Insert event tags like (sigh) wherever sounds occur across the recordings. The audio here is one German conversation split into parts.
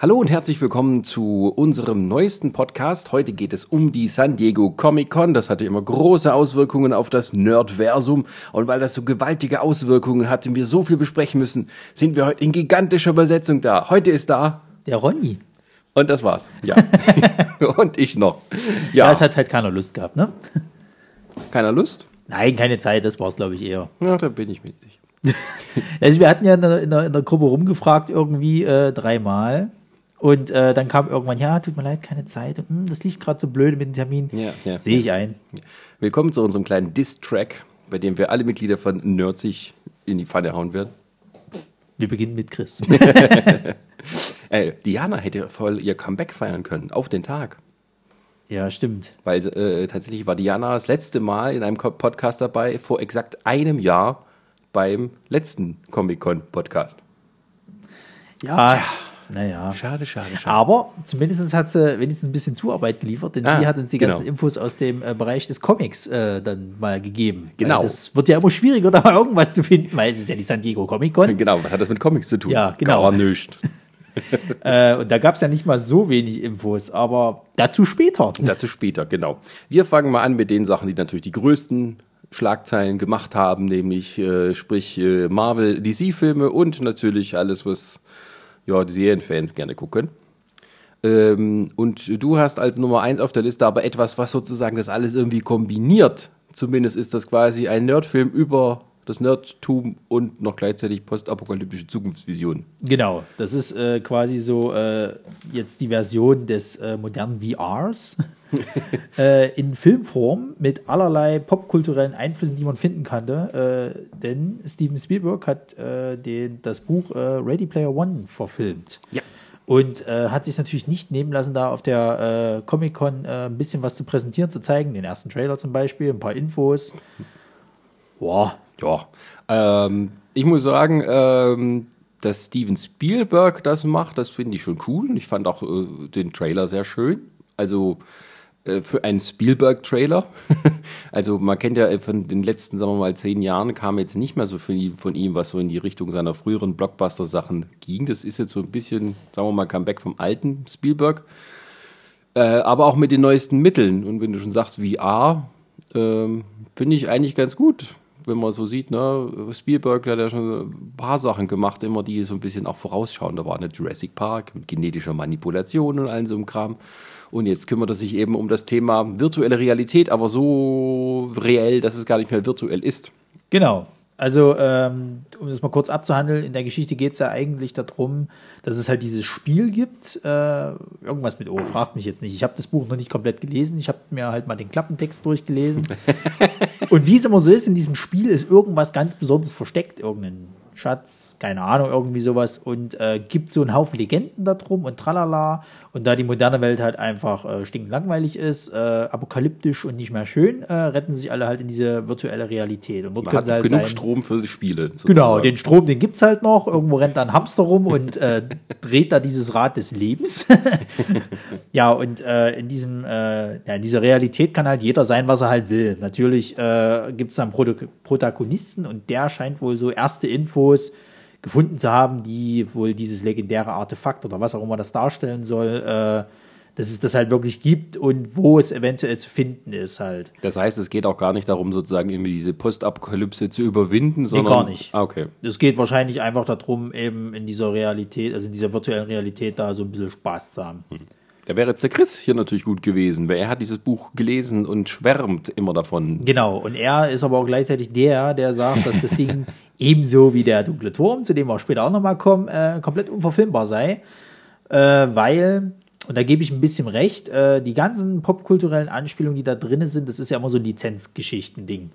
Hallo und herzlich willkommen zu unserem neuesten Podcast. Heute geht es um die San Diego Comic Con. Das hatte immer große Auswirkungen auf das Nerdversum. Und weil das so gewaltige Auswirkungen hat und wir so viel besprechen müssen, sind wir heute in gigantischer Übersetzung da. Heute ist da Der Ronny. und das war's. Ja. (laughs) und ich noch. Ja, Ja, es hat halt keiner Lust gehabt, ne? keiner Lust? Nein, keine Zeit, das war's, glaube ich, eher. Ja, da bin ich mir nicht sicher. (laughs) Also wir hatten ja in der, in der, in der Gruppe rumgefragt, irgendwie äh, dreimal. Und äh, dann kam irgendwann, ja, tut mir leid, keine Zeit. Und, hm, das liegt gerade so blöd mit dem Termin. Ja, ja. Sehe ich ein. Willkommen zu unserem kleinen Diss-Track, bei dem wir alle Mitglieder von Nerdsig in die Pfanne hauen werden. Wir beginnen mit Chris. (laughs) (laughs) Äh, Diana hätte voll ihr Comeback feiern können, auf den Tag. ja, stimmt. Weil äh, tatsächlich war Diana das letzte Mal in einem Podcast dabei, vor exakt einem Jahr beim letzten Comic-Con-Podcast. Ja, naja. Schade, schade, schade. Aber zumindest hat sie wenigstens ein bisschen Zuarbeit geliefert, denn Ah, sie hat uns die ganzen genau. Infos aus dem äh, Bereich des Comics äh, dann mal gegeben. Genau. Weil Das wird ja immer schwieriger, (laughs) da mal irgendwas zu finden, weil es ist ja die San Diego Comic Con. Genau, was hat das mit Comics zu tun? Ja, genau. Gar nichts. (laughs) (laughs) Äh, und da gab es ja nicht mal so wenig Infos, aber dazu später. Dazu später, genau. Wir fangen mal an mit den Sachen, die natürlich die größten Schlagzeilen gemacht haben, nämlich äh, sprich äh, Marvel, DC-Filme und natürlich alles, was ja, die Serienfans gerne gucken. Ähm, und du hast als Nummer eins auf der Liste aber etwas, was sozusagen das alles irgendwie kombiniert. Zumindest ist das quasi ein Nerdfilm über das Nerdtum und noch gleichzeitig postapokalyptische Zukunftsvisionen. Genau, das ist äh, quasi so äh, jetzt die Version des äh, modernen VRs (laughs) äh, in Filmform mit allerlei popkulturellen Einflüssen, die man finden kannte. Äh, denn Steven Spielberg hat äh, den, das Buch Ready Player One verfilmt. Ja. Und äh, hat sich natürlich nicht nehmen lassen, da auf der äh, Comic-Con äh, ein bisschen was zu präsentieren, zu zeigen. Den ersten Trailer zum Beispiel, ein paar Infos. Boah, Ja, ähm, ich muss sagen, ähm, dass Steven Spielberg das macht, das finde ich schon cool. Und ich fand auch äh, den Trailer sehr schön. Also äh, für einen Spielberg-Trailer. (laughs) also man kennt ja von den letzten, sagen wir mal, zehn Jahren kam jetzt nicht mehr so viel von ihm, was so in die Richtung seiner früheren Blockbuster-Sachen ging. Das ist jetzt so ein bisschen, sagen wir mal, Comeback vom alten Spielberg. Äh, aber auch mit den neuesten Mitteln. Und wenn du schon sagst VR, ähm, finde ich eigentlich ganz gut, wenn man so sieht, ne, Spielberg hat ja schon ein paar Sachen gemacht, immer die so ein bisschen auch vorausschauen. Da war eine Jurassic Park mit genetischer Manipulation und all so einem Kram. Und jetzt kümmert er sich eben um das Thema virtuelle Realität, aber so reell, dass es gar nicht mehr virtuell ist. Genau. Also, ähm, um das mal kurz abzuhandeln, in der Geschichte geht es ja eigentlich darum, dass es halt dieses Spiel gibt. Äh, irgendwas mit O, fragt mich jetzt nicht. Ich habe das Buch noch nicht komplett gelesen. Ich habe mir halt mal den Klappentext durchgelesen. (laughs) Und wie es immer so ist, in diesem Spiel ist irgendwas ganz Besonderes versteckt. Irgendein Schatz, keine Ahnung, irgendwie sowas. Und äh, gibt so einen Haufen Legenden da drum und tralala. Und da die moderne Welt halt einfach äh, stinkendlangweilig ist, äh, apokalyptisch und nicht mehr schön, äh, retten sich alle halt in diese virtuelle Realität. Und dort Man hat halt genug sein- Strom für die Spiele. Genau, sozusagen. den Strom, den gibt's halt noch. Irgendwo rennt da ein Hamster rum und äh, (laughs) dreht da dieses Rad des Lebens. (laughs) ja, und äh, in diesem, äh, ja, in dieser Realität kann halt jeder sein, was er halt will. Natürlich äh, gibt's dann Protagonisten und der scheint wohl so erste Infos gefunden zu haben, die wohl dieses legendäre Artefakt oder was auch immer das darstellen soll, äh, dass es das halt wirklich gibt und wo es eventuell zu finden ist halt. Das heißt, es geht auch gar nicht darum, sozusagen irgendwie diese Postapokalypse zu überwinden, sondern. gar nicht. Ah, okay. Es geht wahrscheinlich einfach darum, eben in dieser Realität, also in dieser virtuellen Realität, da so ein bisschen Spaß zu haben. Da wäre jetzt der Chris hier natürlich gut gewesen, weil er hat dieses Buch gelesen und schwärmt immer davon. Genau, und er ist aber auch gleichzeitig der, der sagt, dass das Ding (laughs) ebenso wie der dunkle Turm, zu dem wir auch später auch nochmal kommen, äh, komplett unverfilmbar sei, äh, weil, und da gebe ich ein bisschen recht, äh, die ganzen popkulturellen Anspielungen, die da drin sind, das ist ja immer so ein Lizenzgeschichten-Ding.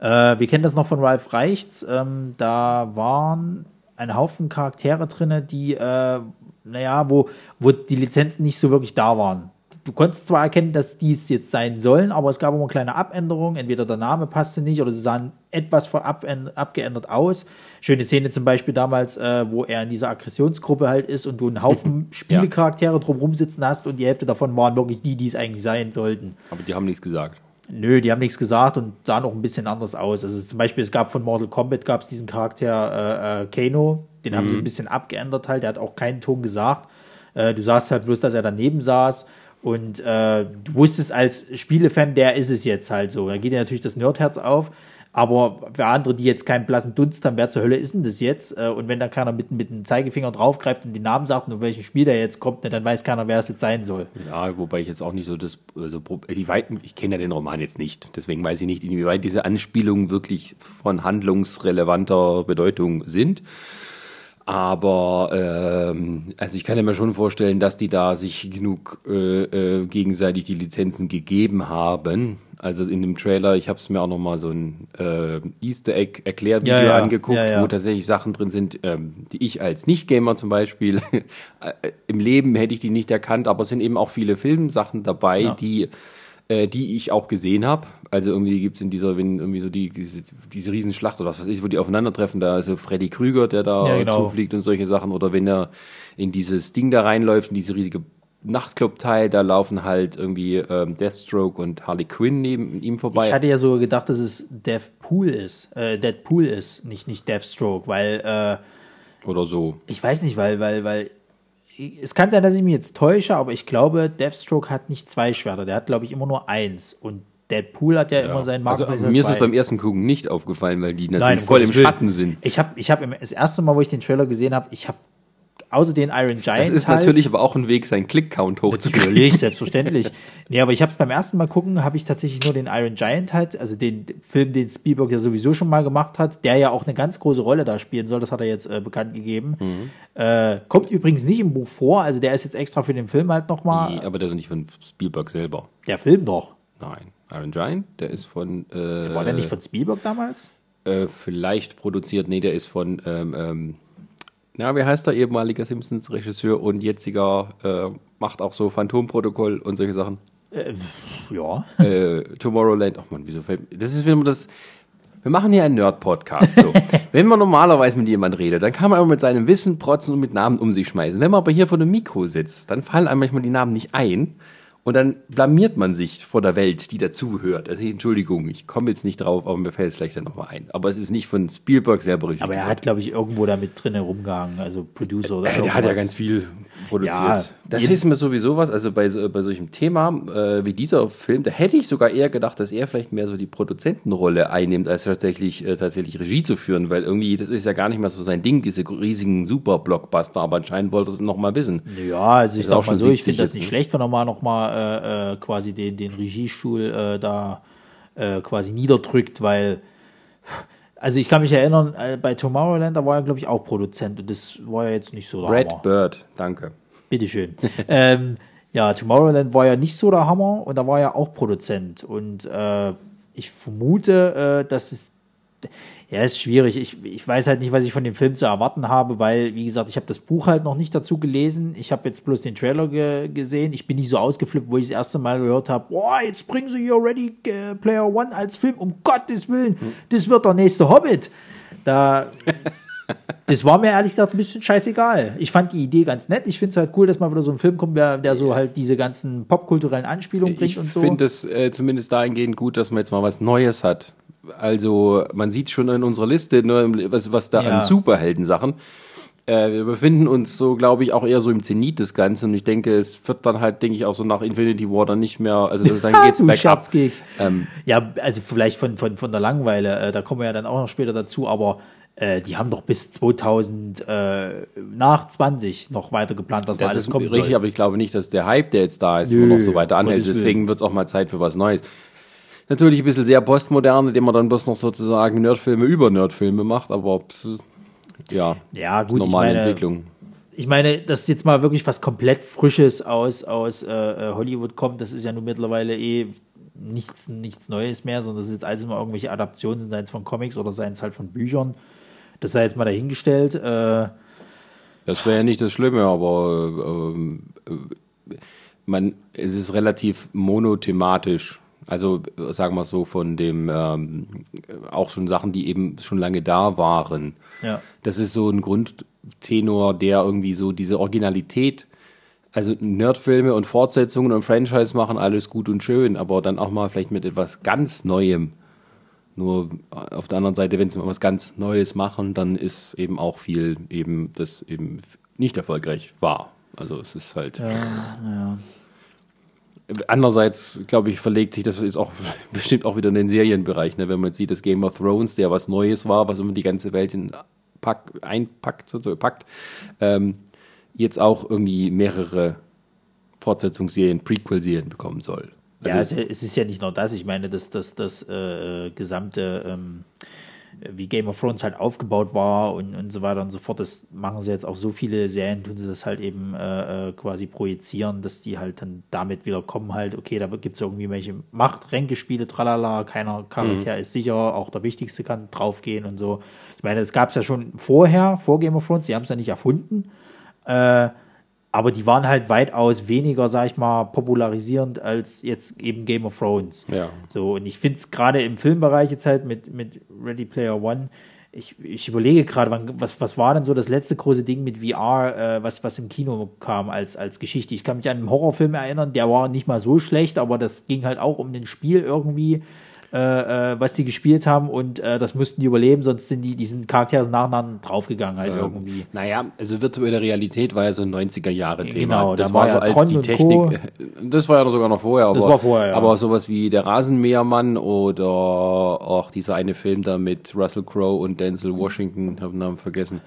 Äh, wir kennen das noch von Ralph Reichts, ähm, da waren ein Haufen Charaktere drin, die, äh, naja, wo, wo die Lizenzen nicht so wirklich da waren. Du konntest zwar erkennen, dass dies jetzt sein sollen, aber es gab immer kleine Abänderungen. Entweder der Name passte nicht oder sie sahen etwas abänd- abgeändert aus. Schöne Szene zum Beispiel damals, äh, wo er in dieser Aggressionsgruppe halt ist und du einen Haufen (laughs) Spielecharaktere drumherum sitzen hast und die Hälfte davon waren wirklich die, die es eigentlich sein sollten. Aber die haben nichts gesagt. Nö, die haben nichts gesagt und sahen auch ein bisschen anders aus. Also zum Beispiel, es gab von Mortal Kombat gab es diesen Charakter äh, äh, Kano, den haben sie ein bisschen abgeändert halt, der hat auch keinen Ton gesagt. Äh, du sagst halt bloß, dass er daneben saß. Und äh, du wusstest als Spielefan, der ist es jetzt halt so. Da geht dir natürlich das Nerdherz auf. Aber für andere, die jetzt keinen blassen Dunst haben, wer zur Hölle ist denn das jetzt? Äh, und wenn da keiner mit, mit dem Zeigefinger draufgreift und den Namen sagt und um welches Spiel der jetzt kommt, ne, dann weiß keiner, wer es jetzt sein soll. Ja, wobei ich jetzt auch nicht so das, also, die weiten, ich kenne ja den Roman jetzt nicht, deswegen weiß ich nicht, inwieweit diese Anspielungen wirklich von handlungsrelevanter Bedeutung sind. Aber ähm, also ich kann mir schon vorstellen, dass die da sich genug äh, äh, gegenseitig die Lizenzen gegeben haben. Also in dem Trailer, ich habe es mir auch noch mal so ein äh, Easter Egg Erklärvideo Ja, ja. angeguckt, Ja, wo tatsächlich Sachen drin sind, ähm, die ich als Nicht-Gamer zum Beispiel (laughs) äh, im Leben hätte ich die nicht erkannt, aber es sind eben auch viele Filmsachen dabei, die äh, die ich auch gesehen habe. Also irgendwie gibt's in dieser, wenn irgendwie so die, diese, diese Riesenschlacht oder was weiß ich, wo die aufeinandertreffen, da ist so Freddy Krüger, der da Ja, genau. zufliegt und solche Sachen. Oder wenn er in dieses Ding da reinläuft, in diese riesige Nachtclub-Teil, da laufen halt irgendwie ähm, Deathstroke und Harley Quinn neben ihm vorbei. Ich hatte ja sogar gedacht, dass es Deathpool ist, äh, Deadpool ist, nicht, nicht Deathstroke, weil äh, oder so. ich weiß nicht, weil, weil, weil es kann sein, dass ich mich jetzt täusche, aber ich glaube, Deathstroke hat nicht zwei Schwerter, der hat, glaube ich, immer nur eins. Und Deadpool hat ja, immer seinen also, Markenzeichen. mir ist es beim ersten Gucken nicht aufgefallen, weil die natürlich Nein, voll im. Schatten sind. Ich habe, ich habe das erste Mal, wo ich den Trailer gesehen habe, ich habe außer den Iron Giant Das ist halt, natürlich aber auch ein Weg, seinen Click-Count hochzukriegen. Natürlich, selbstverständlich. (laughs) Nee, aber ich habe es beim ersten Mal gucken, habe ich tatsächlich nur den Iron Giant halt, also den Film, den Spielberg ja sowieso schon mal gemacht hat, der ja auch eine ganz große Rolle da spielen soll, das hat er jetzt äh, bekannt gegeben. Mhm. Äh, kommt übrigens nicht im Buch vor, also der ist jetzt extra für den Film halt nochmal. Nee, aber der ist nicht von Spielberg selber. Der Film doch. Nein. Iron Giant, der ist von. Äh, War der nicht von Spielberg damals? äh, vielleicht produziert, nee, der ist von, ähm, ähm, na, wie heißt der ehemaliger Simpsons-Regisseur und jetziger, äh, macht auch so Phantomprotokoll und solche Sachen. Ja. äh, Tomorrowland, ach man, wieso fällt Das ist wieder das. Wir machen hier einen Nerd-Podcast. So. (laughs) Wenn man normalerweise mit jemand redet, dann kann man immer mit seinem Wissen protzen und mit Namen um sich schmeißen. Wenn man aber hier vor dem Mikro sitzt, dann fallen einem manchmal die Namen nicht ein. Und dann blamiert man sich vor der Welt, die dazuhört. Also Entschuldigung, ich komme jetzt nicht drauf, aber mir fällt es gleich dann nochmal ein. Aber es ist nicht von Spielberg selber Regie Aber er hat, glaube ich, irgendwo da mit drin herumgehangen, also Producer oder Äh, der hat ja ganz viel produziert. Ja, das ist mir sowieso was, also bei, so- bei solchem Thema äh, wie dieser Film, da hätte ich sogar eher gedacht, dass er vielleicht mehr so die Produzentenrolle einnimmt, als tatsächlich, äh, tatsächlich Regie zu führen, weil irgendwie, das ist ja gar nicht mehr so sein Ding, diese riesigen Super-Blockbuster, aber anscheinend wollte er es noch mal wissen. Ja, also ich sag mal so, ich 70 finde das nicht ne? schlecht, wenn er mal noch äh, äh, quasi den, den Regiestuhl äh, da äh, quasi niederdrückt, weil also ich kann mich erinnern, äh, bei Tomorrowland, da war er, glaube ich, auch Produzent und das war ja jetzt nicht so der Brad Hammer. Bird, danke. Bitteschön. (laughs) ähm, ja, Tomorrowland war ja nicht so der Hammer und da war er auch Produzent. Und äh, ich vermute, äh, dass es. Ja, ist schwierig. Ich, ich weiß halt nicht, was ich von dem Film zu erwarten habe, weil, wie gesagt, ich habe das Buch halt noch nicht dazu gelesen. Ich habe jetzt bloß den Trailer ge gesehen. Ich bin nicht so ausgeflippt, wo ich das erste Mal gehört habe, boah, jetzt bringen sie hier Ready äh, Player One als Film. Um Gottes Willen, das wird der nächste Hobbit. Da, (laughs) das war mir ehrlich gesagt ein bisschen scheißegal. Ich fand die Idee ganz nett. Ich finde es halt cool, dass mal wieder so ein Film kommt, der, der so halt diese ganzen popkulturellen Anspielungen bringt Ich und so. finde es äh, zumindest dahingehend gut, dass man jetzt mal was Neues hat. Also man sieht schon in unserer Liste, ne, was, was da Ja. an Superhelden-Sachen. Äh, wir befinden uns so, glaube ich, auch eher so im Zenit des Ganzen. Und ich denke, es wird dann halt, denke ich, auch so nach Infinity War dann nicht mehr, also dann (laughs) geht's bergab. Scherzkeks. Ähm, ja, also vielleicht von, von, von der Langeweile, äh, da kommen wir ja dann auch noch später dazu, aber äh, die haben doch bis 2000, äh, nach 20 noch weiter geplant, was da Das alles ist kommen richtig, soll. aber ich glaube nicht, dass der Hype, der jetzt da ist, Nö, noch so weiter anhält. Deswegen wird es auch mal Zeit für was Neues. Natürlich ein bisschen sehr postmodern, indem man dann bloß noch sozusagen Nerdfilme über Nerdfilme macht, aber pff, ja, Ja, gut, ich normale meine, Entwicklung. ich meine, dass jetzt mal wirklich was komplett Frisches aus, aus äh, äh, Hollywood kommt, das ist ja nun mittlerweile eh nichts, nichts Neues mehr, sondern das ist jetzt alles immer irgendwelche Adaptionen, seien es von Comics oder seien es halt von Büchern. Das sei jetzt mal dahingestellt. Äh, Das wäre ja nicht das Schlimme, aber äh, äh, man, es ist relativ monothematisch. Also sagen wir so von dem ähm, auch schon Sachen, die eben schon lange da waren. ja. Das ist so ein Grundtenor, der irgendwie so diese Originalität, also Nerdfilme und Fortsetzungen und Franchise machen alles gut und schön, aber dann auch mal vielleicht mit etwas ganz Neuem. Nur auf der anderen Seite, wenn sie mal was ganz Neues machen, dann ist eben auch viel eben, das eben nicht erfolgreich war. Also es ist halt. Ja, ja. Andererseits, glaube ich, verlegt sich das jetzt auch (laughs) bestimmt auch wieder in den Serienbereich, ne? wenn man jetzt sieht, dass Game of Thrones, der was Neues war, was immer die ganze Welt in Pack, einpackt, sozusagen packt, ähm, jetzt auch irgendwie mehrere Fortsetzungsserien, Prequel-Serien bekommen soll. Also, ja, es, es, ist ja nicht nur das. Ich meine, dass das, das äh, gesamte ähm, wie Game of Thrones halt aufgebaut war und, und so weiter und so fort. Das machen sie jetzt auch so viele Serien, tun sie das halt eben äh, äh quasi projizieren, dass die halt dann damit wieder kommen, halt, okay, da gibt es irgendwie welche Macht, Ränkespiele, tralala, keiner Charakter mhm. ist sicher, auch der Wichtigste kann draufgehen und so. Ich meine, das gab es ja schon vorher, vor Game of Thrones, die haben es ja nicht erfunden. Äh, aber die waren halt weitaus weniger, sag ich mal, popularisierend als jetzt eben Game of Thrones. Ja. So, und ich finde es gerade im Filmbereich jetzt halt mit, mit Ready Player One, ich, ich überlege gerade, was, was war denn so das letzte große Ding mit VR, äh, was, was im Kino kam als, als Geschichte? Ich kann mich an einen Horrorfilm erinnern, der war nicht mal so schlecht, aber das ging halt auch um den Spiel irgendwie äh, äh, was die gespielt haben und äh, das mussten die überleben, sonst sind die diesen Charaktere nacheinander draufgegangen halt ähm, irgendwie. Naja, also virtuelle Realität war ja so ein 90er Jahre Thema. Genau, das da war, war so als die Technik. (laughs) Das war ja sogar noch vorher, aber, das war vorher, ja. aber sowas wie der Rasenmähermann oder auch dieser eine Film da mit Russell Crowe und Denzel Washington, habe den Namen vergessen.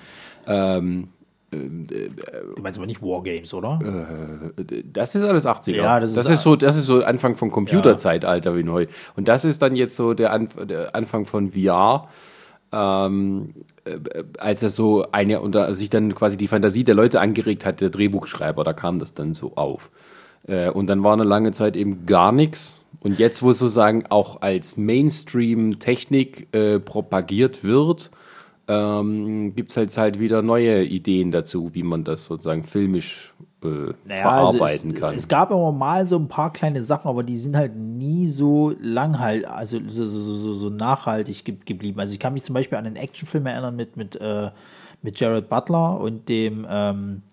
Ähm, Du meinst aber nicht Wargames, oder? Äh, das ist alles 80er. Ja, das, das ist, ist, so, das ist so Anfang vom Computerzeitalter wie neu. Und das ist dann jetzt so der, Anf der Anfang von VR. Ähm, äh, als er so eine und da sich dann quasi die Fantasie der Leute angeregt hat, der Drehbuchschreiber, da kam das dann so auf. Äh, und dann war eine lange Zeit eben gar nichts. Und jetzt, wo sozusagen auch als Mainstream-Technik äh, propagiert wird, ähm, gibt es halt, halt wieder neue Ideen dazu, wie man das sozusagen filmisch äh, naja, verarbeiten also es, kann. Es gab immer mal so ein paar kleine Sachen, aber die sind halt nie so lang halt, also so, so, so, so nachhaltig ge geblieben. Also ich kann mich zum Beispiel an einen Actionfilm erinnern mit, mit, äh, mit Jared Butler und dem, ähm,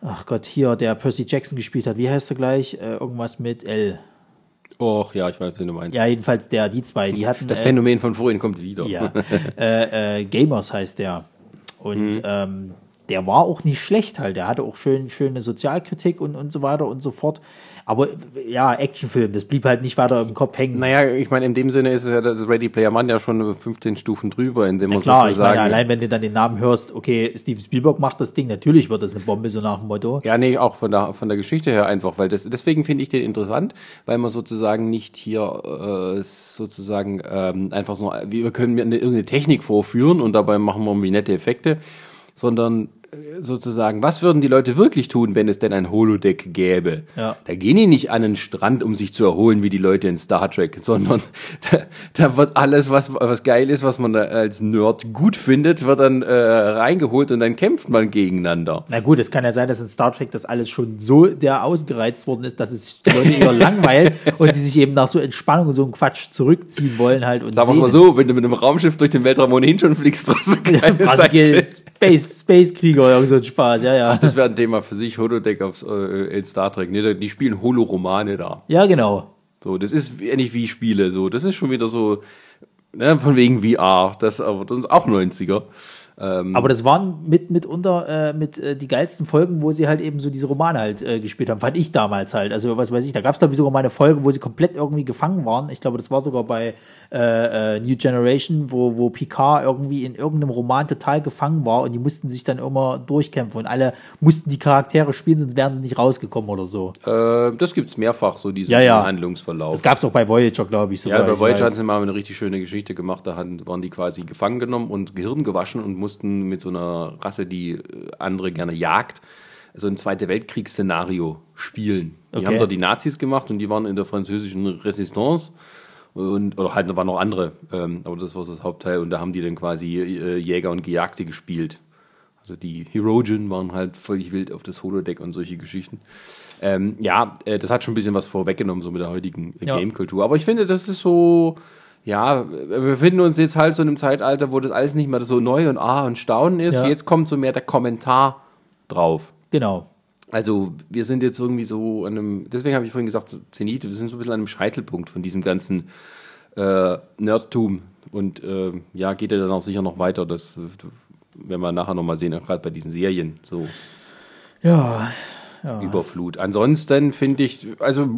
ach Gott, hier, der Percy Jackson gespielt hat. Wie heißt er gleich? Äh, irgendwas mit L. Och, ja, ich weiß, wie du meinst. Ja, jedenfalls der, die zwei, die hatten. Das äh, Phänomen von vorhin kommt wieder. Ja. (laughs) äh, äh, Gamers heißt der. Und mhm. ähm, der war auch nicht schlecht halt. Der hatte auch schön, schöne Sozialkritik und, und so weiter und so fort. Aber ja, Actionfilm, das blieb halt nicht weiter im Kopf hängen. Naja, ich meine, in dem Sinne ist es ja das Ready Player One ja schon 15 Stufen drüber, in dem man klar, sozusagen. Ich meine, allein wenn du dann den Namen hörst, okay, Steven Spielberg macht das Ding, natürlich wird das eine Bombe, so nach dem Motto. Ja, nee, auch von der, von der Geschichte her einfach, weil das, deswegen finde ich den interessant, weil man sozusagen nicht hier äh, sozusagen ähm, einfach so, wir können mir eine, irgendeine Technik vorführen und dabei machen wir irgendwie nette Effekte, sondern sozusagen, was würden die Leute wirklich tun, wenn es denn ein Holodeck gäbe? Ja. Da gehen die nicht an den Strand, um sich zu erholen, wie die Leute in Star Trek, sondern (laughs) da, da wird alles, was, was geil ist, was man da als Nerd gut findet, wird dann äh, reingeholt und dann kämpft man gegeneinander. Na gut, es kann ja sein, dass in Star Trek das alles schon so der ausgereizt worden ist, dass es die Leute eher (laughs) langweilt und sie sich eben nach so Entspannung und so einem Quatsch zurückziehen wollen halt. Und Sagen wir mal so, wenn du mit einem Raumschiff durch den Weltraum ohnehin schon fliegst, brauchst du (laughs) keine ja, Space, Space Krieger oder irgend so ein Spaß, ja, ja. Ach, das wäre ein Thema für sich, Holodeck aufs, äh, in Star Trek. Ne? Die spielen Holoromane da. Ja, genau. So, das ist ähnlich wie Spiele. So, das ist schon wieder so, ne, von wegen VR. Das aber das ist auch 90er. Ähm, aber das waren mit mitunter äh, mit äh, die geilsten Folgen, wo sie halt eben so diese Romane halt äh, gespielt haben, fand ich damals halt. Also was weiß ich, da gab es glaube ich sogar mal eine Folge, wo sie komplett irgendwie gefangen waren. Ich glaube, das war sogar bei äh, äh, New Generation, wo, wo Picard irgendwie in irgendeinem Roman total gefangen war und die mussten sich dann immer durchkämpfen und alle mussten die Charaktere spielen, sonst wären sie nicht rausgekommen oder so. Äh, das gibt's mehrfach, so diesen ja, ja. Handlungsverlauf. Das gab's auch bei Voyager, glaube ich. Sogar, ja, bei Voyager hatten sie mal eine richtig schöne Geschichte gemacht, da waren die quasi gefangen genommen und Gehirn gewaschen und mussten mit so einer Rasse, die äh, andere gerne jagt, so ein Zweite Weltkriegsszenario spielen. Die okay. haben da die Nazis gemacht und die waren in der französischen Resistance und oder halt waren noch andere, ähm, aber das war das Hauptteil und da haben die dann quasi äh, Jäger und Gejagte gespielt. Also die Herogen waren halt völlig wild auf das Holodeck und solche Geschichten. Ähm, ja, äh, das hat schon ein bisschen was vorweggenommen, so mit der heutigen ja. Game-Kultur. Aber ich finde, das ist so, ja, wir befinden uns jetzt halt so in einem Zeitalter, wo das alles nicht mehr so neu und ah und staunen ist. Ja. Jetzt kommt so mehr der Kommentar drauf. Genau. Also wir sind jetzt irgendwie so an einem, deswegen habe ich vorhin gesagt, Zenit, wir sind so ein bisschen an einem Scheitelpunkt von diesem ganzen äh, Nerdtum. Und äh, ja, geht ja dann auch sicher noch weiter. Das werden wir nachher nochmal sehen, gerade bei diesen Serien. So. Ja, Überflut. Ansonsten finde ich, also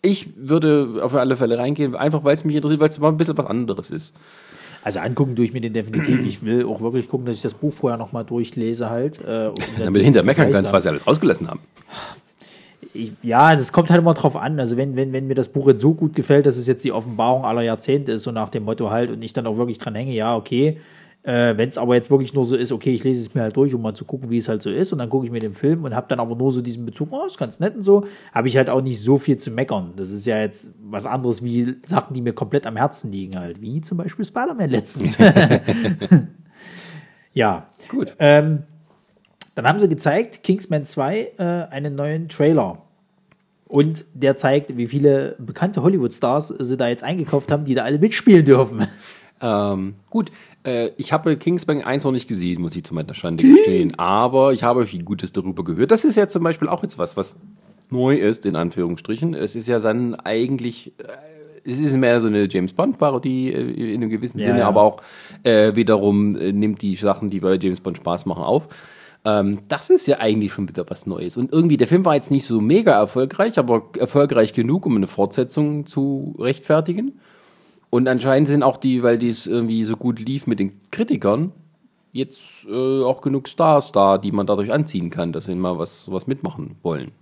ich würde auf alle Fälle reingehen, einfach weil es mich interessiert, weil es mal ein bisschen was anderes ist. Also angucken tue ich mir den definitiv. Ich will auch wirklich gucken, dass ich das Buch vorher nochmal durchlese halt. Äh, um dann Damit du hinter meckern kannst, was sie alles rausgelassen haben. ich, ja, es kommt halt immer drauf an. Also wenn, wenn, wenn mir das Buch jetzt so gut gefällt, dass es jetzt die Offenbarung aller Jahrzehnte ist, so nach dem Motto halt, und ich dann auch wirklich dran hänge, ja, okay. Äh, wenn es aber jetzt wirklich nur so ist, okay, ich lese es mir halt durch, um mal zu gucken, wie es halt so ist, und dann gucke ich mir den Film und habe dann aber nur so diesen Bezug, oh, ist ganz nett und so, habe ich halt auch nicht so viel zu meckern. Das ist ja jetzt was anderes wie Sachen, die mir komplett am Herzen liegen halt, wie zum Beispiel Spider-Man letztens. (laughs) ja, Gut. ähm, dann haben sie gezeigt, Kingsman 2, äh, einen neuen Trailer. Und der zeigt, wie viele bekannte Hollywood-Stars sie da jetzt eingekauft haben, die da alle mitspielen dürfen. Ähm, gut, äh, ich habe Kingsman 1 noch nicht gesehen, muss ich zu meiner Schande gestehen. Aber ich habe viel Gutes darüber gehört. Das ist ja zum Beispiel auch jetzt was, was neu ist, in Anführungsstrichen. Es ist ja dann eigentlich, äh, es ist mehr so eine James Bond-Parodie äh, in einem gewissen Ja, Sinne, ja. aber auch äh, wiederum nimmt die Sachen, die bei James Bond Spaß machen, auf. Ähm, das ist ja eigentlich schon wieder was Neues. Und irgendwie, der Film war jetzt nicht so mega erfolgreich, aber erfolgreich genug, um eine Fortsetzung zu rechtfertigen. Und anscheinend sind auch die, weil dies irgendwie so gut lief mit den Kritikern, jetzt äh, auch genug Stars da, die man dadurch anziehen kann, dass sie mal was, was mitmachen wollen.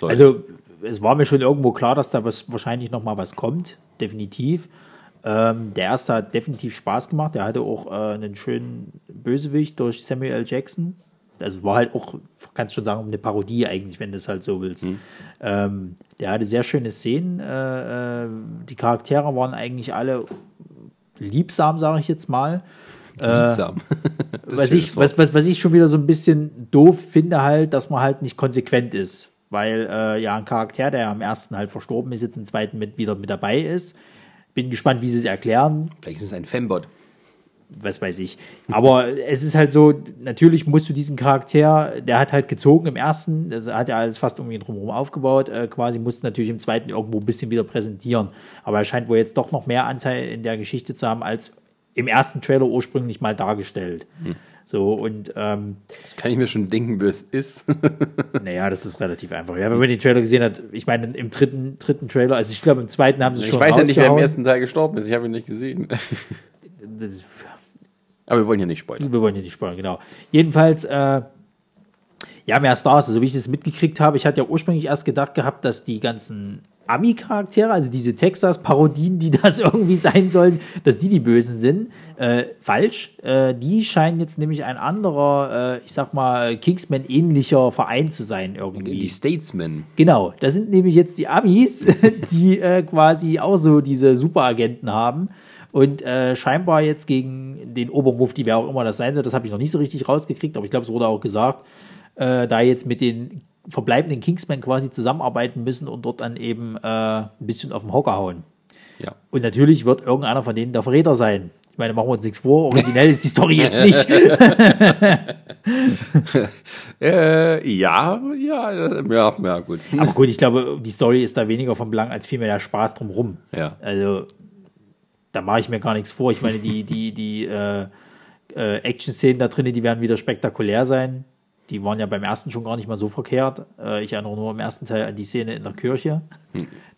Sollen. Also, es war mir schon irgendwo klar, dass da was, wahrscheinlich noch mal was kommt. Definitiv. Ähm, der erste hat definitiv Spaß gemacht. Der hatte auch äh, einen schönen Bösewicht durch Samuel L. Jackson. Also es war halt auch, kannst schon sagen, eine Parodie eigentlich, wenn du es halt so willst. Ähm, der hatte sehr schöne Szenen. Äh, äh, die Charaktere waren eigentlich alle liebsam, sage ich jetzt mal. Liebsam. (laughs) Das ist was ich, was, was, was ich schon wieder so ein bisschen doof finde, halt, dass man halt nicht konsequent ist. Weil äh, ja ein Charakter, der am ersten halt verstorben ist, jetzt im zweiten mit, wieder mit dabei ist. Bin gespannt, wie sie es erklären, Vielleicht ist es ein Fembot. Was weiß ich. Aber es ist halt so, natürlich musst du diesen Charakter, der hat halt gezogen im ersten, das hat ja alles fast irgendwie drumherum aufgebaut, äh, quasi musst du natürlich im zweiten irgendwo ein bisschen wieder präsentieren. Aber er scheint wohl jetzt doch noch mehr Anteil in der Geschichte zu haben, als im ersten Trailer ursprünglich mal dargestellt. So, und ähm, Das kann ich mir schon denken, wie es ist. (laughs) (laughs) naja, das ist relativ einfach. Ja, wenn man den Trailer gesehen hat, ich meine, im dritten, dritten Trailer, also ich glaube, im zweiten haben sie ich schon weiß ja nicht, wer im ersten Teil gestorben ist. Ich habe ihn nicht gesehen. (laughs) Aber wir wollen hier nicht spoilern. Wir wollen hier nicht spoilern, genau. Jedenfalls, äh, ja, mehr Stars, so wie ich es mitgekriegt habe. Ich hatte ja ursprünglich erst gedacht gehabt, dass die ganzen Ami-Charaktere, also diese Texas-Parodien, die (laughs) das irgendwie sein sollen, dass die die Bösen sind. Äh, falsch. Äh, die scheinen jetzt nämlich ein anderer, äh, ich sag mal, Kingsman-ähnlicher Verein zu sein irgendwie. Die Statesmen. Genau, das sind nämlich jetzt die Amis, (laughs) die äh, quasi auch so diese Superagenten haben und äh, scheinbar jetzt gegen den Obermufti, wer auch immer das sein soll, das habe ich noch nicht so richtig rausgekriegt, aber ich glaube, es wurde auch gesagt, äh, da jetzt mit den verbleibenden Kingsmen quasi zusammenarbeiten müssen und dort dann eben äh, ein bisschen auf den Hocker hauen. Ja. Und natürlich wird irgendeiner von denen der Verräter sein. Ich meine, machen wir uns nichts vor, originell ist die Story (laughs) jetzt nicht. (laughs) Äh, ja, ja, ja, ja, gut. Aber gut, ich glaube, die Story ist da weniger von Belang als vielmehr der Spaß drumrum. Ja. Also, da mache ich mir gar nichts vor. Ich meine, die, die, die äh, äh, Action-Szenen da drinnen, die werden wieder spektakulär sein. Die waren ja beim ersten schon gar nicht mal so verkehrt. Äh, ich erinnere nur im ersten Teil an die Szene in der Kirche.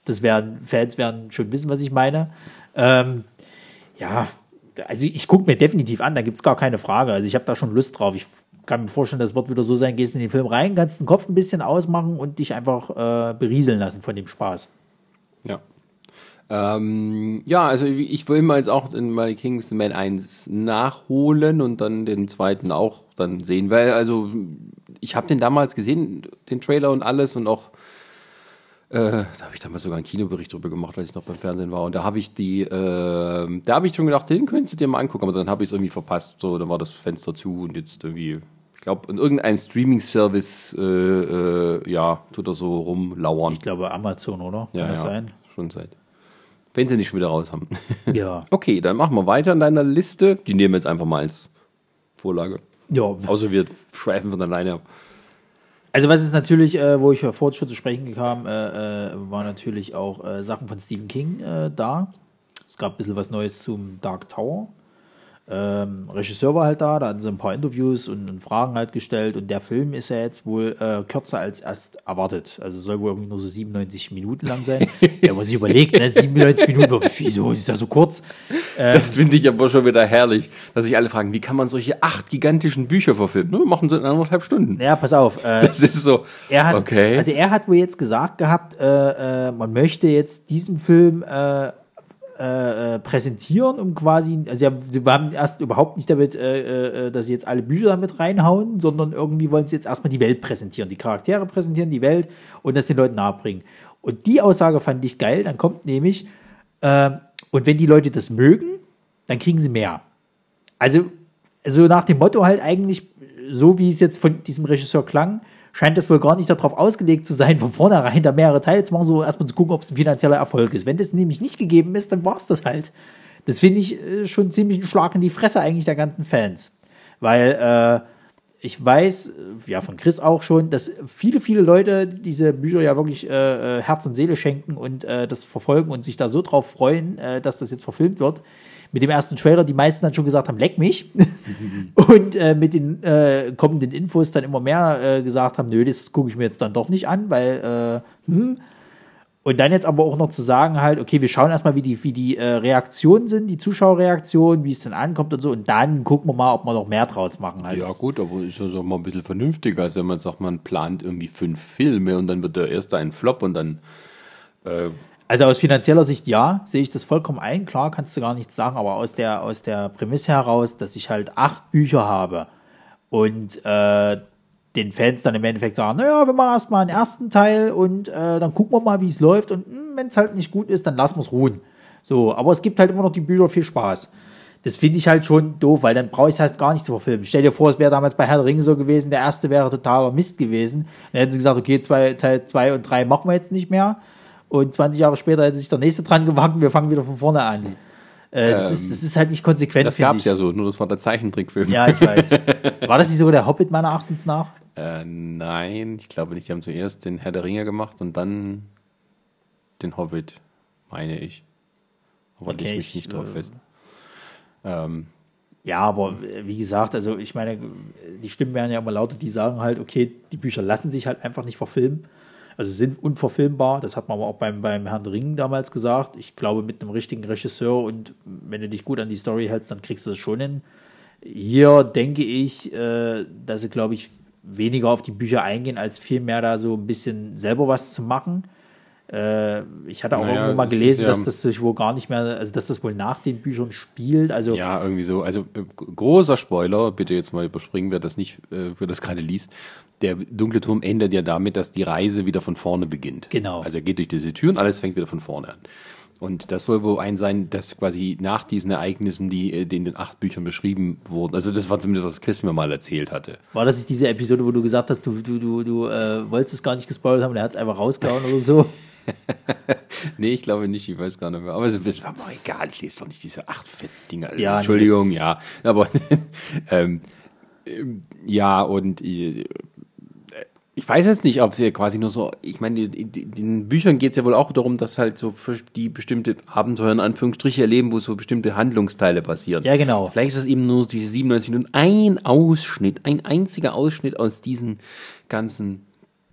Das werden, Fans werden schon wissen, was ich meine. Ähm, ja, also ich gucke mir definitiv an, da gibt es gar keine Frage. Also ich habe da schon Lust drauf. Ich kann mir vorstellen, das wird wieder so sein, gehst in den Film rein, kannst den Kopf ein bisschen ausmachen und dich einfach äh, berieseln lassen von dem Spaß. Ja. Ähm, ja, also ich will mal jetzt auch in My Kingsman 1 nachholen und dann den zweiten auch dann sehen, weil also ich habe den damals gesehen, den Trailer und alles und auch äh, da habe ich damals sogar einen Kinobericht drüber gemacht, als ich noch beim Fernsehen war und da habe ich die, äh, da habe ich schon gedacht, den könntest du dir mal angucken, aber dann habe ich es irgendwie verpasst, so dann war das Fenster zu und jetzt irgendwie ich glaube, in irgendeinem Streaming-Service, äh, äh, ja, tut er so rumlauern. Ich glaube Amazon, oder? Kann Ja, das ja, sein? schon seit. Wenn sie nicht schon wieder raus haben. (laughs) Ja. Okay, dann machen wir weiter in deiner Liste. Die nehmen wir jetzt einfach mal als Vorlage. Ja, Außer wir schweifen von alleine ab. Also was ist natürlich, äh, wo ich vorhin schon zu sprechen kam, äh, äh, war natürlich auch äh, Sachen von Stephen King äh, da. Es gab ein bisschen was Neues zum Dark Tower. Ähm, Regisseur war halt da, da hatten sie ein paar Interviews und, und, Fragen halt gestellt und der Film ist ja jetzt wohl äh, kürzer als erst erwartet. Also soll wohl irgendwie nur so 97 Minuten lang sein. (laughs) Wenn man sich überlegt, ne, 97 Minuten, wieso ist ja so kurz? Ähm, das finde ich aber schon wieder herrlich, dass sich alle fragen, wie kann man solche acht gigantischen Bücher verfilmen? Nur machen sie in anderthalb Stunden. Ja, pass auf. Äh, (laughs) das ist so. Er hat, okay. Also er hat wohl jetzt gesagt gehabt, äh, äh, man möchte jetzt diesen Film äh, äh, äh, präsentieren, um quasi, also ja, sie haben erst überhaupt nicht damit, äh, äh, dass sie jetzt alle Bücher damit reinhauen, sondern irgendwie wollen sie jetzt erstmal die Welt präsentieren, die Charaktere präsentieren, die Welt und das den Leuten nahebringen. Und die Aussage fand ich geil, dann kommt nämlich, äh, und wenn die Leute das mögen, dann kriegen sie mehr. Also, so nach dem Motto halt eigentlich, so wie es jetzt von diesem Regisseur klang, scheint das wohl gar nicht darauf ausgelegt zu sein, von vornherein da mehrere Teile zu machen, so erstmal zu gucken, ob es ein finanzieller Erfolg ist. Wenn das nämlich nicht gegeben ist, dann war es das halt. Das finde ich äh, schon ziemlich ein Schlag in die Fresse eigentlich der ganzen Fans. Weil äh, ich weiß, äh, ja von Chris auch schon, dass viele, viele Leute diese Bücher ja wirklich äh, äh, Herz und Seele schenken und äh, das verfolgen und sich da so drauf freuen, äh, dass das jetzt verfilmt wird mit dem ersten Trailer die meisten dann schon gesagt haben, leck mich. (laughs) und äh, mit den äh, kommenden Infos dann immer mehr äh, gesagt haben, nö, das gucke ich mir jetzt dann doch nicht an, weil, äh, hm. Und dann jetzt aber auch noch zu sagen halt, okay, wir schauen erstmal, wie die, wie die äh, Reaktionen sind, die Zuschauerreaktionen, wie es dann ankommt und so. Und dann gucken wir mal, ob wir noch mehr draus machen. Halt. Ja gut, aber ist ja so mal ein bisschen vernünftiger, als wenn man sagt, man plant irgendwie fünf Filme und dann wird der erste ein Flop und dann äh, also aus finanzieller Sicht ja, sehe ich das vollkommen ein. Klar, kannst du gar nichts sagen, aber aus der, aus der Prämisse heraus, dass ich halt acht Bücher habe und äh, den Fans dann im Endeffekt sagen, naja, wir machen erstmal einen ersten Teil und äh, dann gucken wir mal, wie es läuft und hm, wenn es halt nicht gut ist, dann lassen wir es ruhen. So, aber es gibt halt immer noch die Bücher viel Spaß. Das finde ich halt schon doof, weil dann brauche ich es halt gar nicht zu verfilmen. Stell dir vor, es wäre damals bei Herr der Ringe so gewesen, der erste wäre totaler Mist gewesen. Dann hätten sie gesagt, okay, zwei, Teil 2 und 3 machen wir jetzt nicht mehr. Und 20 Jahre später hätte sich der nächste dran gewagt und wir fangen wieder von vorne an. Äh, das, ähm, ist, das ist halt nicht konsequent. Das gab es ja so, nur das war der Zeichentrickfilm. Ja, ich weiß. (laughs) War das nicht sogar der Hobbit meiner Erachtens nach? Äh, nein, ich glaube nicht. Die haben zuerst den Herr der Ringe gemacht und dann den Hobbit, meine ich. Aber okay, ich mich nicht drauf äh, fest. Ähm, ja, aber wie gesagt, also ich meine, die Stimmen werden ja immer lauter, die sagen halt, okay, die Bücher lassen sich halt einfach nicht verfilmen. Also sind unverfilmbar. Das hat man aber auch beim, beim Herrn Ring damals gesagt. Ich glaube, mit einem richtigen Regisseur und wenn du dich gut an die Story hältst, dann kriegst du das schon hin. Hier denke ich, äh, dass sie, glaube ich, weniger auf die Bücher eingehen, als vielmehr da so ein bisschen selber was zu machen. Äh, ich hatte auch naja, irgendwo mal gelesen, ja, dass das sich wohl gar nicht mehr, also dass das wohl nach den Büchern spielt. Also ja, irgendwie so. Also äh, großer Spoiler, bitte jetzt mal überspringen, wer das nicht, äh, wer das gerade liest. Der dunkle Turm endet ja damit, dass die Reise wieder von vorne beginnt. Genau. Also er geht durch diese Türen, alles fängt wieder von vorne an. Und das soll wohl ein sein, dass quasi nach diesen Ereignissen, die, äh, die in den acht Büchern beschrieben wurden, also das war zumindest, was Chris mir mal erzählt hatte. War das nicht diese Episode, wo du gesagt hast, du, du, du, du äh, wolltest es gar nicht gespoilt haben und er hat es einfach rausgehauen oder so? (laughs) (laughs) nee, ich glaube nicht, ich weiß gar nicht mehr. Aber es ist mir egal, ich lese doch nicht diese acht fetten Dinger. Ja, Entschuldigung, ja. Aber (laughs) ähm, ja, und äh, ich weiß jetzt nicht, ob sie quasi nur so, ich meine, in den Büchern geht es ja wohl auch darum, dass halt so für die bestimmte Abenteuer in Anführungsstriche erleben, wo so bestimmte Handlungsteile passieren. Ja, genau. Vielleicht ist es eben nur diese 97 Minuten, ein Ausschnitt, ein einziger Ausschnitt aus diesen ganzen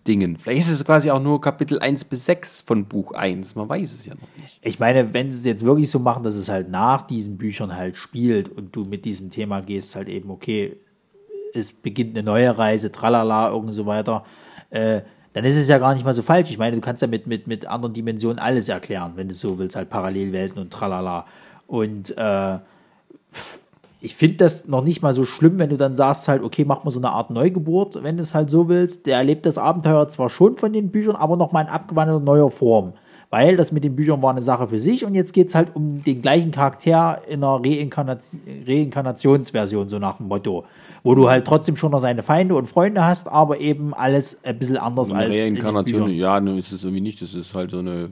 Dingen. Vielleicht ist es quasi auch nur Kapitel 1 bis 6 von Buch 1. Man weiß es ja noch nicht. Ich meine, wenn sie es jetzt wirklich so machen, dass es halt nach diesen Büchern halt spielt und du mit diesem Thema gehst, halt eben, okay, es beginnt eine neue Reise, tralala, irgend so weiter, äh, dann ist es ja gar nicht mal so falsch. Ich meine, du kannst ja mit, mit, mit anderen Dimensionen alles erklären, wenn du so willst, halt Parallelwelten und tralala. Und äh, ich finde das noch nicht mal so schlimm, wenn du dann sagst halt, okay, mach mal so eine Art Neugeburt, wenn du es halt so willst. Der erlebt das Abenteuer zwar schon von den Büchern, aber noch mal in abgewandelter neuer Form. Weil das mit den Büchern war eine Sache für sich und jetzt geht es halt um den gleichen Charakter in einer Reinkarnation, Reinkarnationsversion, so nach dem Motto. Wo du halt trotzdem schon noch seine Feinde und Freunde hast, aber eben alles ein bisschen anders eine als. Reinkarnation, ja, nur ist es irgendwie nicht. Das ist halt so eine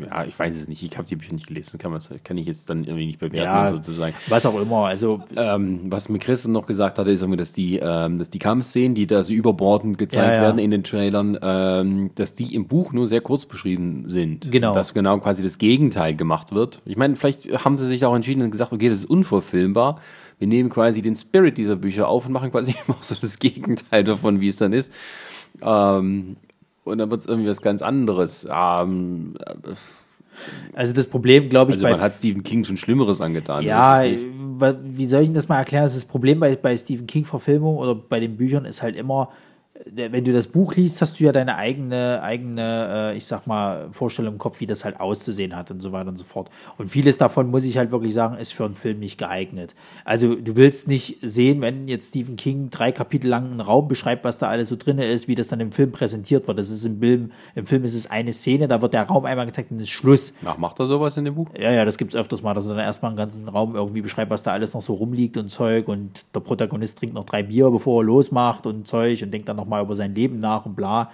ja, ich weiß es nicht, ich habe die Bücher nicht gelesen, kann, kann ich jetzt dann irgendwie nicht bewerten, ja, sozusagen. Was auch immer, also. Ähm, was mir Chris noch gesagt hatte, ist irgendwie, dass die, ähm, dass die Kampfszenen, die da so überbordend gezeigt ja, ja. werden in den Trailern, ähm, dass die im Buch nur sehr kurz beschrieben sind. Genau. Dass genau quasi das Gegenteil gemacht wird. Ich meine, vielleicht haben sie sich auch entschieden und gesagt, okay, das ist unverfilmbar wir nehmen quasi den Spirit dieser Bücher auf und machen quasi (laughs) immer so das Gegenteil davon, wie es dann ist. Ähm, und dann wird es irgendwie was ganz anderes. Ähm, also das Problem, glaube ich, also man hat Stephen King schon Schlimmeres angetan. Ja, wie soll ich das mal erklären? Das Problem bei, bei Stephen King-Verfilmungen oder bei den Büchern ist halt immer, wenn du das Buch liest, hast du ja deine eigene, eigene, äh, ich sag mal, Vorstellung im Kopf, wie das halt auszusehen hat und so weiter und so fort. Und vieles davon, muss ich halt wirklich sagen, ist für einen Film nicht geeignet. Also du willst nicht sehen, wenn jetzt Stephen King drei Kapitel lang einen Raum beschreibt, was da alles so drin ist, wie das dann im Film präsentiert wird. Das ist im Film, im Film ist es eine Szene, da wird der Raum einmal gezeigt und ist Schluss. Ach, macht er sowas in dem Buch? Ja, ja, das gibt's öfters mal, dass er dann erstmal einen ganzen Raum irgendwie beschreibt, was da alles noch so rumliegt und Zeug und der Protagonist trinkt noch drei Bier, bevor er losmacht und Zeug und denkt dann nochmal über sein Leben nach und bla.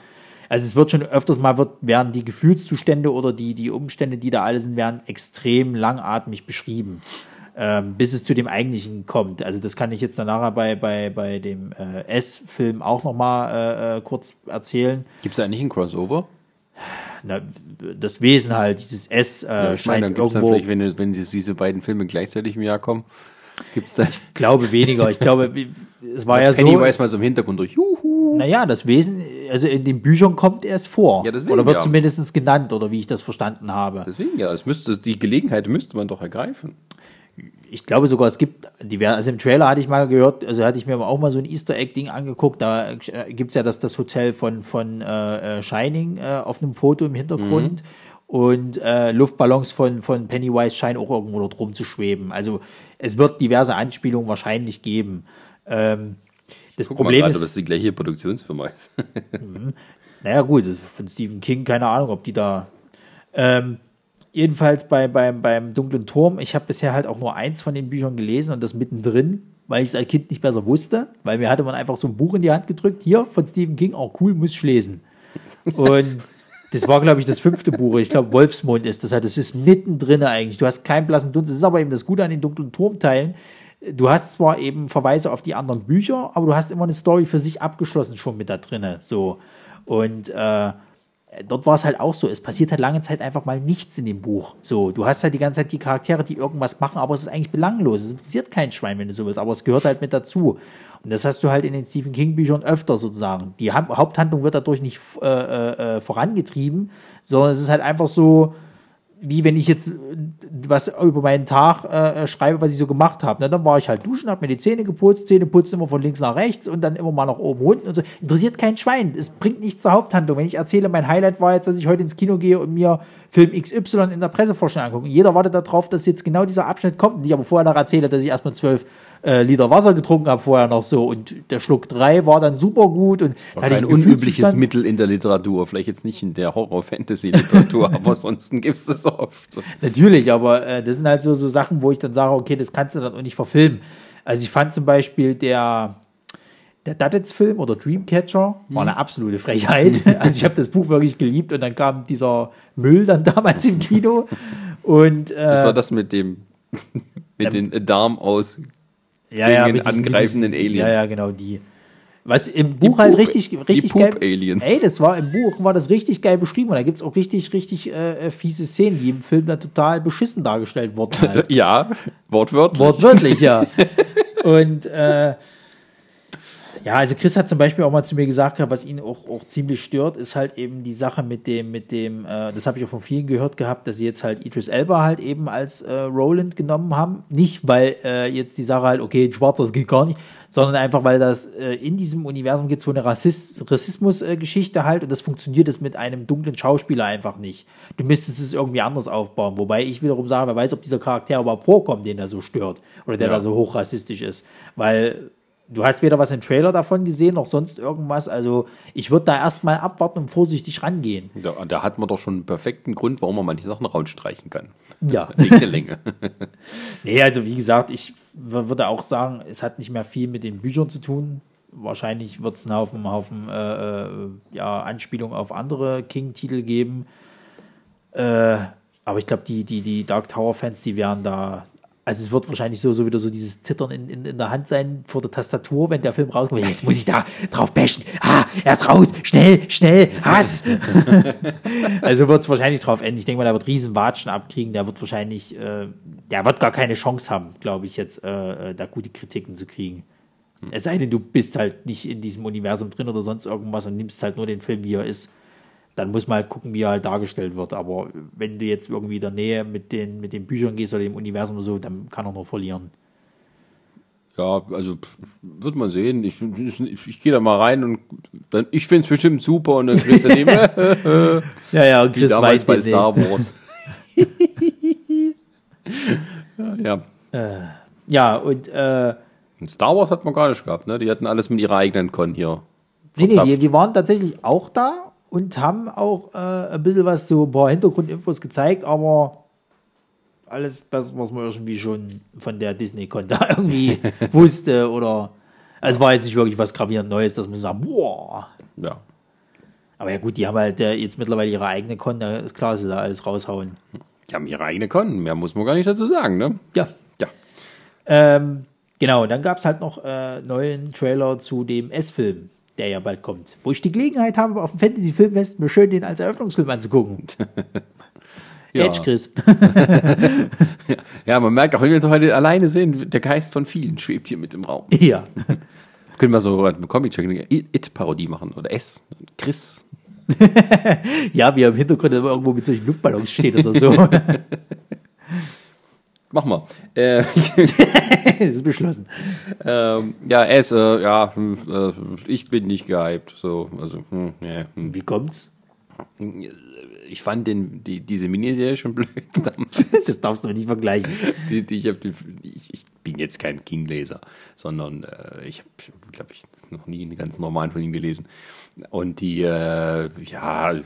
Also es wird schon öfters mal, wird, werden die Gefühlszustände oder die, die Umstände, die da alle sind, werden extrem langatmig beschrieben, ähm, bis es zu dem eigentlichen kommt. Also das kann ich jetzt dann nachher bei, bei, bei dem äh, S-Film auch nochmal äh, äh, kurz erzählen. Gibt es da eigentlich ein Crossover? Na, das Wesen halt, dieses S äh, ja, ich meine, dann irgendwo... Dann vielleicht, wenn, wenn diese beiden Filme gleichzeitig im Jahr kommen, gibt's dann... Ich glaube weniger. Ich glaube, (laughs) es war ja Penny so... weiß mal so im Hintergrund durch, juhu. Naja, das Wesen, also in den Büchern kommt er es vor. Ja, deswegen, oder wird ja. zumindest genannt, oder wie ich das verstanden habe. Deswegen ja, es müsste, die Gelegenheit müsste man doch ergreifen ich glaube sogar, es gibt, diverse, also im Trailer hatte ich mal gehört, also hatte ich mir auch mal so ein Easter Egg-Ding angeguckt, da äh, gibt es ja das, das Hotel von, von äh, äh, Shining äh, auf einem Foto im Hintergrund. Mhm. Und äh, Luftballons von, von Pennywise scheinen auch irgendwo dort rumzuschweben. Also es wird diverse Anspielungen wahrscheinlich geben. Ähm, das Guck Problem mal grad, ist. dass die gleiche Produktionsfirma ist. Mhm. naja, gut, von Stephen King, keine Ahnung, ob die da. Ähm, jedenfalls bei, beim, beim Dunklen Turm, ich habe bisher halt auch nur eins von den Büchern gelesen und das mittendrin, weil ich es als Kind nicht besser wusste, weil mir hatte man einfach so ein Buch in die Hand gedrückt, hier von Stephen King, auch oh, cool, muss ich lesen. Und das war, glaube ich, das fünfte Buch. Ich glaube, Wolfsmond ist das halt. Das ist mittendrin eigentlich. Du hast keinen blassen Dunst. Das ist aber eben das Gute an den dunklen Turmteilen. Du hast zwar eben Verweise auf die anderen Bücher, aber du hast immer eine Story für sich abgeschlossen schon mit da drinne. So. Und äh, dort war es halt auch so, es passiert halt lange Zeit einfach mal nichts in dem Buch. So, du hast halt die ganze Zeit die Charaktere, die irgendwas machen, aber es ist eigentlich belanglos. Es interessiert kein Schwein, wenn du so willst, aber es gehört halt mit dazu. Und das hast du halt in den Stephen King Büchern öfter sozusagen. Die Haupthandlung wird dadurch nicht äh, äh, äh, vorangetrieben, sondern es ist halt einfach so, wie wenn ich jetzt äh, was über meinen Tag äh, schreibe, was ich so gemacht habe. dann war ich halt duschen, habe mir die Zähne geputzt, Zähne putzen immer von links nach rechts und dann immer mal nach oben unten und so. Interessiert kein Schwein. Es bringt nichts zur Haupthandlung. Wenn ich erzähle, mein Highlight war jetzt, dass ich heute ins Kino gehe und mir Film XY in der Pressevorstellung angucke. Jeder wartet darauf, dass jetzt genau dieser Abschnitt kommt und ich aber vorher noch erzähle, dass ich erstmal zwölf äh, Liter Wasser getrunken habe vorher noch so und der Schluck drei war dann super gut und war ein unübliches Mittel in der Literatur, vielleicht jetzt nicht in der Horror-Fantasy-Literatur, (laughs) aber sonst gibt es das oft. Natürlich, aber äh, das sind halt so, so Sachen, wo ich dann sage, okay, das kannst du dann auch nicht verfilmen. Also ich fand zum Beispiel der der Duddits-Film oder Dreamcatcher war eine hm. absolute Frechheit. (laughs) Also ich habe das Buch wirklich geliebt und dann kam dieser Müll dann (laughs) damals im Kino. Und, äh, das war das mit dem mit ähm, den Darm aus ja, ja, mit diesen, angreifenden diesen, Aliens. Ja, ja, genau, die. Was im Buch halt richtig, richtig geil. Aliens. Ey, das war im Buch war das richtig geil beschrieben und da gibt's auch richtig, richtig äh, äh fiese Szenen, die im Film da total beschissen dargestellt wurden. Halt. (laughs) ja, wortwörtlich. Wortwörtlich, ja. (laughs) und äh, ja, also Chris hat zum Beispiel auch mal zu mir gesagt, was ihn auch, auch ziemlich stört, ist halt eben die Sache mit dem, mit dem, äh, das habe ich auch von vielen gehört gehabt, dass sie jetzt halt Idris Elba halt eben als äh, Roland genommen haben. Nicht, weil äh, jetzt die Sache halt, okay, ein Schwarzer, das geht gar nicht, sondern einfach, weil das äh, in diesem Universum gibt so eine Rassist Rassismus-Geschichte halt und das funktioniert es mit einem dunklen Schauspieler einfach nicht. Du müsstest es irgendwie anders aufbauen. Wobei ich wiederum sage, wer weiß, ob dieser Charakter überhaupt vorkommt, den er so stört oder der ja. da so hochrassistisch ist. Weil du hast weder was im Trailer davon gesehen, noch sonst irgendwas. Also ich würde da erstmal abwarten und vorsichtig rangehen. Da, da hat man doch schon einen perfekten Grund, warum man manche Sachen rausstreichen kann. Ja. Wegen der Länge. nee, also wie gesagt, ich würde auch sagen, es hat nicht mehr viel mit den Büchern zu tun. Wahrscheinlich wird es einen Haufen, Haufen äh, äh, ja, Anspielungen auf andere King-Titel geben. Äh, aber ich glaube, die, die, die Dark Tower-Fans, die werden da Also es wird wahrscheinlich so, so wieder so dieses Zittern in, in, in der Hand sein vor der Tastatur, wenn der Film rauskommt. Jetzt muss ich da drauf bashen. Ah, er ist raus. Schnell, schnell, Hass. (laughs) also wird es wahrscheinlich drauf enden. Ich denke mal, der wird riesen Watschen abkriegen. Der wird wahrscheinlich, äh, der wird gar keine Chance haben, glaube ich, jetzt äh, äh, da gute Kritiken zu kriegen. Es sei denn, du bist halt nicht in diesem Universum drin oder sonst irgendwas und nimmst halt nur den Film, wie er ist dann muss man halt gucken, wie er halt dargestellt wird. Aber wenn du jetzt irgendwie in der Nähe mit den, mit den Büchern gehst oder dem Universum oder so, dann kann er nur verlieren. Ja, also wird man sehen. Ich, ich, ich gehe da mal rein und dann, ich finde es bestimmt super und dann kriegst du dem. (laughs) ja, ja, und Chris damals bei Star Wars. (laughs) ja. Äh, ja, und, äh, Star Wars hat man gar nicht gehabt, ne? Die hatten alles mit ihrer eigenen Con hier. Nee, nee, die, die waren tatsächlich auch da und haben auch äh, ein bisschen was so ein paar Hintergrundinfos gezeigt, aber alles das, was man irgendwie schon von der Disney-Con (laughs) da irgendwie (laughs) wusste oder also es war jetzt nicht wirklich was gravierend Neues, dass man sagt, boah. Ja. Aber ja gut, die haben halt äh, jetzt mittlerweile ihre eigene Con, da ist klar, dass sie da alles raushauen. Die haben ihre eigene Con, mehr muss man gar nicht dazu sagen, ne? Ja. Ja. Ähm, genau, dann gab es halt noch äh, neuen Trailer zu dem S-Film der ja bald kommt. Wo ich die Gelegenheit habe, auf dem Fantasy-Filmfest mir schön den als Eröffnungsfilm anzugucken. (laughs) ja. Edge, Chris. (laughs) ja, man merkt auch, wenn wir heute alleine sind, der Geist von vielen schwebt hier mit im Raum. (laughs) Ja. Können wir so eine Comic-It-Parodie machen oder S. Chris. ja, wie er im Hintergrund irgendwo mit solchen Luftballons steht oder so. Mach mal. Äh, (laughs) ist beschlossen. Ähm, ja, es, äh, ja, hm, äh, ich bin nicht gehypt. So, also, hm, ja, hm. Wie kommt's? Ich fand den, die, diese Miniserie schon blöd. (laughs) das darfst du nicht vergleichen. Die, die, ich, die, ich, ich, bin jetzt kein King-Leser, sondern äh, ich habe, glaube ich, noch nie einen ganz normalen von ihm gelesen. Und die, äh, ja,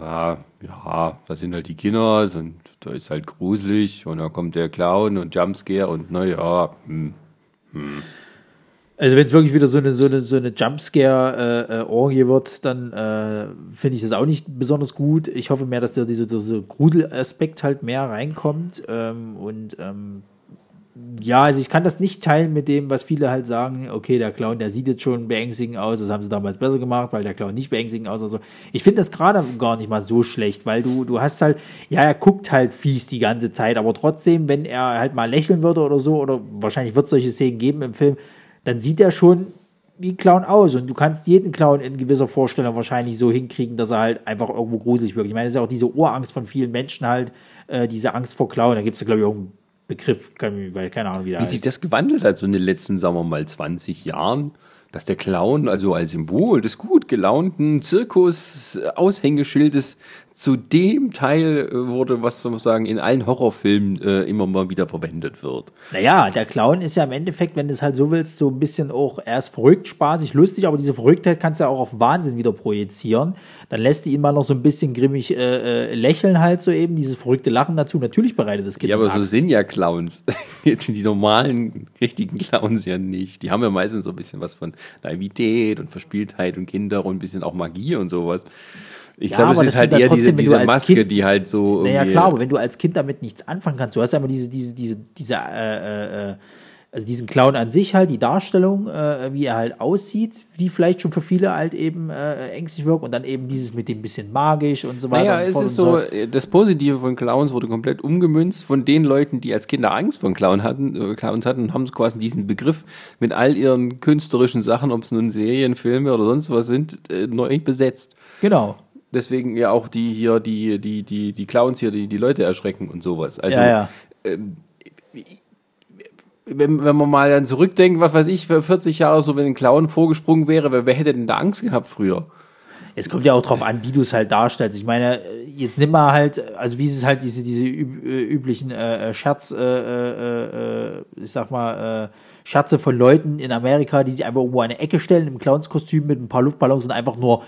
ja, ja, das sind halt die Kinder, und da ist halt gruselig und dann kommt der Clown und Jumpscare und naja, hm, hm. Also wenn es wirklich wieder so eine, so eine, so eine Jumpscare-Orgie äh, äh, wird, dann äh, finde ich das auch nicht besonders gut. Ich hoffe mehr, dass da dieser, dieser Gruselaspekt halt mehr reinkommt ähm, und ähm, ja, also ich kann das nicht teilen mit dem, was viele halt sagen, okay, der Clown, der sieht jetzt schon beängstigend aus, das haben sie damals besser gemacht, weil der Clown nicht beängstigend aus oder so. Ich finde das gerade gar nicht mal so schlecht, weil du, du hast halt, ja, er guckt halt fies die ganze Zeit, aber trotzdem, wenn er halt mal lächeln würde oder so, oder wahrscheinlich wird es solche Szenen geben im Film, dann sieht er schon wie ein Clown aus und du kannst jeden Clown in gewisser Vorstellung wahrscheinlich so hinkriegen, dass er halt einfach irgendwo gruselig wirkt. Ich meine, das ist ja auch diese Urangst von vielen Menschen halt, äh, diese Angst vor Clown. Da gibt es ja, glaube ich, auch einen Begriff, weil keine Ahnung, wie der Wie heißt. sich das gewandelt hat, so in den letzten, sagen wir mal, 20 Jahren, dass der Clown also als Symbol des gut gelaunten Zirkus-Aushängeschildes zu dem Teil äh, wurde, was soll man sagen, in allen Horrorfilmen äh, immer mal wieder verwendet wird. Naja, der Clown ist ja im Endeffekt, wenn du es halt so willst, so ein bisschen auch, er ist verrückt, spaßig, lustig, aber diese Verrücktheit kannst du ja auch auf Wahnsinn wieder projizieren. Dann lässt du ihn mal noch so ein bisschen grimmig äh, äh, lächeln halt so eben, dieses verrückte Lachen dazu. Natürlich bereitet das Kind Ja, aber so sind ja Clowns. (laughs) die normalen, richtigen Clowns ja nicht. Die haben ja meistens so ein bisschen was von Naivität und Verspieltheit und Kinder und ein bisschen auch Magie und sowas. Ich ja, glaube, es ist halt eher trotzdem, diese, diese Maske, kind, die halt so. Naja, klar, aber wenn du als Kind damit nichts anfangen kannst, du hast ja immer diese, diese, diese, diese, äh, äh, also diesen Clown an sich halt, die Darstellung, äh, wie er halt aussieht, die vielleicht schon für viele halt eben äh, ängstlich wirkt und dann eben dieses mit dem bisschen magisch und so weiter. Naja, so es ist so, äh, das Positive von Clowns wurde komplett umgemünzt von den Leuten, die als Kinder Angst vor Clown hatten, äh, Clowns hatten, haben quasi diesen Begriff mit all ihren künstlerischen Sachen, ob es nun Serien, Filme oder sonst was sind, äh, neu besetzt. Genau deswegen ja auch die hier, die, die, die, die Clowns hier, die, die Leute erschrecken und sowas. Also, ja, ja. Ähm, wenn, wenn man mal dann zurückdenkt, was weiß ich, für 40 Jahre so, wenn ein Clown vorgesprungen wäre, wer, wer hätte denn da Angst gehabt früher? Es kommt ja auch drauf an, wie du es halt darstellst. Ich meine, jetzt nimm mal halt, also wie es halt diese, diese üb, äh, üblichen äh, Scherz, äh, äh, äh, ich sag mal, äh, Scherze von Leuten in Amerika, die sich einfach irgendwo an eine Ecke stellen im Clownskostüm mit ein paar Luftballons und einfach nur äh,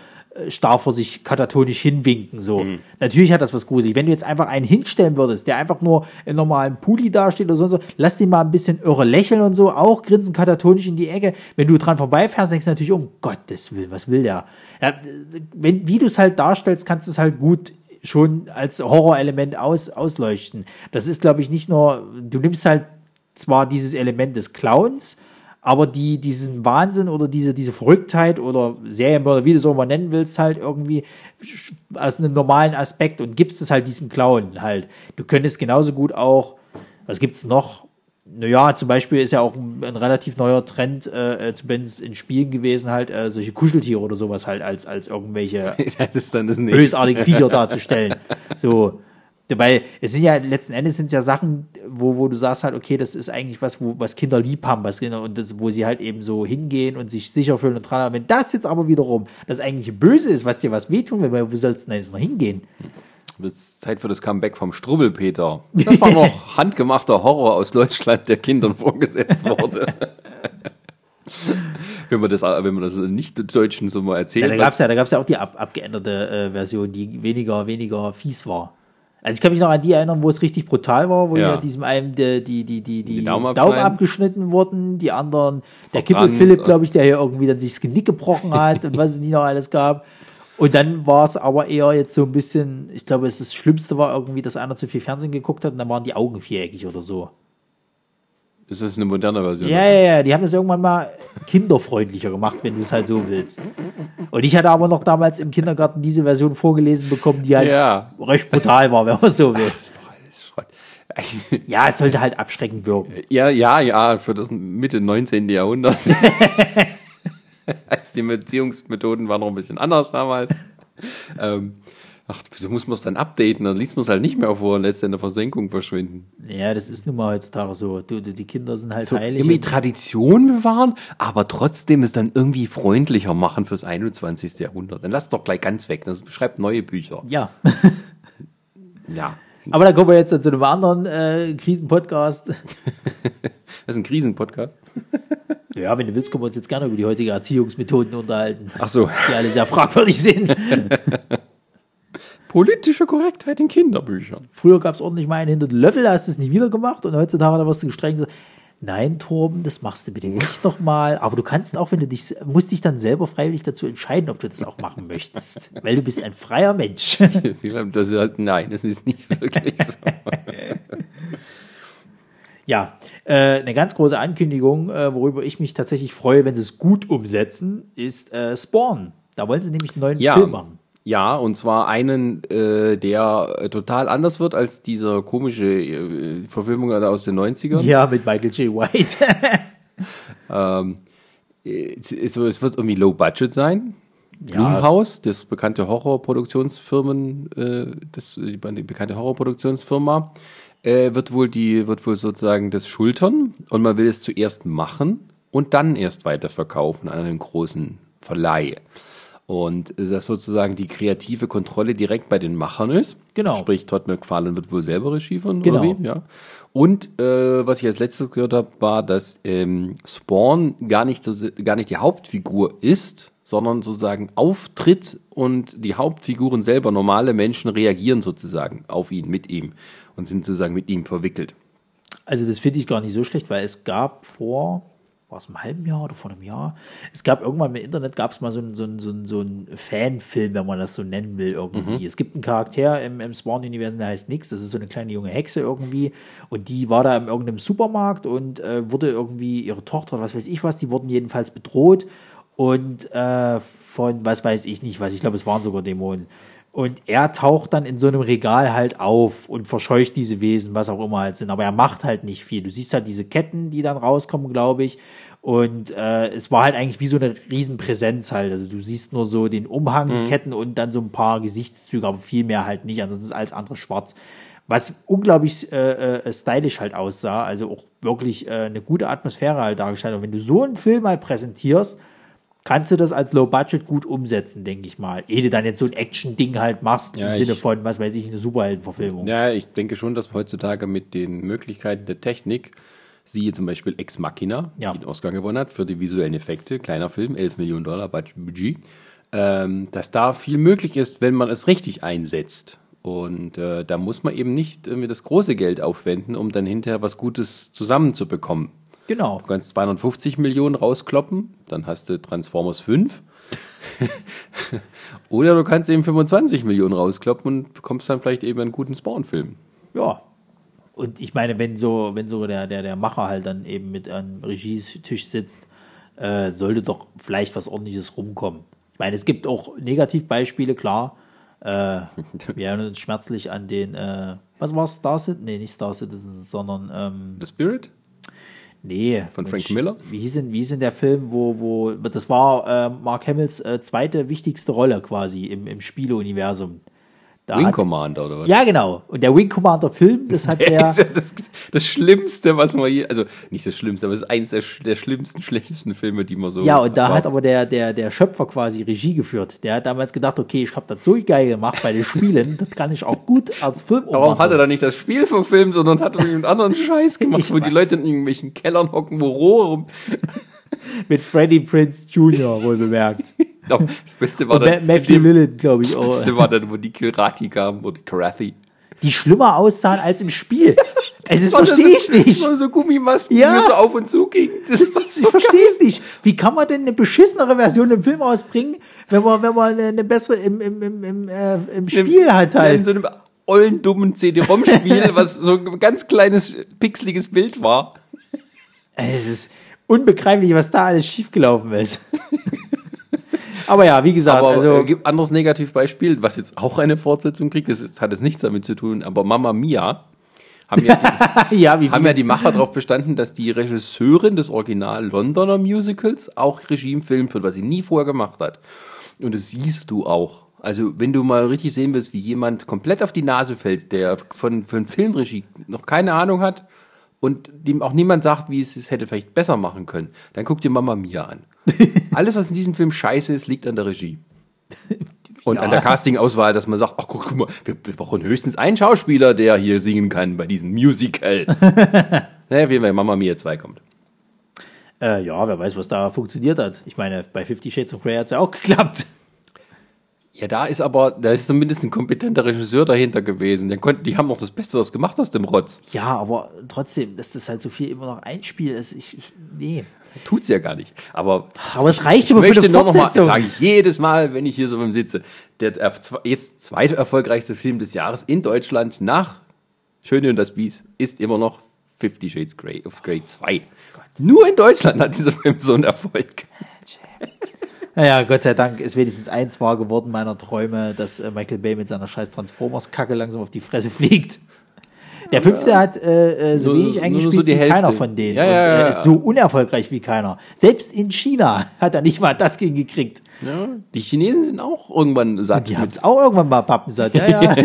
starr vor sich katatonisch hinwinken. So. Mhm. Natürlich hat das was gruselig. Wenn du jetzt einfach einen hinstellen würdest, der einfach nur im normalen Pulli dasteht oder so, so lass den mal ein bisschen irre lächeln und so, auch grinsen katatonisch in die Ecke. Wenn du dran vorbeifährst, denkst du natürlich, um Gottes Willen, was will der? Ja, wenn, wie du es halt darstellst, kannst du es halt gut schon als Horrorelement aus, ausleuchten. Das ist, glaube ich, nicht nur, du nimmst halt zwar dieses Element des Clowns, aber die, diesen Wahnsinn oder diese, diese Verrücktheit oder Serienmörder, wie du es auch mal nennen willst, halt irgendwie aus einem normalen Aspekt und gibst es halt diesem Clown halt. Du könntest genauso gut auch, was gibt's noch? Naja, zum Beispiel ist ja auch ein, ein relativ neuer Trend, äh, zumindest in Spielen gewesen, halt äh, solche Kuscheltiere oder sowas halt als, als irgendwelche (laughs) Das ist dann das bösartigen Viecher darzustellen. So, weil es sind ja letzten Endes sind ja Sachen, wo, wo du sagst halt, okay, das ist eigentlich was, wo, was Kinder lieb haben, was Kinder, und das, wo sie halt eben so hingehen und sich sicher fühlen und dran. Wenn das jetzt aber wiederum das eigentliche Böse ist, was dir was wehtun will, wo sollst du denn jetzt noch hingehen? Es ist Zeit für das Comeback vom Struwwelpeter. (laughs) Das war noch handgemachter Horror aus Deutschland, der Kindern vorgesetzt wurde. (laughs) wenn man das, wenn man das nicht Deutschen so mal erzählt. Ja, da gab es ja, da gab's ja auch die ab, abgeänderte äh, Version, die weniger, weniger fies war. Also ich kann mich noch an die erinnern, wo es richtig brutal war, wo ja, Ja. diesem einen die, die, die, die, die, Die Daumen Daumen, abgeschnitten wurden, die anderen, der Verbrannt. Kippel Philipp, glaube ich, der hier irgendwie dann sich das Genick gebrochen hat und was es nicht noch alles gab. Und dann war es aber eher jetzt so ein bisschen, ich glaube, es das Schlimmste war irgendwie, dass einer zu viel Fernsehen geguckt hat und dann waren die Augen viereckig oder so. Ist das eine moderne Version? Ja, ja, ja, die haben das irgendwann mal kinderfreundlicher gemacht, wenn du es halt so willst. Und ich hatte aber noch damals im Kindergarten diese Version vorgelesen bekommen, die halt Ja. recht brutal war, wenn man so will. (laughs) Ja, es sollte halt abschreckend wirken. Ja, ja, ja, für das Mitte 19. Jahrhundert. (laughs) (laughs) Als die Beziehungsmethoden waren noch ein bisschen anders damals. ähm, ach, wieso muss man es dann updaten? Dann liest man es halt nicht mehr vor und lässt es in der Versenkung verschwinden. Ja, das ist nun mal heutzutage so. Du, die Kinder sind halt So, heilig. irgendwie Tradition bewahren, aber trotzdem es dann irgendwie freundlicher machen fürs 21. Jahrhundert. Dann lass doch gleich ganz weg. Das beschreibt neue Bücher. Ja, (laughs) Ja. aber dann kommen wir jetzt zu einem anderen äh, Krisenpodcast. (laughs) Das ist ein Krisenpodcast. (laughs) Ja, wenn du willst, können wir uns jetzt gerne über die heutige Erziehungsmethoden unterhalten, Ach so. die alle sehr fragwürdig sind. Politische Korrektheit in Kinderbüchern. Früher gab es ordentlich mal einen hinter den Löffel, da hast du es nie wieder gemacht und heutzutage da wirst du gestrengt. gesagt, Nein, Torben, das machst du bitte nicht nochmal. Aber du kannst auch, wenn du dich, musst dich dann selber freiwillig dazu entscheiden, ob du das auch machen möchtest. Weil du bist ein freier Mensch. (laughs) Das ist halt, nein, das ist nicht wirklich so. Ja, äh, eine ganz große Ankündigung, äh, worüber ich mich tatsächlich freue, wenn sie es gut umsetzen, ist äh, Spawn. Da wollen sie nämlich einen neuen Ja. Film machen. Ja, und zwar einen, äh, der äh, total anders wird als dieser komische äh, Verfilmung aus den 90ern. Ja, mit Michael J. White. (laughs) Ähm, es, es es wird irgendwie Low Budget sein. Ja. Blumhaus, das bekannte Horrorproduktionsfirmen, äh, das, die, die bekannte Horrorproduktionsfirma, äh, wird wohl die, wird wohl sozusagen das schultern und man will es zuerst machen und dann erst weiterverkaufen an einen großen Verleih. Und dass sozusagen die kreative Kontrolle direkt bei den Machern ist. Genau. Sprich, Todd McFarlane wird wohl selber Regie führen, Genau. wie? Ja. Und äh, was ich als letztes gehört habe, war, dass ähm, Spawn gar nicht, so, gar nicht die Hauptfigur ist, sondern sozusagen auftritt und die Hauptfiguren selber, normale Menschen, reagieren sozusagen auf ihn, mit ihm und sind sozusagen mit ihm verwickelt. Also das finde ich gar nicht so schlecht, weil es gab vor, war es im halben Jahr oder vor einem Jahr, es gab irgendwann im Internet, gab es mal so einen so einen- so einen- so einen Fanfilm, wenn man das so nennen will irgendwie. Es gibt einen Charakter im, im Spawn-Universum, der heißt Nix, das ist so eine kleine junge Hexe irgendwie. Und die war da in irgendeinem Supermarkt und äh, wurde irgendwie, ihre Tochter, was weiß ich was, die wurden jedenfalls bedroht. Und äh, von, was weiß ich nicht was, ich glaube es waren sogar Dämonen. Und er taucht dann in so einem Regal halt auf und verscheucht diese Wesen, was auch immer halt sind. Aber er macht halt nicht viel. Du siehst halt diese Ketten, die dann rauskommen, glaube ich. Und äh, es war halt eigentlich wie so eine Riesenpräsenz halt. Also du siehst nur so den Umhang, die Ketten und dann so ein paar Gesichtszüge, aber viel mehr halt nicht. Ansonsten ist alles andere schwarz. Was unglaublich äh, äh, stylisch halt aussah. Also auch wirklich äh, eine gute Atmosphäre halt dargestellt. Und wenn du so einen Film halt präsentierst, kannst du das als Low Budget gut umsetzen, denke ich mal. Ehe du dann jetzt so ein Action-Ding halt machst, Ja, im Sinne ich- von, was weiß ich, eine Superheldenverfilmung. Ja, ich denke schon, dass heutzutage mit den Möglichkeiten der Technik, siehe zum Beispiel Ex Machina, Ja. die den Oscar gewonnen hat für die visuellen Effekte, kleiner Film, 11 Millionen Dollar Budget, ähm, dass da viel möglich ist, wenn man es richtig einsetzt. Und äh, da muss man eben nicht irgendwie das große Geld aufwenden, um dann hinterher was Gutes zusammenzubekommen. Genau. Du kannst 250 Millionen rauskloppen, dann hast du Transformers 5 (laughs) Oder du kannst eben 25 Millionen rauskloppen und bekommst dann vielleicht eben einen guten Spawn-Film. Ja. Und ich meine, wenn so, wenn so der, der, der Macher halt dann eben mit einem Regietisch sitzt, äh, sollte doch vielleicht was ordentliches rumkommen. Ich meine, es gibt auch Negativbeispiele, klar. Äh, (laughs) wir erinnern uns schmerzlich an den, äh, was war Star Citizen? Nee, nicht Star Citizen, sondern ähm, The Spirit? Nee. Von Frank Miller? Wie hieß, denn, wie hieß denn der Film, wo, wo das war äh, Mark Hamills äh, zweite wichtigste Rolle quasi im, im Spieleuniversum. Da Wing hat- Commander oder was? Ja, genau. Und der Wing Commander Film, das hat (laughs) Der der. ist ja das, das Schlimmste, was man je, also nicht das Schlimmste, aber es ist eins der, der schlimmsten, (laughs) schlechtesten Filme, die man so. Ja, und da hat überhaupt- aber der, der, der Schöpfer quasi Regie geführt. Der hat damals gedacht, okay, ich habe das so geil gemacht bei den Spielen, das kann ich auch gut als Film Warum hat er dann nicht das Spiel verfilmt, sondern hat irgendeinen anderen (laughs) Scheiß gemacht, Ich wo die weiß. Leute in irgendwelchen Kellern hocken, wo Rohre rum. Mit Freddie Prince Jr. wohl bemerkt. Doch, Das Beste war Und dann, Ma- Matthew in Lillard, glaube ich, das auch. Beste war dann, wo die Kirati kamen, die Karathi. Die schlimmer aussahen als im Spiel. (laughs) Ist, Das war verstehe so- ich nicht. Das war so Gummimasken, Ja. die so auf und zu gingen. Das ist Das, ich verstehe es nicht. Wie kann man denn eine beschissenere Version im Film rausbringen, wenn man, wenn man eine, bessere im, im, im, im, äh, im Spiel hat In halt? so einem ollen, dummen CD-ROM-Spiel, (laughs) was so ein ganz kleines, pixeliges Bild war. Es ist unbegreiflich, was da alles schiefgelaufen ist. (laughs) Aber ja, wie gesagt, Aber also äh, gibt anderes Negativbeispiel, was jetzt auch eine Fortsetzung kriegt, das hat jetzt nichts damit zu tun, aber Mama Mia haben ja, (laughs) die, ja, haben ja die Macher darauf bestanden, dass die Regisseurin des Original Londoner Musicals auch Regie im Film führt, was sie nie vorher gemacht hat. Und das siehst du auch. Also, wenn du mal richtig sehen willst, wie jemand komplett auf die Nase fällt, der von, von Filmregie noch keine Ahnung hat und dem auch niemand sagt, wie es es hätte vielleicht besser machen können, dann guck dir Mama Mia an. (laughs) Alles, was in diesem Film scheiße ist, liegt an der Regie. (laughs) Und Ja. an der Castingauswahl, dass man sagt, ach guck, guck mal, wir, wir brauchen höchstens einen Schauspieler, der hier singen kann bei diesem Musical. (laughs) naja, wie wenn Mama Mia 2 kommt. äh, ja, wer weiß, was da funktioniert hat. Ich meine, bei Fifty Shades of Grey hat es ja auch geklappt. Ja, da ist aber, da ist zumindest ein kompetenter Regisseur dahinter gewesen. Der konnte, die haben noch das Beste draus gemacht aus dem Rotz. Ja, aber trotzdem, dass das halt so viel immer noch ein Spiel ist, ich, nee. Tut's ja gar nicht. Aber Aber es reicht ich immer für eine nur noch mal, das Fortsetzung. sage ich jedes Mal, wenn ich hier so beim sitze, der jetzt zweite erfolgreichste Film des Jahres in Deutschland nach Schöne und das Biest ist immer noch Fifty Shades Grey of Grey 2. Nur in Deutschland hat dieser Film so einen Erfolg. Naja, Gott sei Dank ist wenigstens eins wahr geworden meiner Träume, dass äh, Michael Bay mit seiner scheiß Transformers-Kacke langsam auf die Fresse fliegt. Der fünfte hat äh, äh, so Nur- wenig eingespielt so wie Hälfte. keiner von denen. Ja, und ja, ja, äh, ja. ist so unerfolgreich wie keiner. Selbst in China (laughs) hat er nicht mal das hingekriegt. Ja, die Chinesen sind auch irgendwann satt. Die haben es auch irgendwann mal pappensatt. Ja, ja. (laughs)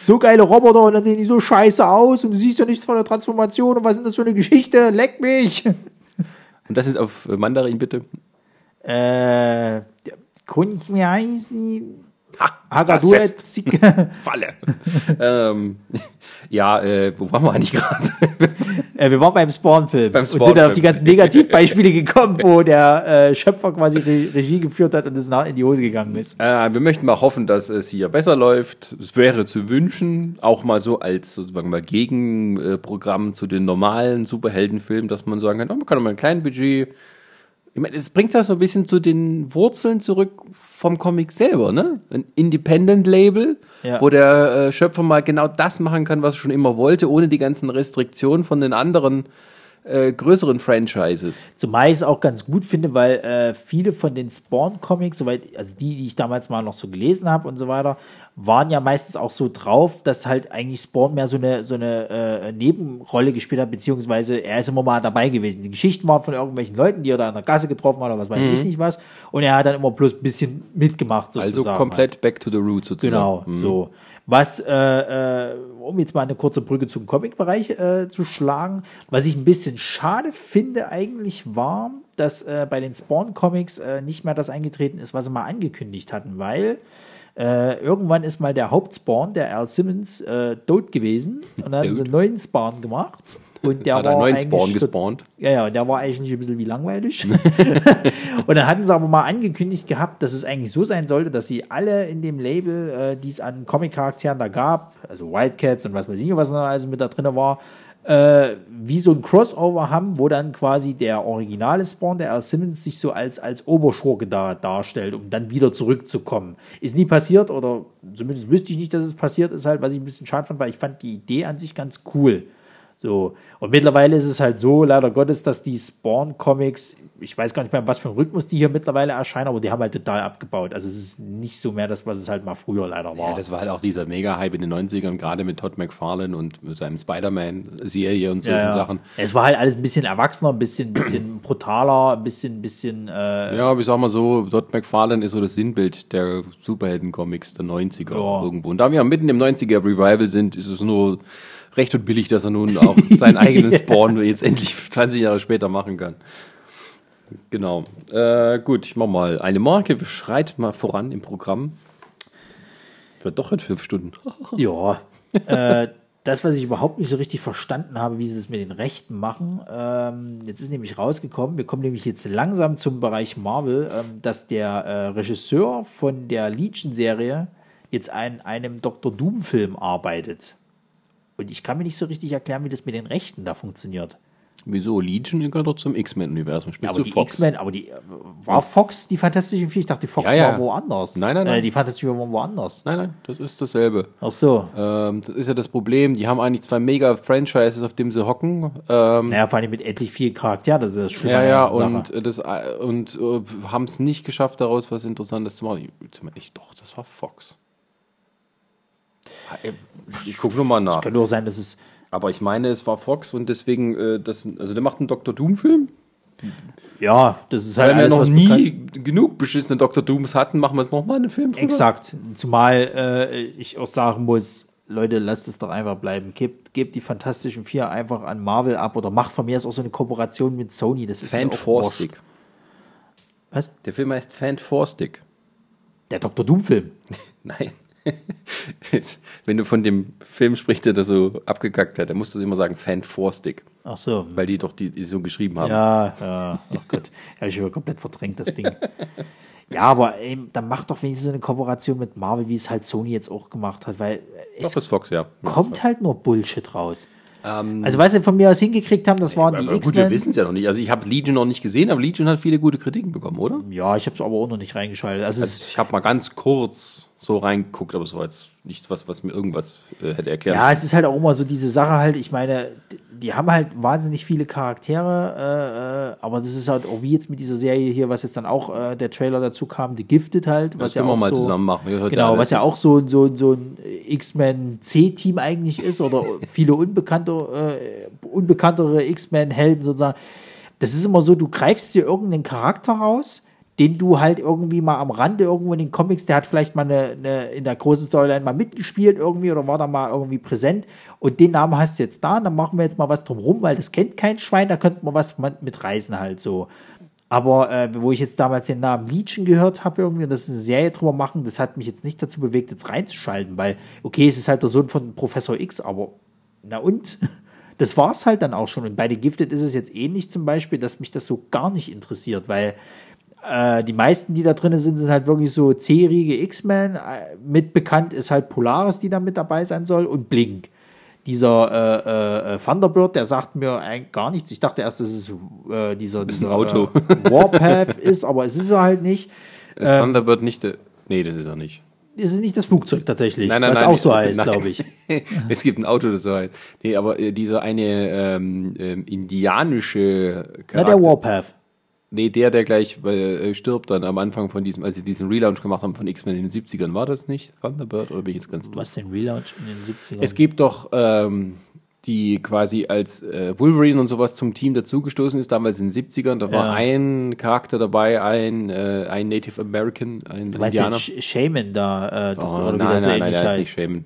so geile Roboter und dann sehen die so scheiße aus und du siehst ja nichts von der Transformation und was ist das für eine Geschichte? Leck mich! Und das ist auf äh, Mandarin bitte. Äh, Kunst mir heißen. (laughs) Falle. (laughs) ähm, ja, äh, wo waren wir eigentlich gerade? Äh, wir waren beim Spawn-Film Beim und sind dann auf die ganzen Negativbeispiele (laughs) gekommen, wo der äh, Schöpfer quasi Re Regie geführt hat und es nach in die Hose gegangen ist. Äh, wir möchten mal hoffen, dass es hier besser läuft. Es wäre zu wünschen, auch mal so als sozusagen mal Gegenprogramm zu den normalen Superheldenfilmen, dass man sagen kann, oh, man kann mal ein kleines Budget. Ich meine, es bringt das so ein bisschen zu den Wurzeln zurück vom Comic selber, ne? Ein Independent-Label, Ja. wo der äh, Schöpfer mal genau das machen kann, was er schon immer wollte, ohne die ganzen Restriktionen von den anderen äh, größeren Franchises. Zumal ich es auch ganz gut finde, weil äh, viele von den Spawn-Comics, soweit, also die, die ich damals mal noch so gelesen habe und so weiter, waren ja meistens auch so drauf, dass halt eigentlich Spawn mehr so eine, so eine äh, Nebenrolle gespielt hat, beziehungsweise er ist immer mal dabei gewesen. Die Geschichten waren von irgendwelchen Leuten, die er da in der Gasse getroffen hat oder was weiß ich nicht was. Und er hat dann immer bloß ein bisschen mitgemacht sozusagen. Also komplett back to the roots sozusagen. Genau, so. Was, äh, äh, um jetzt mal eine kurze Brücke zum Comic-Bereich äh, zu schlagen, was ich ein bisschen schade finde eigentlich war, dass äh, bei den Spawn-Comics äh, nicht mehr das eingetreten ist, was sie mal angekündigt hatten, weil äh, irgendwann ist mal der Hauptspawn, der Al Simmons, äh, tot gewesen und dann haben sie einen neuen Spawn gemacht. Und der Hat war einen neuen eigentlich Spawn gespawnt. ja, ja, und der war eigentlich ein bisschen wie langweilig. (laughs) (laughs) und dann hatten sie aber mal angekündigt gehabt, dass es eigentlich so sein sollte, dass sie alle in dem Label, äh, die es an Comic-Charakteren da gab, also Wildcats und was weiß ich, was noch alles mit da drin war, äh, wie so ein Crossover haben, wo dann quasi der originale Spawn, der Al Simmons, sich so als, als Oberschurke da darstellt, um dann wieder zurückzukommen. Ist nie passiert oder zumindest wüsste ich nicht, dass es passiert ist halt, was ich ein bisschen schade fand, weil ich fand die Idee an sich ganz cool. So. Und mittlerweile ist es halt so, leider Gottes, dass die Spawn-Comics, ich weiß gar nicht mehr, was für ein Rhythmus die hier mittlerweile erscheinen, aber die haben halt total abgebaut. Also es ist nicht so mehr das, was es halt mal früher leider war. Ja, das war halt auch dieser Mega-Hype in den 90ern, gerade mit Todd McFarlane und seinem Spider-Man-Serie und solchen ja, ja. Sachen. Es war halt alles ein bisschen erwachsener, ein bisschen, bisschen (clears throat) brutaler, ein bisschen, bisschen. Äh, Ja, aber ich sag mal so, Todd McFarlane ist so das Sinnbild der Superhelden-Comics der 90er Ja. irgendwo. Und da wir mitten im 90er-Revival sind, ist es nur recht und billig, dass er nun auch (laughs) seinen eigenen Spawn jetzt endlich 20 Jahre später machen kann. Genau. Äh, gut, ich mach mal eine Marke, schreit mal voran im Programm. Wird doch in fünf Stunden. (laughs) Ja. äh, das, was ich überhaupt nicht so richtig verstanden habe, wie sie das mit den Rechten machen. Ähm, jetzt ist nämlich rausgekommen, wir kommen nämlich jetzt langsam zum Bereich Marvel, ähm, dass der äh, Regisseur von der Legion-Serie jetzt an einem Dr. Doom-Film arbeitet. Und ich kann mir nicht so richtig erklären, wie das mit den Rechten da funktioniert. Wieso? Legion gehört doch zum X-Men-Universum. Spielt Ja, aber die. X-Men, aber die äh, war Fox die Fantastischen Vier? Ich dachte, die Fox Ja, ja. war woanders. Nein, nein, Äh, nein. die Fantastischen waren woanders. Nein, nein, das ist dasselbe. Ach so. Ähm, das ist ja das Problem. Die haben eigentlich zwei Mega-Franchises, auf dem sie hocken. Ähm, Naja, vor allem mit endlich vielen Charakteren, das ist das Schlimme ja, ja, der Sache. und, äh, das, äh, und äh, haben es nicht geschafft, daraus was Interessantes zu machen. Ich, ich, doch, das war Fox. Ich, gucke nur mal nach. Könnte auch sein, dass es. Aber ich meine, es war Fox und deswegen, äh, das, also der macht einen Dr. Doom-Film. Ja, das ist halt Weil wir noch nie genug beschissene Dr. Dooms hatten, machen wir jetzt nochmal einen Film drüber. Exakt. Zumal äh, ich auch sagen muss, Leute, lasst es doch einfach bleiben. Gebt, gebt die Fantastischen Vier einfach an Marvel ab oder macht von mir aus auch so eine Kooperation mit Sony. Das ist mir Fan auch Four wurscht. Stick. Was? Der Film heißt Fan Four Stick. Der Dr. Doom-Film. (laughs) Nein. (laughs) Wenn du von dem Film sprichst, der da so abgekackt hat, dann musst du immer sagen Fan Stick. Ach so. Weil die doch die, die so geschrieben haben. Ja, ja, oh Gott. Habe ich schon komplett verdrängt, das Ding. (laughs) Ja, aber eben, dann macht doch wenigstens so eine Kooperation mit Marvel, wie es halt Sony jetzt auch gemacht hat, weil es Doch, Fox, ja. kommt halt nur Bullshit raus. also, was sie von mir aus hingekriegt haben, das waren die Aber gut, wir X-Men. wissen es ja noch nicht. Also ich habe Legion noch nicht gesehen, aber Legion hat viele gute Kritiken bekommen, oder? Ja, ich habe es aber auch noch nicht reingeschaltet. Also, es, Ich habe mal ganz kurz so reingeguckt, aber es war jetzt nichts, was, was mir irgendwas äh, hätte erklären ja, es ist halt auch immer so diese Sache halt, ich meine, die haben halt wahnsinnig viele Charaktere, äh, äh, aber das ist halt auch wie jetzt mit dieser Serie hier, was jetzt dann auch äh, der Trailer dazu kam, The Gifted halt, was ja wir auch mal so, zusammen machen. Genau, ja was ja auch so, so, so ein X-Men C-Team eigentlich ist oder viele unbekannte, äh, unbekanntere X-Men-Helden sozusagen. Das ist immer so, du greifst dir irgendeinen Charakter raus, den du halt irgendwie mal am Rande irgendwo in den Comics, der hat vielleicht mal eine, eine in der großen Storyline mal mitgespielt irgendwie oder war da mal irgendwie präsent und den Namen hast du jetzt da dann machen wir jetzt mal was drumrum, weil das kennt kein Schwein, da könnte man was mit reißen halt so. Aber äh, wo ich jetzt damals den Namen Legion gehört habe irgendwie und das eine Serie drüber machen, das hat mich jetzt nicht dazu bewegt, jetzt reinzuschalten, weil, okay, es ist halt der Sohn von Professor X, aber na und? (laughs) Das war's halt dann auch schon. Und bei The Gifted ist es jetzt ähnlich zum Beispiel, dass mich das so gar nicht interessiert, weil äh, die meisten, die da drin sind, sind halt wirklich so C-Riege X-Men. Äh, mit bekannt ist halt Polaris, die da mit dabei sein soll, und Blink. Dieser äh, äh, Thunderbird, der sagt mir eigentlich gar nichts. Ich dachte erst, dass es äh, dieser, dieser Auto. Äh, Warpath (laughs) ist, aber es ist er halt nicht. Ist Thunderbird nicht der. Nee, das ist er nicht. Es ist nicht das Flugzeug tatsächlich, Nein, nein, was nein, auch so (laughs) heißt, glaube ich. (laughs) es gibt ein Auto, das so heißt. Nee, aber äh, dieser eine ähm, ähm, indianische Na, Charakter. der Warpath. Nee, der, der gleich äh, stirbt dann am Anfang von diesem, als sie diesen Relaunch gemacht haben von X-Men in den 70ern, war das nicht Thunderbird oder bin ich jetzt ganz Was den Relaunch in den 70ern? Es gibt doch ähm, die quasi als äh, Wolverine und sowas zum Team dazugestoßen ist, damals in den 70ern, da war Ja. ein Charakter dabei, ein, äh, ein Native American, ein du meinst Indianer. Shaman da, äh, das Oh, oder nein, nein, nein, ähnlich der ist nicht Shaman.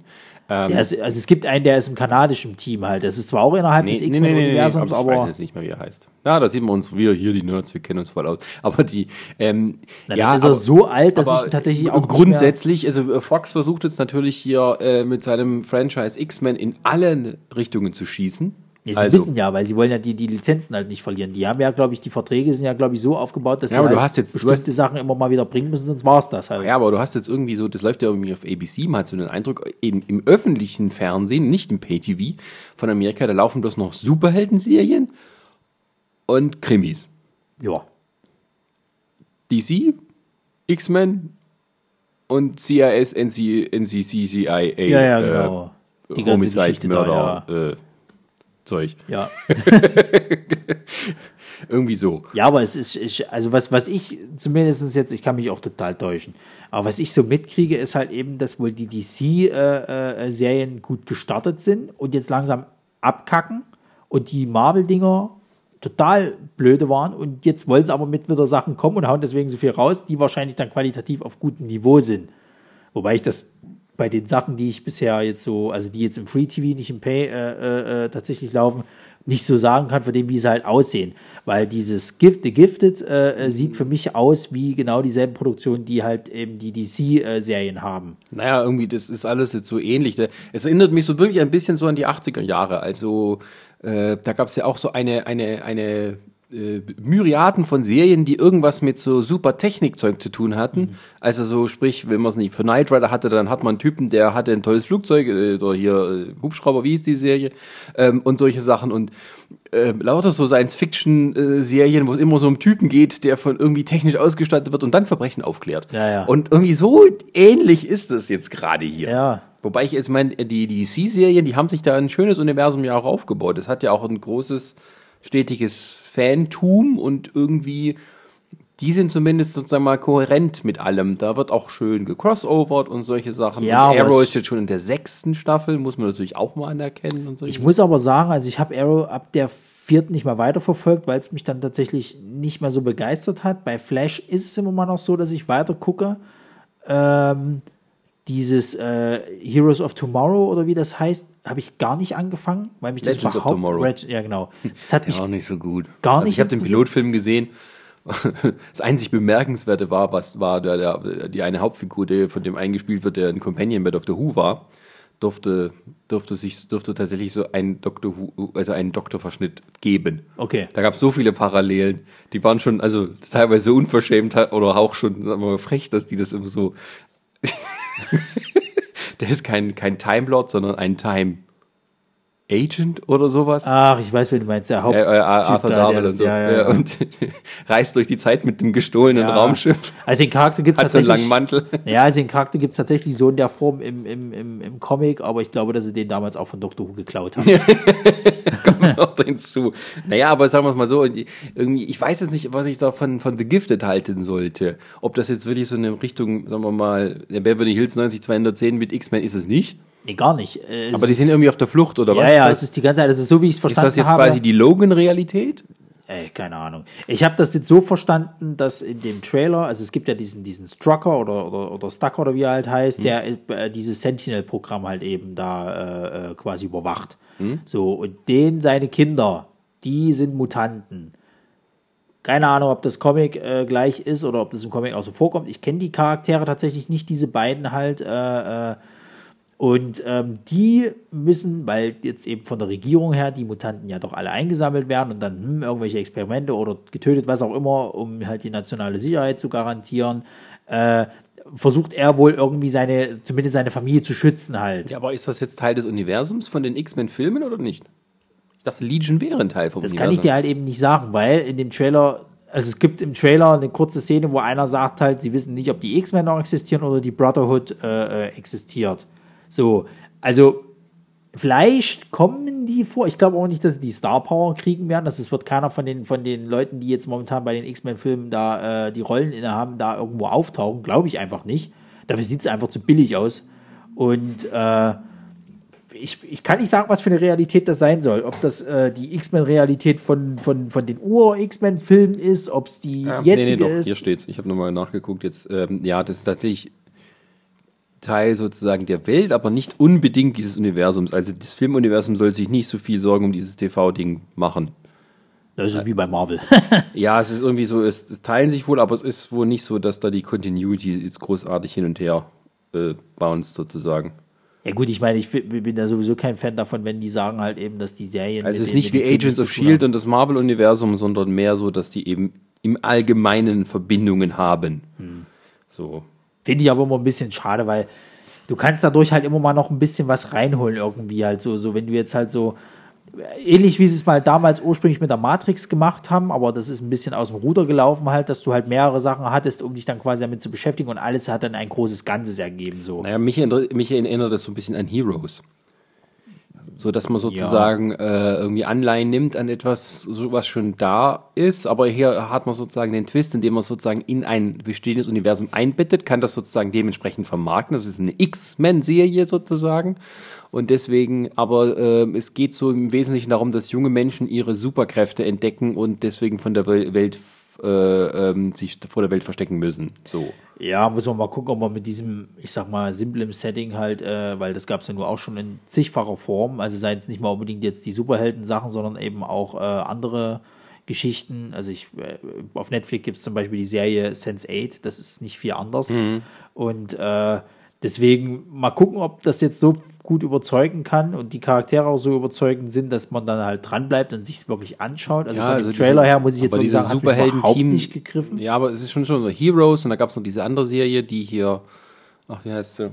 Ähm, Der ist, also es gibt einen, der ist im kanadischen Team halt. Das ist zwar auch innerhalb des X-Men-Universums, aber ich weiß jetzt nicht mehr, wie er heißt. Ja, da sehen wir uns, wir hier, die Nerds, wir kennen uns voll aus. Aber die, ähm, Na, ja, ist er aber- so alt, dass ich tatsächlich auch grundsätzlich, also äh, Fox versucht jetzt natürlich hier äh, mit seinem Franchise X-Men in allen Richtungen zu schießen. Ja, sie Also- wissen ja, weil sie wollen ja die, die Lizenzen halt nicht verlieren. Die haben ja, glaube ich, die Verträge sind ja, glaube ich, so aufgebaut, dass Ja, sie aber du halt hast jetzt- bestimmte hast- Sachen immer mal wieder bringen müssen, sonst war es das halt. Ja, aber du hast jetzt irgendwie so, das läuft ja irgendwie auf ABC, man hat so den Eindruck, in, im öffentlichen Fernsehen, nicht im Pay-TV von Amerika, da laufen bloß noch Superhelden-Serien und Krimis. ja. DC, X-Men und CIS, NC, NCCCIA. Ja, ja, genau. Äh, Die ganze Homicide, Geschichte da, Mörder, äh, Zeug. Ja. (laughs) Irgendwie so. Ja, aber es ist, ich, also was, was ich zumindest jetzt, ich kann mich auch total täuschen, aber was ich so mitkriege, ist halt eben, dass wohl die DC-Serien gut gestartet sind und jetzt langsam abkacken und die Marvel-Dinger total blöde waren und jetzt wollen sie aber mit wieder Sachen kommen und hauen deswegen so viel raus, die wahrscheinlich dann qualitativ auf gutem Niveau sind. Wobei ich das bei den Sachen, die ich bisher jetzt so, also die jetzt im Free TV, nicht im Pay äh, äh, äh, tatsächlich laufen, nicht so sagen kann, von dem, wie sie halt aussehen. Weil dieses Gift, The Gifted äh, äh, sieht für mich aus wie genau dieselben Produktionen, die halt eben die DC-Serien haben. Naja, irgendwie, das ist alles jetzt so ähnlich. ne? Es erinnert mich so wirklich ein bisschen so an die 80er Jahre. Also, äh, da gab es ja auch so eine, eine, eine äh, Myriaden von Serien, die irgendwas mit so super Technikzeug zu tun hatten. Also so, sprich, wenn man es nicht für Knight Rider hatte, dann hat man einen Typen, der hatte ein tolles Flugzeug äh, oder hier äh, Hubschrauber, wie ist die Serie? Ähm, und solche Sachen. Und äh, lauter so Science-Fiction-Serien, wo es immer so um Typen geht, der von irgendwie technisch ausgestattet wird und dann Verbrechen aufklärt. Ja, ja. Und irgendwie so ähnlich ist es jetzt gerade hier. Ja. Wobei ich jetzt meine, die, die DC-Serien, die haben sich da ein schönes Universum ja auch aufgebaut. Es hat ja auch ein großes, stetiges Fantum und irgendwie, die sind zumindest sozusagen mal kohärent mit allem. Da wird auch schön gecrossovert und solche Sachen. Ja, und Arrow ist jetzt schon in der sechsten Staffel, muss man natürlich auch mal anerkennen und solche Ich muss aber sagen, also ich habe Arrow ab der vierten nicht mehr weiterverfolgt, weil es mich dann tatsächlich nicht mehr so begeistert hat. Bei Flash ist es immer mal noch so, dass ich weiter gucke. Ähm, dieses äh, Heroes of Tomorrow oder wie das heißt, habe ich gar nicht angefangen, weil mich das Legends of überhaupt Tomorrow. Reg- ja genau. Das hat mich auch nicht so gut. Gar also nicht ich habe den. Pilotfilm gesehen. (laughs) Das einzig Bemerkenswerte war, was war der, der, die eine Hauptfigur, der von dem eingespielt wird, der ein Companion bei Doctor Who war, durfte, durfte sich, durfte tatsächlich so ein Doctor Who, also einen Doktorverschnitt geben. okay. Da gab es so viele Parallelen. Die waren schon, also teilweise unverschämt oder auch schon, sagen wir mal, frech, dass die das immer so. (laughs) der ist kein, kein Time Lord, sondern ein Time Agent oder sowas. Ach, ich weiß, wen du meinst, der Haupt. Ja, äh, Arthur da, das- und so. ja, ja, Ja. Und (laughs) reist durch die Zeit mit dem gestohlenen. Raumschiff. Also den Charakter gibt es Hat so einen tatsächlich. langen Mantel. Ja, also den Charakter gibt es tatsächlich so in der Form im, im, im, im Comic, aber ich glaube, dass sie den damals auch von Doctor Who geklaut haben. (laughs) Kommt noch (laughs) hinzu. Naja, aber sagen wir es mal so, irgendwie, ich weiß jetzt nicht, was ich da von, von The Gifted halten sollte. Ob das jetzt wirklich so eine Richtung, sagen wir mal, der Beverly Hills 90210 mit X-Men ist es nicht. Nee, gar nicht. Äh, Aber die ist- sind irgendwie auf der Flucht, oder was? Ja, ja, das, es ist die ganze Zeit, das ist so, wie ich es ist verstanden das jetzt habe. quasi die Logan-Realität? Ey, keine Ahnung. Ich habe das jetzt so verstanden, dass in dem Trailer, also es gibt ja diesen, diesen Strucker oder, oder, oder Stucker oder wie er halt heißt, der äh, dieses Sentinel-Programm halt eben da äh, äh, quasi überwacht. So, und den seine Kinder, die sind Mutanten. Keine Ahnung, ob das Comic äh, gleich ist oder ob das im Comic auch so vorkommt. Ich kenne die Charaktere tatsächlich nicht, diese beiden halt. Äh, äh, und ähm, die müssen, weil jetzt eben von der Regierung her die Mutanten ja doch alle eingesammelt werden und dann hm, irgendwelche Experimente oder getötet, was auch immer, um halt die nationale Sicherheit zu garantieren, äh, versucht er wohl irgendwie seine, zumindest seine Familie zu schützen halt. Ja, aber ist das jetzt Teil des Universums von den X-Men-Filmen oder nicht? Ich dachte, Legion wäre ein Teil vom Das Universum. kann ich dir halt eben nicht sagen, weil in dem Trailer, also es gibt im Trailer eine kurze Szene, wo einer sagt halt, sie wissen nicht, ob die X-Men noch existieren oder die Brotherhood äh, äh, existiert. So, also vielleicht kommen die vor. Ich glaube auch nicht, dass sie die Star Power kriegen werden. Das wird keiner von den, von den Leuten, die jetzt momentan bei den X-Men-Filmen da äh, die Rollen innehaben, da irgendwo auftauchen. Glaube ich einfach nicht. Dafür sieht es einfach zu billig aus. Und äh, ich, ich kann nicht sagen, was für eine Realität das sein soll. Ob das äh, die X-Men-Realität von, von, von den Ur-X-Men-Filmen ist, ob es die Ja, jetzige nee, nee, doch, ist. hier steht's. Ich habe nochmal nachgeguckt jetzt. Ähm, ja, das ist tatsächlich Teil sozusagen der Welt, aber nicht unbedingt dieses Universums. Also das Filmuniversum soll sich nicht so viel Sorgen um dieses TV-Ding machen. Also wie bei Marvel. (laughs) Ja, es ist irgendwie so, es, es teilen sich wohl, aber es ist wohl nicht so, dass da die Continuity jetzt großartig hin und her äh, bounced sozusagen. Ja gut, ich meine, ich bin da sowieso kein Fan davon, wenn die sagen halt eben, dass die Serien. Also es ist nicht wie Agents of Shield und das Marvel-Universum, sondern mehr so, dass die eben im Allgemeinen Verbindungen haben. So. Finde ich aber immer ein bisschen schade, weil du kannst dadurch halt immer mal noch ein bisschen was reinholen irgendwie halt so, so wenn du jetzt halt so ähnlich wie sie es mal damals ursprünglich mit der Matrix gemacht haben, aber das ist ein bisschen aus dem Ruder gelaufen halt, dass du halt mehrere Sachen hattest, um dich dann quasi damit zu beschäftigen und alles hat dann ein großes Ganzes ergeben so. Naja, mich, erinnert- mich erinnert das so ein bisschen an Heroes. So, dass man sozusagen äh, irgendwie Anleihen nimmt an etwas, so was schon da ist, aber hier hat man sozusagen den Twist, indem man sozusagen in ein bestehendes Universum einbettet, kann das sozusagen dementsprechend vermarkten. Das ist eine X-Men-Serie sozusagen. Und deswegen, aber äh, es geht so im Wesentlichen darum, dass junge Menschen ihre Superkräfte entdecken und deswegen von der Wel- Welt äh, ähm, sich vor der Welt verstecken müssen. So. Ja, muss man mal gucken, ob man mit diesem, ich sag mal, simplem Setting halt, äh, weil das gab es ja nur auch schon in zigfacher Form, also seien es nicht mal unbedingt jetzt die Superhelden-Sachen, sondern eben auch äh, andere Geschichten. Also ich, äh, auf Netflix gibt es zum Beispiel die Serie Sense8, das ist nicht viel anders. Und äh, deswegen mal gucken, ob das jetzt so gut überzeugen kann und die Charaktere auch so überzeugend sind, dass man dann halt dranbleibt und sich es wirklich anschaut. Also Ja, von also dem Trailer diese- her muss ich jetzt dieses sagen, hat mich überhaupt nicht gegriffen. Ja, aber es ist schon schon so Heroes und da gab es noch diese andere Serie, die hier, ach, wie heißt sie?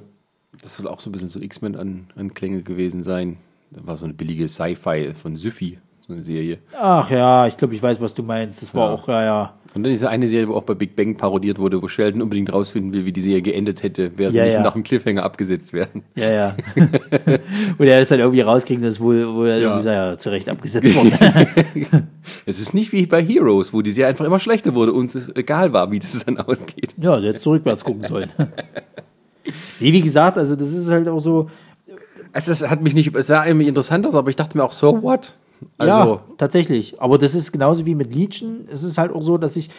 Das soll auch so ein bisschen so X-Men-Anklänge gewesen sein. Da war so eine billige Sci-Fi von Syfy, so eine Serie. Ach ja, ich glaube, ich weiß, was du meinst. Das war Ja. auch, ja, ja. Und dann diese eine Serie, wo auch bei Big Bang parodiert wurde, wo Sheldon unbedingt rausfinden will, wie die Serie geendet hätte, wäre sie Ja, nicht ja. nach dem Cliffhanger abgesetzt werden. Ja, ja. und er ist dann irgendwie rauskriegen, dass wohl, wohl er Ja. irgendwie ja, zu Recht abgesetzt worden. (laughs) Es ist nicht wie bei Heroes, wo die Serie einfach immer schlechter wurde und es egal war, wie das dann ausgeht. ja, der hätte zurückwärts gucken sollen. nee, wie gesagt, also das ist halt auch so, Also es hat mich nicht, es sah irgendwie interessant aus, aber ich dachte mir auch, so what? Also, ja, tatsächlich. Aber das ist genauso wie mit Legion. Es ist halt auch so, dass ich,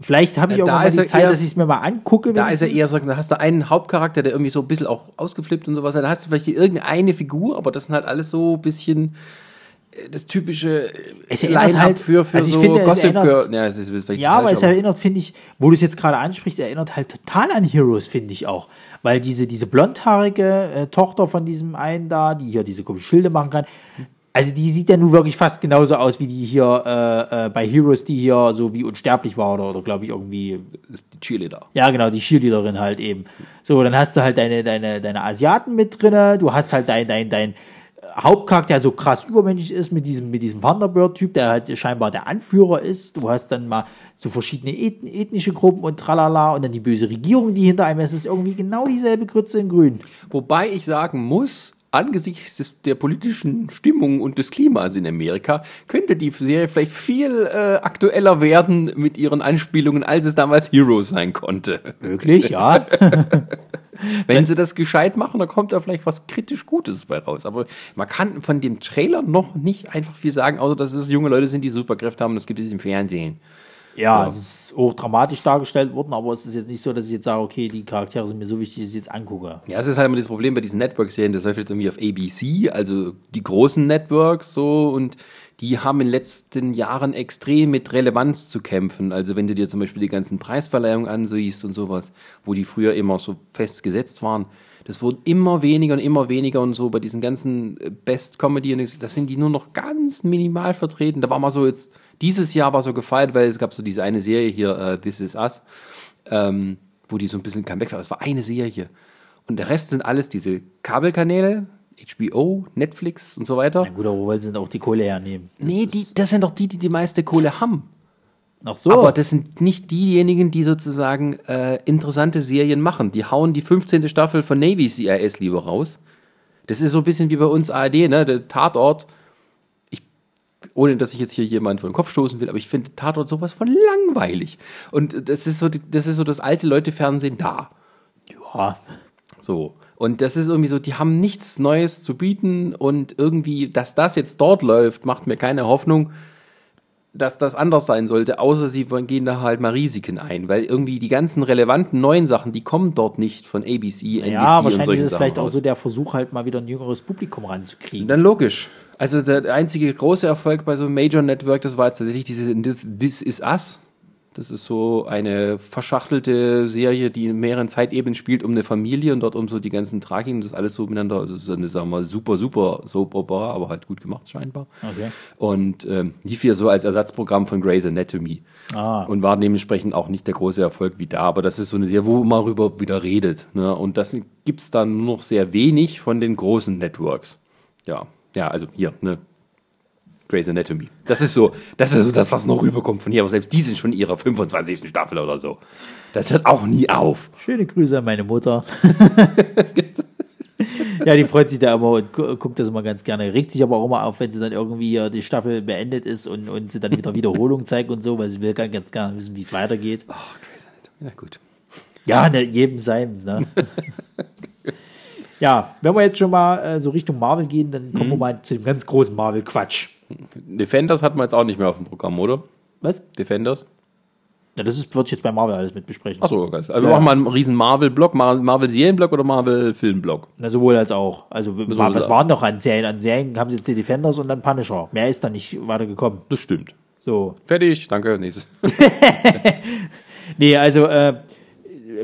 vielleicht habe ich Ja, auch mal die Zeit, eher- dass ich es mir mal angucke. Da ist er wenigstens. eher so, da hast du einen Hauptcharakter, der irgendwie so ein bisschen auch ausgeflippt und sowas. Da hast du vielleicht hier irgendeine Figur, aber das sind halt alles so ein bisschen äh, das typische Es erinnert Line-Up halt- für, für also so finde, es Gossip erinnert- Girl. Ja, es ist Ja, aber es erinnert, finde ich, wo du es jetzt gerade ansprichst, erinnert halt total an Heroes, finde ich auch. Weil diese, diese blondhaarige äh, Tochter von diesem einen da, die hier diese komischen Schilde machen kann, also die sieht ja nun wirklich fast genauso aus wie die hier äh, äh, bei Heroes, die hier so wie unsterblich war oder, oder glaube ich irgendwie das ist die Cheerleader. ja, genau, die Cheerleaderin halt eben. So, dann hast du halt deine, deine, deine Asiaten mit drinne, du hast halt dein, dein, dein Hauptcharakter, der so krass übermenschlich ist mit diesem, mit diesem Thunderbird-Typ, der halt scheinbar der Anführer ist. Du hast dann mal so verschiedene eth ethnische Gruppen und tralala und dann die böse Regierung, die hinter einem ist. Es ist irgendwie genau dieselbe Grütze in Grün. Wobei ich sagen muss, angesichts des, der politischen Stimmung und des Klimas in Amerika, könnte die Serie vielleicht viel äh, aktueller werden mit ihren Anspielungen, als es damals Heroes sein konnte. Möglich, ja. (laughs) Wenn sie das gescheit machen, dann kommt da vielleicht was kritisch Gutes bei raus. Aber man kann von dem Trailer noch nicht einfach viel sagen, außer dass es junge Leute sind, die Superkräfte haben und das gibt es im Fernsehen. Ja, So. es ist auch dramatisch dargestellt worden, aber es ist jetzt nicht so, dass ich jetzt sage, okay, die Charaktere sind mir so wichtig, dass ich jetzt angucke. Ja, es ist halt immer das Problem bei diesen Network-Serien, das läuft jetzt irgendwie auf ABC, also die großen Networks so und die haben in den letzten Jahren extrem mit Relevanz zu kämpfen. Also wenn du dir zum Beispiel die ganzen Preisverleihungen ansiehst und sowas, wo die früher immer so festgesetzt waren, das wurden immer weniger und immer weniger und so bei diesen ganzen äh, Best Comedy und das- das sind die nur noch ganz minimal vertreten. Da war mal so jetzt, dieses Jahr war so gefeiert, weil es gab so diese eine Serie hier, äh, This Is Us, ähm, wo die so ein bisschen Comeback war. Das war eine Serie. Und der Rest sind alles diese Kabelkanäle, HBO, Netflix und so weiter. Na gut, aber wo wollen sie denn auch die Kohle hernehmen? Das Nee, die, das sind doch die, die die meiste Kohle haben. Ach so. Aber das sind nicht diejenigen, die sozusagen äh, interessante Serien machen. Die hauen die 15. Staffel von Navy CIS lieber raus. Das ist so ein bisschen wie bei uns ARD, ne? Der Tatort. Ohne dass ich jetzt hier jemand vor den Kopf stoßen will, aber ich finde Tatort sowas von langweilig. Und das ist so, das ist so das alte Leute-Fernsehen da. ja. So. Und das ist irgendwie so, die haben nichts Neues zu bieten und irgendwie, dass das jetzt dort läuft, macht mir keine Hoffnung, dass das anders sein sollte, außer sie gehen da halt mal Risiken ein, weil irgendwie die ganzen relevanten neuen Sachen, die kommen dort nicht von ABC, NBC Ja, und wahrscheinlich solchen ist es Sachen vielleicht auch raus. so der Versuch, halt mal wieder ein jüngeres Publikum ranzukriegen. Dann logisch. Also der einzige große Erfolg bei so einem Major Network, das war jetzt tatsächlich diese This Is Us. Das ist so eine verschachtelte Serie, die in mehreren Zeitebenen spielt, um eine Familie und dort um so die ganzen Tragiken und das alles so miteinander. Also so eine, sagen wir mal, super, super Soap Opera, aber halt gut gemacht scheinbar. Okay. Und ähm, lief hier so als Ersatzprogramm von Grey's Anatomy. Ah. Und war dementsprechend auch nicht der große Erfolg wie da. Aber das ist so eine Serie, wo man darüber wieder redet. Ne? Und das gibt's dann nur noch sehr wenig von den großen Networks. Ja, ja, also hier, ne, Grey's Anatomy. Das ist so, das ist so das, was noch rüberkommt von hier. Aber selbst die sind schon in ihrer 25. Staffel oder so. Das hört auch nie auf. Schöne Grüße an meine Mutter. (laughs) ja, die freut sich da immer und gu- guckt das immer ganz gerne. Regt sich aber auch immer auf, wenn sie dann irgendwie die Staffel beendet ist und, und sie dann wieder (laughs) Wiederholung zeigt und so, weil sie will ganz, ganz gerne wissen, wie es weitergeht. Oh, Grey's Anatomy. Ja, gut. Ja, ne, jedem seins, ne? (laughs) ja, wenn wir jetzt schon mal äh, so Richtung Marvel gehen, dann kommen wir mal zu dem ganz großen Marvel-Quatsch. Defenders hat man jetzt auch nicht mehr auf dem Programm, oder? Was? Defenders? Ja, das ist, würde ich jetzt bei Marvel alles mit besprechen. Achso, okay. Also wir Ja. machen mal einen riesen Marvel-Block, Mar- Marvel-Serienblock oder Marvel-Filmblock? Na, sowohl als auch. Also, wir was sagen. waren noch an Serien? An Serien haben sie jetzt die Defenders und dann Punisher. Mehr ist da nicht weitergekommen. Das stimmt. So. Fertig, danke, nächstes. (laughs) Nee, also äh,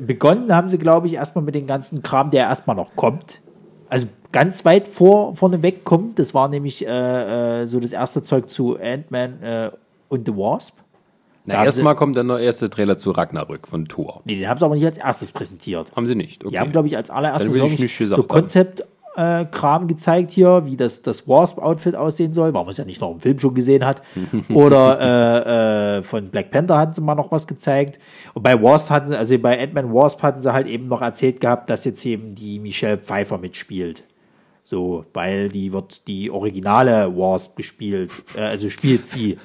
begonnen haben sie, glaube ich, erstmal mit dem ganzen Kram, der erstmal noch kommt. Also ganz weit vor, vorne weg kommt. Das war nämlich äh, äh, so das erste Zeug zu Ant-Man äh, und The Wasp. Na, erstmal kommt dann der erste Trailer zu Ragnarök von Thor. Nee, den haben sie aber nicht als erstes präsentiert. Haben sie nicht? Okay. Die haben, glaube ich, als allererstes ich glaub nicht Konzept-Kram gezeigt hier, wie das, das Wasp-Outfit aussehen soll, weil man es ja nicht noch im Film schon gesehen hat. Oder (laughs) äh, äh, von Black Panther hatten sie mal noch was gezeigt. Und bei Wasp hatten sie, also bei Ant-Man Wasp hatten sie halt eben noch erzählt gehabt, dass jetzt eben die Michelle Pfeiffer mitspielt. So, weil die wird die originale Wasp gespielt, äh, also spielt sie.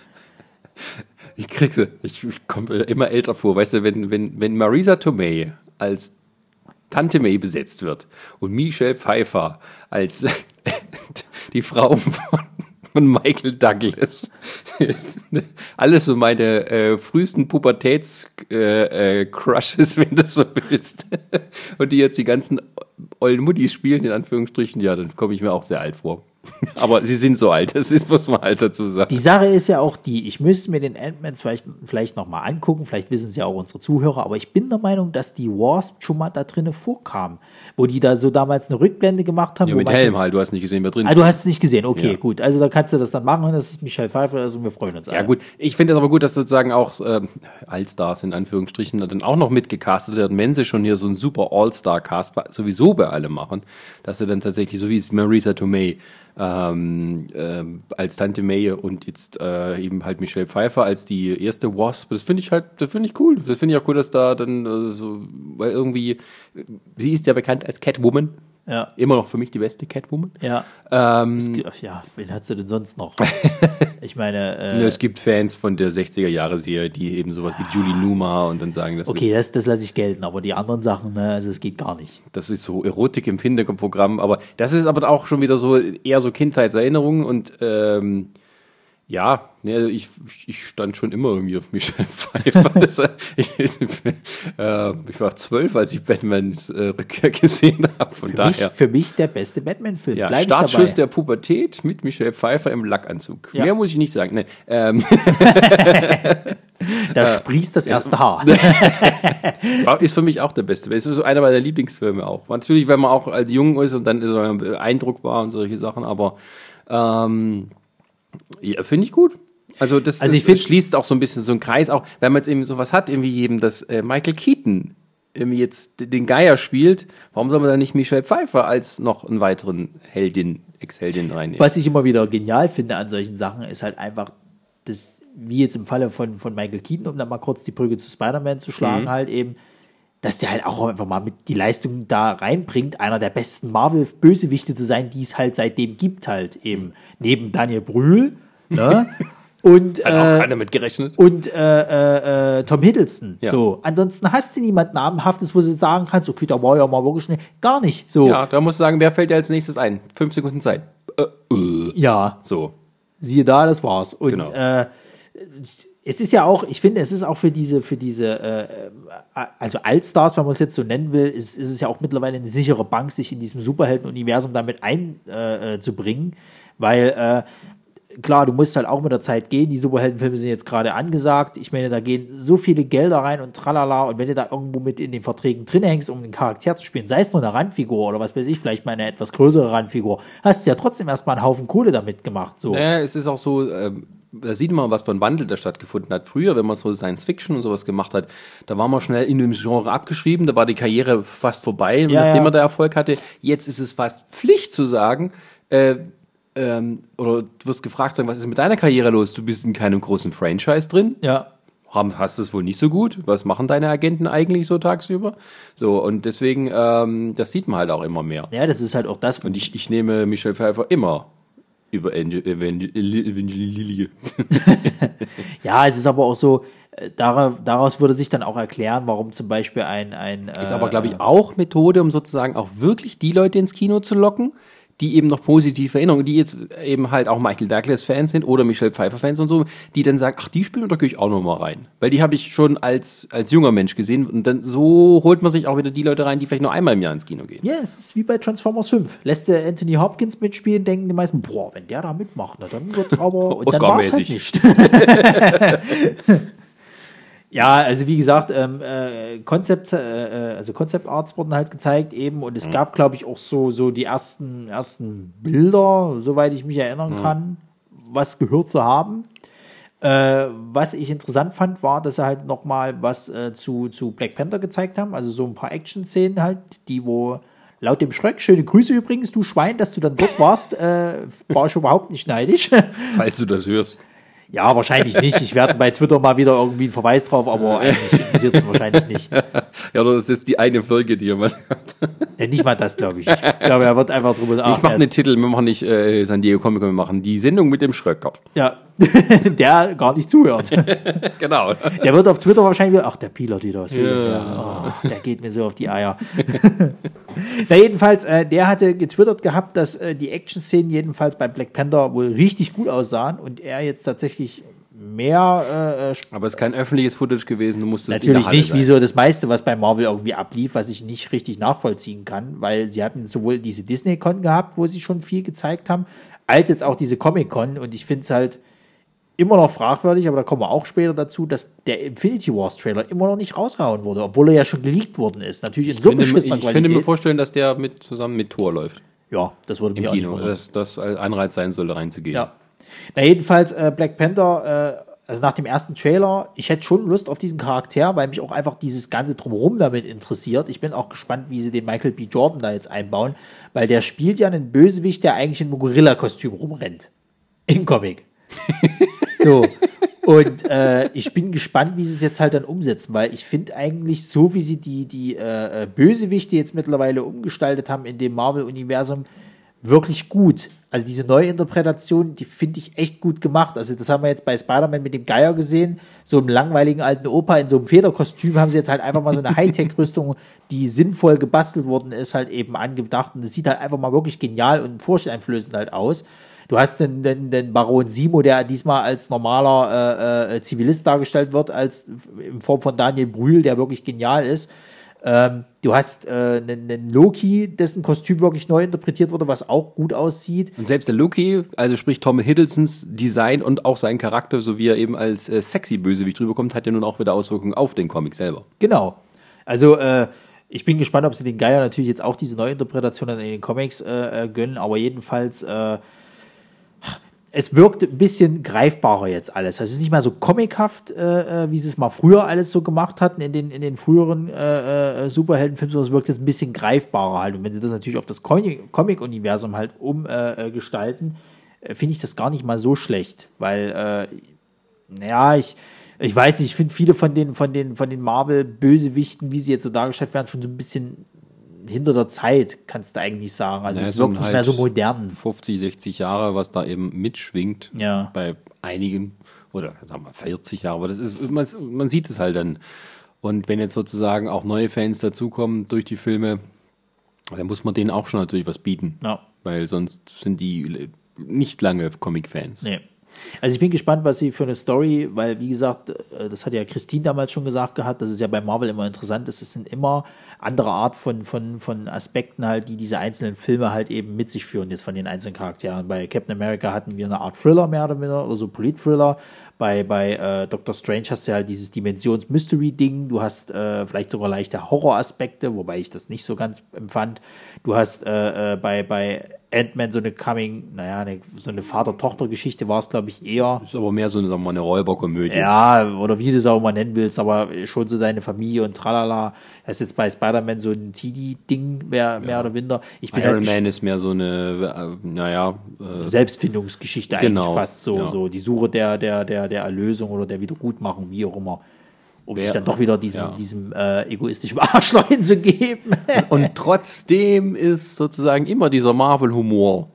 Ich krieg's, ich, ich komme immer älter vor, weißt du, wenn, wenn, wenn Marisa Tomei als Tante May besetzt wird und Michelle Pfeiffer als (laughs) die Frau von, von Michael Douglas. (laughs) Alles so meine äh, frühesten Pubertäts-Crushes, äh, äh, wenn du so willst. Und die jetzt die ganzen ollen Muttis spielen, in Anführungsstrichen, ja, dann komme ich mir auch sehr alt vor. (laughs) Aber sie sind so alt, das ist, muss man halt dazu sagen. Die Sache ist ja auch die, ich müsste mir den Ant-Man vielleicht, vielleicht nochmal angucken, vielleicht wissen es ja auch unsere Zuhörer, aber ich bin der Meinung, dass die Wasp schon mal da drinnen vorkam, wo die da so damals eine Rückblende gemacht haben. Ja, mit Helm halt, du hast nicht gesehen, wer drin Ah, du hast es nicht gesehen, okay, Ja. gut. Also da kannst du das dann machen, dass es Michelle Pfeiffer ist und wir freuen uns Ja alle. gut, ich finde es aber gut, dass sozusagen auch ähm, Allstars in Anführungsstrichen dann auch noch mitgecastet werden, wenn sie schon hier so einen super All-Star-Cast sowieso bei alle machen, dass sie dann tatsächlich, so wie es Marisa Tomei ähm, ähm, als Tante May und jetzt äh, eben halt Michelle Pfeiffer als die erste Wasp, das finde ich halt, das finde ich cool. Das finde ich auch cool, dass da dann äh, so, weil irgendwie, sie ist ja bekannt als Catwoman, Ja, immer noch für mich die beste Catwoman. ja. Ähm, Es Ja, wen hat sie denn sonst noch? (laughs) ich meine, äh, Ne, es gibt Fans von der 60er-Jahre-Serie, die eben sowas wie Julie Numa und dann sagen, das, okay, ist, das, das lasse ich gelten, aber die anderen Sachen, ne, also es geht gar nicht. das ist so Erotik im Hintergrundprogramm. Aber das ist aber auch schon wieder so eher so Kindheitserinnerungen und ähm, ja, ne, also ich, ich stand schon immer irgendwie auf Michelle (laughs) Pfeiffer. Das, äh, ich, (laughs) äh, ich war zwölf, als ich Batmans äh, Rückkehr gesehen habe. Von Für, daher. mich, für mich der beste Batman-Film. Ja, Bleib Startschuss der Pubertät mit Michelle Pfeiffer im Lackanzug. Ja. Mehr muss ich nicht sagen. Nein, ähm, (laughs) Da sprießt das erste Haar. Ist für mich auch der beste. Ist so einer meiner Lieblingsfilme auch. Natürlich, wenn man auch als jung ist und dann ist man beeindruckbar und solche Sachen, aber ähm, ja, finde ich gut. Also das, Also das ich find- schließt auch so ein bisschen so einen Kreis, auch wenn man jetzt eben sowas hat, irgendwie eben, dass äh, Michael Keaton irgendwie jetzt den Geier spielt, warum soll man dann nicht Michelle Pfeiffer als noch einen weiteren Heldin, Ex-Heldin reinnehmen? Was ich immer wieder genial finde an solchen Sachen, ist halt einfach, das, wie jetzt im Falle von, von Michael Keaton, um dann mal kurz die Brücke zu Spider-Man zu schlagen, Mhm. halt eben, dass der halt auch einfach mal mit die Leistung da reinbringt, einer der besten Marvel-Bösewichte zu sein, die es halt seitdem gibt, halt eben. Neben Daniel Brühl, ne? (laughs) Und, Hat auch äh, keiner mit gerechnet. und äh, äh, äh, Tom Hiddleston. Ja. So. Ansonsten hast du niemand Namenhaftes, wo du sagen kannst, okay, da war ja mal wirklich schnell. Gar nicht. So. Ja, da musst du sagen, wer fällt dir als nächstes ein? Fünf Sekunden Zeit. Äh, äh. ja. So. siehe da, das war's. Und Genau. äh, es ist ja auch, ich finde, es ist auch für diese, für diese, äh, äh, also Allstars, wenn man es jetzt so nennen will, ist, ist es ja auch mittlerweile eine sichere Bank, sich in diesem Superhelden-Universum damit einzubringen, äh, äh, weil äh, klar, du musst halt auch mit der Zeit gehen. Die Superheldenfilme sind jetzt gerade angesagt. Ich meine, da gehen so viele Gelder rein und tralala. Und wenn du da irgendwo mit in den Verträgen drin hängst, um einen Charakter zu spielen, sei es nur eine Randfigur oder was weiß ich, vielleicht mal eine etwas größere Randfigur, hast du ja trotzdem erstmal einen Haufen Kohle damit gemacht. So. Naja, es ist auch so, ähm, da sieht man, was für ein Wandel da stattgefunden hat. Früher, wenn man so Science Fiction und sowas gemacht hat, da war man schnell in dem Genre abgeschrieben, da war die Karriere fast vorbei, Ja, nachdem ja. man da Erfolg hatte. Jetzt ist es fast Pflicht zu sagen, äh, ähm, oder du wirst gefragt sagen, was ist mit deiner Karriere los? Du bist in keinem großen Franchise drin. Ja. Haben, hast es wohl nicht so gut? Was machen deine Agenten eigentlich so tagsüber? So, und deswegen, ähm, das sieht man halt auch immer mehr. Ja, das ist halt auch das. Und ich, ich nehme Michelle Pfeiffer immer über Angel, Evangel, Evangeline. Ja, es ist aber auch so, äh, daraus, daraus würde sich dann auch erklären, warum zum Beispiel ein. ein Ist aber, glaube ich, auch Methode, um sozusagen auch wirklich die Leute ins Kino zu locken, die eben noch positive Erinnerungen, die jetzt eben halt auch Michael Douglas-Fans sind oder Michelle Pfeiffer-Fans und so, die dann sagen, ach, die spielen, da gehe ich auch noch mal rein. Weil die habe ich schon als, als junger Mensch gesehen und dann so holt man sich auch wieder die Leute rein, die vielleicht nur einmal im Jahr ins Kino gehen. Ja, es ist wie bei Transformers 5. Lässt der Anthony Hopkins mitspielen, denken die meisten, boah, wenn der da mitmacht, na, dann wird's aber, (laughs) und dann war's halt nicht. (laughs) ja, also wie gesagt, ähm, äh, Konzept, äh, äh, also Concept Arts wurden halt gezeigt eben und es gab, glaube ich, auch so, so die ersten, ersten Bilder, soweit ich mich erinnern kann, was gehört zu haben. Äh, was ich interessant fand, war, dass sie halt noch mal was äh, zu, zu Black Panther gezeigt haben. Also so ein paar Action-Szenen halt, die wo laut dem Schröck, schöne Grüße übrigens, du Schwein, dass du dann dort warst, äh, war ich überhaupt nicht neidisch. (laughs) Falls du das hörst. Ja, wahrscheinlich nicht. Ich werde bei Twitter mal wieder irgendwie einen Verweis drauf, aber eigentlich interessiert es wahrscheinlich nicht. Ja, oder das ist die eine Folge, die ihr mal (laughs) Ja, nicht mal das, glaube ich. Ich glaube, er wird einfach drüber Ich mache einen Titel, wir machen nicht äh, San Diego Comic Con, wir machen die Sendung mit dem Schröcker. Ja, (laughs) der gar nicht zuhört. (laughs) Genau. Der wird auf Twitter wahrscheinlich wieder, ach, der Pilot wieder, was will der? Oh, der geht mir so auf die Eier. Na, jedenfalls, äh, der hatte getwittert gehabt, dass äh, die Action-Szenen jedenfalls bei Black Panther wohl richtig gut aussahen und er jetzt tatsächlich mehr, äh, Aber es ist kein öffentliches Footage gewesen, du musstest natürlich nicht, sein. wie so das meiste, was bei Marvel irgendwie ablief, was ich nicht richtig nachvollziehen kann, weil sie hatten sowohl diese Disney-Con gehabt, wo sie schon viel gezeigt haben, als jetzt auch diese Comic-Con und ich finde es halt immer noch fragwürdig, aber da kommen wir auch später dazu, dass der Infinity Wars Trailer immer noch nicht rausgehauen wurde, obwohl er ja schon geleakt worden ist. Natürlich in so Ich könnte, beschissener ich könnte mir Qualität. vorstellen, dass der mit, zusammen mit Thor läuft. Ja, das würde mich Im auch nicht Kino. wundern. Dass das Anreiz sein sollte, reinzugehen. Ja. Na, jedenfalls äh, Black Panther, äh, also nach dem ersten Trailer, ich hätte schon Lust auf diesen Charakter, weil mich auch einfach dieses ganze Drumherum damit interessiert. Ich bin auch gespannt, wie sie den Michael B. Jordan da jetzt einbauen, weil der spielt ja einen Bösewicht, der eigentlich in einem Gorilla-Kostüm rumrennt. Im Comic. (laughs) so. Und äh, ich bin gespannt, wie sie es jetzt halt dann umsetzen, weil ich finde eigentlich so, wie sie die, die äh, äh, Bösewichte jetzt mittlerweile umgestaltet haben in dem Marvel-Universum, wirklich gut. Also diese Neuinterpretation, die finde ich echt gut gemacht. Also das haben wir jetzt bei Spider-Man mit dem Geier gesehen. So einem langweiligen alten Opa in so einem Federkostüm haben sie jetzt halt einfach mal so eine Hightech-Rüstung, (laughs) die sinnvoll gebastelt worden ist, halt eben angedacht. Und es sieht halt einfach mal wirklich genial und furchteinflößend halt aus. Du hast den, den, den Baron Simo, der diesmal als normaler äh, äh, Zivilist dargestellt wird, als in Form von Daniel Brühl, der wirklich genial ist. Ähm, du hast äh, einen, einen Loki, dessen Kostüm wirklich neu interpretiert wurde, was auch gut aussieht. Und selbst der Loki, also sprich Tom Hiddlestons Design und auch sein Charakter, so wie er eben als äh, sexy Bösewicht rüberkommt, hat ja nun auch wieder Auswirkungen auf den Comic selber. Genau. Also äh, ich bin gespannt, ob sie den Geier natürlich jetzt auch diese Neuinterpretation in den Comics äh, äh, gönnen, aber jedenfalls äh, es wirkt ein bisschen greifbarer jetzt alles. Es ist nicht mehr so comichaft, äh, äh, wie sie es mal früher alles so gemacht hatten in den, in den früheren äh, äh, Superheldenfilmen, sondern es wirkt jetzt ein bisschen greifbarer halt. Und wenn sie das natürlich auf das Comic- Comic-Universum halt umgestalten, äh, äh, finde ich das gar nicht mal so schlecht, weil, naja, ich, ich weiß nicht, ich finde viele von den, von den, von den Marvel-Bösewichten, wie sie jetzt so dargestellt werden, schon so ein bisschen hinter der Zeit, kannst du eigentlich sagen. Also Ja, es wirkt nicht mehr so halt modern. 50, 60 Jahre, was da eben mitschwingt. Ja. Bei einigen, oder sagen wir 40 Jahre, aber das ist, man, man sieht es halt dann. Und wenn jetzt sozusagen auch neue Fans dazukommen durch die Filme, dann muss man denen auch schon natürlich was bieten. Ja. Weil sonst sind die nicht lange Comic-Fans. Nee. Also ich bin gespannt, was sie für eine Story, weil wie gesagt, äh, das hat ja Christine damals schon gesagt gehabt, dass es ja bei Marvel immer interessant ist. Es sind immer andere Art von, von, von Aspekten halt, die diese einzelnen Filme halt eben mit sich führen, jetzt von den einzelnen Charakteren. Bei Captain America hatten wir eine Art Thriller mehr oder weniger, oder so Polit-Thriller. Bei, bei äh, Doctor Strange hast du halt dieses Dimensions-Mystery-Ding. Du hast äh, vielleicht sogar leichte Horroraspekte, wobei ich das nicht so ganz empfand. Du hast äh, äh, bei, bei Ant-Man so eine Coming, naja, eine, so eine Vater-Tochter-Geschichte war es, glaube ich, eher. Ist aber mehr so eine, sagen wir mal, eine Räuberkomödie. Ja, oder wie du es auch mal nennen willst, aber schon so seine Familie und tralala. Das ist jetzt bei Spider-Man so ein TD-Ding, mehr, mehr oder minder. Ich bin Iron halt Man ist mehr so eine, äh, naja, äh, Selbstfindungsgeschichte Genau, eigentlich fast so, ja. so die Suche der, der, der, der Erlösung oder der Wiedergutmachung, wie auch immer. Um sich dann doch wieder diesem, ja. diesem äh, egoistischen (laughs) Arschloch hinzugeben. Und trotzdem ist sozusagen immer dieser Marvel-Humor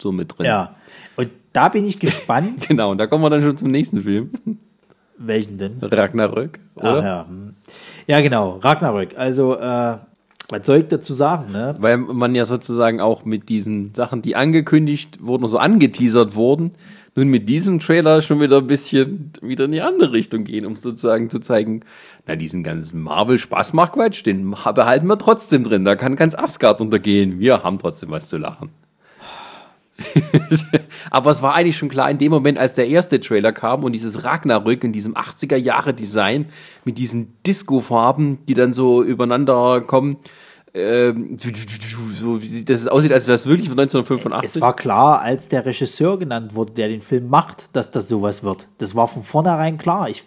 so mit drin. ja. Und da bin ich gespannt, (laughs) Genau, und da kommen wir dann schon zum nächsten Film. welchen denn? Ragnarök, oder? ja. hm. ja, genau, Ragnarök. Also, äh, ich dazu sagen, ne? Weil man ja sozusagen auch mit diesen Sachen, die angekündigt wurden, so angeteasert wurden, nun mit diesem Trailer schon wieder ein bisschen wieder in die andere Richtung gehen, um sozusagen zu zeigen, na, diesen ganzen Marvel-Spaßmach-Quatsch, den behalten wir trotzdem drin. Da kann ganz Asgard untergehen. Wir haben trotzdem was zu lachen. (laughs) Aber es war eigentlich schon klar in dem Moment, als der erste Trailer kam und dieses Ragnarök in diesem 80er Jahre Design mit diesen Disco-Farben, die dann so übereinander kommen, ähm, so wie das es aussieht, als wäre es wirklich von 1985. Es war klar, als der Regisseur genannt wurde, der den Film macht, dass das sowas wird. Das war von vornherein klar. Ich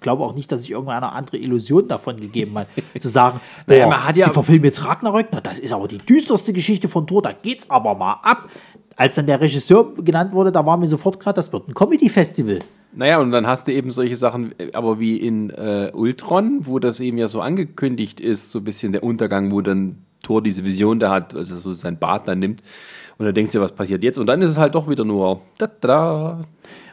glaube auch nicht, dass sich irgendeine andere Illusion davon gegeben hat, (laughs) zu sagen, Naja, man hat ja- sie verfilmen jetzt Ragnarök, na, das ist aber die düsterste Geschichte von Thor, da geht's aber mal ab. Als dann der Regisseur genannt wurde, da war mir sofort klar, das wird ein Comedy-Festival. Naja, und dann hast du eben solche Sachen, äh, aber wie in äh, Ultron, wo das eben ja so angekündigt ist, so ein bisschen der Untergang, wo dann Thor diese Vision da hat, also so sein Bart dann nimmt. Und dann denkst du, was passiert jetzt? Und dann ist es halt doch wieder nur da, da.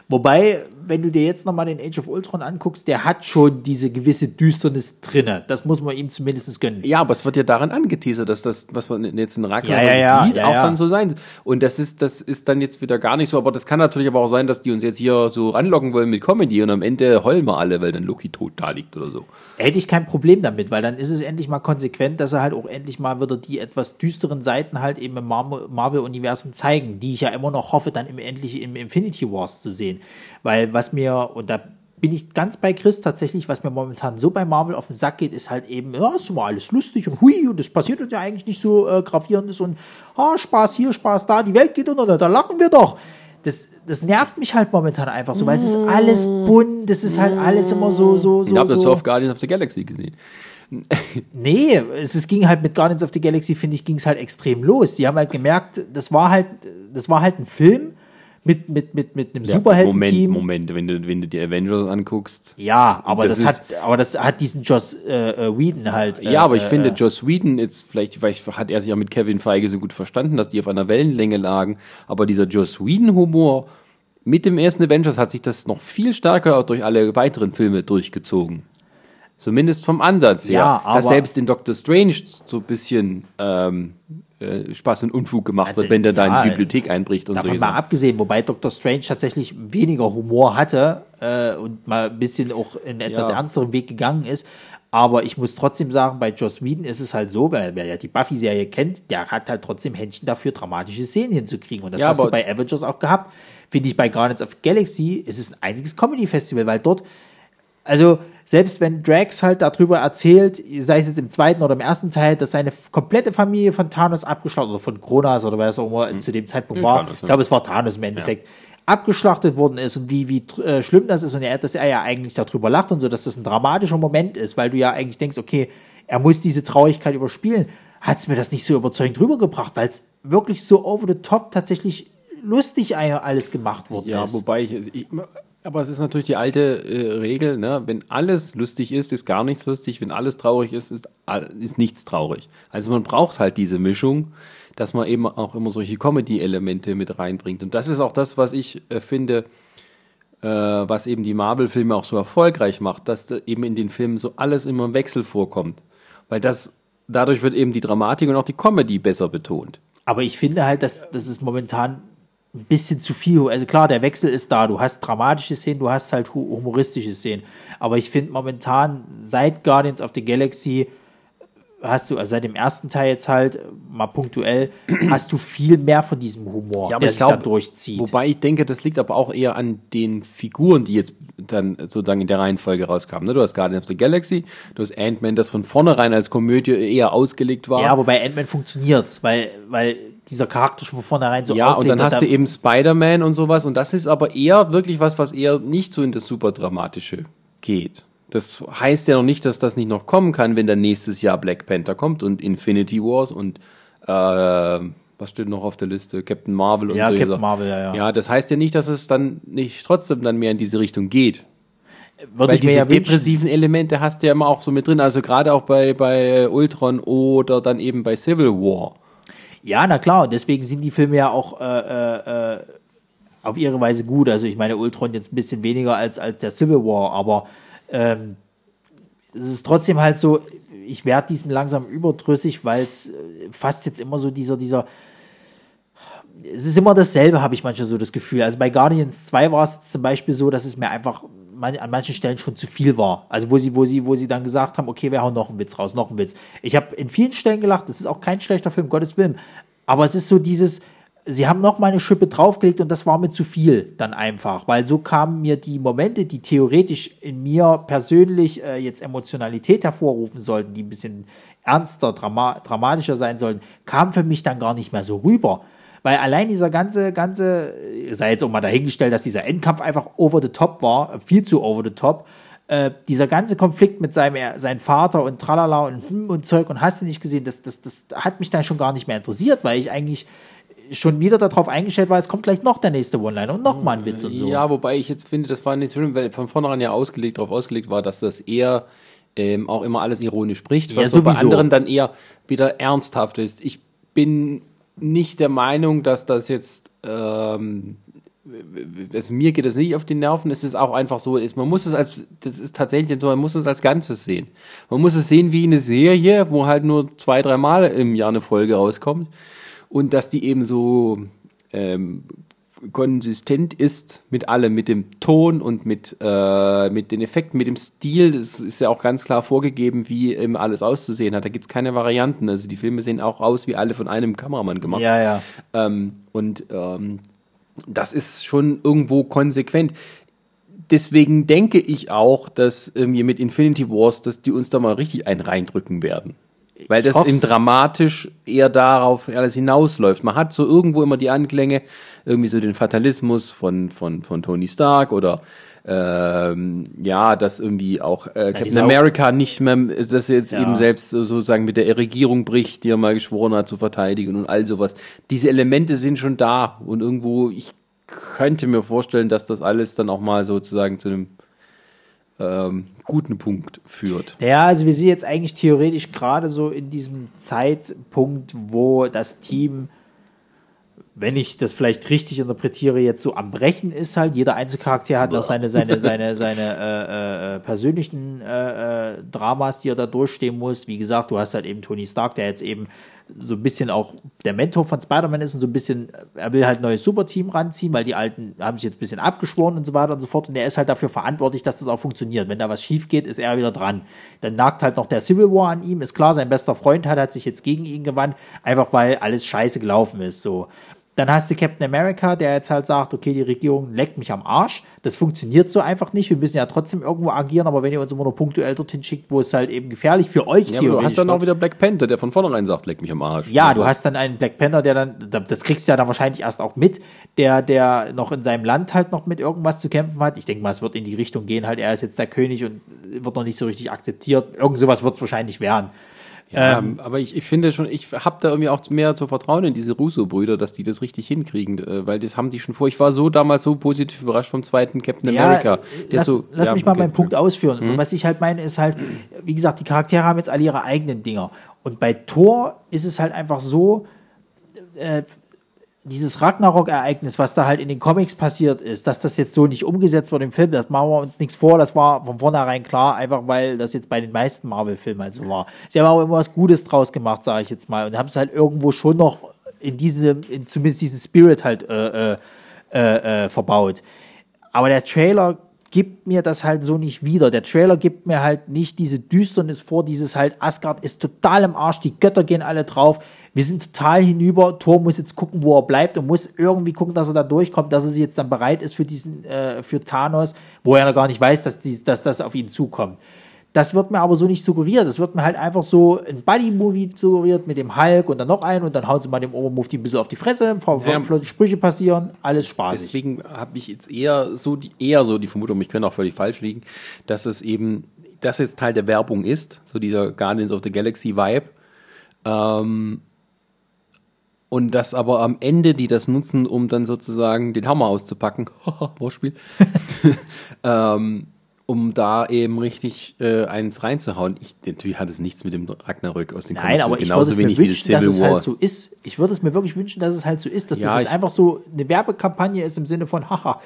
Wobei, wenn du dir jetzt nochmal den Age of Ultron anguckst, der hat schon diese gewisse Düsternis drinne. Das muss man ihm zumindest gönnen. Ja, aber es wird ja daran angeteasert, dass das, was man jetzt in Ragnarok Ja, ja, sieht, ja, auch dann so sein. Und das ist, das ist dann jetzt wieder gar nicht so, aber das kann natürlich aber auch sein, dass die uns jetzt hier so ranlocken wollen mit Comedy und am Ende heulen wir alle, weil dann Loki tot da liegt oder so. Hätte ich kein Problem damit, weil dann ist es endlich mal konsequent, dass er halt auch endlich mal wieder die etwas düsteren Seiten halt eben im Mar- Marvel-Universum zeigen, die ich ja immer noch hoffe, dann im endlich im Infinity Wars zu sehen. Weil was mir, und da bin ich ganz bei Chris tatsächlich, was mir momentan so bei Marvel auf den Sack geht, ist halt eben, ja, ist mal alles lustig und hui, und das passiert uns ja eigentlich nicht so äh, gravierendes und ah, Spaß hier, Spaß da, die Welt geht unter, da lachen wir doch. Das, das nervt mich halt momentan einfach so, weil es ist alles bunt, das ist halt alles immer so, so, so. Ich habe so. dazu auf Guardians of the Galaxy gesehen. (laughs) Nee, es, es ging halt mit Guardians of the Galaxy, finde ich, ging es halt extrem los. Die haben halt gemerkt, das war halt, das war halt ein Film mit, mit, mit, mit einem Ja, Moment, Superhelden-Team. Moment, wenn du, wenn du die Avengers anguckst. Ja, aber das, Das hat, aber das hat diesen Joss äh, äh, Whedon halt. Äh, Ja, aber ich äh, finde, äh, Joss Whedon jetzt vielleicht, vielleicht hat er sich auch mit Kevin Feige so gut verstanden, dass die auf einer Wellenlänge lagen. Aber dieser Joss Whedon-Humor mit dem ersten Avengers hat sich das noch viel stärker auch durch alle weiteren Filme durchgezogen. Zumindest vom Ansatz her. Ja, aber- dass selbst in Doctor Strange so ein bisschen ähm, äh, Spaß und Unfug gemacht wird, wenn der da in ja, die Bibliothek einbricht und Davon so. mal abgesehen, wobei Doctor Strange tatsächlich weniger Humor hatte äh, und mal ein bisschen auch in etwas Ja. ernsteren Weg gegangen ist. Aber ich muss trotzdem sagen, bei Joss Whedon ist es halt so, weil wer ja die Buffy-Serie kennt, der hat halt trotzdem Händchen dafür, dramatische Szenen hinzukriegen. Und das Ja, hast du bei Avengers auch gehabt. Finde ich bei Guardians of Galaxy ist es ein einziges Comedy-Festival, weil dort also, selbst wenn Drax halt darüber erzählt, sei es jetzt im zweiten oder im ersten Teil, dass seine komplette Familie von Thanos abgeschlachtet oder von Kronas oder wer es auch immer zu dem Zeitpunkt Ja, war, Thanos, ja. ich glaube, es war Thanos im Endeffekt, abgeschlachtet worden ist und wie, wie äh, schlimm das ist und er, dass er ja eigentlich darüber lacht und so, dass das ein dramatischer Moment ist, weil du ja eigentlich denkst, okay, er muss diese Traurigkeit überspielen, hat es mir das nicht so überzeugend rübergebracht, weil es wirklich so over the top tatsächlich lustig alles gemacht worden Ja, ist. wobei ich, ich, aber es ist natürlich die alte äh, Regel, ne? wenn alles lustig ist, ist gar nichts lustig, wenn alles traurig ist, ist, ist nichts traurig. Also man braucht halt diese Mischung, dass man eben auch immer solche Comedy-Elemente mit reinbringt. Und das ist auch das, was ich äh, finde, äh, was eben die Marvel-Filme auch so erfolgreich macht, dass da eben in den Filmen so alles immer im Wechsel vorkommt. Weil das, dadurch wird eben die Dramatik und auch die Comedy besser betont. Aber ich finde halt, dass, dass es momentan ein bisschen zu viel. Also klar, der Wechsel ist da. Du hast dramatische Szenen, du hast halt humoristische Szenen. Aber ich finde momentan seit Guardians of the Galaxy hast du, also seit dem ersten Teil jetzt halt, mal punktuell, (clears throat) hast du viel mehr von diesem Humor, ja, aber der sich glaub, da durchzieht. Wobei ich denke, das liegt aber auch eher an den Figuren, die jetzt dann sozusagen in der Reihenfolge rauskamen. Ne? Du hast Guardians of the Galaxy, du hast Ant-Man, das von vornherein als Komödie eher ausgelegt war. Ja, aber bei Ant-Man funktioniert's, weil, weil dieser Charakter schon von vornherein so Ja, und dann hast du eben Spider-Man und sowas und das ist aber eher wirklich was, was eher nicht so in das super dramatische geht. Das heißt ja noch nicht, dass das nicht noch kommen kann, wenn dann nächstes Jahr Black Panther kommt und Infinity Wars und äh, was steht noch auf der Liste? Captain Marvel und ja, so. Captain Marvel, ja, ja. Ja, das heißt ja nicht, dass es dann nicht trotzdem dann mehr in diese Richtung geht. Würde Weil diese ja depressiven Elemente hast du ja immer auch so mit drin, also gerade auch bei, bei Ultron oder dann eben bei Civil War. Ja, na klar, deswegen sind die Filme ja auch äh, äh, äh, auf ihre Weise gut. Also ich meine, Ultron jetzt ein bisschen weniger als, als der Civil War, aber ähm, es ist trotzdem halt so, ich werde diesem langsam überdrüssig, weil es äh, fast jetzt immer so dieser, dieser, es ist immer dasselbe, habe ich manchmal so das Gefühl. Also bei Guardians 2 war es zum Beispiel so, dass es mir einfach an manchen Stellen schon zu viel war. Also wo sie, wo sie, wo sie dann gesagt haben, okay, wir hauen noch einen Witz raus, noch einen Witz. Ich habe in vielen Stellen gelacht, das ist auch kein schlechter Film, Gottes Willen. Aber es ist so dieses, sie haben noch mal eine Schippe draufgelegt und das war mir zu viel dann einfach, weil so kamen mir die Momente, die theoretisch in mir persönlich äh, jetzt Emotionalität hervorrufen sollten, die ein bisschen ernster, drama dramatischer sein sollten, kamen für mich dann gar nicht mehr so rüber. Weil allein dieser ganze, ganze, sei jetzt auch mal dahingestellt, dass dieser Endkampf einfach over the top war, viel zu over the top, äh, dieser ganze Konflikt mit seinem seinem Vater und tralala und hm und Zeug und hast du nicht gesehen, das, das, das hat mich dann schon gar nicht mehr interessiert, weil ich eigentlich schon wieder darauf eingestellt war, es kommt gleich noch der nächste One-Liner und noch mal ein Witz und so. Ja, wobei ich jetzt finde, das war nicht so schlimm, weil von vornherein ja ausgelegt, darauf ausgelegt war, dass das eher ähm, auch immer alles ironisch spricht, was ja, so bei anderen dann eher wieder ernsthaft ist. Ich bin nicht der Meinung, dass das jetzt ähm, also mir geht das nicht auf die Nerven, es ist auch einfach so, ist, man muss es als, das ist tatsächlich so, man muss es als Ganzes sehen. Man muss es sehen wie eine Serie, wo halt nur zwei, drei Mal im Jahr eine Folge rauskommt und dass die eben so ähm, konsistent ist mit allem, mit dem Ton und mit, äh, mit den Effekten, mit dem Stil. Das ist ja auch ganz klar vorgegeben, wie eben alles auszusehen hat. Da gibt's keine Varianten. Also die Filme sehen auch aus wie alle von einem Kameramann gemacht. Ja, ja. Ähm, und ähm, das ist schon irgendwo konsequent. Deswegen denke ich auch, dass irgendwie mit Infinity Wars, dass die uns da mal richtig einen reindrücken werden. Weil das eben dramatisch eher darauf alles hinausläuft. Man hat so irgendwo immer die Anklänge, irgendwie so den Fatalismus von, von, von Tony Stark oder ähm, ja, dass irgendwie auch äh, Captain ja, America auch nicht mehr, dass er jetzt ja. eben selbst sozusagen mit der Regierung bricht, die er mal geschworen hat zu verteidigen und all sowas. Diese Elemente sind schon da und irgendwo, ich könnte mir vorstellen, dass das alles dann auch mal sozusagen zu einem ähm, guten Punkt führt. Ja, also wir sind jetzt eigentlich theoretisch gerade so in diesem Zeitpunkt, wo das Team, wenn ich das vielleicht richtig interpretiere, jetzt so am Brechen ist halt. Jeder Einzelcharakter hat noch seine, seine, seine, seine äh, äh, persönlichen äh, äh, Dramas, die er da durchstehen muss. Wie gesagt, du hast halt eben Tony Stark, der jetzt eben so ein bisschen auch der Mentor von Spider-Man ist und so ein bisschen, er will halt ein neues Superteam ranziehen, weil die alten haben sich jetzt ein bisschen abgeschworen und so weiter und so fort. Und er ist halt dafür verantwortlich, dass das auch funktioniert. Wenn da was schief geht, ist er wieder dran. Dann nagt halt noch der Civil War an ihm. Ist klar, sein bester Freund hat, hat sich jetzt gegen ihn gewandt, einfach weil alles scheiße gelaufen ist. So. Dann hast du Captain America, der jetzt halt sagt, okay, die Regierung leckt mich am Arsch. Das funktioniert so einfach nicht. Wir müssen ja trotzdem irgendwo agieren, aber wenn ihr uns immer nur punktuell dorthin schickt, wo es halt eben gefährlich für euch ja, theoretisch Du hast dann auch wieder Black Panther, der von vornherein sagt, leck mich am Arsch. Ja, ja, du hast dann einen Black Panther, der dann, das kriegst du ja dann wahrscheinlich erst auch mit, der, der noch in seinem Land halt noch mit irgendwas zu kämpfen hat. Ich denke mal, es wird in die Richtung gehen, halt, er ist jetzt der König und wird noch nicht so richtig akzeptiert. Irgend sowas wird es wahrscheinlich werden. Ja, ähm, aber ich, ich finde schon, ich habe da irgendwie auch mehr zu vertrauen in diese Russo-Brüder, dass die das richtig hinkriegen, äh, weil das haben die schon vor. Ich war so damals so positiv überrascht vom zweiten Captain ja, America. lass, so, lass ja, mich mal okay. meinen Punkt ausführen. Mhm. Und was ich halt meine, ist halt, wie gesagt, die Charaktere haben jetzt alle ihre eigenen Dinger. Und bei Thor ist es halt einfach so, äh, dieses Ragnarok-Ereignis, was da halt in den Comics passiert ist, dass das jetzt so nicht umgesetzt wird im Film, das machen wir uns nichts vor, das war von vornherein klar, einfach weil das jetzt bei den meisten Marvel-Filmen halt so war. Sie haben auch immer was Gutes draus gemacht, sage ich jetzt mal, und haben es halt irgendwo schon noch in diese, in zumindest diesen Spirit halt äh, äh, äh, äh, verbaut. Aber der Trailer gibt mir das halt so nicht wieder. Der Trailer gibt mir halt nicht diese Düsternis vor, dieses halt, Asgard ist total im Arsch, die Götter gehen alle drauf, wir sind total hinüber, Thor muss jetzt gucken, wo er bleibt und muss irgendwie gucken, dass er da durchkommt, dass er jetzt dann bereit ist für diesen, äh, für Thanos, wo er noch gar nicht weiß, dass, die, dass das auf ihn zukommt. Das wird mir aber so nicht suggeriert. Das wird mir halt einfach so ein Buddy-Movie suggeriert mit dem Hulk und dann noch einen und dann hauen sie mal dem Obermufti ein bisschen auf die Fresse, ja. flotte Sprüche passieren, alles spaßig. Deswegen habe ich jetzt eher so die, eher so die Vermutung, ich könnte auch völlig falsch liegen, dass es eben, das jetzt Teil der Werbung ist, so dieser Guardians of the Galaxy Vibe. Ähm, und dass aber am Ende die das nutzen, um dann sozusagen den Hammer auszupacken, (laughs) Wortspiel, (laughs) ähm, um da eben richtig äh, eins reinzuhauen. Ich, natürlich hat es nichts mit dem Ragnarök aus den Nein, Comics aber ich würde es mir wünschen, dass es halt so ist. Ich würde es mir wirklich wünschen, dass es halt so ist, dass ja, das einfach so eine Werbekampagne ist im Sinne von, haha,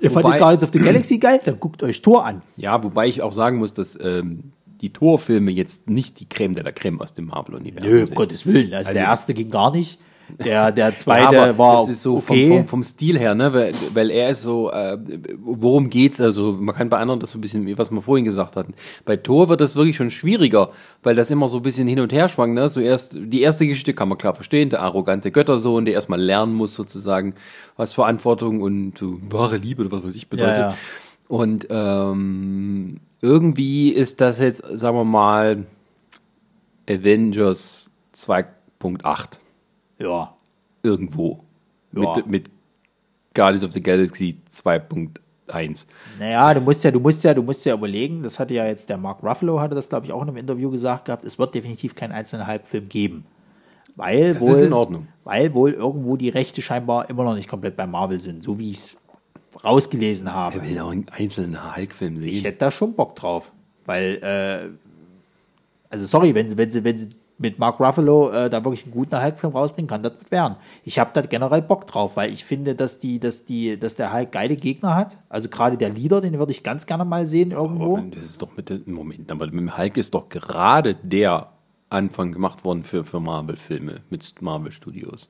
ihr wobei, fandet Guardians of the Galaxy geil, dann guckt euch Tor an. Ja, wobei ich auch sagen muss, dass ähm, die Torfilme jetzt nicht die Creme de la Creme aus dem Marvel-Universum sind. Nö, um Gottes Willen. Also, also, der erste ging gar nicht. Der, der (laughs) zweite ja, war das ist so okay. vom, vom, vom Stil her, ne? Weil, weil er ist so, äh, worum geht's? Also man kann bei anderen das so ein bisschen, was wir vorhin gesagt hatten. Bei Thor wird das wirklich schon schwieriger, weil das immer so ein bisschen hin und her schwankt, ne? So erst, die erste Geschichte kann man klar verstehen, der arrogante Göttersohn, der erstmal lernen muss sozusagen, was Verantwortung und so wahre Liebe oder was weiß ich bedeutet. Ja, ja. Und ähm, irgendwie ist das jetzt, sagen wir mal, Avengers 2.8. Ja. Irgendwo. Ja. Mit, mit Guardians of the Galaxy 2.1. Naja, du musst ja, du musst ja, du musst ja überlegen, das hatte ja jetzt der Mark Ruffalo, hatte das, glaube ich, auch in einem Interview gesagt gehabt, es wird definitiv keinen einzelnen Hulk-Film geben. Weil das wohl, ist in Ordnung. Weil wohl irgendwo die Rechte scheinbar immer noch nicht komplett bei Marvel sind, so wie ich es rausgelesen habe. Wer will auch einen einzelnen Hulk-Film sehen? Ich hätte da schon Bock drauf. Weil, äh, also sorry, wenn sie, wenn sie, wenn sie mit Mark Ruffalo äh, da wirklich einen guten Hulk-Film rausbringen kann, das wird werden. Ich habe da generell Bock drauf, weil ich finde, dass die, dass die, dass der Hulk geile Gegner hat. Also gerade der Leader, den würde ich ganz gerne mal sehen irgendwo. Aber das ist doch mit dem Moment, aber mit dem Hulk ist doch gerade der Anfang gemacht worden für, für Marvel-Filme mit Marvel Studios.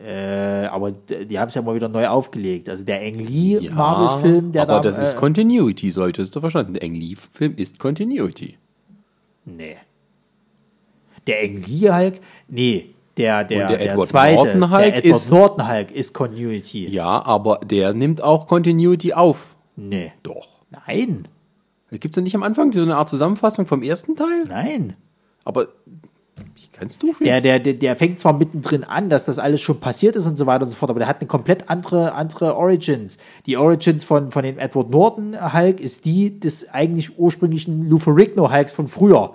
Äh, aber die haben es ja mal wieder neu aufgelegt. Also der Ang Lee ja, Marvel-Film, der aber da. Aber das äh, ist Continuity, solltest du verstanden. Der Ang Lee-Film ist Continuity. Nee. Der Ang Hulk, nee, der, der, der, der Edward zweite, Norton Hulk der Edward ist, Norton Hulk ist Continuity. Ja, aber der nimmt auch Continuity auf. Nee. Doch. Nein. Gibt es da nicht am Anfang so eine Art Zusammenfassung vom ersten Teil? Nein. Aber wie kannst du der, der, der, der fängt zwar mittendrin an, dass das alles schon passiert ist und so weiter und so fort, aber der hat eine komplett andere, andere Origins. Die Origins von, von dem Edward Norton Hulk ist die des eigentlich ursprünglichen Lou Ferrigno Hulks von früher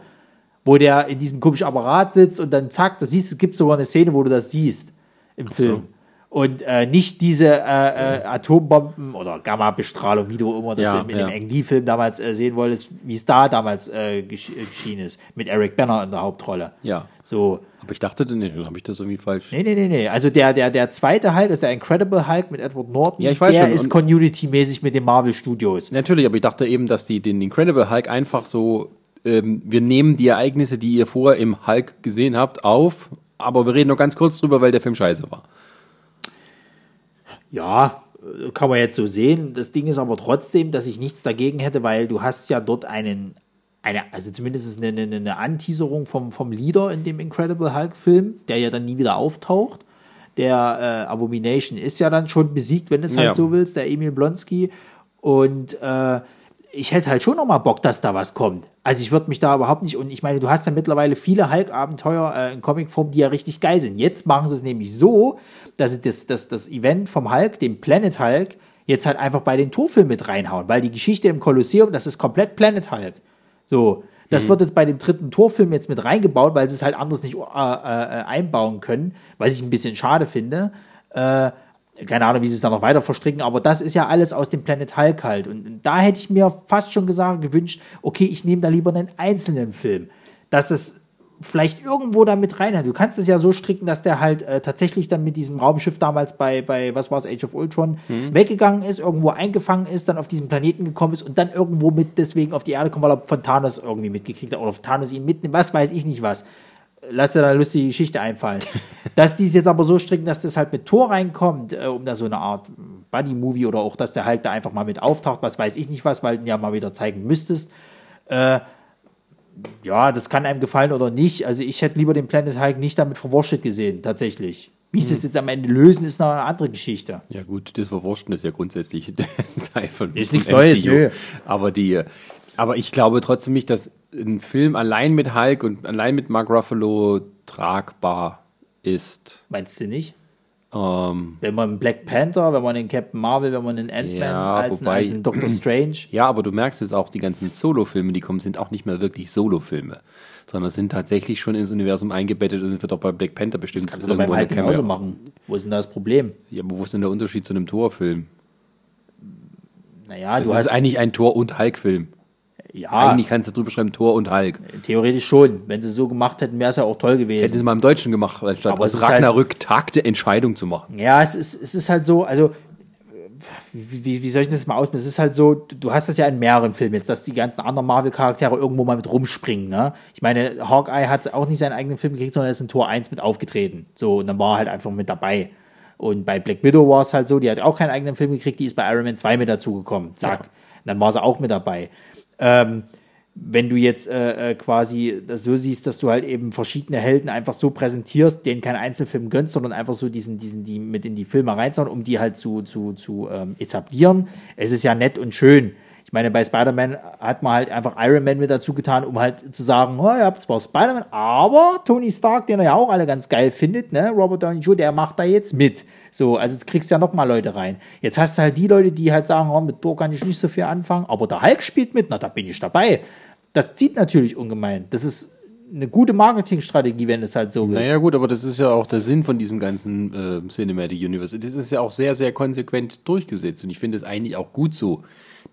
wo der in diesem komischen Apparat sitzt und dann zack, das siehst, es gibt sogar eine Szene, wo du das siehst im Ach Film. So. Und äh, nicht diese äh, äh, Atombomben oder Gamma-Bestrahlung, wie du immer das ja, im, in ja. dem Ang film damals äh, sehen wolltest, wie es da damals äh, gesch äh, geschehen ist, mit Eric Banner in der Hauptrolle. Ja. So. Aber ich dachte, nee, dann habe ich das irgendwie falsch. Nee, nee, nee, nee. Also der, der, der zweite Hulk ist der Incredible Hulk mit Edward Norton. Ja, ich weiß der schon. ist Community-mäßig mit den Marvel Studios. Natürlich, aber ich dachte eben, dass die den Incredible Hulk einfach so ähm, wir nehmen die Ereignisse, die ihr vorher im Hulk gesehen habt, auf, aber wir reden nur ganz kurz drüber, weil der Film scheiße war. Ja, kann man jetzt so sehen. Das Ding ist aber trotzdem, dass ich nichts dagegen hätte, weil du hast ja dort einen, eine, also zumindest eine, eine, eine Anteaserung vom, vom Leader in dem Incredible Hulk-Film, der ja dann nie wieder auftaucht. Der äh, Abomination ist ja dann schon besiegt, wenn du es halt ja. so willst, der Emil Blonsky. Und äh, ich hätte halt schon noch mal Bock, dass da was kommt. Also ich würde mich da überhaupt nicht, und ich meine, du hast ja mittlerweile viele Hulk-Abenteuer äh, in Comicform, die ja richtig geil sind. Jetzt machen sie es nämlich so, dass sie das, das, das Event vom Hulk, dem Planet Hulk, jetzt halt einfach bei den Torfilmen mit reinhauen, weil die Geschichte im Kolosseum, das ist komplett Planet Hulk. So, das mhm. wird jetzt bei dem dritten Torfilm jetzt mit reingebaut, weil sie es halt anders nicht äh, äh, einbauen können, was ich ein bisschen schade finde. Äh, keine Ahnung, wie sie es da noch weiter verstricken, aber das ist ja alles aus dem Planet Hulk halt. Und da hätte ich mir fast schon gesagt, gewünscht, okay, ich nehme da lieber einen einzelnen Film. Dass es vielleicht irgendwo da mit rein hat. Du kannst es ja so stricken, dass der halt äh, tatsächlich dann mit diesem Raumschiff damals bei, bei was war es, Age of Ultron, mhm. weggegangen ist, irgendwo eingefangen ist, dann auf diesen Planeten gekommen ist und dann irgendwo mit deswegen auf die Erde kommt, weil er von Thanos irgendwie mitgekriegt hat oder Thanos ihn mitnimmt, was weiß ich nicht was lass dir da eine lustige Geschichte einfallen. (laughs) dass die es jetzt aber so stricken, dass das halt mit Tor reinkommt, äh, um da so eine Art Buddy-Movie oder auch, dass der Hulk da einfach mal mit auftaucht, was weiß ich nicht was, weil du ja mal wieder zeigen müsstest. Äh, ja, das kann einem gefallen oder nicht. Also ich hätte lieber den Planet Hulk nicht damit verwurstet gesehen, tatsächlich. Wie sie es jetzt am Ende lösen, ist noch eine andere Geschichte. Ja gut, das Verwurschen ist ja grundsätzlich (laughs) Teil von Ist nichts Neues, nö. Aber die, aber ich glaube trotzdem nicht, dass ein Film allein mit Hulk und allein mit Mark Ruffalo tragbar ist. Meinst du nicht? Ähm, Wenn man Black Panther, wenn man den Captain Marvel, wenn man den Ant-Man Ja, als, wobei- als einen Doctor Strange. ja, aber du merkst jetzt auch, die ganzen Solo-Filme, die kommen, sind auch nicht mehr wirklich Solo-Filme, sondern sind tatsächlich schon ins Universum eingebettet und sind wird auch bei Black Panther bestimmt Kannst du doch beim Hulk genauso machen. Wo ist denn da das Problem? Ja, aber wo ist denn der Unterschied zu einem Torfilm? Naja, Das du ist hast. eigentlich ein Tor- und Hulk-Film. Ja, Eigentlich kannst du drüber schreiben Tor und Hulk. theoretisch schon. Wenn sie es so gemacht hätten, wäre es ja auch toll Hätten gewesen. sie mal im Deutschen gemacht, anstatt aus ist halt- Ragnarök Tag Entscheidung zu machen. Ja, es ist, es ist halt so, also, wie, wie, wie soll ich das mal ausmachen? Es ist halt so, du hast das ja in mehreren Filmen jetzt, dass die ganzen anderen Marvel-Charaktere irgendwo mal mit rumspringen, ne? Ich meine, Hawkeye hat auch nicht seinen eigenen Film gekriegt, sondern er ist in Tor 1 mit aufgetreten. So, und dann war er halt einfach mit dabei. Und bei Black Widow war es halt so, die hat auch keinen eigenen Film gekriegt, die ist bei Iron Man 2 mit dazugekommen. Zack. Ja. Und dann war sie auch mit dabei. Ähm, wenn du jetzt äh, äh, quasi das so siehst, dass du halt eben verschiedene Helden einfach so präsentierst, denen kein Einzelfilm gönnst, sondern einfach so diesen, diesen, die mit in die Filme reinzauen, um die halt zu, zu, zu ähm, etablieren. Es ist ja nett und schön. Ich meine, bei Spider-Man hat man halt einfach Iron Man mit dazu getan, um halt zu sagen, oh, ihr habt zwar Spider-Man, aber Tony Stark, den er ja auch alle ganz geil findet, ne, Robert Downey Jr., der macht da jetzt mit. So, also du kriegst ja noch mal Leute rein. Jetzt hast du halt die Leute, die halt sagen, oh, mit Thor kann ich nicht so viel anfangen, aber der Hulk spielt mit, na, da bin ich dabei. Das zieht natürlich ungemein. Das ist eine gute Marketingstrategie, wenn es halt so wird. Naja gut, aber das ist ja auch der Sinn von diesem ganzen äh, Cinematic Universe. Das ist ja auch sehr, sehr konsequent durchgesetzt und ich finde es eigentlich auch gut so,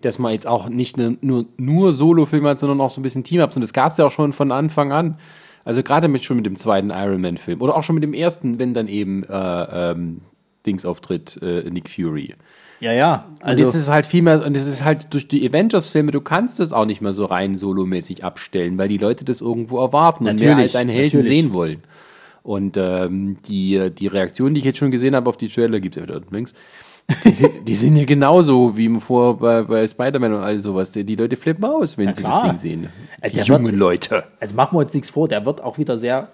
dass man jetzt auch nicht ne, nur, nur Solo-Filme hat, sondern auch so ein bisschen Team-Ups und das gab es ja auch schon von Anfang an. Also gerade mit schon mit dem zweiten Iron Man-Film oder auch schon mit dem ersten, wenn dann eben äh, ähm, Dings auftritt, äh, Nick Fury. Ja, ja. Also jetzt ist es halt viel mehr, und es ist halt durch die Avengers-Filme, du kannst es auch nicht mehr so rein solomäßig abstellen, weil die Leute das irgendwo erwarten und mehr als einen Helden natürlich. sehen wollen. Und ähm, die, die Reaktionen, die ich jetzt schon gesehen habe auf die Trailer, gibt's ja wieder links, die sind, die sind ja genauso wie vor bei, bei Spider-Man und all sowas. Die, die Leute flippen aus, wenn sie klar. das Ding sehen. Äh, Die jungen wird- Leute. also machen wir uns nichts vor, der wird auch wieder sehr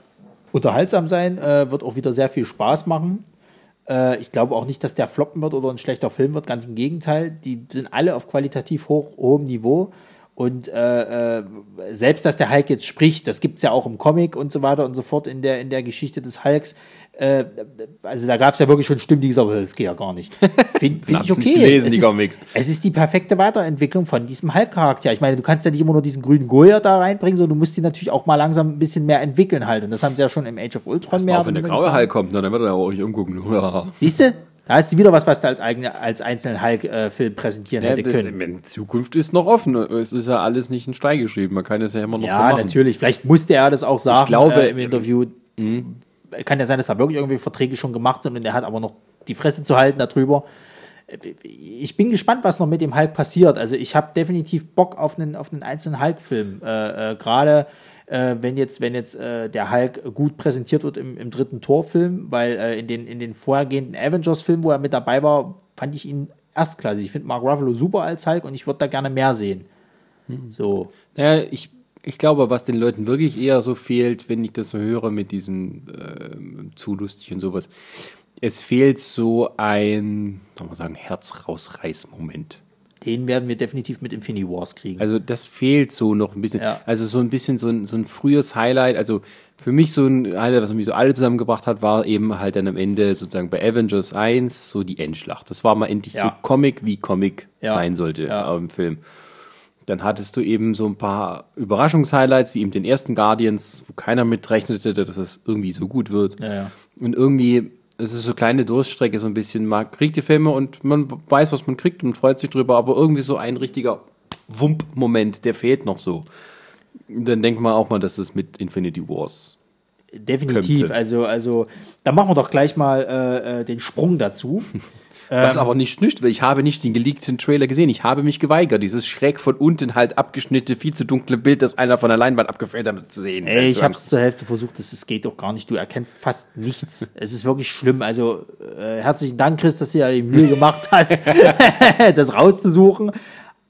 unterhaltsam sein, äh, wird auch wieder sehr viel Spaß machen. Äh, ich glaube auch nicht, dass der floppen wird oder ein schlechter Film wird, ganz im Gegenteil. Die sind alle auf qualitativ hoch, hohem Niveau. Und äh, äh, selbst, dass der Hulk jetzt spricht, das gibt's ja auch im Comic und so weiter und so fort in der, in der Geschichte des Hulks. Äh, also da gab's ja wirklich schon Stimmen, die gesagt haben, das geht ja gar nicht. Finde (laughs) find ich okay. nicht gelesen, es, die ist, Comics. es ist die perfekte Weiterentwicklung von diesem Hulk-Charakter. Ich meine, du kannst ja nicht immer nur diesen grünen Goya da reinbringen, sondern du musst die natürlich auch mal langsam ein bisschen mehr entwickeln halt. Und das haben sie ja schon im Age of Ultron mehr. Auch wenn der graue Hulk kommt, dann wird er auch euch umgucken. (laughs) Ja. Siehst du? Da hast du wieder was, was du als, eigene, als einzelnen Hulk-Film präsentieren Ja, hätte das, können. in Zukunft ist noch offen. Es ist ja alles nicht in Stein geschrieben. Man kann es ja immer noch so Ja, machen. natürlich. Vielleicht musste er das auch sagen glaube, äh, im Interview. Kann ja sein, dass da wirklich irgendwie Verträge schon gemacht sind und er hat aber noch die Fresse zu halten darüber. Ich bin gespannt, was noch mit dem Hulk passiert. Also ich habe definitiv Bock auf einen, auf einen einzelnen Hulk-Film. Äh, äh, Gerade äh, wenn jetzt, wenn jetzt äh, der Hulk gut präsentiert wird im, im dritten Torfilm, weil äh, in, den, in den vorhergehenden Avengers-Filmen, wo er mit dabei war, fand ich ihn erstklassig. Ich finde Mark Ruffalo super als Hulk und ich würde da gerne mehr sehen. So. Naja, ich, ich glaube, was den Leuten wirklich eher so fehlt, wenn ich das so höre mit diesem ähm, zu lustig und sowas, es fehlt so ein, soll man sagen, Herz-rausreiß-Moment. Den werden wir definitiv mit Infinity Wars kriegen. Also das fehlt so noch ein bisschen. Ja. Also so ein bisschen so ein, so ein frühes Highlight. Also für mich so ein Highlight, was mich so alle zusammengebracht hat, war eben halt dann am Ende sozusagen bei Avengers 1 so die Endschlacht. Das war mal endlich Ja. so Comic, wie Comic Ja. sein sollte Ja. im Film. Dann hattest du eben so ein paar Überraschungshighlights, wie eben den ersten Guardians, wo keiner mit rechnete, dass es irgendwie so gut wird. Ja, ja. Und irgendwie, es ist so kleine Durststrecke, so ein bisschen. Man kriegt die Filme und man weiß, was man kriegt und freut sich drüber, aber irgendwie so ein richtiger Wump-Moment, der fehlt noch so. Dann denkt man auch mal, dass es mit Infinity Wars. Definitiv. könnte. Also, also, da machen wir doch gleich mal äh, äh, den Sprung dazu. (laughs) Was aber nicht nicht, weil ich habe nicht den geleakten Trailer gesehen. Ich habe mich geweigert, dieses schräg von unten halt abgeschnittene, viel zu dunkle Bild, das einer von der Leinwand abgefällt hat, zu sehen. Ey, ich Zu habe es zur Hälfte versucht, das, das geht doch gar nicht. Du erkennst fast nichts. (laughs) es ist wirklich schlimm. Also äh, herzlichen Dank, Chris, dass du ja die Mühe gemacht hast, (laughs) das rauszusuchen.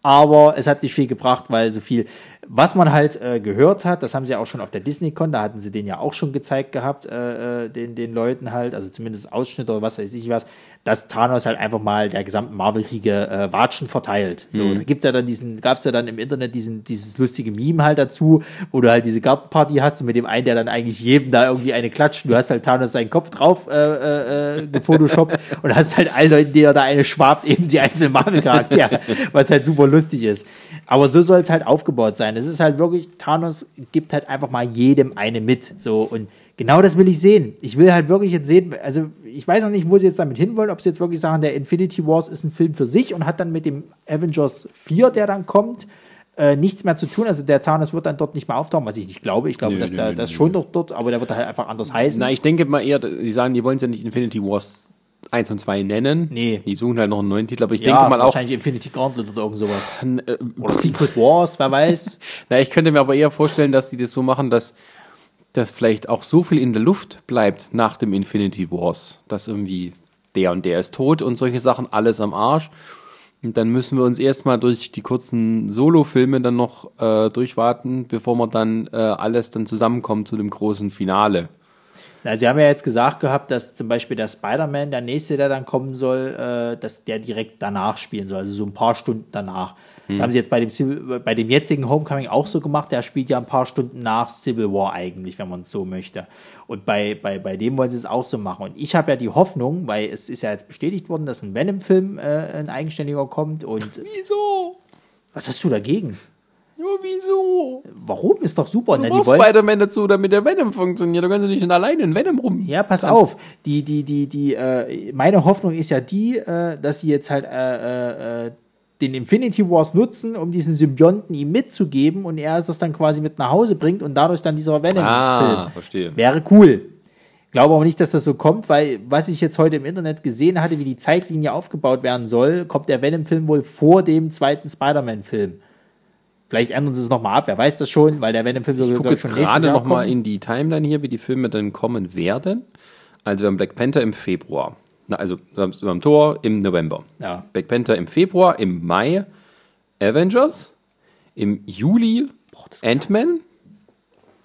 Aber es hat nicht viel gebracht, weil so viel, was man halt äh, gehört hat, das haben sie ja auch schon auf der DisneyCon, da hatten sie den ja auch schon gezeigt gehabt, äh, äh, den, den Leuten halt, also zumindest Ausschnitt oder was weiß ich was, dass Thanos halt einfach mal der gesamten Marvel-Kriege äh, Watschen verteilt. So, da gibt's ja dann diesen, gab's ja dann im Internet diesen, dieses lustige Meme halt dazu, wo du halt diese Gartenparty hast und mit dem einen, der dann eigentlich jedem da irgendwie eine klatscht. Du hast halt Thanos seinen Kopf drauf äh, äh, äh, gefotoshoppt (laughs) und hast halt allen Leuten, der da eine schwabt, eben die einzelnen Marvel-Charaktere, (laughs) was halt super lustig ist. Aber so soll es halt aufgebaut sein. Es ist halt wirklich, Thanos gibt halt einfach mal jedem eine mit. So und genau das will ich sehen. Ich will halt wirklich jetzt sehen, also ich weiß noch nicht, wo sie jetzt damit hinwollen, ob sie jetzt wirklich sagen, der Infinity Wars ist ein Film für sich und hat dann mit dem Avengers 4, der dann kommt, äh, nichts mehr zu tun. Also der Thanos wird dann dort nicht mehr auftauchen, was ich nicht glaube. Ich glaube, Nö, dass nö, der nö, das schon doch dort, aber der wird halt einfach anders heißen. Na, ich denke mal eher, die sagen, die wollen es ja nicht Infinity Wars 1 und 2 nennen. Nee. Die suchen halt noch einen neuen Titel, aber ich ja, denke mal auch, wahrscheinlich Infinity Gauntlet oder irgend sowas. äh, Oder Secret Wars, wer weiß. (laughs) na, ich könnte mir aber eher vorstellen, dass die das so machen, dass dass vielleicht auch so viel in der Luft bleibt nach dem Infinity Wars, dass irgendwie der und der ist tot und solche Sachen alles am Arsch. Und dann müssen wir uns erstmal durch die kurzen Solo-Filme dann noch äh, durchwarten, bevor wir dann äh, alles dann zusammenkommen zu dem großen Finale. Na, sie haben ja jetzt gesagt gehabt, dass zum Beispiel der Spider-Man, der nächste, der dann kommen soll, äh, dass der direkt danach spielen soll, also so ein paar Stunden danach. Das haben sie jetzt bei dem, Civil, bei dem jetzigen Homecoming auch so gemacht. Der spielt ja ein paar Stunden nach Civil War eigentlich, wenn man es so möchte. Und bei, bei, bei dem wollen sie es auch so machen. Und ich habe ja die Hoffnung, weil es ist ja jetzt bestätigt worden, dass ein Venom-Film äh, ein eigenständiger kommt. Und Wieso? was hast du dagegen? Nur wieso? Warum? Ist doch super. Na, Du die brauchst Spider-Man dazu, damit der Venom funktioniert. Du kannst ja nicht alleine in Venom rum. Ja, pass auf. Die, die, die, die, äh, meine Hoffnung ist ja die, äh, dass sie jetzt halt äh, äh, äh, den Infinity Wars nutzen, um diesen Symbionten ihm mitzugeben und er das dann quasi mit nach Hause bringt und dadurch dann dieser Venom-Film. Ah, verstehe. Wäre cool. Glaube aber nicht, dass das so kommt, weil was ich jetzt heute im Internet gesehen hatte, wie die Zeitlinie aufgebaut werden soll, kommt der Venom-Film wohl vor dem zweiten Spider-Man-Film. Vielleicht ändern sie es nochmal ab, wer weiß das schon, weil der Venom-Film Ich sogar gucke jetzt gerade Jahr noch mal kommt. in die Timeline hier, wie die Filme dann kommen werden. Also wir haben Black Panther im Februar. Na, also haben Thor im November. Ja. Black Panther im Februar, im Mai Avengers, im Juli Ant-Man,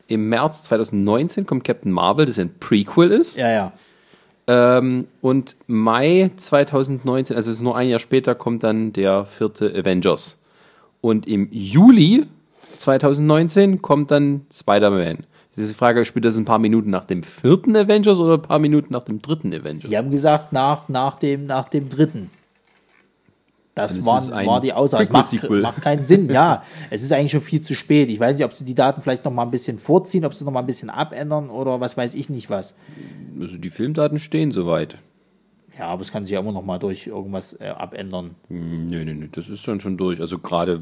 im März 2019 kommt Captain Marvel, das ein Prequel ist. Ja, ja. Ähm, und Mai 2019, also es ist nur ein Jahr später, kommt dann der vierte Avengers. Und im Juli 2019 kommt dann Spider-Man. Diese Frage, spielt das ein paar Minuten nach dem vierten Avengers oder ein paar Minuten nach dem dritten Avengers? Sie haben gesagt, nach, nach, dem, nach dem dritten. Das Dann war, war die Aussage. Es macht, macht keinen Sinn, ja. Es ist eigentlich schon viel zu spät. Ich weiß nicht, ob sie die Daten vielleicht noch mal ein bisschen vorziehen, ob sie noch mal ein bisschen abändern oder was weiß ich nicht was. Also die Filmdaten stehen soweit. Ja, aber es kann sich ja immer noch mal durch irgendwas äh, abändern. Hm, Nee, nee, nee, das ist schon schon durch. Also gerade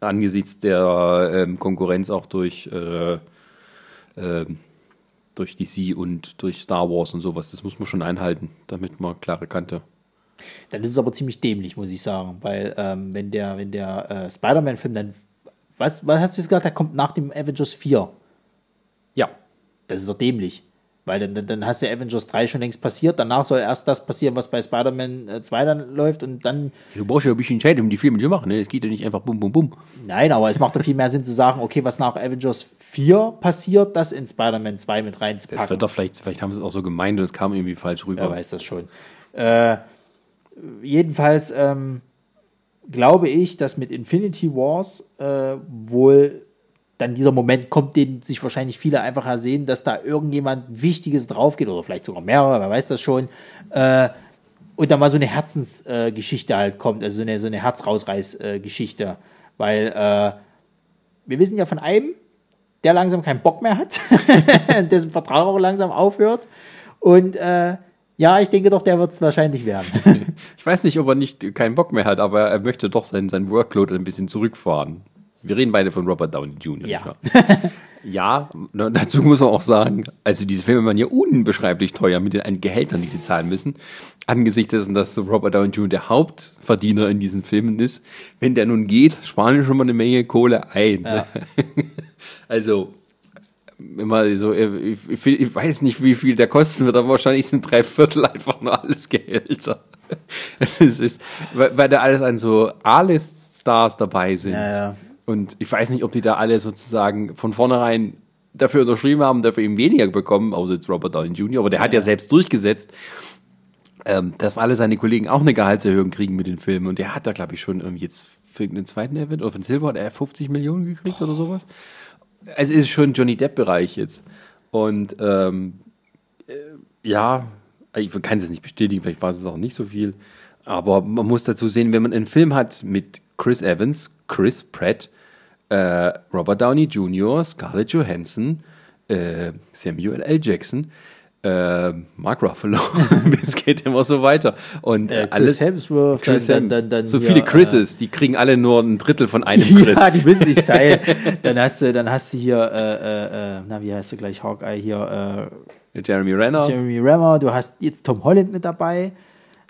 angesichts der ähm, Konkurrenz auch durch, äh, durch DC und durch Star Wars und sowas, das muss man schon einhalten, damit man klare Kante. Dann ist es aber ziemlich dämlich, muss ich sagen. Weil ähm, wenn der, wenn der äh, Spider-Man-Film dann. Was, was hast du jetzt gesagt? Der kommt nach dem Avengers 4. Ja. Das ist doch dämlich. Weil dann, dann, hast du Avengers 3 schon längst passiert. Danach soll erst das passieren, was bei Spider-Man äh, 2 dann läuft. Und dann. Du brauchst ja ein bisschen Zeit, um die Filme zu machen. Ne? Es geht ja nicht einfach bum, bum, bum. Nein, aber es macht doch viel mehr Sinn zu sagen, okay, was nach Avengers 4 passiert, das in Spider-Man 2 mit Das reinzupacken. wird doch vielleicht, vielleicht haben sie es auch so gemeint und es kam irgendwie falsch rüber. Wer weiß das schon. Äh, jedenfalls ähm, glaube ich, dass mit Infinity Wars äh, wohl dann dieser Moment kommt, den sich wahrscheinlich viele einfach ersehen, dass da irgendjemand Wichtiges draufgeht oder vielleicht sogar mehrere, wer weiß das schon. Äh, und dann mal so eine Herzensgeschichte äh, halt kommt, also so eine, so eine Herzrausreiß-Geschichte. Weil äh, wir wissen ja von einem, der langsam keinen Bock mehr hat, (laughs) dessen Vertrag auch langsam aufhört. Und äh, ja, ich denke doch, der wird es wahrscheinlich werden. (laughs) Ich weiß nicht, ob er nicht keinen Bock mehr hat, aber er möchte doch sein, sein Workload ein bisschen zurückfahren. Wir reden beide von Robert Downey Jr. Ja. (laughs) Ja, na, dazu muss man auch sagen, also diese Filme waren ja unbeschreiblich teuer mit den Gehältern, die sie zahlen müssen. Angesichts dessen, dass Robert Downey Jr. der Hauptverdiener in diesen Filmen ist, wenn der nun geht, sparen wir schon mal eine Menge Kohle ein. Ja. (laughs) Also, immer so, ich, ich, ich weiß nicht, wie viel der kosten wird, aber wahrscheinlich sind drei Viertel einfach nur alles Gehälter. (laughs) Es ist, weil, weil da alles an so A-List-Stars dabei sind. Ja, ja. Und ich weiß nicht, ob die da alle sozusagen von vornherein dafür unterschrieben haben, dafür eben weniger bekommen, außer jetzt Robert Downey Jr., aber der hat ja selbst durchgesetzt, ähm, dass alle seine Kollegen auch eine Gehaltserhöhung kriegen mit den Filmen. Und der hat da, glaube ich, schon irgendwie jetzt für den zweiten Event oder für den Silver hat er 50 Millionen gekriegt oder sowas. Also ist schon Johnny Depp-Bereich jetzt. Und ähm, äh, ja, ich kann es jetzt nicht bestätigen, vielleicht war es auch nicht so viel. Aber man muss dazu sehen, wenn man einen Film hat mit Chris Evans, Chris Pratt, äh, Robert Downey Jr., Scarlett Johansson, äh, Samuel L. Jackson, äh, Mark Ruffalo. (laughs) es geht immer so weiter. Und Äh, Chris alles. Hemsworth, Chris dann, dann, dann, so viele Chrises, die kriegen alle nur ein Drittel von einem (laughs) Chris. ja, die müssen sich teilen. (laughs) dann hast du, dann hast du hier, äh, äh, äh, na, wie heißt du gleich, Hawkeye hier, Jeremy Renner. Jeremy Renner, du hast jetzt Tom Holland mit dabei.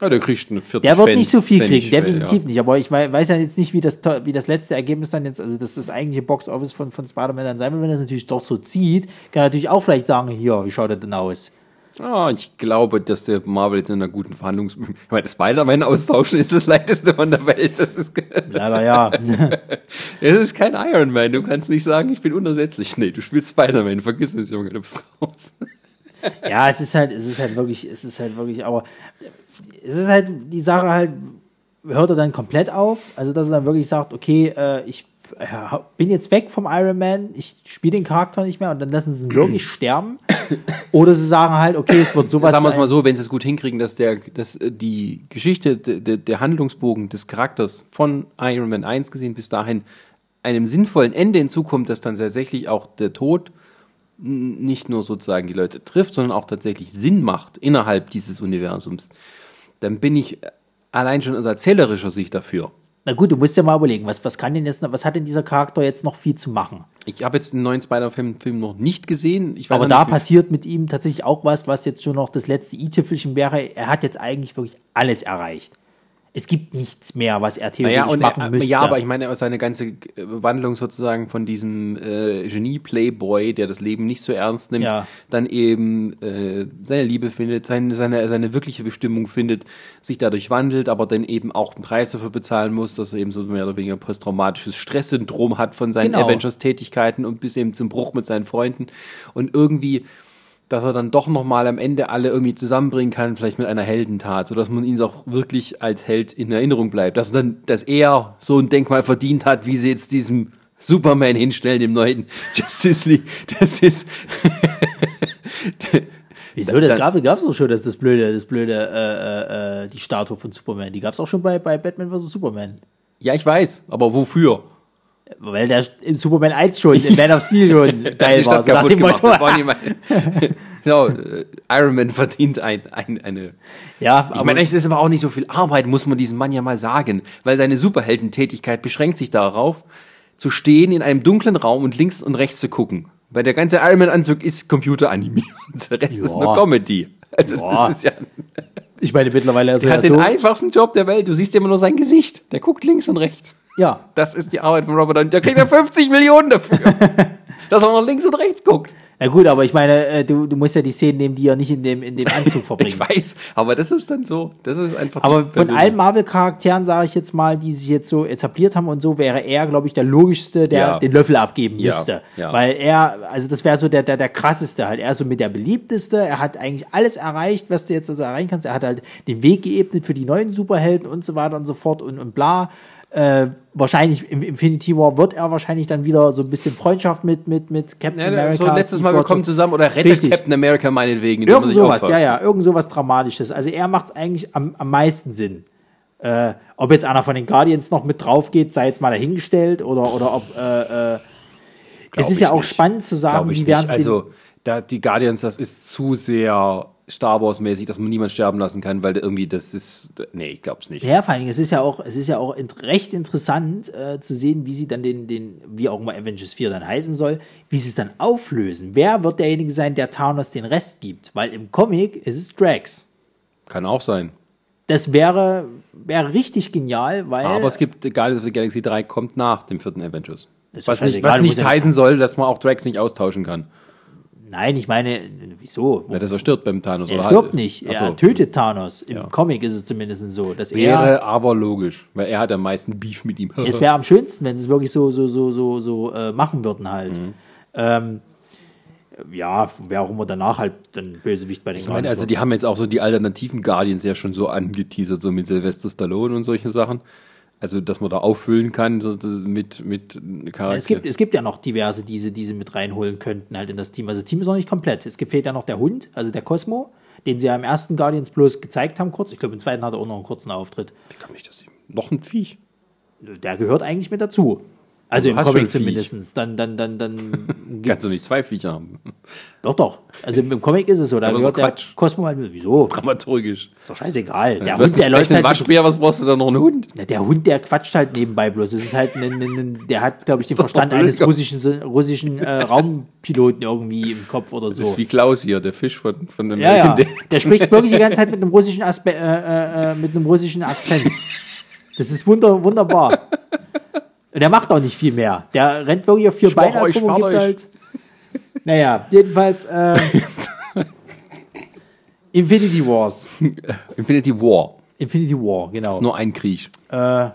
Ja, der kriegt eine 40 Der wird Pfennig- nicht so viel kriegen, definitiv ja. nicht. Aber ich wei- weiß ja jetzt nicht, wie das, wie das letzte Ergebnis dann jetzt, also das das eigentliche Box-Office von, von Spider-Man dann sein wird. Wenn das natürlich doch so zieht, kann er natürlich auch vielleicht sagen, hier, wie schaut er denn aus? Ah, ich glaube, dass der Marvel jetzt in einer guten Verhandlungs... (laughs) Ich meine, Spider-Man austauschen ist das leichteste von der Welt. Das ist, Leider ja. (laughs) es ist kein Iron Man. Du kannst nicht sagen, ich bin unersetzlich. Nee, du spielst Spider-Man. Vergiss es, Junge, du bist raus. ja, es ist halt, es ist halt wirklich, es ist halt wirklich, aber es ist halt die Sache halt, hört er dann komplett auf? Also, dass er dann wirklich sagt, okay, äh, ich äh, bin jetzt weg vom Iron Man, ich spiele den Charakter nicht mehr und dann lassen sie ihn wirklich sterben. Oder sie sagen halt, okay, es wird sowas Sagen wir es mal so, wenn sie es gut hinkriegen, dass der, dass äh, die Geschichte, der, der, Handlungsbogen des Charakters von Iron Man 1 gesehen bis dahin einem sinnvollen Ende hinzukommt, dass dann tatsächlich auch der Tod nicht nur sozusagen die Leute trifft, sondern auch tatsächlich Sinn macht innerhalb dieses Universums, dann bin ich allein schon aus erzählerischer Sicht dafür. Na gut, du musst ja mal überlegen, was, was kann denn jetzt was hat denn dieser Charakter jetzt noch viel zu machen? Ich habe jetzt den neuen Spider-Film Film noch nicht gesehen. Aber da passiert mit ihm tatsächlich auch was, was jetzt schon noch das letzte i-Tüpfelchen wäre. Er hat jetzt eigentlich wirklich alles erreicht. Es gibt nichts mehr, was er theoretisch Naja, und machen er, müsste. ja, aber ich meine, seine ganze äh, Wandlung sozusagen von diesem äh, Genie-Playboy, der das Leben nicht so ernst nimmt, Ja. dann eben äh, seine Liebe findet, seine, seine, seine wirkliche Bestimmung findet, sich dadurch wandelt, aber dann eben auch einen Preis dafür bezahlen muss, dass er eben so mehr oder weniger posttraumatisches Stresssyndrom hat von seinen Genau. Avengers-Tätigkeiten und bis eben zum Bruch mit seinen Freunden und irgendwie dass er dann doch noch mal am Ende alle irgendwie zusammenbringen kann, vielleicht mit einer Heldentat, sodass man ihn auch wirklich als Held in Erinnerung bleibt. Dass, dann, dass er so ein Denkmal verdient hat, wie sie jetzt diesem Superman hinstellen, dem neuen (laughs) Justice League. Das ist, (laughs) Wieso? Das gab es doch schon, dass das blöde, das blöde, äh, äh, äh, die Statue von Superman. Die gab es auch schon bei, bei Batman vs. Superman. ja, ich weiß, aber wofür? Weil der in Superman 1 schon, in Man of Steel schon (laughs) geil war. So nach dem. Motto. (laughs) Genau, äh, Iron Man verdient ein, ein, eine Ja, Ich aber meine, es ist aber auch nicht so viel Arbeit, muss man diesem Mann ja mal sagen, weil seine Superheldentätigkeit beschränkt sich darauf, zu stehen in einem dunklen Raum und links und rechts zu gucken. Weil der ganze Iron Man Anzug ist computeranimiert. Der Rest ist Ja. nur Comedy. Also Ja. das ist ja, ich meine, mittlerweile ist er er hat ja den so. einfachsten Job der Welt. Du siehst ja immer nur sein Gesicht. Der guckt links und rechts. Ja, Das ist die Arbeit von Robert Downey. Da kriegt er 50 Millionen dafür. (laughs) dass er noch links und rechts guckt. na gut, aber ich meine, äh, du, du musst ja die Szenen nehmen, die er nicht in dem, in dem Anzug (laughs) verbringt. Ich weiß, aber das ist dann so. Das ist einfach. Aber von allen Marvel-Charakteren, sage ich jetzt mal, die sich jetzt so etabliert haben und so, wäre er, glaube ich, der logischste, der Ja. den Löffel abgeben Ja, müsste. ja. Weil er, also das wäre so der, der, der krasseste halt. Er ist so mit der beliebteste. Er hat eigentlich alles erreicht, was du jetzt also erreichen kannst. Er hat halt den Weg geebnet für die neuen Superhelden und so weiter und so fort und, und bla. Äh, wahrscheinlich im Infinity War wird er wahrscheinlich dann wieder so ein bisschen Freundschaft mit, mit, mit Captain Ja, America. so letztes Mal, wir kommen zusammen oder rettet Richtig. Captain America meinetwegen. Irgend sowas, ja, ja, irgend sowas Dramatisches. Also er macht es eigentlich am, am meisten Sinn. Äh, ob jetzt einer von den Guardians noch mit drauf geht, sei jetzt mal dahingestellt oder, oder ob. Äh, äh, es ist ja auch nicht. spannend zu sagen, wie werden Also, da, die Guardians, das ist zu sehr Star Wars mäßig, dass man niemand sterben lassen kann, weil irgendwie das ist, nee, ich glaub's nicht. Ja, vor allen Dingen, es ist ja auch, es ist ja auch recht interessant äh, zu sehen, wie sie dann den, den, wie auch immer Avengers 4 dann heißen soll, wie sie es dann auflösen. Wer wird derjenige sein, der Thanos den Rest gibt? Weil im Comic ist es Drax. Kann auch sein. Das wäre, wäre richtig genial, weil. Aber es gibt Guardians of the Galaxy 3 kommt nach dem vierten Avengers. Was nicht, was nicht heißen soll, dass man auch Drax nicht austauschen kann. Nein, ich meine, wieso? Weil das stirbt beim Thanos. Er oder stirbt halt- nicht, Ach so. er tötet Thanos. Im Ja. Comic ist es zumindest so, dass er. Wäre aber logisch, weil er hat am meisten Beef mit ihm. Es wäre am schönsten, wenn sie es wirklich so, so, so, so, so äh, machen würden halt. Mhm. Ähm, ja, wer auch immer danach halt dann Bösewicht bei den Ich meine, also die haben jetzt auch so die alternativen Guardians ja schon so angeteasert, so mit Sylvester Stallone und solche Sachen. Also, dass man da auffüllen kann so, das mit, mit Charakteren. es, gibt, es gibt ja noch diverse, die sie, die sie mit reinholen könnten halt in das Team. Also das Team ist noch nicht komplett. Es fehlt ja noch der Hund, also der Cosmo, den sie ja im ersten Guardians bloß gezeigt haben kurz. Ich glaube, im zweiten hat er auch noch einen kurzen Auftritt. Ich glaube nicht, dass sie. Noch ein Viech. Der gehört eigentlich mit dazu. Also Du im Comic zumindest. Dann, dann, dann, dann (laughs) Kannst gibt's, du nicht zwei Viecher haben. (laughs) Doch, doch. Also im, Comic ist es so. Da Aber so Quatsch. Cosmo halt. Wieso? Dramaturgisch. Ist doch scheißegal. Der Hund, der läuft halt. Waschbär, was brauchst du da noch einen Hund? Na, der Hund, der quatscht halt nebenbei bloß. Es ist halt ein, ein, ein, der hat, glaube ich, den (laughs) Verstand eines russischen, russischen äh, Raumpiloten irgendwie im Kopf oder Das ist so. wie Klaus hier, der Fisch von, von dem Ja, ja. Der spricht wirklich die ganze Zeit mit einem russischen Aspe äh, äh, äh, mit einem russischen Akzent. Das ist wunder, wunderbar. Und der macht auch nicht viel mehr. Der rennt wirklich auf vier Beine euch rum und gibt fertig. halt. Naja, jedenfalls äh, (laughs) Infinity Wars. Infinity War. Infinity War, genau. ist nur ein Krieg. Äh,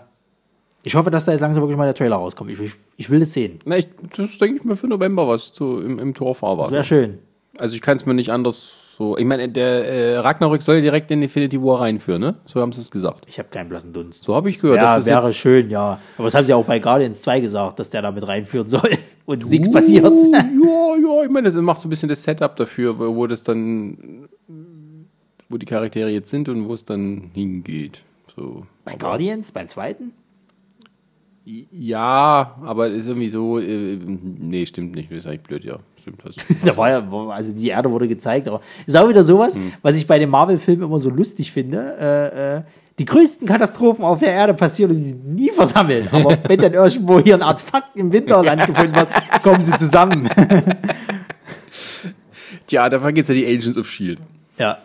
ich hoffe, dass da jetzt langsam wirklich mal der Trailer rauskommt. Ich, ich, ich will das sehen. Na, ich, das denke ich mir für November was zu, im, im Torfahrwasser. Wäre schön. Also ich kann es mir nicht anders so. Ich meine, der äh, Ragnarök soll direkt in Infinity War reinführen, ne? So haben sie es gesagt. Ich habe keinen blassen Dunst. So habe ich gehört. Ja, das wäre jetzt, schön, ja. Aber das haben sie auch bei Guardians 2 gesagt, dass der da mit reinführen soll (laughs) und nichts passiert. Uh, (laughs) ja, ja, ich meine, das macht so ein bisschen das Setup dafür, wo, das dann, wo die Charaktere jetzt sind und wo es dann hingeht. So. Bei Aber- Guardians, beim zweiten? Ja, aber ist irgendwie so, äh, nee, stimmt nicht, das ist eigentlich blöd, ja. Stimmt, hast du. (laughs) Da war ja, also die Erde wurde gezeigt, aber ist auch wieder sowas, Hm. was ich bei den Marvel-Filmen immer so lustig finde. Äh, äh, die größten Katastrophen auf der Erde passieren und die sind nie versammeln. Aber (laughs) wenn dann irgendwo hier ein Artefakt im Winterland gefunden wird, kommen sie zusammen. (laughs) Tja, dafür gibt's ja die Agents of S.H.I.E.L.D. ja.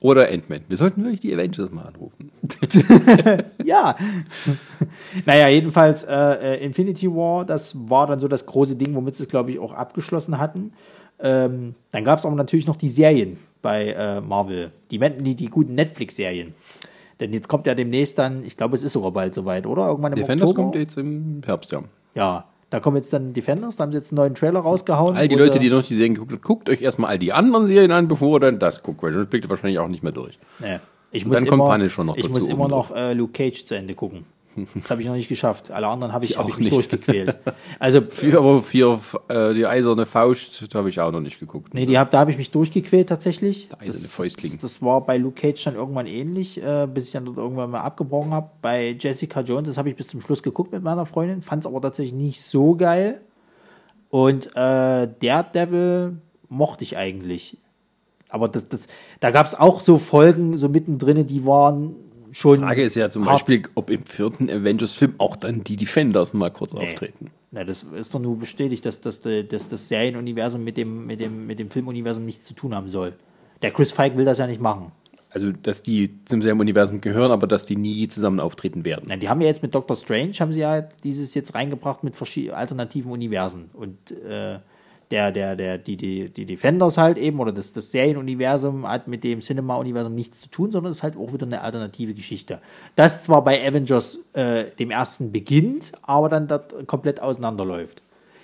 Oder Ant-Man. Wir sollten wirklich die Avengers mal anrufen. (laughs) Ja. naja, jedenfalls äh, äh, Infinity War, das war dann so das große Ding, womit sie es, glaube ich, auch abgeschlossen hatten. Ähm, dann gab es aber natürlich noch die Serien bei äh, Marvel, die, die, die guten Netflix-Serien. Denn jetzt kommt ja demnächst dann, ich glaube, es ist sogar bald soweit, oder? Irgendwann im Defenders Oktober. kommt jetzt im Herbst, ja. Ja, da kommen jetzt dann Defenders, da haben sie jetzt einen neuen Trailer rausgehauen. All die Leute, die noch die Serien geguckt haben, guckt euch erstmal all die anderen Serien an, bevor ihr dann das guckt, weil sonst blickt ihr wahrscheinlich auch nicht mehr durch. Nee. Ich muss dann kommt immer, Punisher noch Ich muss immer noch äh, Luke Cage zu Ende gucken. Das habe ich noch nicht geschafft. Alle anderen habe ich, Ich hab auch ich nicht. durchgequält. Also, (laughs) Für, für äh, die eiserne Faust habe ich auch noch nicht geguckt. nee, die hab, da habe ich mich durchgequält tatsächlich. eiserne Das, Fäustling. das, das war bei Luke Cage dann irgendwann ähnlich, äh, bis ich dann dort irgendwann mal abgebrochen habe. Bei Jessica Jones, das habe ich bis zum Schluss geguckt mit meiner Freundin, fand es aber tatsächlich nicht so geil. Und äh, Daredevil mochte ich eigentlich. Aber das, das, da gab es auch so Folgen so mittendrin, die waren schon. Die Frage ist ja zum hart. Beispiel, ob im vierten Avengers-Film auch dann die Defenders mal kurz auftreten. Na, das ist doch nur bestätigt, dass, dass, dass, dass das Serienuniversum mit dem, mit, dem, mit dem Filmuniversum nichts zu tun haben soll. Der Chris Feige will das ja nicht machen. Also, dass die zum selben Universum gehören, aber dass die nie zusammen auftreten werden. Na, die haben ja jetzt mit Doctor Strange, haben sie ja dieses jetzt reingebracht mit verschiedenen alternativen Universen. Und äh, der, der, der, die, die, die Defenders halt eben, oder das, das Serienuniversum hat mit dem Cinema-Universum nichts zu tun, sondern ist halt auch wieder eine alternative Geschichte. Das zwar bei Avengers äh, dem ersten beginnt, aber dann dort komplett auseinanderläuft.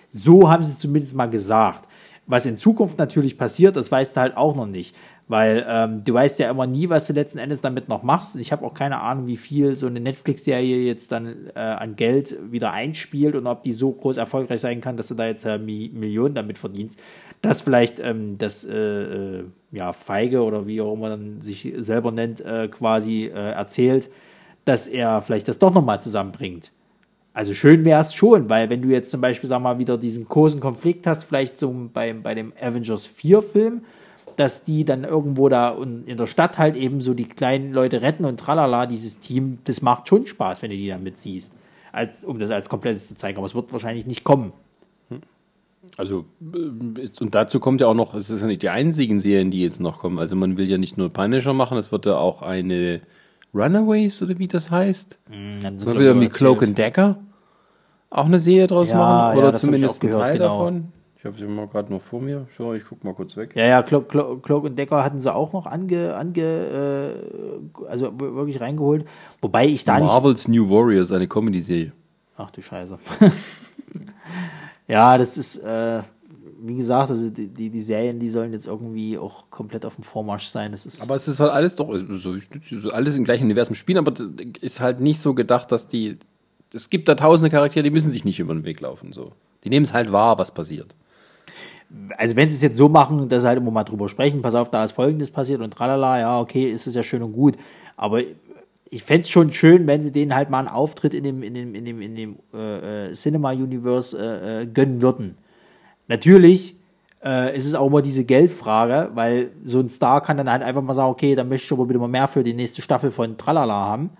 So haben sie zumindest mal gesagt. Was in Zukunft natürlich passiert, das weißt du halt auch noch nicht. Weil ähm, du weißt ja immer nie, was du letzten Endes damit noch machst. Ich habe auch keine Ahnung, wie viel so eine Netflix-Serie jetzt dann äh, an Geld wieder einspielt und ob die so groß erfolgreich sein kann, dass du da jetzt äh, Mi Millionen damit verdienst. Dass vielleicht ähm, das äh, äh, ja, Feige oder wie auch immer dann sich selber nennt, äh, quasi äh, erzählt, dass er vielleicht das doch nochmal zusammenbringt. Also schön wäre es schon, weil wenn du jetzt zum Beispiel, sag mal, wieder diesen großen Konflikt hast, vielleicht so bei, bei dem Avengers 4 Film, dass die dann irgendwo da in der Stadt halt eben so die kleinen Leute retten und tralala, dieses Team, das macht schon Spaß, wenn du die damit siehst, als, um das als komplettes zu zeigen. Aber es wird wahrscheinlich nicht kommen. Also, äh, und dazu kommt ja auch noch, es ist ja nicht die einzigen Serien, die jetzt noch kommen. Also, man will ja nicht nur Punisher machen, es wird ja auch eine Runaways oder wie das heißt. Mm, man will ja mit Cloak and Dagger auch eine Serie draus Ja, machen ja, oder hab zumindest ich auch ein gehört, Teil genau. davon. Ich habe sie mal gerade noch vor mir. Schau, ich guck mal kurz weg. Ja, ja, Cloak, Cloak, Cloak und Decker hatten sie auch noch ange, ange äh, also wirklich reingeholt. Wobei ich da nicht. Marvel's New Warriors, eine Comedy-Serie. Ach du Scheiße. (laughs) ja, das ist, äh, wie gesagt, also die, die, die Serien, die sollen jetzt irgendwie auch komplett auf dem Vormarsch sein. Das ist. Aber es ist halt alles doch so, so alles im gleichen Universum spielen, aber das ist halt nicht so gedacht, dass die. Es gibt da tausende Charaktere, die müssen sich nicht über den Weg laufen. So. Die nehmen es halt wahr, was passiert. Also wenn sie es jetzt so machen, dass sie halt immer mal drüber sprechen, pass auf, da ist folgendes passiert und tralala, ja, okay, ist es ja schön und gut. Aber ich fände es schon schön, wenn sie denen halt mal einen Auftritt in dem, in dem, in dem, in dem äh, äh, Cinema-Universe äh, äh, gönnen würden. Natürlich äh, ist es auch immer diese Geldfrage, weil so ein Star kann dann halt einfach mal sagen, okay, dann möchte ich aber wieder mal mehr für die nächste Staffel von Tralala haben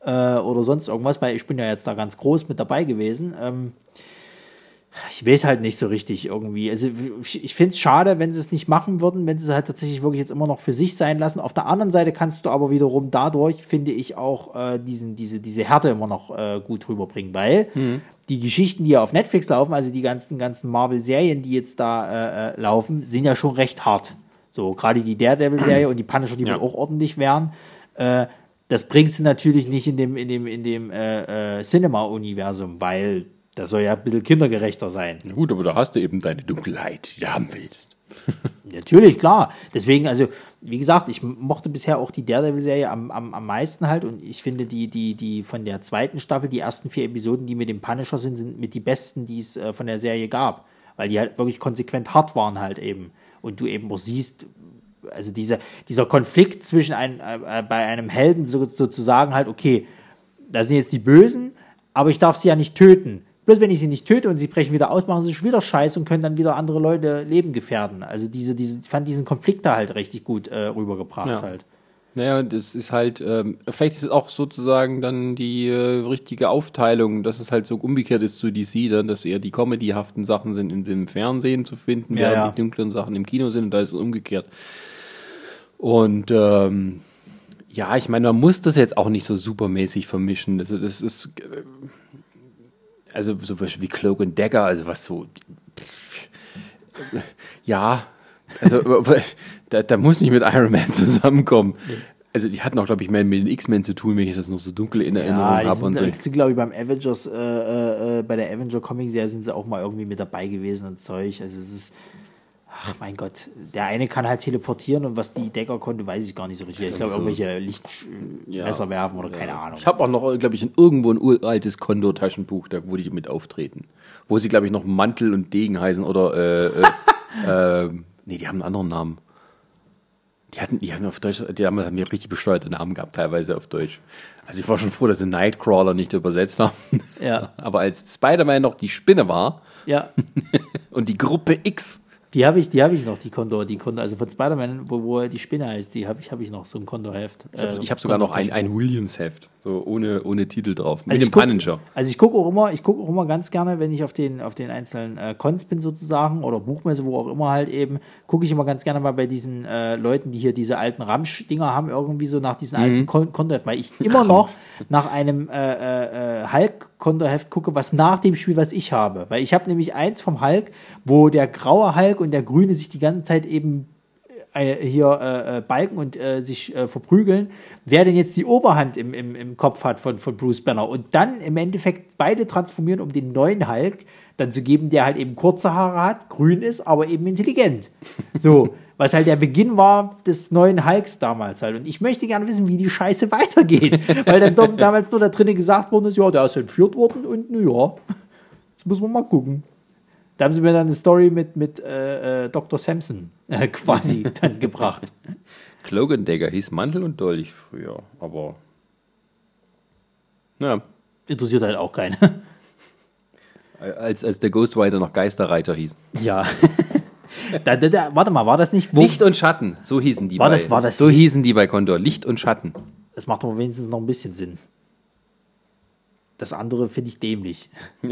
äh, oder sonst irgendwas, weil ich bin ja jetzt da ganz groß mit dabei gewesen. Ähm, ich weiß halt nicht so richtig irgendwie. Also ich, finde es schade, wenn sie es nicht machen würden, wenn sie es halt tatsächlich wirklich jetzt immer noch für sich sein lassen. Auf der anderen Seite kannst du aber wiederum dadurch, finde ich, auch äh, diesen, diese, diese Härte immer noch äh, gut rüberbringen, weil die Geschichten, die ja auf Netflix laufen, also die ganzen, ganzen Marvel-Serien, die jetzt da äh, äh, laufen, sind ja schon recht hart. So, gerade die Daredevil-Serie und die Punisher, die Ja. wohl auch ordentlich wären. Äh, das bringst du natürlich nicht in dem, in dem, in dem äh, äh, Cinema-Universum, weil das soll ja ein bisschen kindergerechter sein. Na gut, aber da hast du eben deine Dunkelheit, die du haben willst. (laughs) Natürlich, klar. Deswegen, also, wie gesagt, ich mochte bisher auch die Daredevil-Serie am, am, am meisten halt und ich finde die, die, die von der zweiten Staffel, die ersten vier Episoden, die mit dem Punisher sind, sind mit die besten, die es äh, von der Serie gab. Weil die halt wirklich konsequent hart waren halt eben. Und du eben auch siehst, also dieser, dieser Konflikt zwischen ein, äh, bei einem Helden so, sozusagen halt, okay, da sind jetzt die Bösen, aber ich darf sie ja nicht töten. Bloß wenn ich sie nicht töte und sie brechen wieder aus, machen sie schon wieder Scheiß und können dann wieder andere Leute Leben gefährden. Also diese, diese, ich fand diesen Konflikt da halt richtig gut äh, rübergebracht Ja. halt. Naja, das ist halt, ähm, vielleicht ist es auch sozusagen dann die äh, richtige Aufteilung, dass es halt so umgekehrt ist zu DC, dann, dass eher die comedyhaften Sachen sind in dem Fernsehen zu finden, Ja, während ja. die dunklen Sachen im Kino sind und da ist es umgekehrt. Und ähm, ja, ich meine, man muss das jetzt auch nicht so supermäßig vermischen. Also das ist äh, also so wie Cloak and Dagger, also was so ja, also (laughs) da, da muss nicht mit Iron Man zusammenkommen. Also die hatten auch, glaube ich, mehr mit den X-Men zu tun, wenn ich das noch so dunkel in Erinnerung Ja, habe sind, und so. sind glaube ich, beim Avengers, äh, äh, äh, bei der Avenger Comic Serie sind sie auch mal irgendwie mit dabei gewesen und Zeug. Also es ist, ach mein Gott, der eine kann halt teleportieren und was die Decker konnte, weiß ich gar nicht so richtig. Ich glaube, so- irgendwelche Lichtmesser werfen oder keine Ahnung. Ich habe auch noch, glaube ich, irgendwo ein uraltes Condor-Taschenbuch, da wo die mit auftreten. Wo sie, glaube ich, noch Mantel und Degen heißen oder äh, äh, (laughs) äh, nee, die haben einen anderen Namen. Die hatten, die haben auf Deutsch, die haben, haben ja richtig besteuerte Namen gehabt, teilweise auf Deutsch. Also ich war schon froh, dass sie Nightcrawler nicht übersetzt haben. Ja. (laughs) Aber als Spider-Man noch die Spinne war Ja, (laughs) und die Gruppe X, die habe ich, die habe ich noch, die Condor, die Condor, also von Spider-Man, wo, wo die Spinne heißt, die habe ich, habe ich noch, so ein Condor-Heft. ich habe hab sogar noch ein, ein Williams-Heft, so ohne, ohne Titel drauf, mit Also dem ich guck-. Also ich gucke auch immer, ich gucke auch immer ganz gerne, wenn ich auf den, auf den einzelnen äh, Cons bin sozusagen oder Buchmesse, wo auch immer halt eben, gucke ich immer ganz gerne mal bei diesen äh, Leuten, die hier diese alten Ramsch-Dinger haben, irgendwie so nach diesen alten Kon weil ich immer (laughs) noch nach einem äh, äh, äh, Hulk-Kontoheft gucke, was nach dem Spiel, was ich habe. Weil ich habe nämlich eins vom Hulk, wo der graue Hulk und der grüne sich die ganze Zeit eben hier äh, äh, balken und äh, sich äh, verprügeln, wer denn jetzt die Oberhand im, im, im Kopf hat von, von Bruce Banner und dann im Endeffekt beide transformieren, um den neuen Hulk dann zu geben, der halt eben kurze Haare hat, grün ist, aber eben intelligent. (laughs) So, was halt der Beginn war des neuen Hulks damals halt. Und ich möchte gerne wissen, wie die Scheiße (laughs) weitergeht, weil dann damals nur da drinnen gesagt worden ist, ja, der ist entführt worden und naja, jetzt muss man mal gucken. Da haben sie mir dann eine Story mit, mit äh, äh, Dr. Sampson äh, quasi (laughs) dann gebracht. Cloak and Dagger hieß Mantel und Dolch früher, aber ja, Interessiert halt auch keinen. als, als der Ghostwriter noch Geisterreiter hieß. ja. da, da, da, warte mal, war das nicht? Wo, Licht und Schatten, so hießen die war bei. Das, war das so hießen die bei Condor. Licht und Schatten. Das macht aber wenigstens noch ein bisschen Sinn. Das andere finde ich dämlich. (laughs)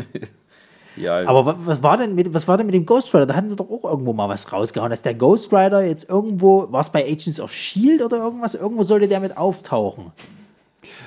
ja. Aber was war, denn mit, was war denn mit dem Ghost Rider? Da hatten sie doch auch irgendwo mal was rausgehauen, dass der Ghost Rider jetzt irgendwo, war es bei Agents of Shield oder irgendwas? Irgendwo sollte der mit auftauchen.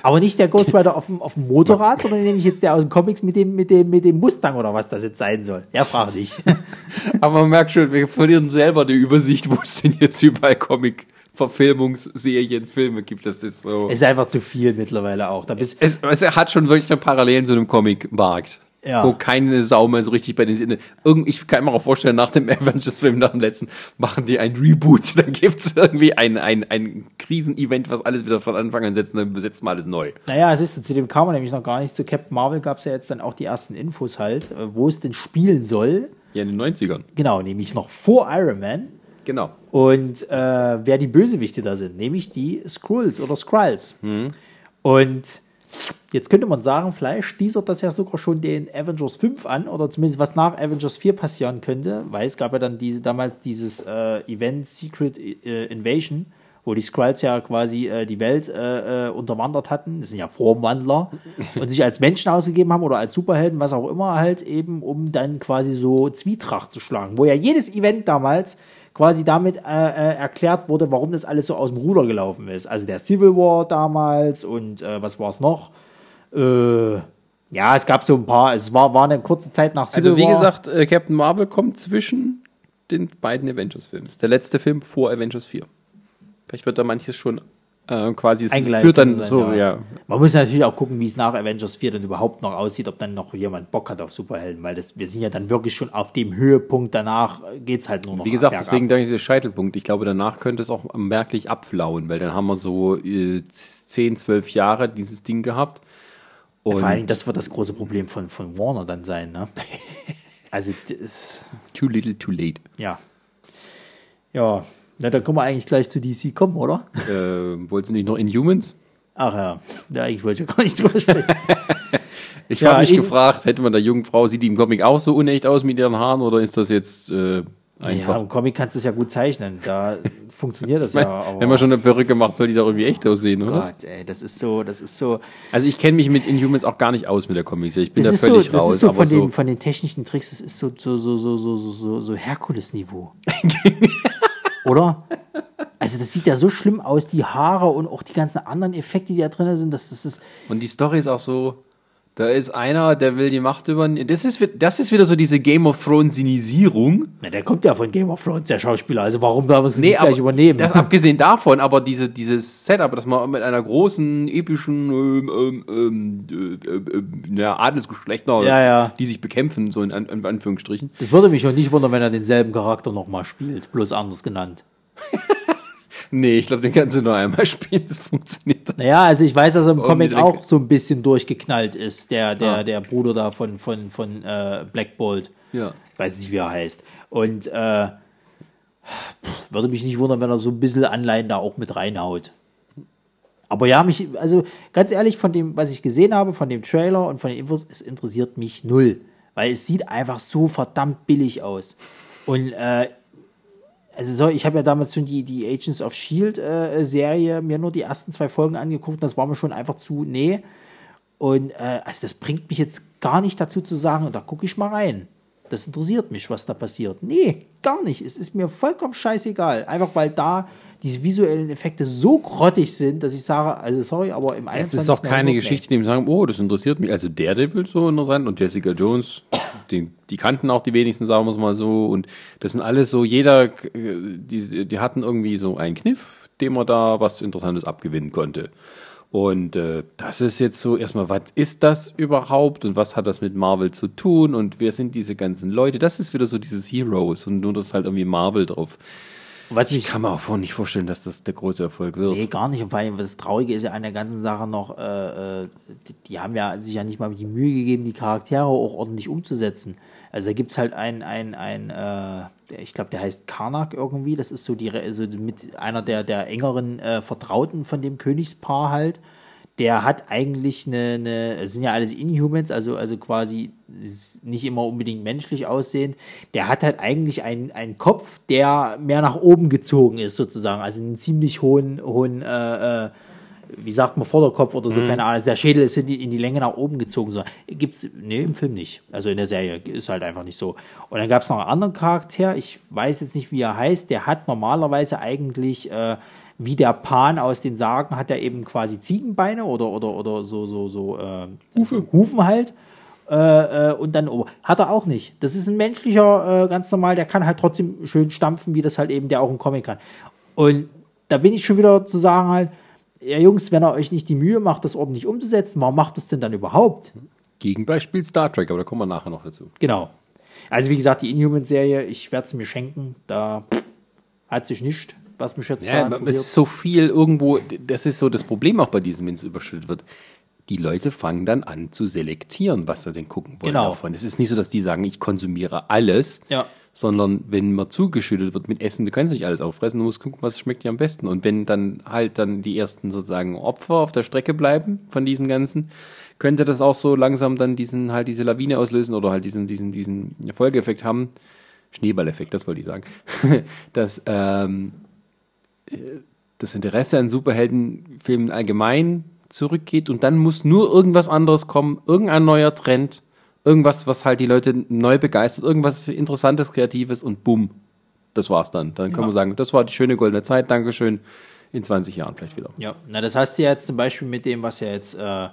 Aber nicht der Ghost Rider auf dem, auf dem Motorrad, sondern nämlich jetzt der aus den Comics mit dem, mit dem, mit dem Mustang oder was das jetzt sein soll. Ja, frage dich. (laughs) Aber man merkt schon, wir verlieren selber die Übersicht, wo es denn jetzt überall Comic Verfilmungsserien, Filme gibt. Das ist so. Es ist einfach zu viel mittlerweile auch. Da bist es, es hat schon wirklich eine Parallelen zu einem Comic-Markt. Ja. Wo keine Sau mehr so richtig bei den Sinne. Ich kann mir auch vorstellen, nach dem (laughs) Avengers-Film, nach dem letzten, machen die ein Reboot. (laughs) Dann gibt es irgendwie ein, ein, ein Krisenevent, was alles wieder von Anfang an setzt, dann besetzt mal alles neu. Naja, es ist, zu dem kam man nämlich noch gar nicht. Zu Captain Marvel gab es ja jetzt dann auch die ersten Infos halt, äh, wo es denn spielen soll. Ja, in den 90ern. Genau, nämlich noch vor Iron Man. Genau. Und äh, wer die Bösewichte da sind, nämlich die Skrulls oder Skrulls. Mhm. Und jetzt könnte man sagen, vielleicht teasert das ja sogar schon den Avengers 5 an oder zumindest was nach Avengers 4 passieren könnte, weil es gab ja dann diese, damals dieses äh, Event Secret äh, Invasion, wo die Skrulls ja quasi äh, die Welt äh, äh, unterwandert hatten. Das sind ja Formwandler (laughs) und sich als Menschen ausgegeben haben oder als Superhelden, was auch immer halt eben, um dann quasi so Zwietracht zu schlagen. Wo ja jedes Event damals quasi damit äh, äh, erklärt wurde, warum das alles so aus dem Ruder gelaufen ist. Also der Civil War damals und äh, was war es noch? Äh, ja, es gab so ein paar, es war, war eine kurze Zeit nach Civil War. Also wie War. gesagt, äh, Captain Marvel kommt zwischen den beiden Avengers-Filmen. Der letzte Film vor Avengers 4. Vielleicht wird da manches schon äh, quasi es führt dann sein, so, ja. ja. Man muss natürlich auch gucken, wie es nach Avengers 4 dann überhaupt noch aussieht, ob dann noch jemand Bock hat auf Superhelden, weil das, wir sind ja dann wirklich schon auf dem Höhepunkt, danach geht es halt nur noch. Wie gesagt, deswegen denke ich, der Scheitelpunkt. Ich glaube, danach könnte es auch merklich abflauen, weil dann haben wir so äh, 10, 12 Jahre dieses Ding gehabt. Und vor allen Dingen, das wird das große Problem von, von Warner dann sein, ne? (laughs) also, too little, too late. Ja. Ja, na, dann können wir eigentlich gleich zu DC kommen, oder? Äh, wolltest du nicht noch Inhumans? Ach ja, ja ich wollte ja gar nicht drüber sprechen. (laughs) ich ja, habe mich gefragt, hätte man der jungen Frau, sieht die im Comic auch so unecht aus mit ihren Haaren oder ist das jetzt äh, einfach? Ja, im Comic kannst du es ja gut zeichnen, da (laughs) funktioniert das ja. Aber Wenn man schon eine Perücke macht, soll die doch irgendwie echt aussehen, oder? Gott, ey, das ist so, das ist so. Also ich kenne mich mit Inhumans auch gar nicht aus mit der Comics, ich bin da völlig so, raus. Das ist so von, so den, von den technischen Tricks, das ist so, so, so, so, so, so, so Herkules-Niveau. (laughs) Oder? Also das sieht ja so schlimm aus, die Haare und auch die ganzen anderen Effekte, die da drin sind. Das, das ist und die Story ist auch so, da ist einer, der will die Macht übernehmen. Das ist, das ist wieder so diese Game of Thrones-Sinisierung. Na, der kommt ja von Game of Thrones, der Schauspieler. Also warum darf er es nee, nicht gleich übernehmen? Das abgesehen davon, aber diese, dieses Setup, dass man mit einer großen, epischen ähm, ähm, ähm äh, äh, ja, Adelsgeschlechter, ja, ja. die sich bekämpfen, so in, in Anführungsstrichen. Das würde mich schon nicht wundern, wenn er denselben Charakter nochmal spielt, bloß anders genannt. (laughs) Nee, ich glaube, den kannst du nur einmal (laughs) spielen, das funktioniert. Naja, also ich weiß, dass er im Comic auch so ein bisschen durchgeknallt ist, der, der, ah. der Bruder da von, von, von äh, Black Bolt. Ja. Ich weiß nicht, wie er heißt. Und äh, würde mich nicht wundern, wenn er so ein bisschen Anleihen da auch mit reinhaut. Aber ja, mich, also ganz ehrlich, von dem, was ich gesehen habe, von dem Trailer und von den Infos, es interessiert mich null. Weil es sieht einfach so verdammt billig aus. Und äh, also so, ich habe ja damals schon die, die Agents of Shield äh, Serie mir nur die ersten zwei Folgen angeguckt das war mir schon einfach zu, nee. Und äh, also das bringt mich jetzt gar nicht dazu zu sagen, da gucke ich mal rein. Das interessiert mich, was da passiert. Nee, gar nicht. Es ist mir vollkommen scheißegal. Einfach weil da diese visuellen Effekte so grottig sind, dass ich sage, also sorry, aber im 21. Es ist auch keine Geschichte, die sagen, oh, das interessiert mich. Also Daredevil so interessant und Jessica Jones, die, die kannten auch die wenigsten, sagen wir es mal so. Und das sind alles so, jeder, die, die hatten irgendwie so einen Kniff, dem man da was Interessantes abgewinnen konnte. Und äh, das ist jetzt so erstmal, was ist das überhaupt und was hat das mit Marvel zu tun und wer sind diese ganzen Leute? Das ist wieder so dieses Heroes und nur das halt irgendwie Marvel drauf was ich kann mir auch nicht vorstellen, dass das der große Erfolg wird. Nee, gar nicht. Und vor allem, das Traurige ist ja an der ganzen Sache noch, äh, äh, die, die, haben ja sich ja nicht mal die Mühe gegeben, die Charaktere auch ordentlich umzusetzen. Also da gibt es halt ein, ein, ein äh, ich glaube, der heißt Karnak irgendwie. Das ist so die also mit einer der, der engeren äh, Vertrauten von dem Königspaar halt. Der hat eigentlich eine, eine sind ja alles Inhumans, also, also quasi nicht immer unbedingt menschlich aussehend. Der hat halt eigentlich einen, einen Kopf, der mehr nach oben gezogen ist, sozusagen. Also einen ziemlich hohen, hohen, äh, äh, wie sagt man, Vorderkopf oder so, mhm. keine Ahnung. Also der Schädel ist in die, in die Länge nach oben gezogen. So. Gibt's, nee, im Film nicht. Also in der Serie ist halt einfach nicht so. Und dann gab es noch einen anderen Charakter, ich weiß jetzt nicht, wie er heißt, der hat normalerweise eigentlich, äh, wie der Pan aus den Sagen, hat er eben quasi Ziegenbeine oder, oder, oder so, so, so, äh, Hufe. Hufen halt. Äh, äh, und dann oh, hat er auch nicht. Das ist ein menschlicher, äh, ganz normal, der kann halt trotzdem schön stampfen, wie das halt eben der auch im Comic kann. Und da bin ich schon wieder zu sagen halt, ja Jungs, wenn er euch nicht die Mühe macht, das ordentlich umzusetzen, warum macht das denn dann überhaupt? Gegenbeispiel Star Trek, aber da kommen wir nachher noch dazu. Genau. Also wie gesagt, die Inhuman-Serie, ich werde sie mir schenken, da hat sich nicht, was mich jetzt ja, da interessiert. Es ist so viel irgendwo, das ist so das Problem auch bei diesem, wenn es überschüttet wird. Die Leute fangen dann an zu selektieren, was sie denn gucken wollen genau. davon. Es ist nicht so, dass die sagen, ich konsumiere alles, ja sondern wenn man zugeschüttet wird mit Essen, du kannst nicht alles auffressen, du musst gucken, was schmeckt dir am besten. Und wenn dann halt dann die ersten sozusagen Opfer auf der Strecke bleiben von diesem Ganzen, könnte das auch so langsam dann diesen, halt diese Lawine auslösen oder halt diesen, diesen, diesen Folgeeffekt haben. Schneeballeffekt, das wollte ich sagen. (laughs) dass ähm, das Interesse an Superheldenfilmen allgemein zurückgeht und dann muss nur irgendwas anderes kommen, irgendein neuer Trend, irgendwas, was halt die Leute neu begeistert, irgendwas Interessantes, Kreatives und bumm, das war's dann. Dann können ja. wir sagen, das war die schöne goldene Zeit, Dankeschön, in 20 Jahren vielleicht wieder. Ja, na das heißt ja jetzt zum Beispiel mit dem, was ja jetzt, äh,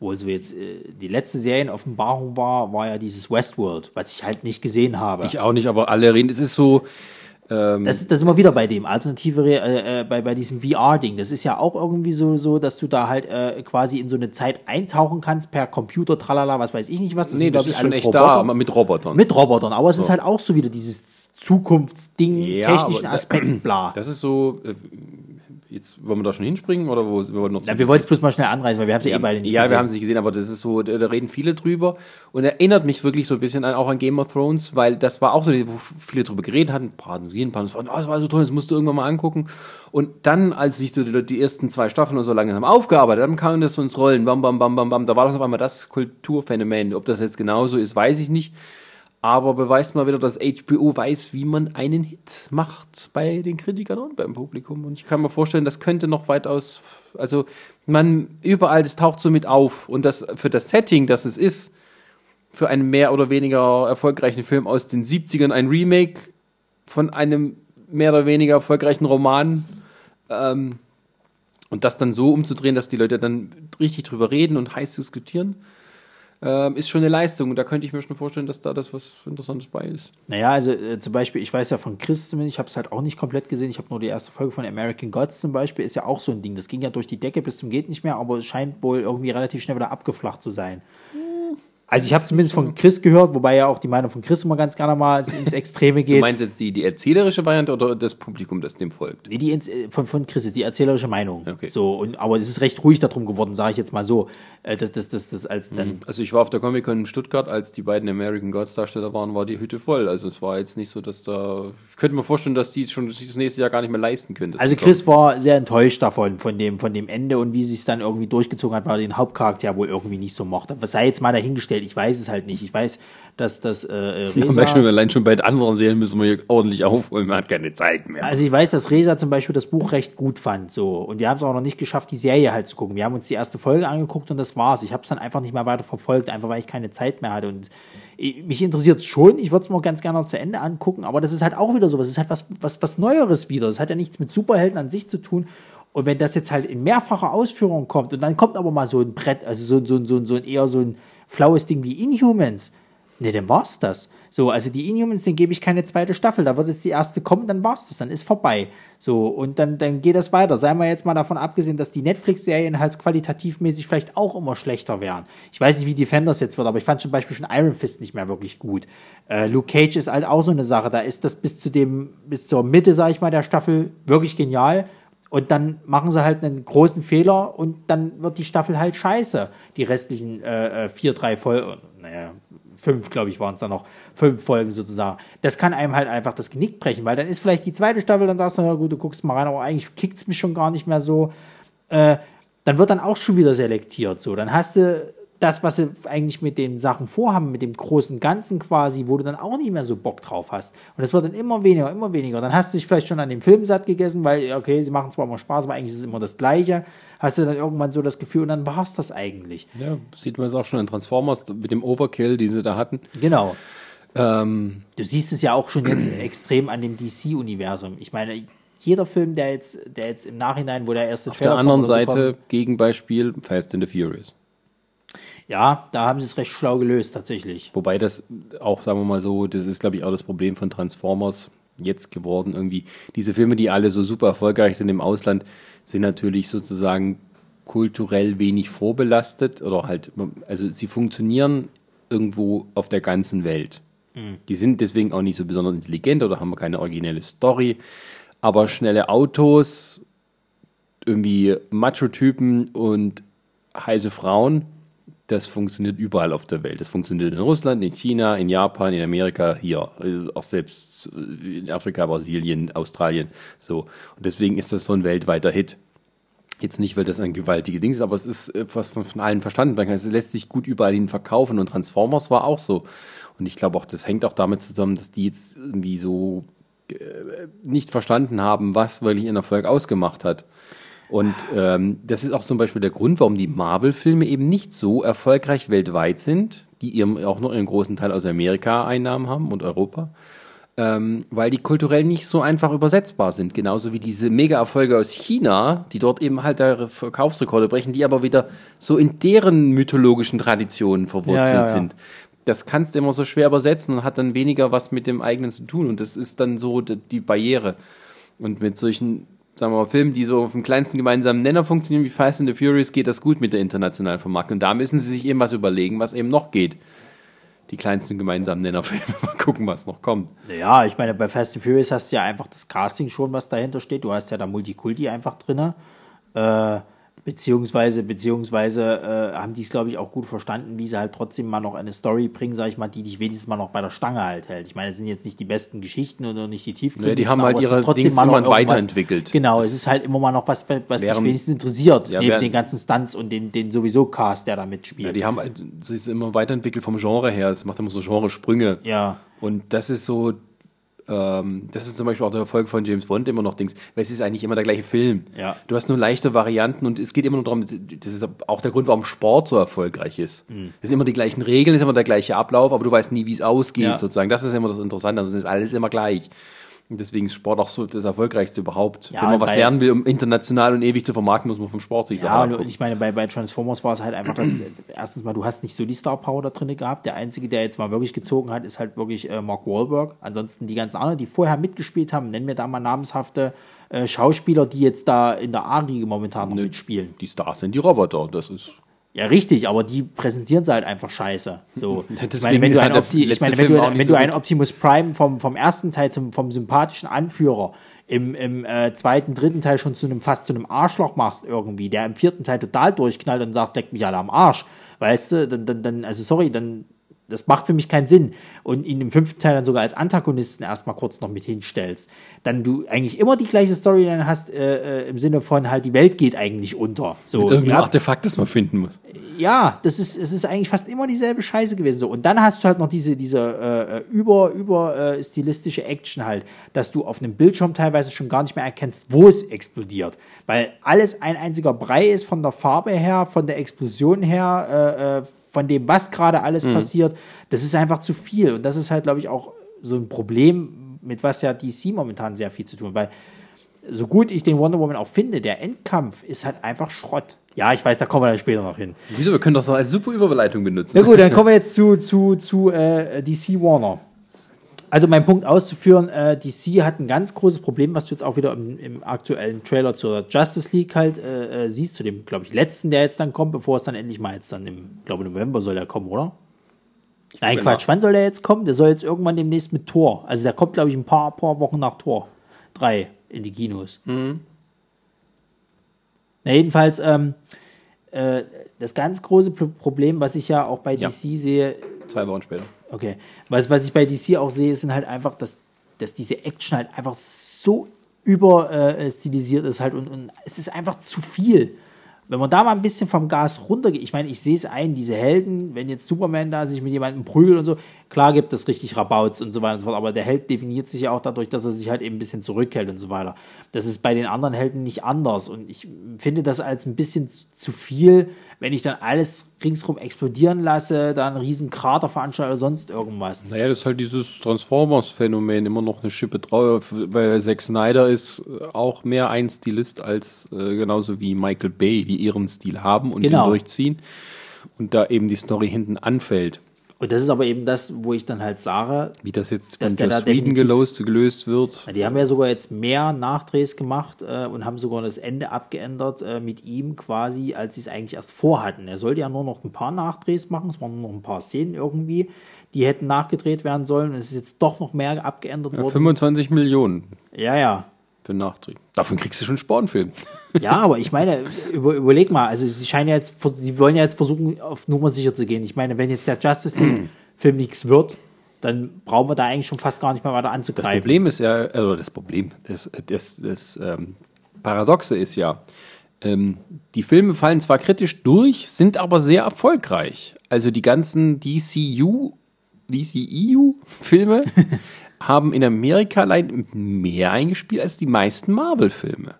wo so jetzt äh, die letzte Serienoffenbarung war, war ja dieses Westworld, was ich halt nicht gesehen habe. Ich auch nicht, aber alle reden, es ist so, ähm das, das ist immer wieder bei dem alternative äh, äh, bei, bei diesem VR-Ding. Das ist ja auch irgendwie so, so dass du da halt äh, quasi in so eine Zeit eintauchen kannst per Computer, tralala, was weiß ich nicht was. Das nee, sind, das ist schon echt Roboter. da, aber mit Robotern. Mit Robotern, aber es so. ist halt auch so wieder dieses Zukunftsding, ja, technischen Aspekt, bla. Das ist so, äh, Jetzt wollen wir da schon hinspringen oder wo wir noch? Ja, wir wollten es bloß mal schnell anreißen, weil wir haben sie ja, eh beide nicht ja, gesehen. Ja, wir haben sie nicht gesehen, aber das ist so, da, reden viele drüber und erinnert mich wirklich so ein bisschen an, auch an Game of Thrones, weil das war auch so, wo viele drüber geredet hatten, ein paar, ein paar, das war, oh, das war so toll, das musst du irgendwann mal angucken. Und dann, als sich so die, die ersten zwei Staffeln so langsam aufgearbeitet dann kam das so ins Rollen, bam, bam, bam, bam, bam, da war das auf einmal das Kulturphänomen. Ob das jetzt genauso ist, weiß ich nicht aber beweist mal wieder, dass HBO weiß, wie man einen Hit macht bei den Kritikern und beim Publikum. Und ich kann mir vorstellen, das könnte noch weitaus, also man überall, das taucht so mit auf. Und das für das Setting, das es ist, für einen mehr oder weniger erfolgreichen Film aus den 70ern, ein Remake von einem mehr oder weniger erfolgreichen Roman. Ähm, und das dann so umzudrehen, dass die Leute dann richtig drüber reden und heiß diskutieren ähm, ist schon eine Leistung. Und da könnte ich mir schon vorstellen, dass da das was Interessantes bei ist. Naja, also äh, zum Beispiel, ich weiß ja von Chris zumindest, ich habe es halt auch nicht komplett gesehen. Ich habe nur die erste Folge von American Gods zum Beispiel, ist ja auch so ein Ding. Das ging ja durch die Decke bis zum Geht nicht mehr, aber es scheint wohl irgendwie relativ schnell wieder abgeflacht zu sein. Also ich habe zumindest von Chris gehört, wobei ja auch die Meinung von Chris immer ganz gerne mal ins Extreme geht. Du meinst jetzt die, die erzählerische Variante oder das Publikum, das dem folgt? Nee, die äh, von, von Chris ist die erzählerische Meinung. Okay. So, und, aber es ist recht ruhig darum geworden, sage ich jetzt mal so. Äh, das, das, das, das als dann mhm. also ich war auf der Comic-Con in Stuttgart, als die beiden American Gods Darsteller waren, war die Hütte voll. Also es war jetzt nicht so, dass da... Ich könnte mir vorstellen, dass die schon das nächste Jahr gar nicht mehr leisten können. Also Chris war sehr enttäuscht davon, von dem, von dem Ende und wie sie es dann irgendwie durchgezogen hat, weil er den Hauptcharakter wohl irgendwie nicht so mochte. Was sei jetzt mal dahingestellt, ich weiß es halt nicht. Ich weiß, dass das äh, (laughs) Resa... Schon, allein schon bei den anderen Serien müssen wir hier ordentlich aufholen, man hat keine Zeit mehr. Also ich weiß, dass Resa zum Beispiel das Buch recht gut fand. so Und wir haben es auch noch nicht geschafft, die Serie halt zu gucken. Wir haben uns die erste Folge angeguckt und das war's. Ich habe es dann einfach nicht mehr weiter verfolgt, einfach weil ich keine Zeit mehr hatte. Und mich interessiert es schon, ich würde es mir ganz gerne noch zu Ende angucken, aber das ist halt auch wieder so, das ist halt was, was, was Neueres wieder. Das hat ja nichts mit Superhelden an sich zu tun. Und wenn das jetzt halt in mehrfacher Ausführung kommt und dann kommt aber mal so ein Brett, also so, so, so, so ein eher so ein flaues Ding wie Inhumans, Ne, dann war's das. So, also die Inhumans, den gebe ich keine zweite Staffel. Da wird jetzt die erste kommen, dann war's das, dann ist vorbei. So, und dann, dann geht das weiter. Sei mal jetzt mal davon abgesehen, dass die Netflix-Serien halt qualitativmäßig vielleicht auch immer schlechter wären. Ich weiß nicht, wie Defenders jetzt wird, aber ich fand zum Beispiel schon Iron Fist nicht mehr wirklich gut. Äh, Luke Cage ist halt auch so eine Sache. Da ist das bis zu dem, bis zur Mitte, sag ich mal, der Staffel wirklich genial. Und dann machen sie halt einen großen Fehler und dann wird die Staffel halt scheiße. Die restlichen äh, äh vier, drei Folgen, naja, fünf, glaube ich, waren es dann noch, fünf Folgen sozusagen. Das kann einem halt einfach das Genick brechen, weil dann ist vielleicht die zweite Staffel, dann sagst du, ja gut, du guckst mal rein, aber eigentlich kickt es mich schon gar nicht mehr so. Äh, dann wird dann auch schon wieder selektiert. So, dann hast du das, was sie eigentlich mit den Sachen vorhaben, mit dem großen Ganzen quasi, wo du dann auch nicht mehr so Bock drauf hast. Und das wird dann immer weniger, immer weniger. Dann hast du dich vielleicht schon an dem Film satt gegessen, weil, okay, sie machen zwar immer Spaß, aber eigentlich ist es immer das Gleiche. Hast du dann irgendwann so das Gefühl, und dann es das eigentlich. Ja, sieht man es auch schon in Transformers mit dem Overkill, den sie da hatten. Genau. Ähm, Du siehst es ja auch schon jetzt (clears throat) extrem an dem DC-Universum. Ich meine, jeder Film, der jetzt, der jetzt im Nachhinein, wo der erste auf der anderen Seite, Gegenbeispiel, Fast and the Furious. Ja, da haben sie es recht schlau gelöst, tatsächlich. Wobei das auch, sagen wir mal so, das ist, glaube ich, auch das Problem von Transformers jetzt geworden. Irgendwie diese Filme, die alle so super erfolgreich sind im Ausland, sind natürlich sozusagen kulturell wenig vorbelastet oder halt, also sie funktionieren irgendwo auf der ganzen Welt. Die sind deswegen auch nicht so besonders intelligent oder haben keine originelle Story. Aber schnelle Autos, irgendwie Macho-Typen und heiße Frauen, das funktioniert überall auf der Welt. Das funktioniert in Russland, in China, in Japan, in Amerika, hier, äh, auch selbst äh, in Afrika, Brasilien, Australien. So. Und deswegen ist das so ein weltweiter Hit. Jetzt nicht, weil das ein gewaltiges Ding ist, aber es ist äh, was von, von allen verstanden werden kann. Es lässt sich gut überall hin verkaufen und Transformers war auch so. Und ich glaube auch, das hängt auch damit zusammen, dass die jetzt irgendwie so äh, nicht verstanden haben, was wirklich ihren Erfolg ausgemacht hat. Und ähm, das ist auch zum Beispiel der Grund, warum die Marvel-Filme eben nicht so erfolgreich weltweit sind, die eben auch noch einen großen Teil aus Amerika Einnahmen haben und Europa, ähm, weil die kulturell nicht so einfach übersetzbar sind. Genauso wie diese Mega-Erfolge aus China, die dort eben halt da Verkaufsrekorde brechen, die aber wieder so in deren mythologischen Traditionen verwurzelt Ja, ja, ja. sind. Das kannst du immer so schwer übersetzen und hat dann weniger was mit dem eigenen zu tun. Und das ist dann so die Barriere. Und mit solchen, sagen wir mal, Filmen, die so auf dem kleinsten gemeinsamen Nenner funktionieren, wie Fast and the Furious, geht das gut mit der internationalen Vermarktung. Und da müssen sie sich eben was überlegen, was eben noch geht. Die kleinsten gemeinsamen Nennerfilme. (laughs) Mal gucken, was noch kommt. Ja, ich meine, bei Fast and Furious hast du ja einfach das Casting schon, was dahinter steht. Du hast ja da Multikulti einfach drin. Äh, beziehungsweise, beziehungsweise äh, haben die es, glaube ich, auch gut verstanden, wie sie halt trotzdem mal noch eine Story bringen, sag ich mal, die dich wenigstens mal noch bei der Stange halt hält. Ich meine, es sind jetzt nicht die besten Geschichten oder nicht die tiefgründigsten. Ja, die haben halt ihre Dings immer weiterentwickelt. Genau, es ist halt immer mal noch was, was dich Während- wenigstens interessiert, Ja, neben während- den ganzen Stunts und den, den sowieso Cast, der da mitspielt. Ja, die haben halt, es ist immer weiterentwickelt vom Genre her. Es macht immer so Genre-Sprünge. ja. Und das ist so, ähm, das ist zum Beispiel auch der Erfolg von James Bond immer noch Dings, weil es ist eigentlich immer der gleiche Film. Ja. Du hast nur leichte Varianten und es geht immer nur darum, das ist auch der Grund, warum Sport so erfolgreich ist. Mhm. Es sind immer die gleichen Regeln, es ist immer der gleiche Ablauf, aber du weißt nie, wie es ausgeht, Ja. sozusagen. Das ist immer das Interessante, also es ist alles immer gleich. Und deswegen ist Sport auch so das Erfolgreichste überhaupt. Ja, Wenn man was lernen will, um international und ewig zu vermarkten, muss man vom Sport sich Ja, und angucken. ich meine, bei, bei Transformers war es halt einfach, dass (clears throat) erstens mal, du hast nicht so die Star Power da drin gehabt. Der einzige, der jetzt mal wirklich gezogen hat, ist halt wirklich äh, Mark Wahlberg. Ansonsten die ganzen anderen, die vorher mitgespielt haben, nennen wir da mal namenshafte äh, Schauspieler, die jetzt da in der A-Riege momentan noch mitspielen. Die Stars sind die Roboter, das ist Ja, richtig, aber die präsentieren sie halt einfach scheiße. So. (laughs) ich meine, wenn du, hat ein der Opti ich letzte meine, wenn Film du, auch nicht wenn so du einen Optimus Prime vom, vom ersten Teil zum, vom sympathischen Anführer im, im äh, zweiten, dritten Teil schon zu einem fast zu einem Arschloch machst irgendwie, der im vierten Teil total durchknallt und sagt, leck mich alle am Arsch, weißt du, dann, dann, dann also sorry, dann das macht für mich keinen Sinn. Und ihn im fünften Teil dann sogar als Antagonisten erstmal kurz noch mit hinstellst. Dann du eigentlich immer die gleiche Storyline hast, äh, äh, im Sinne von halt, die Welt geht eigentlich unter. So, irgendein ja, Artefakt, das man finden muss. ja, das ist, es ist eigentlich fast immer dieselbe Scheiße gewesen. So. Und dann hast du halt noch diese, diese äh, über, über äh, stilistische Action halt, dass du auf einem Bildschirm teilweise schon gar nicht mehr erkennst, wo es explodiert. Weil alles ein einziger Brei ist von der Farbe her, von der Explosion her, äh, äh, von dem, was gerade alles passiert. Das ist einfach zu viel. Und das ist halt, glaube ich, auch so ein Problem, mit was ja DC momentan sehr viel zu tun hat. Weil so gut ich den Wonder Woman auch finde, der Endkampf ist halt einfach Schrott. Ja, ich weiß, da kommen wir dann später noch hin. Wieso? Wir können das noch als super Überleitung benutzen. Na gut, dann kommen wir (laughs) jetzt zu, zu, zu äh, DC Warner. Also mein Punkt auszuführen, äh, DC hat ein ganz großes Problem, was du jetzt auch wieder im, im aktuellen Trailer zur Justice League halt äh, äh, siehst, zu dem, glaube ich, letzten, der jetzt dann kommt, bevor es dann endlich mal jetzt dann im, glaube November soll der kommen, oder? Nein, gucke Quatsch, wann soll der jetzt kommen? Der soll jetzt irgendwann demnächst mit Tor. Also der kommt, glaube ich, ein paar, paar Wochen nach Tor. Drei in die Kinos. Na, jedenfalls, ähm, äh, das ganz große Pro- Problem, was ich ja auch bei Ja. DC sehe, Zwei Wochen später. Okay, was, was ich bei DC auch sehe, sind halt einfach, dass, dass diese Action halt einfach so über äh, ist halt und, und es ist einfach zu viel. wenn man da mal ein bisschen vom Gas runtergeht, ich meine, ich sehe es ein, diese Helden, wenn jetzt Superman da sich mit jemandem prügelt und so, klar gibt es richtig Rabauts und so weiter und so fort, aber der Held definiert sich ja auch dadurch, dass er sich halt eben ein bisschen zurückhält und so weiter. Das ist bei den anderen Helden nicht anders und ich finde das als ein bisschen zu viel, wenn ich dann alles ringsrum explodieren lasse, dann einen riesen Krater veranstalte oder sonst irgendwas. Naja, das ist halt dieses Transformers-Phänomen, immer noch eine Schippe drauf, weil Zack Snyder ist auch mehr ein Stilist als äh, genauso wie Michael Bay, die ihren Stil haben und Genau. den durchziehen und da eben die Story hinten anfällt. Und das ist aber eben das, wo ich dann halt sage, Wie das jetzt von der Joss da Whedon gelöst, gelöst wird. Die haben ja sogar jetzt mehr Nachdrehs gemacht äh, und haben sogar das Ende abgeändert äh, mit ihm quasi, als sie es eigentlich erst vorhatten. Er sollte ja nur noch ein paar Nachdrehs machen, es waren nur noch ein paar Szenen irgendwie, die hätten nachgedreht werden sollen. Und es ist jetzt doch noch mehr abgeändert Ja, worden. 25 Millionen Ja, ja. für Nachdreh. Davon kriegst du schon Spornfilm. Ja, aber ich meine, über, überleg mal, also sie scheinen ja jetzt, sie wollen ja jetzt versuchen, auf Nummer sicher zu gehen. Ich meine, wenn jetzt der Justice League-Film nichts wird, dann brauchen wir da eigentlich schon fast gar nicht mehr weiter Das anzugreifen. Problem ist ja, also das Problem, das, das, das ähm, Paradoxe ist ja, ähm, die Filme fallen zwar kritisch durch, sind aber sehr erfolgreich. Also die ganzen DCU, DCEU-Filme (laughs) haben in Amerika mehr eingespielt als die meisten Marvel-Filme.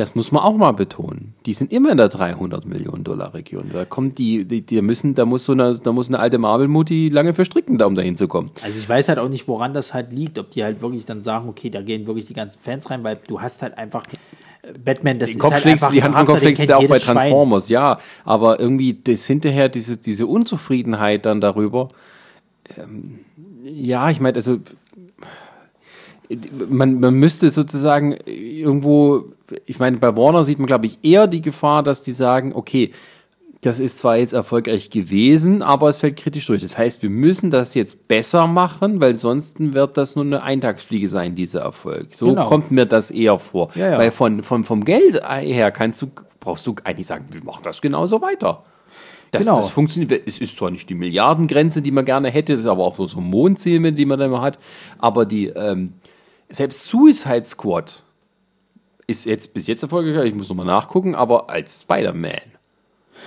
Das muss man auch mal betonen. Die sind immer in der 300 Millionen Dollar Region. Da kommt die, die, die müssen, da muss so eine, da muss eine alte Marvel-Mutti lange verstricken, da um dahin zu kommen. Also ich weiß halt auch nicht, woran das halt liegt, ob die halt wirklich dann sagen, okay, da gehen wirklich die ganzen Fans rein, weil du hast halt einfach äh, Batman, das Den ist Kopf halt schlägst einfach die Hand vom Kopf schlägst du auch bei jedes Schwein. Transformers, ja. Aber irgendwie das hinterher, diese, diese Unzufriedenheit dann darüber, ähm, ja, ich meine, also man, man müsste sozusagen irgendwo, ich meine, bei Warner sieht man, glaube ich, eher die Gefahr, dass die sagen, okay, das ist zwar jetzt erfolgreich gewesen, aber es fällt kritisch durch. Das heißt, wir müssen das jetzt besser machen, weil sonst wird das nur eine Eintagsfliege sein, dieser Erfolg. So Genau. kommt mir das eher vor. Ja, ja. Weil von, von, vom Geld her kannst du, brauchst du eigentlich sagen, wir machen das genauso weiter. Das, Genau. das funktioniert. Es ist zwar nicht die Milliardengrenze, die man gerne hätte, es ist aber auch so, so Mondziele, die man dann immer hat. Aber die, ähm, selbst Suicide Squad ist jetzt bis jetzt erfolgreich, ich muss nochmal nachgucken, aber als Spider-Man.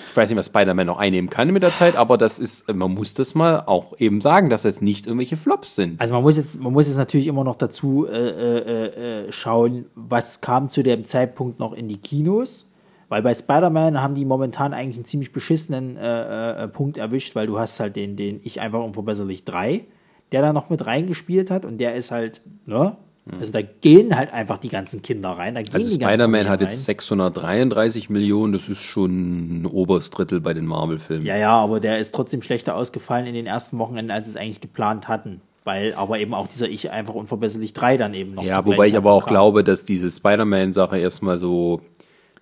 Ich weiß nicht, was Spider-Man noch einnehmen kann mit der Zeit, aber das ist, man muss das mal auch eben sagen, dass das nicht irgendwelche Flops sind. Also man muss jetzt, man muss jetzt natürlich immer noch dazu äh, äh, äh, schauen, was kam zu dem Zeitpunkt noch in die Kinos. Weil bei Spider-Man haben die momentan eigentlich einen ziemlich beschissenen äh, äh, Punkt erwischt, weil du hast halt den, den Ich einfach unverbesserlich 3, der da noch mit reingespielt hat und der ist halt, ne? Also da gehen halt einfach die ganzen Kinder rein. Da gehen Also Spider-Man hat jetzt 633 Millionen, das ist schon ein oberes Drittel bei den Marvel-Filmen. Ja, ja, aber der ist trotzdem schlechter ausgefallen in den ersten Wochenenden, als es eigentlich geplant hatten. Weil aber eben auch dieser Ich einfach unverbesserlich 3 dann eben noch Ja, wobei ich aber auch kam. glaube, dass diese Spider-Man-Sache erstmal so,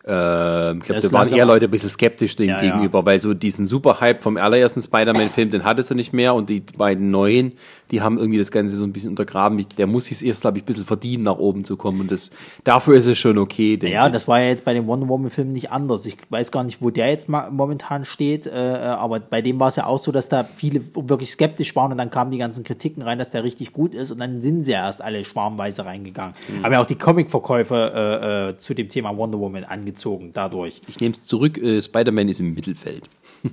äh, ich glaube, da waren eher Leute ein bisschen skeptisch dem Ja, ja. gegenüber, weil so diesen Super-Hype vom allerersten Spider-Man-Film, den hattest du nicht mehr und die beiden neuen, die haben irgendwie das Ganze so ein bisschen untergraben. Ich, der muss sich erst, glaube ich, ein bisschen verdienen, nach oben zu kommen und das, dafür ist es schon okay, Ja, das war ja jetzt bei dem Wonder Woman-Film nicht anders. Ich weiß gar nicht, wo der jetzt momentan steht, äh, aber bei dem war es ja auch so, dass da viele wirklich skeptisch waren und dann kamen die ganzen Kritiken rein, dass der richtig gut ist und dann sind sie ja erst alle schwarmweise reingegangen. Mhm. Haben ja auch die Comic-Verkäufe äh, äh, zu dem Thema Wonder Woman angezogen dadurch. Ich nehme es zurück, äh, Spider-Man ist im Mittelfeld. (laughs)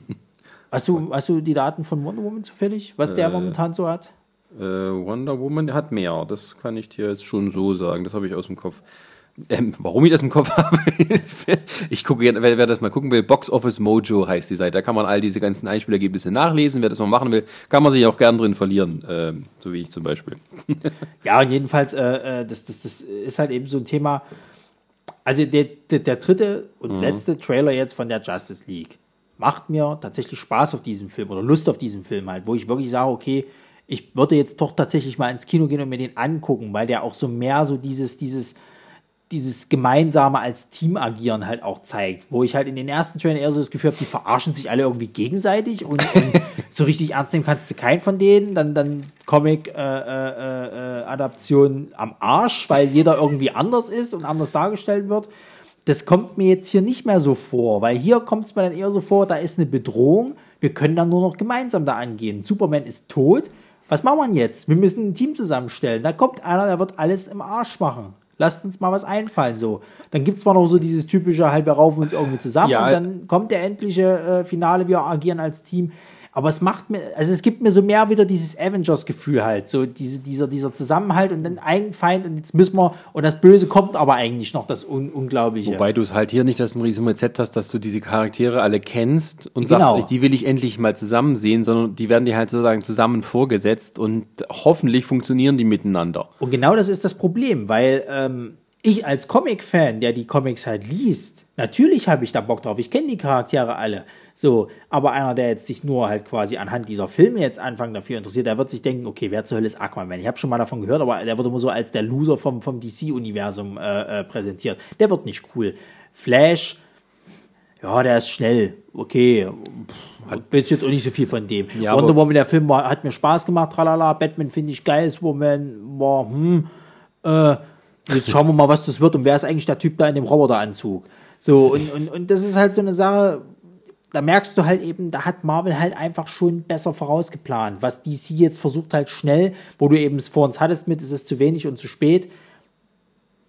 Hast du, hast du die Daten von Wonder Woman zufällig, was der momentan so hat? Äh, Wonder Woman hat mehr, das kann ich dir jetzt schon so sagen, das habe ich aus dem Kopf. Ähm, warum ich das im Kopf (laughs) habe? ich gucke, gerne- wer, wer das mal gucken will, Box Office Mojo heißt die Seite. Da kann man all diese ganzen Einspielergebnisse nachlesen. Wer das mal machen will, kann man sich auch gern drin verlieren, ähm, so wie ich zum Beispiel. (laughs) Ja, und jedenfalls, äh, äh, das, das, das ist halt eben so ein Thema. Also der, der, der dritte und letzte Trailer jetzt von der Justice League macht mir tatsächlich Spaß auf diesen Film oder Lust auf diesen Film halt, wo ich wirklich sage, okay, ich würde jetzt doch tatsächlich mal ins Kino gehen und mir den angucken, weil der auch so mehr so dieses, dieses, dieses gemeinsame als Team agieren halt auch zeigt, wo ich halt in den ersten Trailern eher so das Gefühl habe, die verarschen sich alle irgendwie gegenseitig und, und (laughs) so richtig ernst nehmen kannst du keinen von denen, dann dann Comic äh, äh, äh, am Arsch, weil jeder irgendwie anders ist und anders dargestellt wird. Das kommt mir jetzt hier nicht mehr so vor, weil hier kommt es mir dann eher so vor, da ist eine Bedrohung, wir können dann nur noch gemeinsam da angehen. Superman ist tot. Was machen wir jetzt? Wir müssen ein Team zusammenstellen. Da kommt einer, der wird alles im Arsch machen. lasst uns mal was einfallen, so. Dann gibt's zwar noch so dieses typische, halt, wir raufen uns irgendwie zusammen Ja. und dann kommt der endliche äh, Finale, wir agieren als Team. Aber es macht mir, also es gibt mir so mehr wieder dieses Avengers-Gefühl halt, so diese, dieser, dieser Zusammenhalt und dann ein Feind und jetzt müssen wir, und das Böse kommt aber eigentlich noch, das Un Unglaubliche. Wobei du es halt hier nicht das ein riesen Rezept hast, dass du diese Charaktere alle kennst und Genau. sagst, die will ich endlich mal zusammen sehen, sondern die werden dir halt sozusagen zusammen vorgesetzt und hoffentlich funktionieren die miteinander. Und genau das ist das Problem, weil ähm, ich als Comic-Fan, der die Comics halt liest, natürlich habe ich da Bock drauf. Ich kenne die Charaktere alle. So, aber einer, der jetzt sich nur halt quasi anhand dieser Filme jetzt anfangen dafür interessiert, der wird sich denken, okay, wer zur Hölle ist Aquaman? Ich habe schon mal davon gehört, aber der wird immer so als der Loser vom, vom DC-Universum äh, äh, präsentiert. Der wird nicht cool. Flash, ja, der ist schnell. Okay, pff, hat jetzt jetzt auch nicht so viel von dem. Ja, Wonder Woman, der Film war, hat mir Spaß gemacht, tralala. Batman finde ich geil, Woman war, hm, äh, jetzt schauen wir mal, was das wird und wer ist eigentlich der Typ da in dem Roboteranzug. So, und, und, und das ist halt so eine Sache, da merkst du halt eben, da hat Marvel halt einfach schon besser vorausgeplant. Was DC jetzt versucht halt schnell, wo du eben es vor uns hattest mit, es ist zu wenig und zu spät.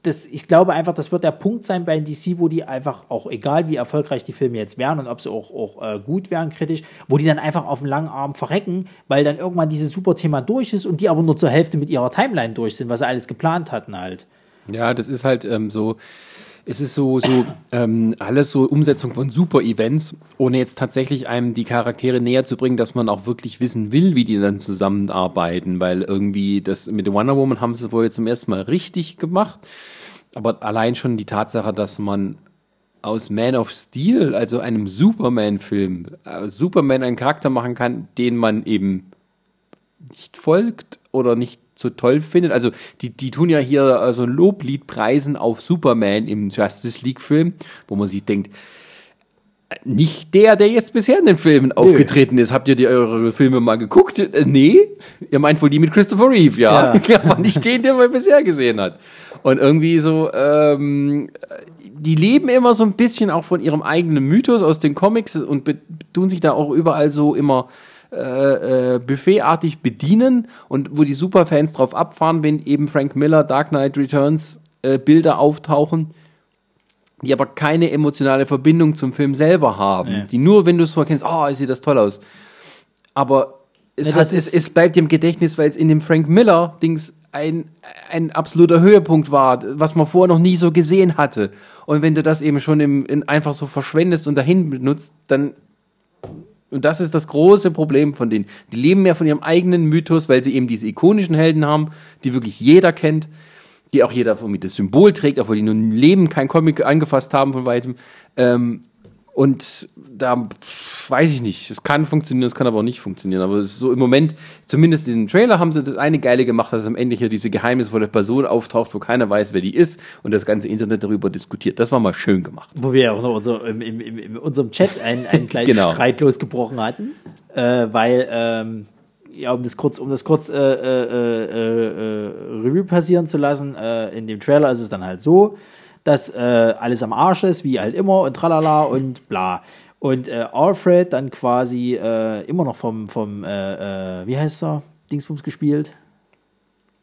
Das, ich glaube einfach, das wird der Punkt sein bei DC, wo die einfach auch, egal wie erfolgreich die Filme jetzt wären und ob sie auch, auch äh, gut wären kritisch, wo die dann einfach auf den langen Arm verrecken, weil dann irgendwann dieses super Thema durch ist und die aber nur zur Hälfte mit ihrer Timeline durch sind, was sie alles geplant hatten halt. Ja, das ist halt ähm, so, es ist so, so ähm, alles so Umsetzung von Super-Events, ohne jetzt tatsächlich einem die Charaktere näher zu bringen, dass man auch wirklich wissen will, wie die dann zusammenarbeiten, weil irgendwie das mit der Wonder Woman haben sie es wohl jetzt zum ersten Mal richtig gemacht, aber allein schon die Tatsache, dass man aus Man of Steel, also einem Superman-Film, äh, Superman einen Charakter machen kann, den man eben nicht folgt oder nicht so toll findet. Also die, die tun ja hier äh, so ein Loblied preisen auf Superman im Justice League Film, wo man sich denkt, äh, nicht der, der jetzt bisher in den Filmen aufgetreten ist. Habt ihr die eure Filme mal geguckt? Äh, nee. Ihr meint wohl die mit Christopher Reeve, ja. (laughs) Ja. Aber nicht den, den man bisher gesehen hat. Und irgendwie so, ähm, die leben immer so ein bisschen auch von ihrem eigenen Mythos aus den Comics und tun sich da auch überall so immer äh, äh, buffetartig bedienen und wo die Superfans drauf abfahren, wenn eben Frank Miller Dark Knight Returns äh, Bilder auftauchen, die aber keine emotionale Verbindung zum Film selber haben, Ja. die nur, wenn du es so erkennst, oh, sieht das toll aus. Aber es, Ja, hat, es, es bleibt im Gedächtnis, weil es in dem Frank Miller Dings ein, ein absoluter Höhepunkt war, was man vorher noch nie so gesehen hatte. Und wenn du das eben schon im, in, einfach so verschwendest und dahin benutzt, dann und das ist das große Problem von denen. Die leben mehr von ihrem eigenen Mythos, weil sie eben diese ikonischen Helden haben, die wirklich jeder kennt, die auch jeder irgendwie das Symbol trägt, obwohl die nun im Leben kein Comic angefasst haben von weitem. Ähm, und da weiß ich nicht. Es kann funktionieren, es kann aber auch nicht funktionieren. Aber es ist so im Moment, zumindest in dem Trailer, haben sie das eine Geile gemacht, dass am Ende hier diese geheimnisvolle Person auftaucht, wo keiner weiß, wer die ist und das ganze Internet darüber diskutiert. Das war mal schön gemacht. Wo wir ja auch noch unser, im, im, im, in unserem Chat einen, einen (laughs) kleinen Genau. Streit losgebrochen hatten, äh, weil, ähm, ja, um das kurz, um das kurz äh, äh, äh, äh, Revue passieren zu lassen, äh, in dem Trailer ist es dann halt so, dass alles am Arsch ist, wie halt immer und tralala und bla. Und äh, Alfred dann quasi äh, immer noch vom, vom äh, äh, wie heißt er, Dingsbums gespielt?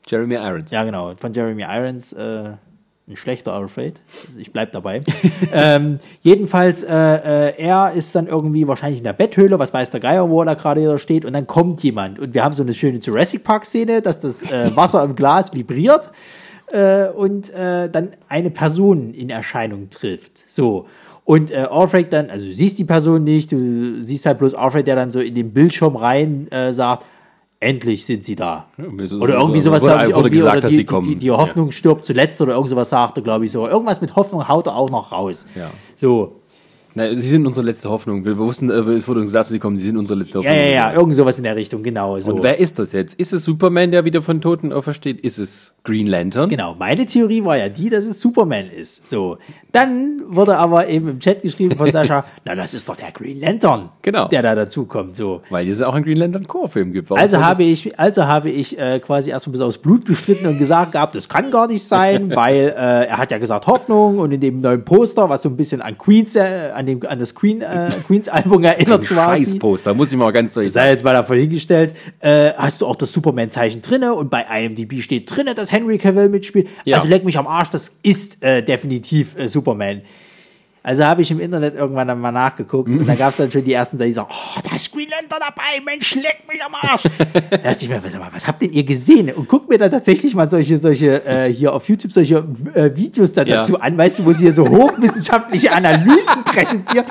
Jeremy Irons. Ja, genau, von Jeremy Irons, äh, ein schlechter Alfred. Also ich bleib dabei. (laughs) ähm, jedenfalls, äh, äh, er ist dann irgendwie wahrscheinlich in der Betthöhle, was weiß der Geier, wo er da gerade steht, und dann kommt jemand. Und wir haben so eine schöne Jurassic Park-Szene, dass das äh, (laughs) Wasser im Glas vibriert äh, und äh, dann eine Person in Erscheinung trifft. So. Und äh, Alfred dann, also du siehst die Person nicht, du siehst halt bloß Alfred, der dann so in den Bildschirm rein äh, sagt, endlich sind sie da. Oder irgendwie sowas, wurde, glaub ich, wurde gesagt, oder dass die, sie kommen. Die, die, Hoffnung stirbt zuletzt oder irgend sowas sagte, glaube ich so. Irgendwas mit Hoffnung haut er auch noch raus. Ja. So. Na, sie sind unsere letzte Hoffnung. Wir wussten, äh, es wurde uns gesagt, sie kommen. Sie sind unsere letzte Ja, Hoffnung. ja, ja, irgend sowas in der Richtung, genau. So. Und wer ist das jetzt? Ist es Superman, der wieder von Toten aufersteht? Ist es Green Lantern? Genau, meine Theorie war ja die, dass es Superman ist. So. Dann wurde aber eben im Chat geschrieben von (laughs) Sascha, na, das ist doch der Green Lantern, Genau. der da dazukommt. So. Weil es auch einen Green Lantern Core-Film gibt. Warum Also habe ich, also habe ich äh, quasi erstmal bis aufs Blut gestritten und gesagt gehabt, das kann gar nicht sein, (laughs) weil äh, er hat ja gesagt Hoffnung und in dem neuen Poster, was so ein bisschen an Queens, äh, an an, dem, an das Queen, äh, Queens Album erinnert quasi. Scheißposter, muss ich mal ganz deutlich Sei jetzt mal davon hingestellt, äh, hast du auch das Superman-Zeichen drinne und bei IMDb steht drinne, dass Henry Cavill mitspielt. Ja. Also leck mich am Arsch, das ist äh, definitiv äh, Superman. Also habe ich im Internet irgendwann dann mal nachgeguckt und da gab es dann schon die ersten die sagen, oh, da ist Green Lantern dabei, Mensch, leck mich am Arsch. (laughs) da dachte ich mir, was, was habt denn ihr gesehen? Und guck mir da tatsächlich mal solche, solche, äh, hier auf YouTube solche äh, Videos da Ja. dazu an, weißt du, wo sie hier so hochwissenschaftliche Analysen präsentieren.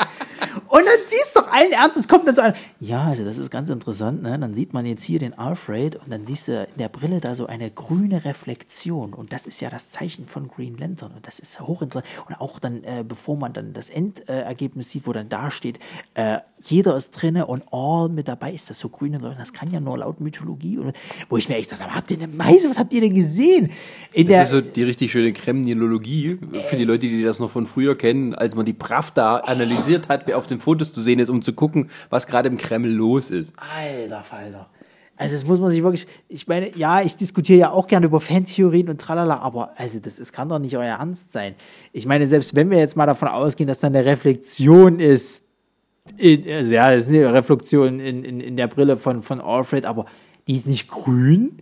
Und dann siehst du doch allen Ernstes, kommt dann so an, ja, also das ist ganz interessant, ne? Dann sieht man jetzt hier den Alfred und dann siehst du in der Brille da so eine grüne Reflexion und das ist ja das Zeichen von Green Lantern und das ist hochinteressant. Und auch dann, äh, bevor man dann das Endergebnis sieht, wo dann da steht, äh, jeder ist drinne und all mit dabei ist das so grüne Leute, das kann ja nur laut Mythologie. Und, wo ich mir echt sage, habt ihr eine Meise, was habt ihr denn gesehen? In der, Das ist so die richtig schöne Kremlinologie für die Leute, die das noch von früher kennen, als man die Pravda analysiert hat, wer auf den Fotos zu sehen ist, um zu gucken, was gerade im Kreml los ist. Alter Falter. Also das muss man sich wirklich, ich meine, ja, ich diskutiere ja auch gerne über Fantheorien und tralala, aber also das, das kann doch nicht euer Ernst sein. Ich meine, selbst wenn wir jetzt mal davon ausgehen, dass da eine Reflexion ist, in, also ja, das ist eine Reflexion in, in, in der Brille von, von Alfred, aber die ist nicht grün,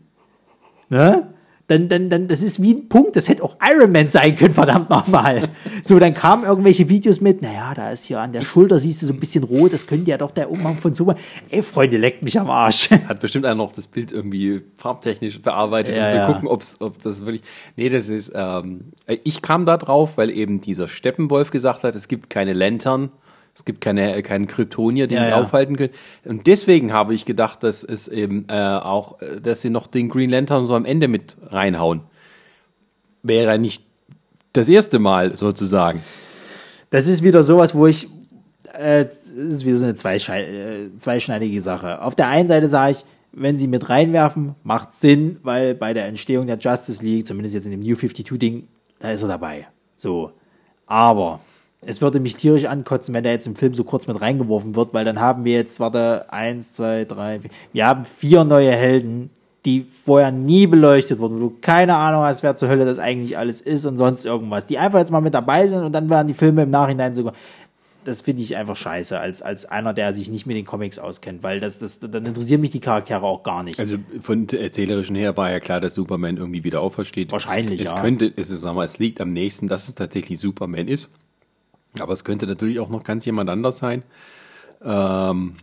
ne? Dann, dann, dann, das ist wie ein Punkt, das hätte auch Iron Man sein können, verdammt nochmal. (laughs) So, dann kamen irgendwelche Videos mit, naja, da ist hier an der Schulter, siehst du so ein bisschen rot, das könnte ja doch der Umhang von Superman. Ey, Freunde, leckt mich am Arsch. (laughs) Hat bestimmt einer noch das Bild irgendwie farbtechnisch bearbeitet, Ja, um zu ja. gucken, ob's, ob das wirklich. Nee, das ist. Ähm, ich kam da drauf, weil eben dieser Steppenwolf gesagt hat, es gibt keine Lantern, es gibt keine, keinen Kryptonier, die Ja, ja. aufhalten können. Und deswegen habe ich gedacht, dass es eben äh, auch, äh, dass sie noch den Green Lantern so am Ende mit reinhauen. Wäre nicht das erste Mal sozusagen. Das ist wieder sowas, wo ich, äh, das ist wieder so eine äh, zweischneidige Sache. Auf der einen Seite sage ich, wenn sie mit reinwerfen, macht Sinn, weil bei der Entstehung der Justice League, zumindest jetzt in dem New 52-Ding, da ist er dabei. So. Aber es würde mich tierisch ankotzen, wenn der jetzt im Film so kurz mit reingeworfen wird, weil dann haben wir jetzt, warte, eins, zwei, drei, vier, wir haben vier neue Helden, die vorher nie beleuchtet wurden, wo du keine Ahnung hast, wer zur Hölle das eigentlich alles ist und sonst irgendwas, die einfach jetzt mal mit dabei sind und dann werden die Filme im Nachhinein sogar. Das finde ich einfach scheiße, als, als einer, der sich nicht mit den Comics auskennt, weil das, das, dann interessieren mich die Charaktere auch gar nicht. Also von erzählerischen her war ja klar, dass Superman irgendwie wieder aufersteht. Wahrscheinlich, es, es ja. könnte, es ist, sag mal, es liegt am nächsten, dass es tatsächlich Superman ist. Aber es könnte natürlich auch noch ganz jemand anders sein. Ähm,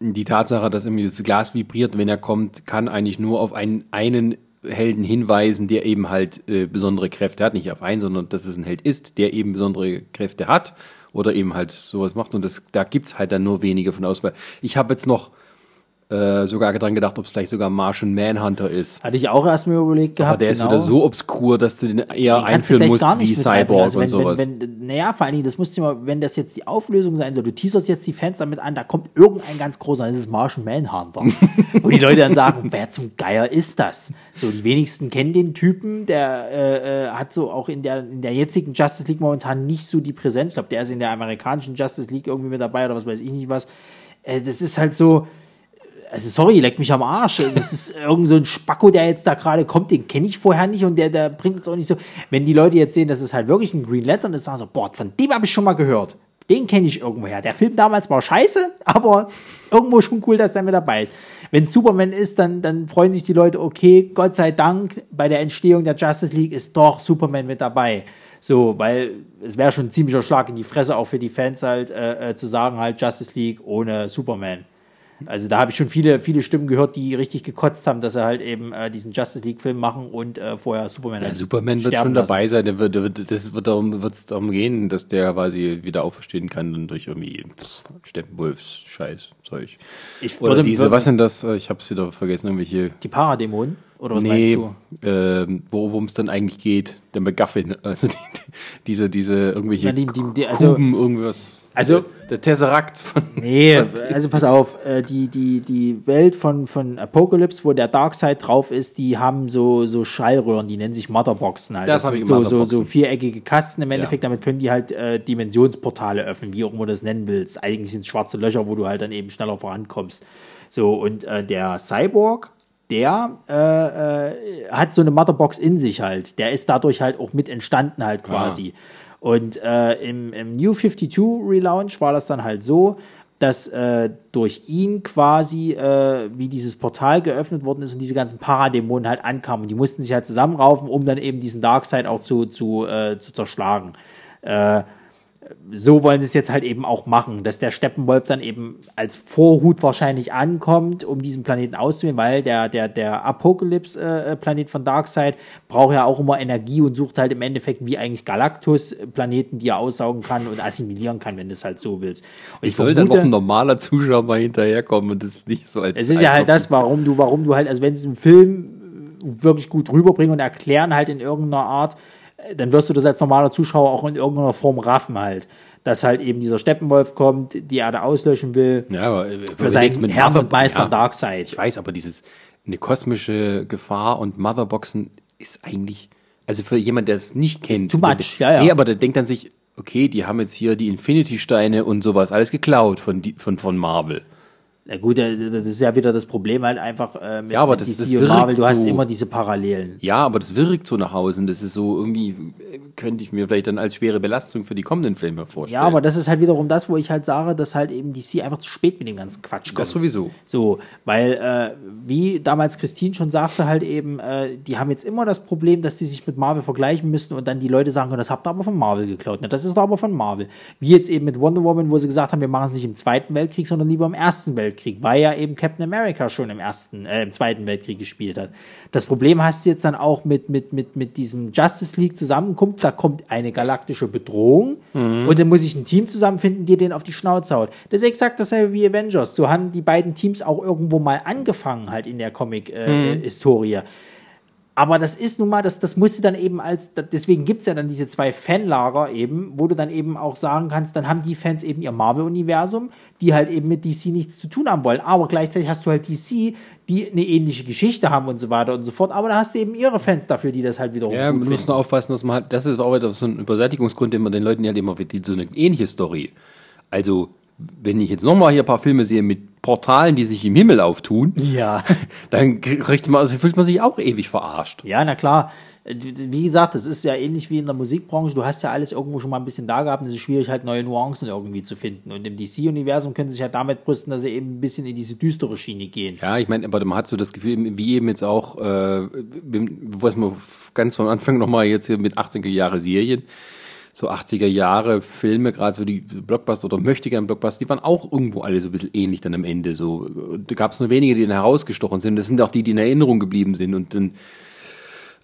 die Tatsache, dass irgendwie das Glas vibriert, wenn er kommt, kann eigentlich nur auf einen, einen Helden hinweisen, der eben halt äh, besondere Kräfte hat. Nicht auf einen, sondern dass es ein Held ist, der eben besondere Kräfte hat oder eben halt sowas macht. Und das, da gibt's halt dann nur wenige von Auswahl. Ich habe jetzt noch äh, sogar dran gedacht, ob es vielleicht sogar Martian Manhunter ist. Hatte ich auch erst mir überlegt gehabt. Aber der ist genau. wieder so obskur, dass du den eher Den einführen musst wie. Cyborg Also und wenn, sowas. Wenn, wenn, naja, vor allen Dingen, das musst du mal, wenn das jetzt die Auflösung sein soll, du teaserst jetzt die Fans damit an, da kommt irgendein ganz großer, das ist Martian Manhunter. (laughs) Wo die Leute dann sagen, wer zum Geier ist das? So, die wenigsten kennen den Typen, der äh, äh, hat so auch in der, in der jetzigen Justice League momentan nicht so die Präsenz. Ich glaube, der ist in der amerikanischen Justice League irgendwie mit dabei oder was weiß ich nicht was. Äh, das ist halt so, also sorry, leck mich am Arsch. Das ist irgend so ein Spacko, der jetzt da gerade kommt, den kenne ich vorher nicht und der, der bringt es auch nicht so. Wenn die Leute jetzt sehen, dass es halt wirklich ein Green Lantern ist, sagen so, boah, von dem habe ich schon mal gehört. Den kenne ich irgendwoher. Der Film damals war scheiße, (laughs) aber irgendwo schon cool, dass der mit dabei ist. Wenn Superman ist, dann, dann freuen sich die Leute, okay, Gott sei Dank, bei der Entstehung der Justice League ist doch Superman mit dabei. So, weil es wäre schon ein ziemlicher Schlag in die Fresse auch für die Fans halt, äh, äh, zu sagen halt Justice League ohne Superman. Also da habe ich schon viele, viele Stimmen gehört, die richtig gekotzt haben, dass sie halt eben äh, diesen Justice League-Film machen und äh, vorher Superman. Ja, halt Superman wird schon lassen. dabei sein. Der wird, wird, das wird darum, wird's darum gehen, dass der quasi wieder auferstehen kann und durch irgendwie Steppenwolfs Scheiß Zeug. Ich Oder diese, was sind das? Äh, Ich hab's wieder vergessen, irgendwelche. Die Paradämonen? Oder was Nee, meinst du? ähm, worum es dann eigentlich geht, der McGuffin, (laughs) also die, diese, diese irgendwelche die- die- die- also- Kuben, irgendwas. Also- der Tesseract von. Nee, also pass auf, äh, die, die, die Welt von, von Apocalypse, wo der Darkseid drauf ist, die haben so, so Schallröhren, die nennen sich Motherboxen halt. Das Das hab sind ich so, so, so viereckige Kasten im Endeffekt, damit können die halt äh, Dimensionsportale öffnen, wie auch immer du das nennen willst. Eigentlich sind es schwarze Löcher, wo du halt dann eben schneller vorankommst. So, und äh, der Cyborg, der äh, äh, hat so eine Motherbox in sich halt. Der ist dadurch halt auch mit entstanden halt quasi. Und äh, im, im New 52 Relaunch war das dann halt so, dass äh, durch ihn quasi äh, wie dieses Portal geöffnet worden ist und diese ganzen Paradämonen halt ankamen. Und die mussten sich halt zusammenraufen, um dann eben diesen Darkseid auch zu, zu, äh, zu zerschlagen. Äh, so wollen sie es jetzt halt eben auch machen, dass der Steppenwolf dann eben als Vorhut wahrscheinlich ankommt, um diesen Planeten auszuwählen, weil der, der, der Apocalypse-Planet äh, von Darkseid braucht ja auch immer Energie und sucht halt im Endeffekt wie eigentlich Galactus Planeten, die er aussaugen kann und assimilieren kann, wenn du es halt so willst. Und ich soll vermute, dann auch ein normaler Zuschauer mal hinterherkommen und das nicht so als. Es ist ja halt das, warum du, warum du halt, also wenn es im Film wirklich gut rüberbringen und erklären halt in irgendeiner Art, dann wirst du das als normaler Zuschauer auch in irgendeiner Form raffen halt. Dass halt eben dieser Steppenwolf kommt, die Erde auslöschen will. Ja, aber für seinen Herrn und Meister ja, Darkseid. Ich weiß, aber dieses, eine kosmische Gefahr und Motherboxen ist eigentlich, also für jemand, der es nicht kennt. Ist too much, ja, ja. Nee, aber der denkt dann sich, okay, die haben jetzt hier die Infinity-Steine und sowas alles geklaut von, von, von Marvel. Na gut, das ist ja wieder das Problem halt einfach äh, mit, ja, aber das, DC das und Marvel. Du so, hast immer diese Parallelen. Ja, aber das wirkt so nach Hause und das ist so irgendwie, könnte ich mir vielleicht dann als schwere Belastung für die kommenden Filme vorstellen. Ja, aber das ist halt wiederum das, wo ich halt sage, dass halt eben DC einfach zu spät mit dem ganzen Quatsch kommt. Das sowieso. So, weil, äh, wie damals Christine schon sagte, halt eben, äh, die haben jetzt immer das Problem, dass sie sich mit Marvel vergleichen müssen und dann die Leute sagen, das habt ihr aber von Marvel geklaut. Na, das ist doch aber von Marvel. Wie jetzt eben mit Wonder Woman, wo sie gesagt haben, wir machen es nicht im Zweiten Weltkrieg, sondern lieber im Ersten Weltkrieg. Weltkrieg, weil ja eben Captain America schon im ersten, äh, im zweiten Weltkrieg gespielt hat. Das Problem hast du jetzt dann auch mit, mit, mit, mit diesem Justice League Zusammenkunft, da kommt eine galaktische Bedrohung mhm. und dann muss ich ein Team zusammenfinden, die den auf die Schnauze haut. Das ist exakt dasselbe wie Avengers. So haben die beiden Teams auch irgendwo mal angefangen, halt in der Comic-Historie. Äh, mhm. Aber das ist nun mal, das, das musst du dann eben als, deswegen gibt es ja dann diese zwei Fanlager eben, wo du dann eben auch sagen kannst, dann haben die Fans eben ihr Marvel-Universum, die halt eben mit DC nichts zu tun haben wollen. Aber gleichzeitig hast du halt DC, die eine ähnliche Geschichte haben und so weiter und so fort. Aber da hast du eben ihre Fans dafür, die das halt wiederum. Ja, wir müssen aufpassen, dass man halt, das ist auch wieder so ein Übersättigungsgrund, den man den Leuten ja halt immer so eine ähnliche Story. Also, wenn ich jetzt nochmal hier ein paar Filme sehe mit Portalen, die sich im Himmel auftun, ja. (laughs) dann kriegt man, also fühlt man sich auch ewig verarscht. Ja, na klar. Wie gesagt, das ist ja ähnlich wie in der Musikbranche. Du hast ja alles irgendwo schon mal ein bisschen da gehabt und es ist schwierig, halt neue Nuancen irgendwie zu finden. Und im DC-Universum können sie sich halt damit brüsten, dass sie eben ein bisschen in diese düstere Schiene gehen. Ja, ich meine, aber man hat so das Gefühl, wie eben jetzt auch, äh, was man ganz von Anfang nochmal jetzt hier mit 80er Jahre Serien, so 80er Jahre Filme, gerade so die Blockbuster oder möchte gern Blockbuster, die waren auch irgendwo alle so ein bisschen ähnlich dann am Ende. So, da gab es nur wenige, die dann herausgestochen sind. Das sind auch die, die in Erinnerung geblieben sind und dann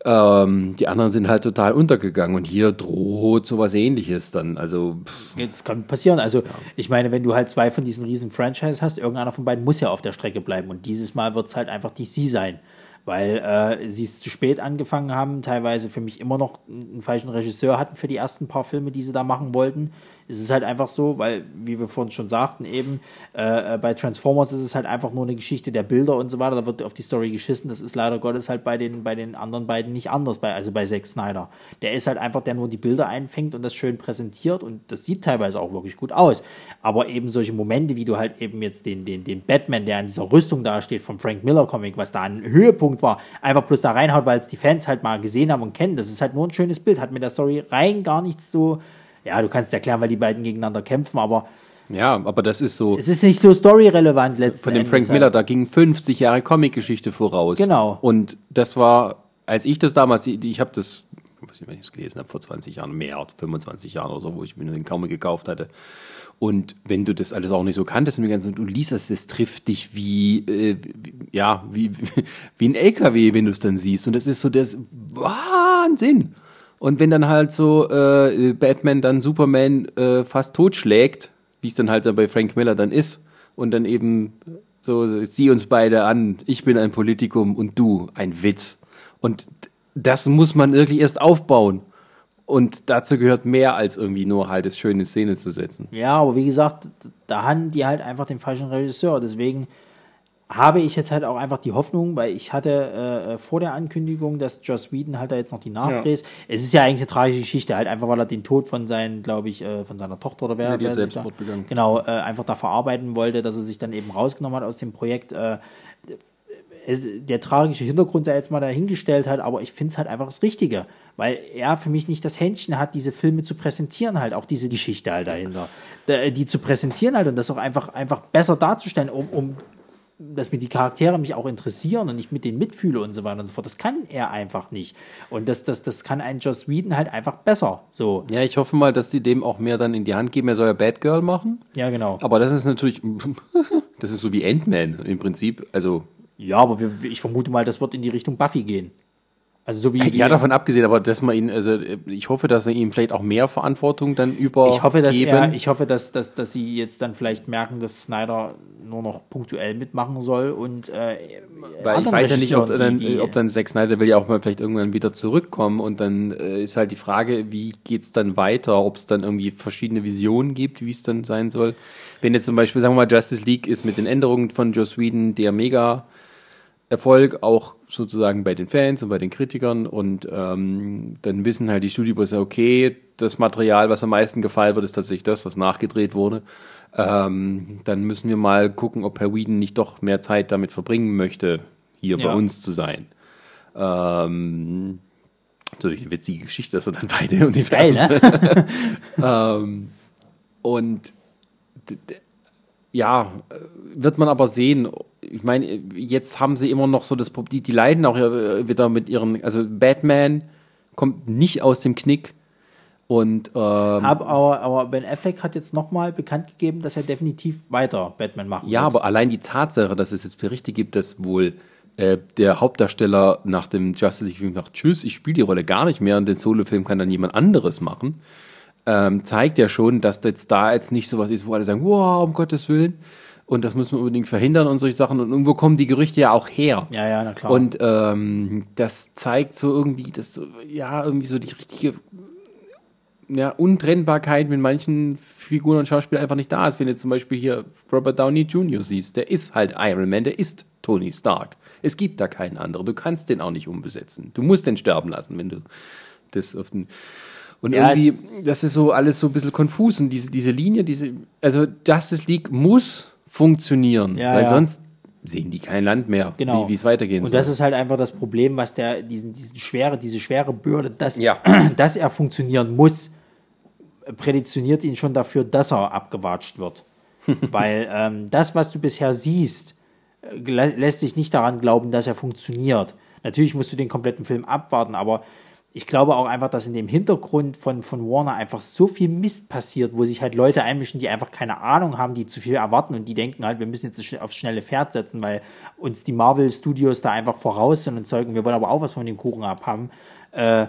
ähm, die anderen sind halt total untergegangen und hier droht sowas ähnliches dann. Also pff. das kann passieren. Also ja. ich meine, wenn du halt zwei von diesen riesen Franchise hast, irgendeiner von beiden muss ja auf der Strecke bleiben und dieses Mal wird es halt einfach DC sein weil äh, sie es zu spät angefangen haben, teilweise für mich immer noch einen falschen Regisseur hatten für die ersten paar Filme, die sie da machen wollten. Es ist halt einfach so, weil, wie wir vorhin schon sagten, eben äh, äh, bei Transformers ist es halt einfach nur eine Geschichte der Bilder und so weiter. Da wird auf die Story geschissen. Das ist leider Gottes halt bei den, bei den anderen beiden nicht anders, bei, also bei Zack Snyder. Der ist halt einfach, der nur die Bilder einfängt und das schön präsentiert und das sieht teilweise auch wirklich gut aus. Aber eben solche Momente, wie du halt eben jetzt den, den, den Batman, der an dieser Rüstung dasteht vom Frank Miller Comic, was da ein Höhepunkt war, einfach bloß da reinhaut, weil es die Fans halt mal gesehen haben und kennen. Das ist halt nur ein schönes Bild, hat mit der Story rein gar nichts so ja, du kannst erklären, weil die beiden gegeneinander kämpfen, aber ja, aber das ist so. Es ist nicht so storyrelevant letztendlich. Von dem Frank Miller, da ging 50 Jahre Comic-Geschichte voraus. Genau. Und das war, als ich das damals, ich habe das, ich weiß nicht, wenn ich es gelesen habe, vor 20 Jahren, mehr, 25 Jahren oder so, wo ich mir den Comic gekauft hatte. Und wenn du das alles auch nicht so kanntest und du liest das, das trifft dich wie, äh, ja, wie, (laughs) wie ein LKW, wenn du es dann siehst. Und das ist so das Wahnsinn. Und wenn dann halt so äh, Batman dann Superman äh, fast totschlägt, wie es dann halt dann bei Frank Miller dann ist, und dann eben so, sieh uns beide an, ich bin ein Politikum und du ein Witz. Und das muss man wirklich erst aufbauen. Und dazu gehört mehr als irgendwie nur halt das schöne Szene zu setzen. Ja, aber wie gesagt, da haben die halt einfach den falschen Regisseur. Deswegen habe ich jetzt halt auch einfach die Hoffnung, weil ich hatte äh, vor der Ankündigung, dass Joss Whedon halt da jetzt noch die Nachdrehs. Ja. Es ist ja eigentlich eine tragische Geschichte, halt einfach, weil er den Tod von seinen, glaube ich, äh, von seiner Tochter oder wer, ja, die wer Selbstmord begangen. Genau, äh, einfach da verarbeiten wollte, dass er sich dann eben rausgenommen hat aus dem Projekt. Äh, es, der tragische Hintergrund sei jetzt mal dahingestellt hat, aber ich finde es halt einfach das Richtige, weil er für mich nicht das Händchen hat, diese Filme zu präsentieren, halt auch diese Geschichte halt dahinter, die zu präsentieren halt und das auch einfach, einfach besser darzustellen, um, um dass mir die Charaktere mich auch interessieren und ich mit denen mitfühle und so weiter und so fort. Das kann er einfach nicht. Und das, das, das kann ein Joss Whedon halt einfach besser. So. Ja, ich hoffe mal, dass sie dem auch mehr dann in die Hand geben. Er soll ja Bad Girl machen. Ja, genau. Aber das ist natürlich, (laughs) das ist so wie Ant-Man im Prinzip. Also. Ja, aber wir, ich vermute mal, das wird in die Richtung Buffy gehen. Also so wie, ja, davon abgesehen, aber dass man ihn, also ich hoffe, dass er ihm vielleicht auch mehr Verantwortung dann über. Ich hoffe, dass er, ich hoffe, dass, dass, dass sie jetzt dann vielleicht merken, dass Snyder nur noch punktuell mitmachen soll und äh, weil ich weiß ja nicht, ob dann, die, ob dann Zack Snyder will ja auch mal vielleicht irgendwann wieder zurückkommen und dann äh, ist halt die Frage, wie geht's dann weiter, ob es dann irgendwie verschiedene Visionen gibt, wie es dann sein soll. Wenn jetzt zum Beispiel, sagen wir mal, Justice League ist mit den Änderungen von Joe Sweden der mega Erfolg auch sozusagen bei den Fans und bei den Kritikern und ähm, dann wissen halt die Studios, okay, das Material, was am meisten gefallen wird, ist tatsächlich das, was nachgedreht wurde. Ähm, dann müssen wir mal gucken, ob Herr Whedon nicht doch mehr Zeit damit verbringen möchte, hier ja. bei uns zu sein. Ähm, natürlich eine witzige Geschichte, dass er dann (laughs) beide und die geil, ne? (laughs) ähm, und ja, wird man aber sehen. Ich meine, jetzt haben sie immer noch so das Problem, die, die leiden auch wieder mit ihren, also Batman kommt nicht aus dem Knick. Und, ähm, aber, aber, Ben Affleck hat jetzt nochmal bekannt gegeben, dass er definitiv weiter Batman machen Ja, wird. aber allein die Tatsache, dass es jetzt Berichte gibt, dass wohl äh, der Hauptdarsteller nach dem Justice League-Film sagt, tschüss, ich spiele die Rolle gar nicht mehr und den Solo-Film kann dann jemand anderes machen ähm, zeigt ja schon, dass jetzt da jetzt nicht sowas ist, wo alle sagen, wow, um Gottes Willen. Und das müssen wir unbedingt verhindern und solche Sachen. Und irgendwo kommen die Gerüchte ja auch her. Ja, ja, na klar. Und ähm, das zeigt so irgendwie, dass so, ja, irgendwie so die richtige ja, Untrennbarkeit mit manchen Figuren und Schauspielern einfach nicht da ist. Wenn du zum Beispiel hier Robert Downey Jr. siehst, der ist halt Iron Man, der ist Tony Stark. Es gibt da keinen anderen. Du kannst den auch nicht umbesetzen. Du musst den sterben lassen, wenn du das auf den und ja, irgendwie, das ist so alles so ein bisschen konfus und diese, diese Linie, diese, also Justice League muss funktionieren, ja, weil ja. sonst sehen die kein Land mehr, genau. wie es weitergehen und soll. Und das ist halt einfach das Problem, was der, diesen, diesen schwere, diese schwere Bürde, dass, (clears throat) dass er funktionieren muss, präditioniert ihn schon dafür, dass er abgewatscht wird. (laughs) weil ähm, das, was du bisher siehst, äh, lässt sich nicht daran glauben, dass er funktioniert. Natürlich musst du den kompletten Film abwarten, aber ich glaube auch einfach, dass in dem Hintergrund von, von Warner einfach so viel Mist passiert, wo sich halt Leute einmischen, die einfach keine Ahnung haben, die zu viel erwarten und die denken halt, wir müssen jetzt aufs schnelle Pferd setzen, weil uns die Marvel Studios da einfach voraus sind und zeugen, wir wollen aber auch was von dem Kuchen abhaben. Äh,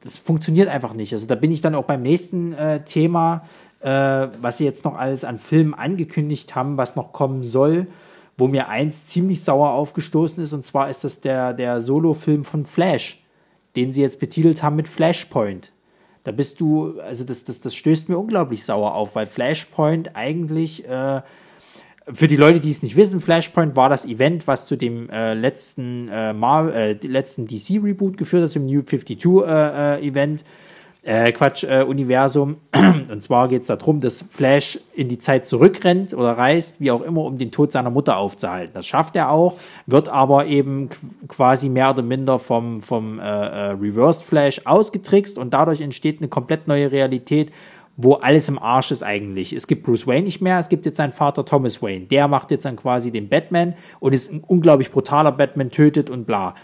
das funktioniert einfach nicht. Also da bin ich dann auch beim nächsten äh, Thema, äh, was sie jetzt noch alles an Filmen angekündigt haben, was noch kommen soll wo mir eins ziemlich sauer aufgestoßen ist, und zwar ist das der, der Solo-Film von Flash den sie jetzt betitelt haben mit Flashpoint. Da bist du, also das, das, das stößt mir unglaublich sauer auf, weil Flashpoint eigentlich, äh, für die Leute, die es nicht wissen, Flashpoint war das Event, was zu dem äh, letzten, äh, äh, letzten DC-Reboot geführt hat, zum New 52-Event. Äh, Quatsch, äh, Universum. (clears throat) Und zwar geht es darum, dass Flash in die Zeit zurückrennt oder reist, wie auch immer, um den Tod seiner Mutter aufzuhalten. Das schafft er auch, wird aber eben quasi mehr oder minder vom, vom äh, äh, Reversed Flash ausgetrickst und dadurch entsteht eine komplett neue Realität, wo alles im Arsch ist eigentlich. Es gibt Bruce Wayne nicht mehr, es gibt jetzt seinen Vater Thomas Wayne. Der macht jetzt dann quasi den Batman und ist ein unglaublich brutaler Batman, tötet und bla.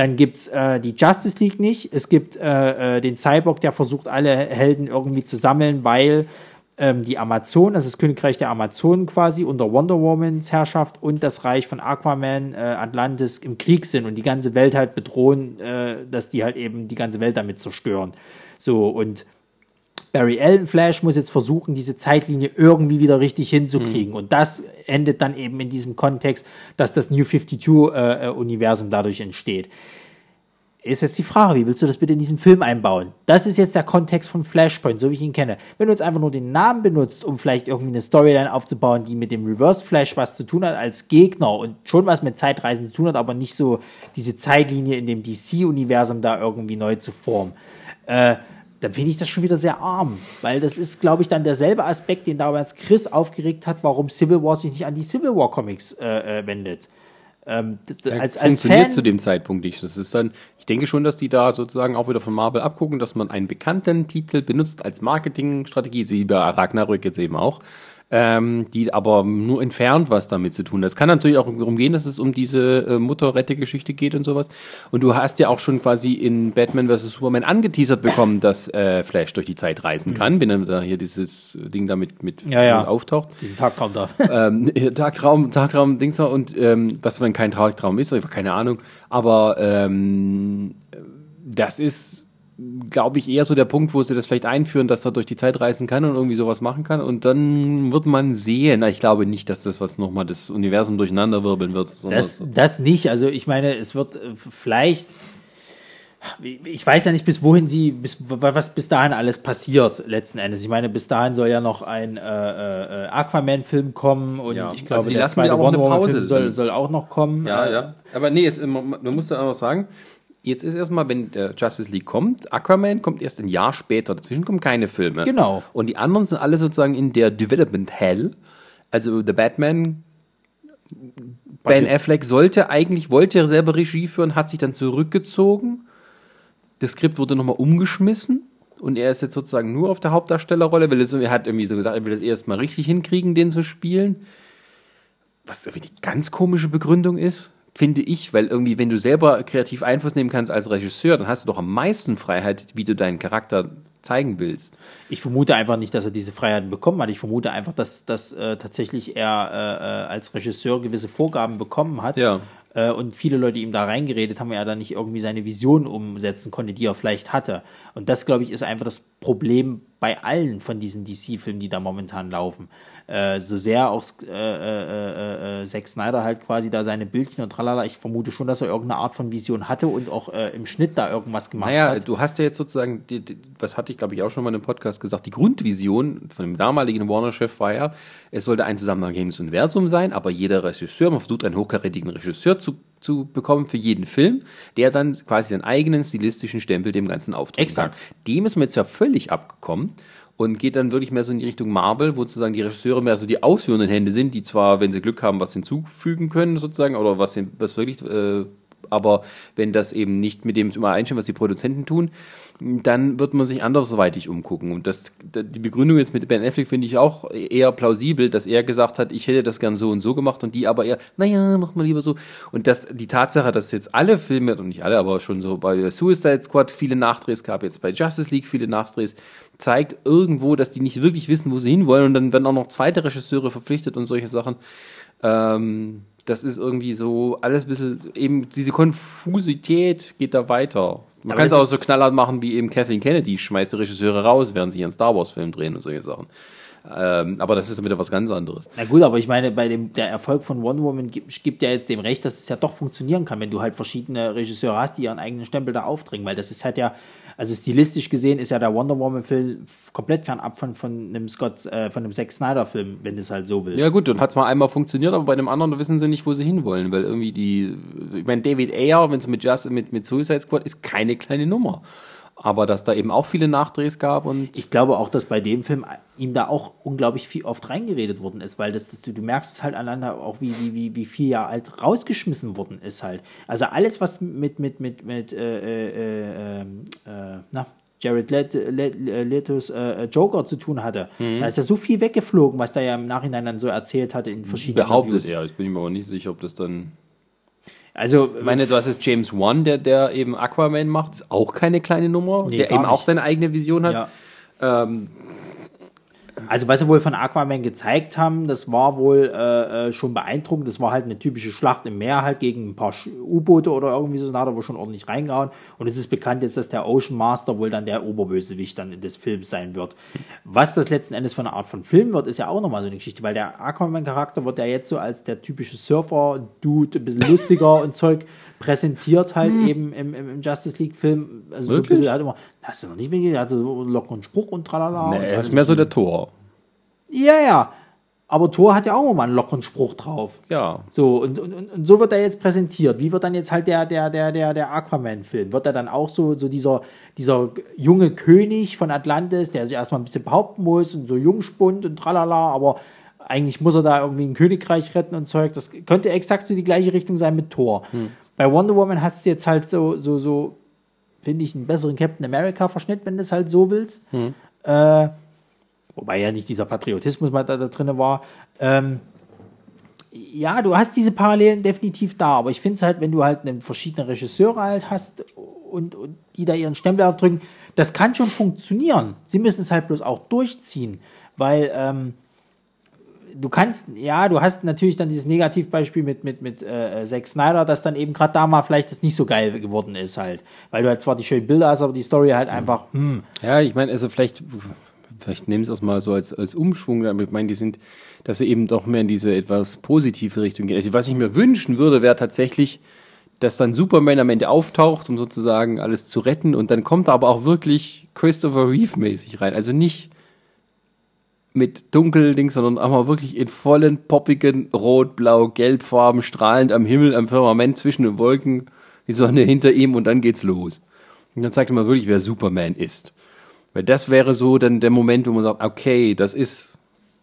Dann gibt's äh, die Justice League nicht. Es gibt äh, äh, den Cyborg, der versucht, alle Helden irgendwie zu sammeln, weil ähm, die Amazonen, das Königreich der Amazonen quasi unter Wonder Womans Herrschaft und das Reich von Aquaman, äh, Atlantis im Krieg sind und die ganze Welt halt bedrohen, äh, dass die halt eben die ganze Welt damit zerstören. So, und Barry Allen Flash muss jetzt versuchen, diese Zeitlinie irgendwie wieder richtig hinzukriegen. Mhm. Und das endet dann eben in diesem Kontext, dass das New 52-Universum äh, dadurch entsteht. Ist jetzt die Frage, wie willst du das bitte in diesen Film einbauen? Das ist jetzt der Kontext von Flashpoint, so wie ich ihn kenne. Wenn du jetzt einfach nur den Namen benutzt, um vielleicht irgendwie eine Storyline aufzubauen, die mit dem Reverse Flash was zu tun hat als Gegner und schon was mit Zeitreisen zu tun hat, aber nicht so diese Zeitlinie in dem DC-Universum da irgendwie neu zu formen. Äh, dann finde ich das schon wieder sehr arm, weil das ist, glaube ich, dann derselbe Aspekt, den damals Chris aufgeregt hat, warum Civil War sich nicht an die Civil War Comics äh, äh, wendet. ähm, Ja, als, als funktioniert Fan, zu dem Zeitpunkt nicht. Das ist dann, ich denke schon, dass die da sozusagen auch wieder von Marvel abgucken, dass man einen bekannten Titel benutzt als Marketingstrategie, wie bei Ragnarök jetzt eben auch, ähm, die aber nur entfernt was damit zu tun. hat. Es kann natürlich auch darum gehen, dass es um diese äh, Mutter-Rette-Geschichte geht und sowas. Und du hast ja auch schon quasi in Batman vs. Superman angeteasert bekommen, dass äh, Flash durch die Zeit reisen kann, wenn dann da hier dieses Ding damit mit Ja, ja. auftaucht diesen Tagtraum da. (laughs) ähm, Tagtraum, Tagtraum, Dings noch und ähm, was wenn kein Tagtraum ist, keine Ahnung. Aber ähm, das ist, glaube ich, eher so der Punkt, wo sie das vielleicht einführen, dass er durch die Zeit reisen kann und irgendwie sowas machen kann. Und dann wird man sehen. Ich glaube nicht, dass das was nochmal das Universum durcheinander wirbeln wird. Das, das nicht. Also ich meine, es wird äh, vielleicht. Ich weiß ja nicht, bis wohin sie, bis, was bis dahin alles passiert, letzten Endes. Ich meine, bis dahin soll ja noch ein äh, äh, Aquaman-Film kommen und Ja. ich glaube, Also die der lassen zweite auch eine Pause soll, soll auch noch kommen. Ja, ja. Aber nee, es, man man muss da auch noch sagen, jetzt ist erstmal, wenn der Justice League kommt, Aquaman kommt erst ein Jahr später. Dazwischen kommen keine Filme. Genau. Und die anderen sind alle sozusagen in der Development Hell. Also The Batman, Ben Affleck sollte eigentlich, wollte er selber Regie führen, hat sich dann zurückgezogen. Das Skript wurde nochmal umgeschmissen. Und er ist jetzt sozusagen nur auf der Hauptdarstellerrolle, weil er hat irgendwie so gesagt, er will das erstmal richtig hinkriegen, den zu spielen was irgendwie die ganz komische Begründung ist, finde ich, weil irgendwie, wenn du selber kreativ Einfluss nehmen kannst als Regisseur, dann hast du doch am meisten Freiheit, wie du deinen Charakter zeigen willst. Ich vermute einfach nicht, dass er diese Freiheiten bekommen hat. Ich vermute einfach, dass, dass äh, tatsächlich er äh, äh, als Regisseur gewisse Vorgaben bekommen hat. Ja. Äh, und viele Leute ihm da reingeredet haben, er da nicht irgendwie seine Vision umsetzen konnte, die er vielleicht hatte. Und das, glaube ich, ist einfach das Problem bei allen von diesen DC-Filmen, die da momentan laufen. Äh, so sehr auch äh, äh, äh, Zack Snyder halt quasi da seine Bildchen und tralala, ich vermute schon, dass er irgendeine Art von Vision hatte und auch äh, im Schnitt da irgendwas gemacht Naja, hat. du hast ja jetzt sozusagen, die, die, was hatte ich glaube ich auch schon mal in einem Podcast gesagt, die Grundvision von dem damaligen Warner-Chef war ja, es sollte ein zusammenhängendes Universum sein, aber jeder Regisseur, man versucht einen hochkarätigen Regisseur zu, zu bekommen für jeden Film, der dann quasi seinen eigenen stilistischen Stempel dem Ganzen aufdrücken Exakt. Dem ist man jetzt ja völlig abgekommen und geht dann wirklich mehr so in die Richtung Marvel, wo sozusagen die Regisseure mehr so die ausführenden Hände sind, die zwar, wenn sie Glück haben, was hinzufügen können sozusagen oder was, was wirklich, äh, aber wenn das eben nicht mit dem übereinstimmt, was die Produzenten tun, dann wird man sich andersweitig umgucken. Und das, die Begründung jetzt mit Ben Affleck finde ich auch eher plausibel, dass er gesagt hat, ich hätte das gern so und so gemacht und die aber eher, naja, mach mal lieber so. Und das, die Tatsache, dass jetzt alle Filme, und nicht alle, aber schon so bei Suicide Squad viele Nachdrehs gab, jetzt bei Justice League viele Nachdrehs, zeigt irgendwo, dass die nicht wirklich wissen, wo sie hinwollen und dann werden auch noch zweite Regisseure verpflichtet und solche Sachen. Ähm, das ist irgendwie so alles ein bisschen, eben diese Konfusität geht da weiter. Man kann es auch so knallhart machen wie eben Kathleen Kennedy, schmeißt die Regisseure raus, während sie ihren Star Wars Film drehen und solche Sachen. Ähm, aber das ist dann wieder was ganz anderes. Na gut, aber ich meine, bei dem der Erfolg von Wonder Woman gibt, gibt ja jetzt dem recht, dass es ja doch funktionieren kann, wenn du halt verschiedene Regisseure hast, die ihren eigenen Stempel da aufdringen, weil das ist halt ja, also stilistisch gesehen ist ja der Wonder Woman Film komplett fernab von von einem Scott, äh, von einem Zack Snyder Film, wenn du es halt so willst. Ja gut, dann hat es mal einmal funktioniert, aber bei dem anderen wissen sie nicht, wo sie hinwollen, weil irgendwie die, ich meine, David Ayer, wenn es mit mit, mit Suicide Squad ist keine kleine Nummer. Aber dass da eben auch viele Nachdrehs gab und Ich glaube auch, dass bei dem Film ihm da auch unglaublich viel oft reingeredet worden ist, weil das, das du, du merkst es halt aneinander auch, wie, wie, wie, wie viel ja alt rausgeschmissen worden ist halt. Also alles, was mit, mit, mit, mit, äh, äh, äh, äh, na, Jared Let, Let, Letos äh, Joker zu tun hatte. Mhm. Da ist ja so viel weggeflogen, was der ja im Nachhinein dann so erzählt hatte in verschiedenen behauptet Interviews. er. Ich bin mir aber nicht sicher, ob das dann. Also, Ich meine, du hast jetzt James Wan, der, der eben Aquaman macht, ist auch keine kleine Nummer, Nee, der eben auch nicht. seine eigene Vision hat. ja. Ähm, Also was sie wohl von Aquaman gezeigt haben, das war wohl äh, äh, schon beeindruckend. Das war halt eine typische Schlacht im Meer halt gegen ein paar U-Boote oder irgendwie so. Da hat er wohl schon ordentlich reingehauen. Und es ist bekannt jetzt, dass der Ocean Master wohl dann der Oberbösewicht dann des Films sein wird. Was das letzten Endes für eine Art von Film wird, ist ja auch nochmal so eine Geschichte, weil der Aquaman-Charakter wird ja jetzt so als der typische Surfer-Dude, ein bisschen lustiger (laughs) und Zeug präsentiert halt eben im, im, im Justice League-Film. Also so ein Wirklich? bisschen halt immer, hast du noch nicht mitgekriegt, er hatte so lockeren Spruch und tralala. nee, er ist mehr so der Tor. Ja, ja. Aber Thor hat ja auch mal einen lockeren Spruch drauf. Ja. So, und, und, und so wird er jetzt präsentiert. Wie wird dann jetzt halt der, der, der, der, der Aquaman-Film? Wird er dann auch so, so dieser, dieser junge König von Atlantis, der sich erstmal ein bisschen behaupten muss und so Jungspund und tralala, aber Eigentlich muss er da irgendwie ein Königreich retten und Zeug. Das könnte exakt so die gleiche Richtung sein mit Thor. Bei Wonder Woman hast du jetzt halt so, so, so, finde ich, einen besseren Captain America-Verschnitt, wenn du es halt so willst. Äh, wobei ja nicht dieser Patriotismus mal da, da drin war. Ähm, ja, du hast diese Parallelen definitiv da, aber ich finde es halt, wenn du halt einen verschiedene Regisseure halt hast und, und die da ihren Stempel aufdrücken, das kann schon funktionieren. Sie müssen es halt bloß auch durchziehen, weil ähm, du kannst, ja, du hast natürlich dann dieses Negativbeispiel mit, mit, mit äh, Zack Snyder, dass dann eben gerade da mal vielleicht das nicht so geil geworden ist halt. Weil du halt zwar die schönen Bilder hast, aber die Story halt einfach, hm, Ja, ich meine, also vielleicht, vielleicht nehmen sie es mal so als, als Umschwung, damit ich meine, die sind, dass sie eben doch mehr in diese etwas positive Richtung gehen. Also was ich mir wünschen würde, wäre tatsächlich, dass dann Superman am Ende auftaucht, um sozusagen alles zu retten und dann kommt er aber auch wirklich Christopher Reeve-mäßig rein. Also nicht mit Dunkelding, sondern auch mal wirklich in vollen, poppigen, rot, blau, gelb Farben, strahlend am Himmel, am Firmament zwischen den Wolken, die Sonne hinter ihm und dann geht's los. Und dann zeigt er mal wirklich, wer Superman ist. Weil das wäre so dann der Moment, wo man sagt, okay, das ist,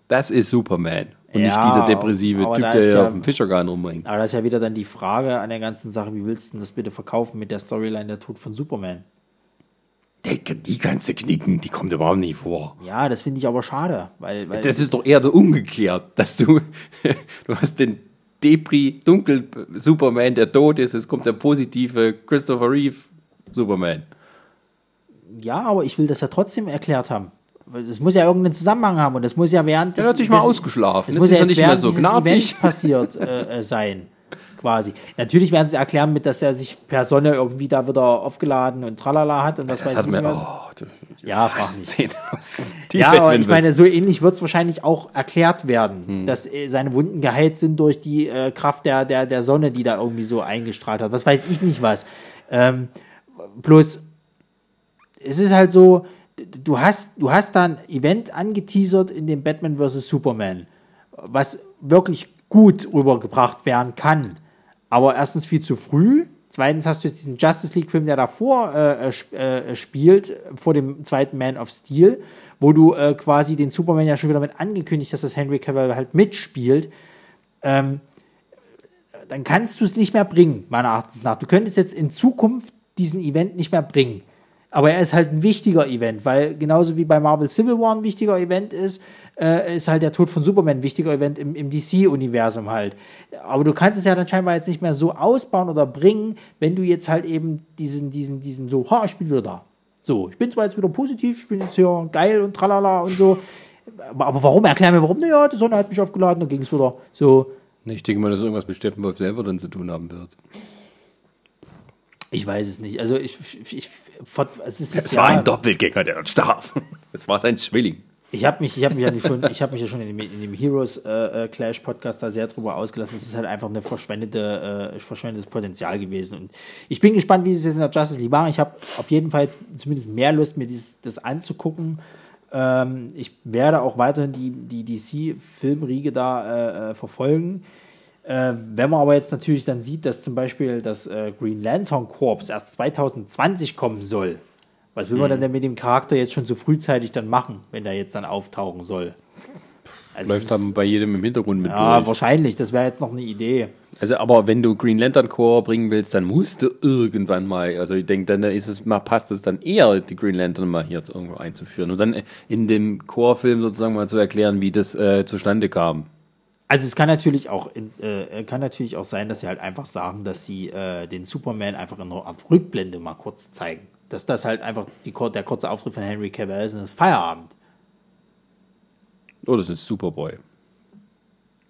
das ist Superman. Und Ja, nicht dieser depressive Typ, der ja auf dem Fischergarn rumringt. aber das ist ja wieder dann die Frage an der ganzen Sache, wie willst du denn das bitte verkaufen mit der Storyline der Tod von Superman? Die, die kannst du knicken, die kommt überhaupt nicht vor. Ja, das finde ich aber schade, weil, weil Das ist doch eher der umgekehrt, (laughs) dass du, du hast den Depri, dunkel Superman, der tot ist, es kommt der positive Christopher Reeve Superman. ja, aber ich will das ja trotzdem erklärt haben. Das muss ja irgendeinen Zusammenhang haben und das muss ja während Der hat sich mal ausgeschlafen. Es Das muss ist ja ja nicht mehr so gnartig. Events passiert (laughs) äh, äh, sein, quasi. Natürlich werden sie erklären mit, dass er sich per Sonne irgendwie da wieder aufgeladen und tralala hat und was Das weiß hat ich mir, was. oh, Ja, aus die Ja, aber ich meine, so ähnlich wird es wahrscheinlich auch erklärt werden, Hm. dass äh, seine Wunden geheilt sind durch die äh, Kraft der, der, der Sonne, die da irgendwie so eingestrahlt hat. Was weiß ich nicht was. Ähm, bloß, es ist halt so, du hast, du hast da ein Event angeteasert in dem Batman vs. Superman, was wirklich gut rübergebracht werden kann. Aber erstens viel zu früh. Zweitens hast du jetzt diesen Justice League-Film, der davor äh, äh, sp- äh, spielt, vor dem zweiten Man of Steel, wo du äh, quasi den Superman ja schon wieder mit angekündigt hast, dass Henry Cavill halt mitspielt. Ähm, dann kannst du es nicht mehr bringen, meiner Erachtens nach. Du könntest jetzt in Zukunft diesen Event nicht mehr bringen. Aber er ist halt ein wichtiger Event, weil genauso wie bei Marvel Civil War ein wichtiger Event ist, äh, ist halt der Tod von Superman ein wichtiger Event im, im DC-Universum halt. Aber du kannst es ja dann scheinbar jetzt nicht mehr so ausbauen oder bringen, wenn du jetzt halt eben diesen, diesen, diesen so, ha, ich bin wieder da. So, ich bin zwar jetzt wieder positiv, ich bin jetzt hier geil und tralala und so. Aber, aber warum? Erklär mir warum. Naja, die Sonne hat mich aufgeladen, dann ging es wieder. So, Ich denke mal, dass irgendwas mit Steppenwolf selber dann zu tun haben wird. Ich weiß es nicht. Also ich, ich, ich es ist Es ja, war ein Doppelgänger, der dort starb. (laughs) Es war sein Zwilling. Ich habe mich, ich habe mich ja schon, ich habe mich ja schon in dem, in dem Heroes äh, äh, Clash Podcast da sehr drüber ausgelassen. Es ist halt einfach eine verschwendete, äh, verschwendetes Potenzial gewesen. Und ich bin gespannt, wie sie es jetzt in der Justice League machen. Ich habe auf jeden Fall zumindest mehr Lust, mir dieses, das anzugucken. Ähm, ich werde auch weiterhin die, die DC-Filmriege da äh, äh, verfolgen. Äh, wenn man aber jetzt natürlich dann sieht, dass zum Beispiel das äh, Green Lantern Corps erst 2020 kommen soll, was will man denn, denn mit dem Charakter jetzt schon so frühzeitig dann machen, wenn der jetzt dann auftauchen soll? Also Läuft dann bei jedem im Hintergrund mit ja, durch. wahrscheinlich. Das wäre jetzt noch eine Idee. Also, aber wenn du Green Lantern Corps bringen willst, dann musst du irgendwann mal, also ich denke, dann ist es mal, passt es dann eher, die Green Lantern mal hier irgendwo einzuführen und dann in dem Core-Film sozusagen mal zu erklären, wie das äh, zustande kam. Also es kann natürlich auch in, äh, kann natürlich auch sein, dass sie halt einfach sagen, dass sie äh, den Superman einfach in einer Art Rückblende mal kurz zeigen. Dass das halt einfach die, der kurze Auftritt von Henry Cavill ist und das ist Feierabend. Oh, das ist Superboy.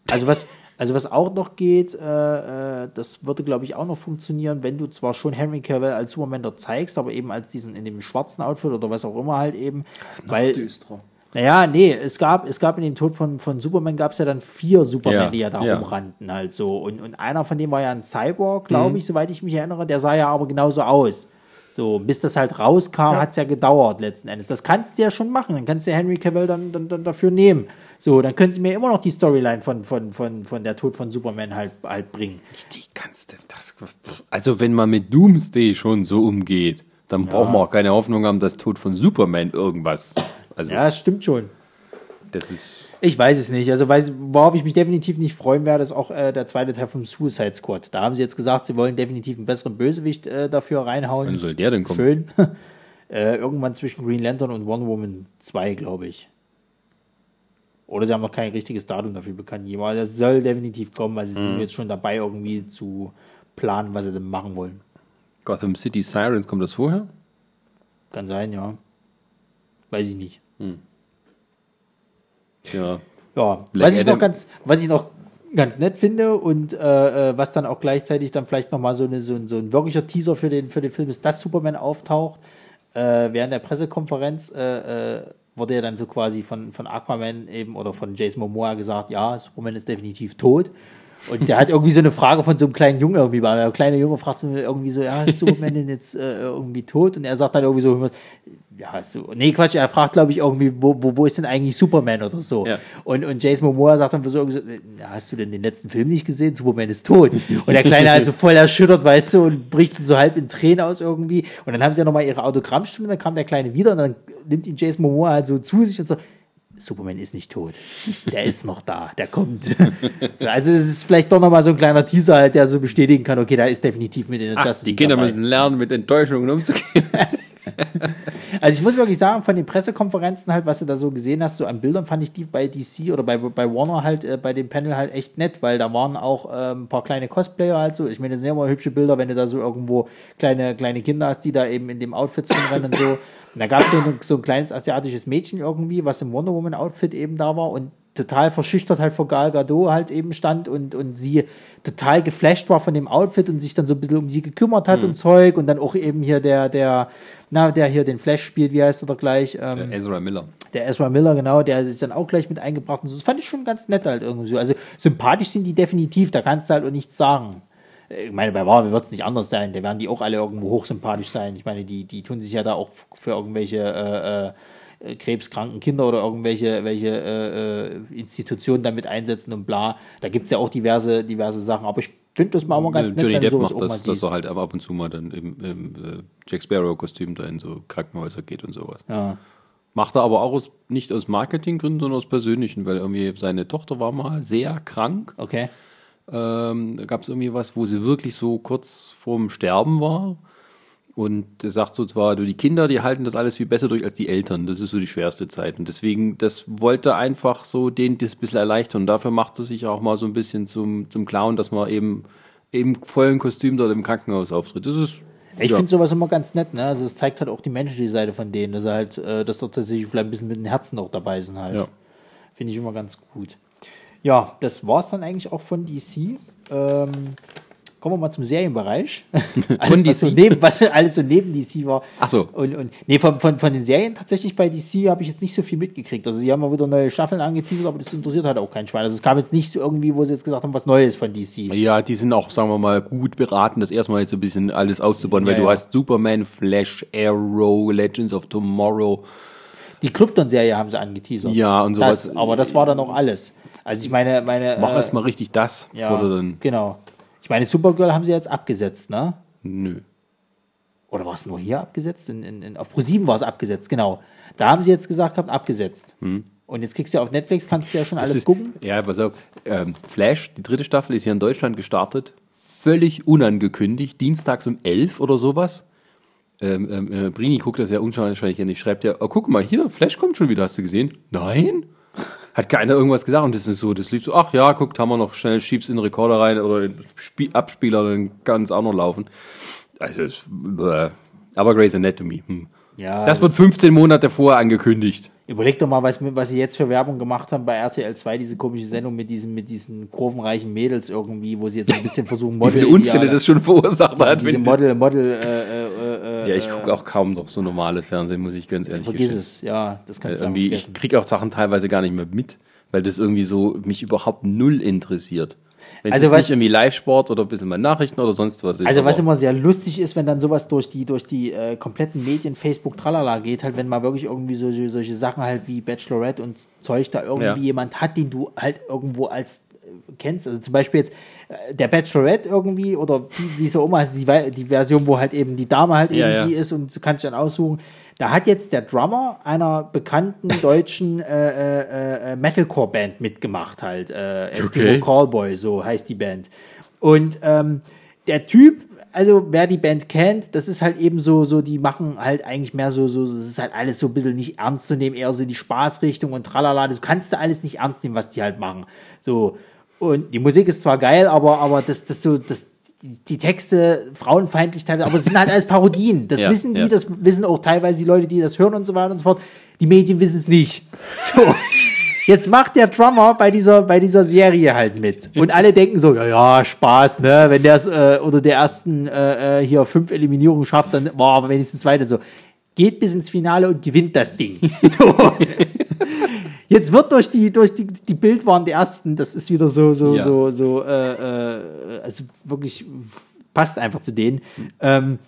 Also was, also was auch noch geht, äh, äh, das würde, glaube ich, auch noch funktionieren, wenn du zwar schon Henry Cavill als Superman dort zeigst, aber eben als diesen in dem schwarzen Outfit oder was auch immer halt eben. Weil, düsterer. Naja, nee, es gab, es gab in dem Tod von, von Superman gab es ja dann vier Superman, Ja, die ja da ja. rumrannten halt so. Und, und einer von denen war ja ein Cyborg, glaube ich, soweit ich mich erinnere, der sah ja aber genauso aus. So, bis das halt rauskam, hat es ja gedauert letzten Endes. Das kannst du ja schon machen. Dann kannst du ja Henry Cavill dann, dann, dann dafür nehmen. So, dann können sie mir immer noch die Storyline von, von, von, von der Tod von Superman halt, halt bringen. Die kannst du, das, also wenn man mit Doomsday schon so umgeht, dann braucht man auch keine Hoffnung haben, dass Tod von Superman irgendwas, also Ja, das stimmt schon. Das ist. Ich weiß es nicht. Also, weiß, worauf ich mich definitiv nicht freuen werde, ist auch äh, der zweite Teil vom Suicide Squad. Da haben sie jetzt gesagt, sie wollen definitiv einen besseren Bösewicht äh, dafür reinhauen. Wann soll der denn kommen? Schön. (laughs) äh, irgendwann zwischen Green Lantern und Wonder Woman 2, glaube ich. Oder sie haben noch kein richtiges Datum dafür bekannt. Aber das soll definitiv kommen, weil sie sind jetzt schon dabei, irgendwie zu planen, was sie denn machen wollen. Gotham City Sirens, kommt das vorher? Kann sein, ja. Weiß ich nicht. Ja. Ja, Black was ich, noch ganz, was ich noch ganz nett finde und äh, äh, was dann auch gleichzeitig dann vielleicht nochmal so, eine, so, ein, so ein wirklicher Teaser für den, für den Film ist, dass Superman auftaucht. Äh, während der Pressekonferenz äh, äh, wurde ja dann so quasi von, von Aquaman eben oder von Jason Momoa gesagt, ja, Superman ist definitiv tot. Und der hat irgendwie so eine Frage von so einem kleinen Jungen irgendwie. Der kleine Junge fragt so irgendwie so, ja, ist (laughs) Superman denn jetzt äh, irgendwie tot? Und er sagt dann irgendwie so, ja, so, nee, Quatsch, er fragt, glaube ich, irgendwie, wo, wo, wo ist denn eigentlich Superman oder so? Ja. Und, und Jason Momoa sagt dann so, irgendwie so, hast du denn den letzten Film nicht gesehen? Superman ist tot. Und der Kleine halt so voll erschüttert, weißt du, und bricht so halb in Tränen aus irgendwie. Und dann haben sie ja nochmal ihre Autogrammstimme, dann kam der Kleine wieder und dann nimmt ihn Jason Momoa halt so zu sich und so, Superman ist nicht tot. Der ist noch da, der kommt. (laughs) So, also es ist vielleicht doch nochmal so ein kleiner Teaser halt, der so bestätigen kann, okay, da ist definitiv mit in der Ach, Justice die Kinder dabei. müssen lernen, mit Enttäuschungen umzugehen. (laughs) (laughs) Also ich muss wirklich sagen, von den Pressekonferenzen halt, was du da so gesehen hast, so an Bildern fand ich die bei DC oder bei, bei Warner halt, äh, bei dem Panel halt echt nett, weil da waren auch ähm, ein paar kleine Cosplayer halt so. Ich meine, das sind ja immer hübsche Bilder, wenn du da so irgendwo kleine, kleine Kinder hast, die da eben in dem Outfit rumrennen und so. Und da gab es so, so ein kleines asiatisches Mädchen irgendwie, was im Wonder Woman Outfit eben da war und total verschüchtert halt vor Gal Gadot halt eben stand und, und sie total geflasht war von dem Outfit und sich dann so ein bisschen um sie gekümmert hat und Zeug und dann auch eben hier der, der, na, der hier den Flash spielt, wie heißt er da gleich? Ähm, Ezra Miller. der Ezra Miller, genau, der sich dann auch gleich mit eingebracht und so. Das fand ich schon ganz nett halt irgendwie so. Also sympathisch sind die definitiv, da kannst du halt auch nichts sagen. Ich meine, bei Marvel wird es nicht anders sein, da werden die auch alle irgendwo hochsympathisch sein. Ich meine, die, die tun sich ja da auch für irgendwelche äh, äh, krebskranken Kinder oder irgendwelche welche, äh, äh, Institutionen damit einsetzen und bla. Da gibt es ja auch diverse, diverse Sachen. Aber ich finde das mal immer ganz nett, Johnny Depp macht das, dass er halt aber ab und zu mal dann im, im äh, Jack Sparrow-Kostüm da in so Krankenhäuser geht und sowas. Ja. Macht er aber auch aus, nicht aus Marketinggründen, sondern aus persönlichen, weil irgendwie seine Tochter war mal sehr krank. Okay. Ähm, da gab es irgendwie was, wo sie wirklich so kurz vorm Sterben war. Und er sagt so zwar, du, die Kinder, die halten das alles viel besser durch als die Eltern. Das ist so die schwerste Zeit. Und deswegen, das wollte einfach so denen das ein bisschen erleichtern. Und dafür macht er sich auch mal so ein bisschen zum, zum Clown, dass man eben im vollen Kostüm dort im Krankenhaus auftritt. Das ist. Ich ja. finde sowas immer ganz nett, ne? Also es zeigt halt auch die menschliche Seite von denen, dass er halt, äh, dass da tatsächlich vielleicht ein bisschen mit dem Herzen auch dabei sind halt. Ja. Finde ich immer ganz gut. Ja, das war's dann eigentlich auch von DC. Ähm, kommen wir mal zum Serienbereich. (laughs) alles, was, so neben, (laughs) was alles so neben DC war. Ach so. Und, und nee, von, von, von den Serien tatsächlich bei DC habe ich jetzt nicht so viel mitgekriegt. Also sie haben mal wieder neue Staffeln angeteasert, aber das interessiert halt auch kein Schwein. Also es kam jetzt nicht so irgendwie, wo sie jetzt gesagt haben, was Neues von DC. Ja, die sind auch, sagen wir mal, gut beraten, das erstmal jetzt so ein bisschen alles auszubauen, weil Ja, du ja. hast Superman, Flash, Arrow, Legends of Tomorrow. Die Krypton-Serie haben sie angeteasert. Ja, und sowas. Das, aber das war dann auch alles. Also ich meine, meine. Mach äh, erst mal richtig das, ja, genau. Ich meine, Supergirl haben sie jetzt abgesetzt, ne? Nö. Oder war es nur hier abgesetzt? In, in, in, auf Pro7 war es abgesetzt, genau. Da haben sie jetzt gesagt gehabt, abgesetzt. Und jetzt kriegst du ja auf Netflix, kannst du ja schon alles Hm. ist, gucken. Ja, pass auf. Ähm, Flash, die dritte Staffel ist hier in Deutschland gestartet. Völlig unangekündigt. Dienstags um 11 oder sowas. Ähm, ähm, äh, Brini guckt das ja unwahrscheinlich nicht. Schreibt ja, oh, guck mal hier, Flash kommt schon wieder, hast du gesehen? Nein? Hat keiner irgendwas gesagt und das ist so, das lief so, ach ja, guckt, haben wir noch schnell, schieb's in den Rekorder rein oder den Spie Abspieler, dann kann es auch noch laufen. Also, aber Grey's Anatomy. Hm. Ja, Das wird 15 Monate vorher angekündigt. Überleg doch mal, was, was sie jetzt für Werbung gemacht haben bei RTL 2, diese komische Sendung mit diesen, mit diesen kurvenreichen Mädels irgendwie, wo sie jetzt ein bisschen versuchen, (laughs) Wie Model. viele Unfälle das schon verursacht hat. diese Model, Model, äh, äh, äh, Ja, ich gucke auch kaum noch so normales Fernsehen, muss ich ganz ehrlich vergiss gestehen. es, ja, das kannst du Irgendwie, ich kriege auch Sachen teilweise gar nicht mehr mit, weil das irgendwie so mich überhaupt null interessiert. Wenn Also es was- nicht irgendwie Live-Sport oder ein bisschen mal Nachrichten oder sonst was ist. Also was immer sehr lustig ist, wenn dann sowas durch die durch die äh, kompletten Medien, Facebook, tralala geht, halt wenn mal wirklich irgendwie solche, solche Sachen halt wie Bachelorette und Zeug da irgendwie Ja. jemand hat, den du halt irgendwo als äh, kennst. Also zum Beispiel jetzt äh, der Bachelorette irgendwie oder wie, wie so immer, also die, die Version, wo halt eben die Dame halt Ja, eben ja. die ist und du kannst dann aussuchen. Da hat jetzt der Drummer einer bekannten (laughs) deutschen äh, äh, äh, Metalcore-Band mitgemacht, halt. Äh, Eskimo Okay. Callboy, so heißt die Band. Und ähm, der Typ, also wer die Band kennt, das ist halt eben so, so, die machen halt eigentlich mehr so, so, das ist halt alles so ein bisschen nicht ernst zu nehmen, eher so die Spaßrichtung und tralala. Das kannst du alles nicht ernst nehmen, was die halt machen. So. Und die Musik ist zwar geil, aber, aber das, das so, das, die, die Texte frauenfeindlich teilweise, aber es sind halt alles Parodien. Das (laughs) Ja, wissen die, ja. das wissen auch teilweise die Leute, die das hören und so weiter und so fort. Die Medien wissen es nicht. (laughs) So. Jetzt macht der Drummer bei dieser, bei dieser Serie halt mit. Und alle denken so, ja, ja, Spaß, ne? Wenn der es äh, unter der ersten äh, äh, hier fünf Eliminierungen schafft, dann war aber wenigstens weiter so. Geht bis ins Finale und gewinnt das Ding. (laughs) So. (laughs) Jetzt wird durch die, durch die, die Bildwaren der ersten, das ist wieder so, so, Ja. so, so, äh, äh, also wirklich passt einfach zu denen. Ähm,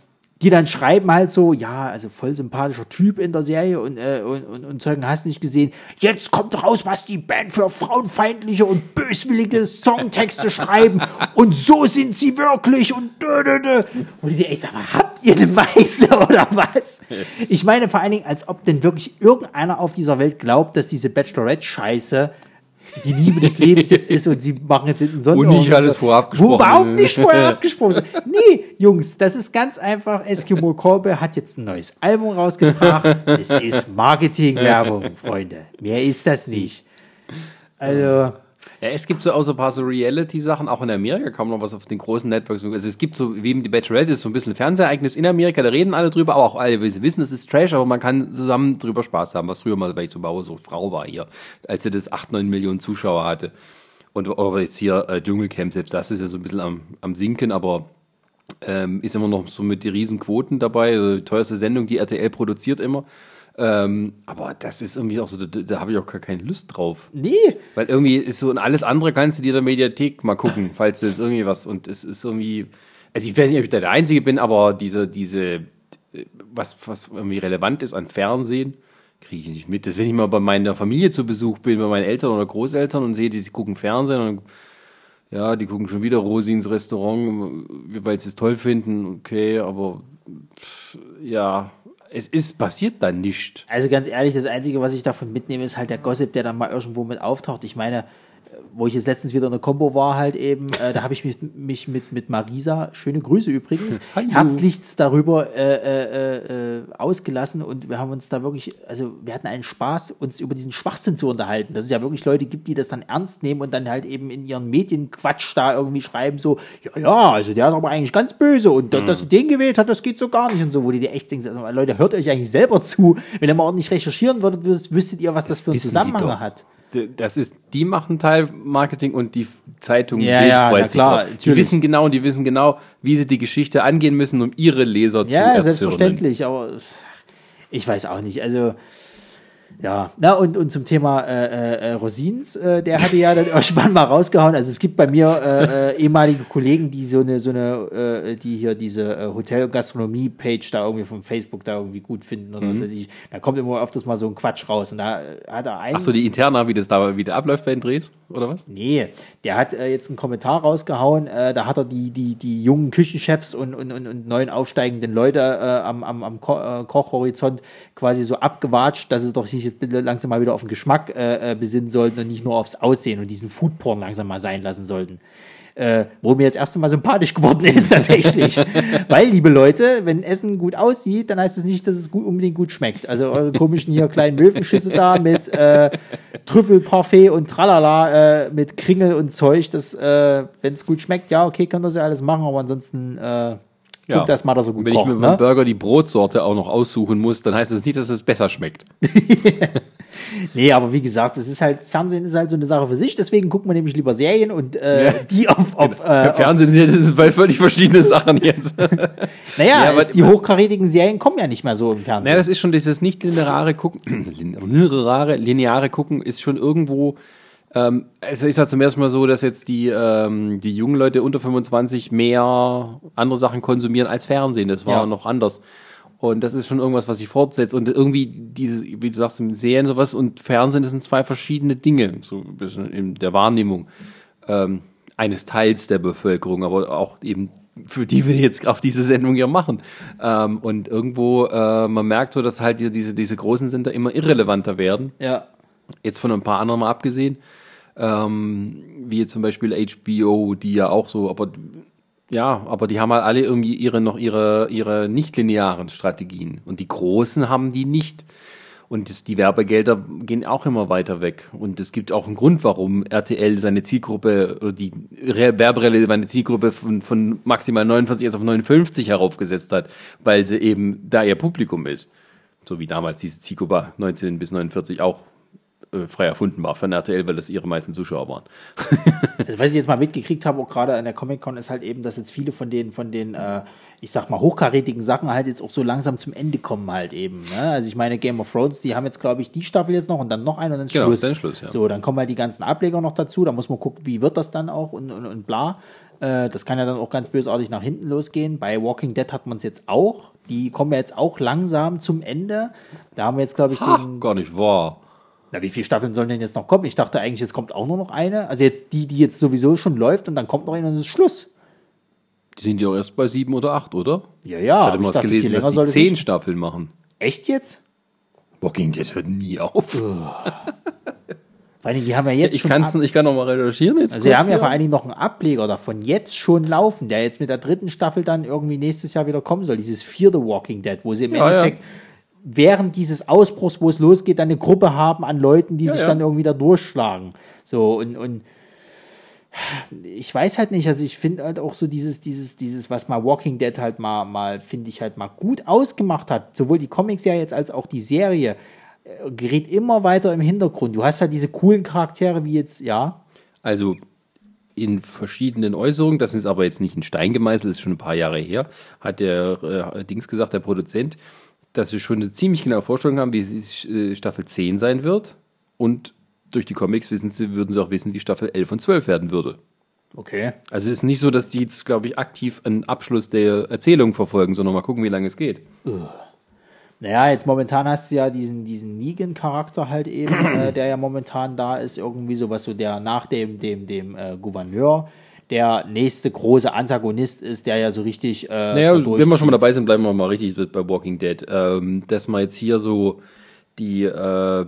die dann schreiben halt so, ja, also voll sympathischer Typ in der Serie und, äh, und, und, und Zeugen hast nicht gesehen. Jetzt kommt raus, was die Band für frauenfeindliche und böswillige Songtexte (laughs) schreiben und so sind sie wirklich und dö, dö, dö. Und ich echt sag mal, habt ihr eine Meise (laughs) oder was? Ich meine vor allen Dingen, als ob denn wirklich irgendeiner auf dieser Welt glaubt, dass diese Bachelorette-Scheiße die Liebe des Lebens jetzt ist und sie machen jetzt hinten Sonne. Und nicht alles vorab Wo gesprochen überhaupt ist. nicht vorher abgesprochen ist. Nee, Jungs, das ist ganz einfach. Eskimo Kolbe hat jetzt ein neues Album rausgebracht. Es ist Marketingwerbung, Freunde. Mehr ist das nicht. Also, Ja, es gibt so auch so ein paar so Reality-Sachen, auch in Amerika man noch was auf den großen Networks. Also es gibt so, wie eben die Bachelorette ist so ein bisschen ein Fernsehereignis in Amerika, da reden alle drüber, aber auch alle wissen, es ist Trash, aber man kann zusammen drüber Spaß haben, was früher mal bei so Bauer so Frau war hier, als er das 8, 9 Millionen Zuschauer hatte. Und oder jetzt hier äh, Dschungelcamp, selbst das ist ja so ein bisschen am, am Sinken, aber ähm, ist immer noch so mit die Riesenquoten dabei, also die teuerste Sendung, die RTL produziert immer. Ähm, aber das ist irgendwie auch so, da, da habe ich auch gar keine Lust drauf. nee. Weil irgendwie ist so, und alles andere kannst du dir in der Mediathek mal gucken, falls du jetzt irgendwie was, und es ist irgendwie, also ich weiß nicht, ob ich da der Einzige bin, aber diese, diese, äh, was, was irgendwie relevant ist an Fernsehen, kriege ich nicht mit. Das, wenn ich mal bei meiner Familie zu Besuch bin, bei meinen Eltern oder Großeltern und sehe, die gucken Fernsehen und ja, die gucken schon wieder Rosi ins Restaurant, weil sie es toll finden, okay, aber pff, ja, es ist passiert dann nicht. Also ganz ehrlich, das Einzige, was ich davon mitnehme, ist halt der Gossip, der dann mal irgendwo mit auftaucht. Ich meine, wo ich jetzt letztens wieder in der Combo war, halt eben, äh, da habe ich mich, mich mit, mit Marisa, schöne Grüße übrigens, (laughs) Hallo. herzlichst darüber äh, äh, äh, ausgelassen und wir haben uns da wirklich, also wir hatten einen Spaß, uns über diesen Schwachsinn zu unterhalten. Dass es ja wirklich Leute gibt, die das dann ernst nehmen und dann halt eben in ihren Medienquatsch da irgendwie schreiben, so, ja, ja, also der ist aber eigentlich ganz böse und Mhm. dass sie den gewählt hat, das geht so gar nicht und so, wo die dir echt denken, also, Leute, hört euch eigentlich selber zu. Wenn ihr mal ordentlich recherchieren würdet, wüs- wüsstet ihr, was das, für einen die Zusammenhang hat. Das ist, die machen Teilmarketing und die Zeitung Ja, ja, freut na sich klar, drauf. Die wissen genau, die wissen genau, wie sie die Geschichte angehen müssen, um ihre Leser zu Ja, erzürnen. selbstverständlich, aber ich weiß auch nicht. Also, ja, na und, und zum Thema äh, äh, äh, Rosins, äh, der hatte ja dann (laughs) irgendwann mal rausgehauen. Also es gibt bei mir äh, äh, ehemalige Kollegen, die so eine, so eine, die hier diese Hotel- und Gastronomie-Page da irgendwie von Facebook da irgendwie gut finden oder Mhm. was weiß ich. Da kommt immer öfters mal so ein Quatsch raus. Und da hat er einen. Ach so, die Interna, wie das da wieder abläuft bei den Drehs, oder was? Nee, der hat jetzt einen Kommentar rausgehauen, da hat er die, die, die jungen Küchenchefs und, und, und, und neuen aufsteigenden Leute am, am, am Ko Kochhorizont quasi so abgewatscht, dass sie doch sich jetzt bitte langsam mal wieder auf den Geschmack äh, äh, besinnen sollten und nicht nur aufs Aussehen und diesen Foodporn langsam mal sein lassen sollten. Äh, wo mir jetzt erst einmal sympathisch geworden ist (laughs) tatsächlich. Weil, liebe Leute, wenn Essen gut aussieht, dann heißt es nicht, dass es gut, unbedingt gut schmeckt. Also eure komischen hier kleinen Möwenschüsse da mit äh, Trüffelparfait und Tralala, äh, mit Kringel und Zeug, das, äh, wenn es gut schmeckt, ja, okay, könnt ihr ja alles machen, aber ansonsten äh, guckt das mal, dass er gut Wenn kocht. ich mit meinem Ne? Burger die Brotsorte auch noch aussuchen muss, dann heißt das nicht, dass es besser schmeckt. (laughs) Nee, aber wie gesagt, das ist halt, Fernsehen ist halt so eine Sache für sich, deswegen guckt man nämlich lieber Serien und äh, (laughs) die auf, auf, äh, Im Fernsehen sind ja- völlig verschiedene Sachen jetzt. (laughs) naja, Ja, aber- es, die hochkarätigen Serien kommen ja nicht mehr so im Fernsehen. Naja, das ist schon dieses nicht lineare Gucken, (clears throat) lineare, lineare Gucken ist schon irgendwo, ähm, es ist halt zum ersten Mal so, dass jetzt die, ähm, die jungen Leute unter 25 mehr andere Sachen konsumieren als Fernsehen. Das war Ja. noch anders. Und das ist schon irgendwas, was sich fortsetzt. Und irgendwie diese, wie du sagst, Serien sowas und Fernsehen, das sind zwei verschiedene Dinge, so ein bisschen in der Wahrnehmung ähm, eines Teils der Bevölkerung, aber auch eben für die wir jetzt auch diese Sendung hier machen. Ähm, und irgendwo, äh, man merkt so, dass halt diese, diese großen Sender immer irrelevanter werden. Ja. Jetzt von ein paar anderen mal abgesehen. Ähm, wie zum Beispiel HBO, die ja auch so, aber ja, aber die haben halt alle irgendwie ihre noch ihre ihre nicht linearen Strategien und die großen haben die nicht. Und das, die Werbegelder gehen auch immer weiter weg. Und es gibt auch einen Grund, warum RTL seine Zielgruppe oder die werberelevante Zielgruppe von, von maximal 49 jetzt auf 59 heraufgesetzt hat, weil sie eben da ihr Publikum ist. So wie damals diese Zielgruppe 19 bis 49 auch äh, frei erfunden war von RTL, weil das ihre meisten Zuschauer waren. (laughs) also, was ich jetzt mal mitgekriegt habe, auch gerade an der Comic-Con, ist halt eben, dass jetzt viele von den, von den, äh, ich sag mal, hochkarätigen Sachen halt jetzt auch so langsam zum Ende kommen halt eben. Ne? Also ich meine, Game of Thrones, die haben jetzt, glaube ich, die Staffel jetzt noch und dann noch eine und dann Genau, Schluss. dann Schluss, ja. So, dann kommen halt die ganzen Ableger noch dazu, da muss man gucken, wie wird das dann auch und, und, und bla. Äh, das kann ja dann auch ganz bösartig nach hinten losgehen. Bei Walking Dead hat man es jetzt auch. Die kommen ja jetzt auch langsam zum Ende. Da haben wir jetzt, glaube ich, Ha, den, gar nicht wahr. Na, wie viele Staffeln sollen denn jetzt noch kommen? Ich dachte eigentlich, es kommt auch nur noch eine. Also jetzt die, die jetzt sowieso schon läuft und dann kommt noch eine und dann ist Schluss. Die sind ja auch erst bei sieben oder acht, oder? Ja, ja. ich hatte mal was dachte, gelesen, dass die es zehn nicht- Staffeln machen. Echt jetzt? Walking Dead hört nie auf. Vor allem, die haben ja jetzt ich, schon. kann's, ich kann noch mal recherchieren jetzt. also, kurz haben ja hier. vor allen Dingen noch einen Ableger davon jetzt schon laufen, der jetzt mit der dritten Staffel dann irgendwie nächstes Jahr wieder kommen soll. Dieses vierte Walking Dead, wo sie im Ja, ja. Während dieses Ausbruchs, wo es losgeht, dann eine Gruppe haben an Leuten, die sich ja. dann irgendwie da durchschlagen. So, und, und ich weiß halt nicht, also ich finde halt auch so dieses, dieses, dieses, was mal Walking Dead halt mal, mal, finde ich halt mal gut ausgemacht hat, sowohl die Comic-Serie jetzt als auch die Serie, äh, gerät immer weiter im Hintergrund. Du hast halt diese coolen Charaktere wie jetzt, ja, Also in verschiedenen Äußerungen, das ist aber jetzt nicht in Stein gemeißelt, das ist schon ein paar Jahre her, hat der äh, Dings gesagt, der Produzent, dass sie schon eine ziemlich genaue Vorstellung haben, wie äh, Staffel 10 sein wird. Und durch die Comics wissen sie, würden sie auch wissen, wie Staffel 11 und 12 werden würde. okay. Also es ist nicht so, dass die jetzt, glaube ich, aktiv einen Abschluss der Erzählung verfolgen, sondern mal gucken, wie lange es geht. Naja, jetzt momentan hast du ja diesen, diesen Negan-Charakter halt eben, äh, der ja momentan da ist, irgendwie so was so der nach dem, dem, dem äh, Gouverneur der nächste große Antagonist ist, der ja so richtig. Äh, Naja, wenn wir schon mal dabei sind, bleiben wir mal richtig bei Walking Dead. Ähm, dass man jetzt hier so die äh,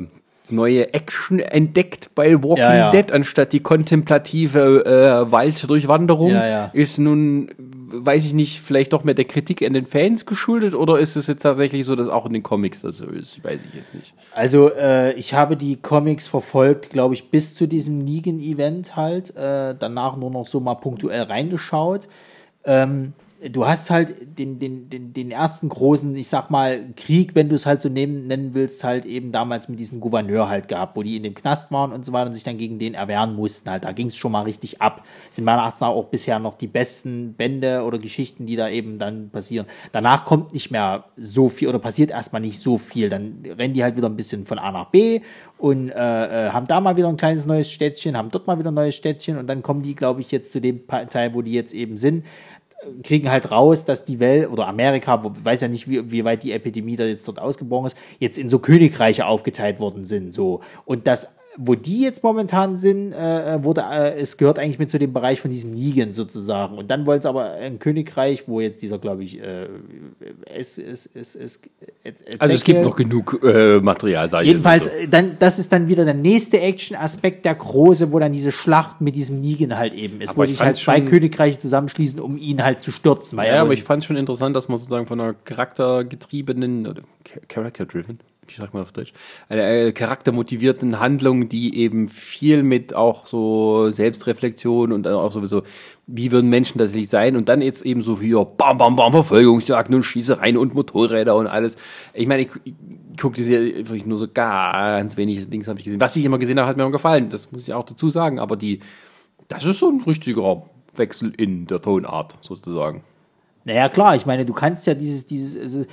neue Action entdeckt bei Walking Ja, ja. Dead, anstatt die kontemplative äh, Walddurchwanderung, Ja, ist nun, weiß ich nicht, vielleicht doch mehr der Kritik an den Fans geschuldet oder ist es jetzt tatsächlich so, dass auch in den Comics das so ist? Weiß ich jetzt nicht. Also, äh, ich habe die Comics verfolgt, glaube ich, bis zu diesem Negan-Event halt. Äh, danach nur noch so mal punktuell reingeschaut. Ähm, du hast halt den, den, den, den ersten großen, ich sag mal, Krieg, wenn du es halt so nehmen, nennen willst, halt eben damals mit diesem Gouverneur halt gehabt, wo die in dem Knast waren und so weiter und sich dann gegen den erwehren mussten halt. Da ging es schon mal richtig ab. Sind meiner Achtung nach auch bisher noch die besten Bände oder Geschichten, die da eben dann passieren. Danach kommt nicht mehr so viel oder passiert erstmal nicht so viel. Dann rennen die halt wieder ein bisschen von A nach B und äh, äh, haben da mal wieder ein kleines neues Städtchen, haben dort mal wieder ein neues Städtchen und dann kommen die, glaube ich, jetzt zu dem Teil, wo die jetzt eben sind kriegen halt raus, dass die Welt oder Amerika, wo, weiß ja nicht, wie, wie weit die Epidemie da jetzt dort ausgebrochen ist, jetzt in so Königreiche aufgeteilt worden sind, so. Und das, wo die jetzt momentan sind, äh, wurde, äh, es gehört eigentlich mit zu dem Bereich von diesem Negan sozusagen. Und dann wollte es aber ein Königreich, wo jetzt dieser, glaube ich, äh, es, es, es, es, Also es gibt noch genug äh, Material, sag ich Jedenfalls, so. äh, dann, das ist dann wieder der nächste Action-Aspekt, der große, wo dann diese Schlacht mit diesem Negan halt eben ist, Aber wo ich sich halt zwei Königreiche zusammenschließen, um ihn halt zu stürzen. Ja, er aber ich fand schon interessant, dass man sozusagen von einer charaktergetriebenen, oder Cha- character-driven, wie sagt man auf Deutsch, einer äh, charaktermotivierten Handlung, die eben viel mit auch so Selbstreflexion und auch sowieso, wie würden Menschen tatsächlich sein und dann jetzt eben so wie, ja, bam, bam, bam, Verfolgungsjagden und Schießereien und Motorräder und alles. Ich meine, ich, ich gucke hier wirklich nur so ganz wenig Dings habe ich gesehen. Was ich immer gesehen habe, hat mir auch gefallen. Das muss ich auch dazu sagen, aber die, das ist so ein richtiger Wechsel in der Tonart, sozusagen. Naja, klar, ich meine, du kannst ja dieses, dieses, also,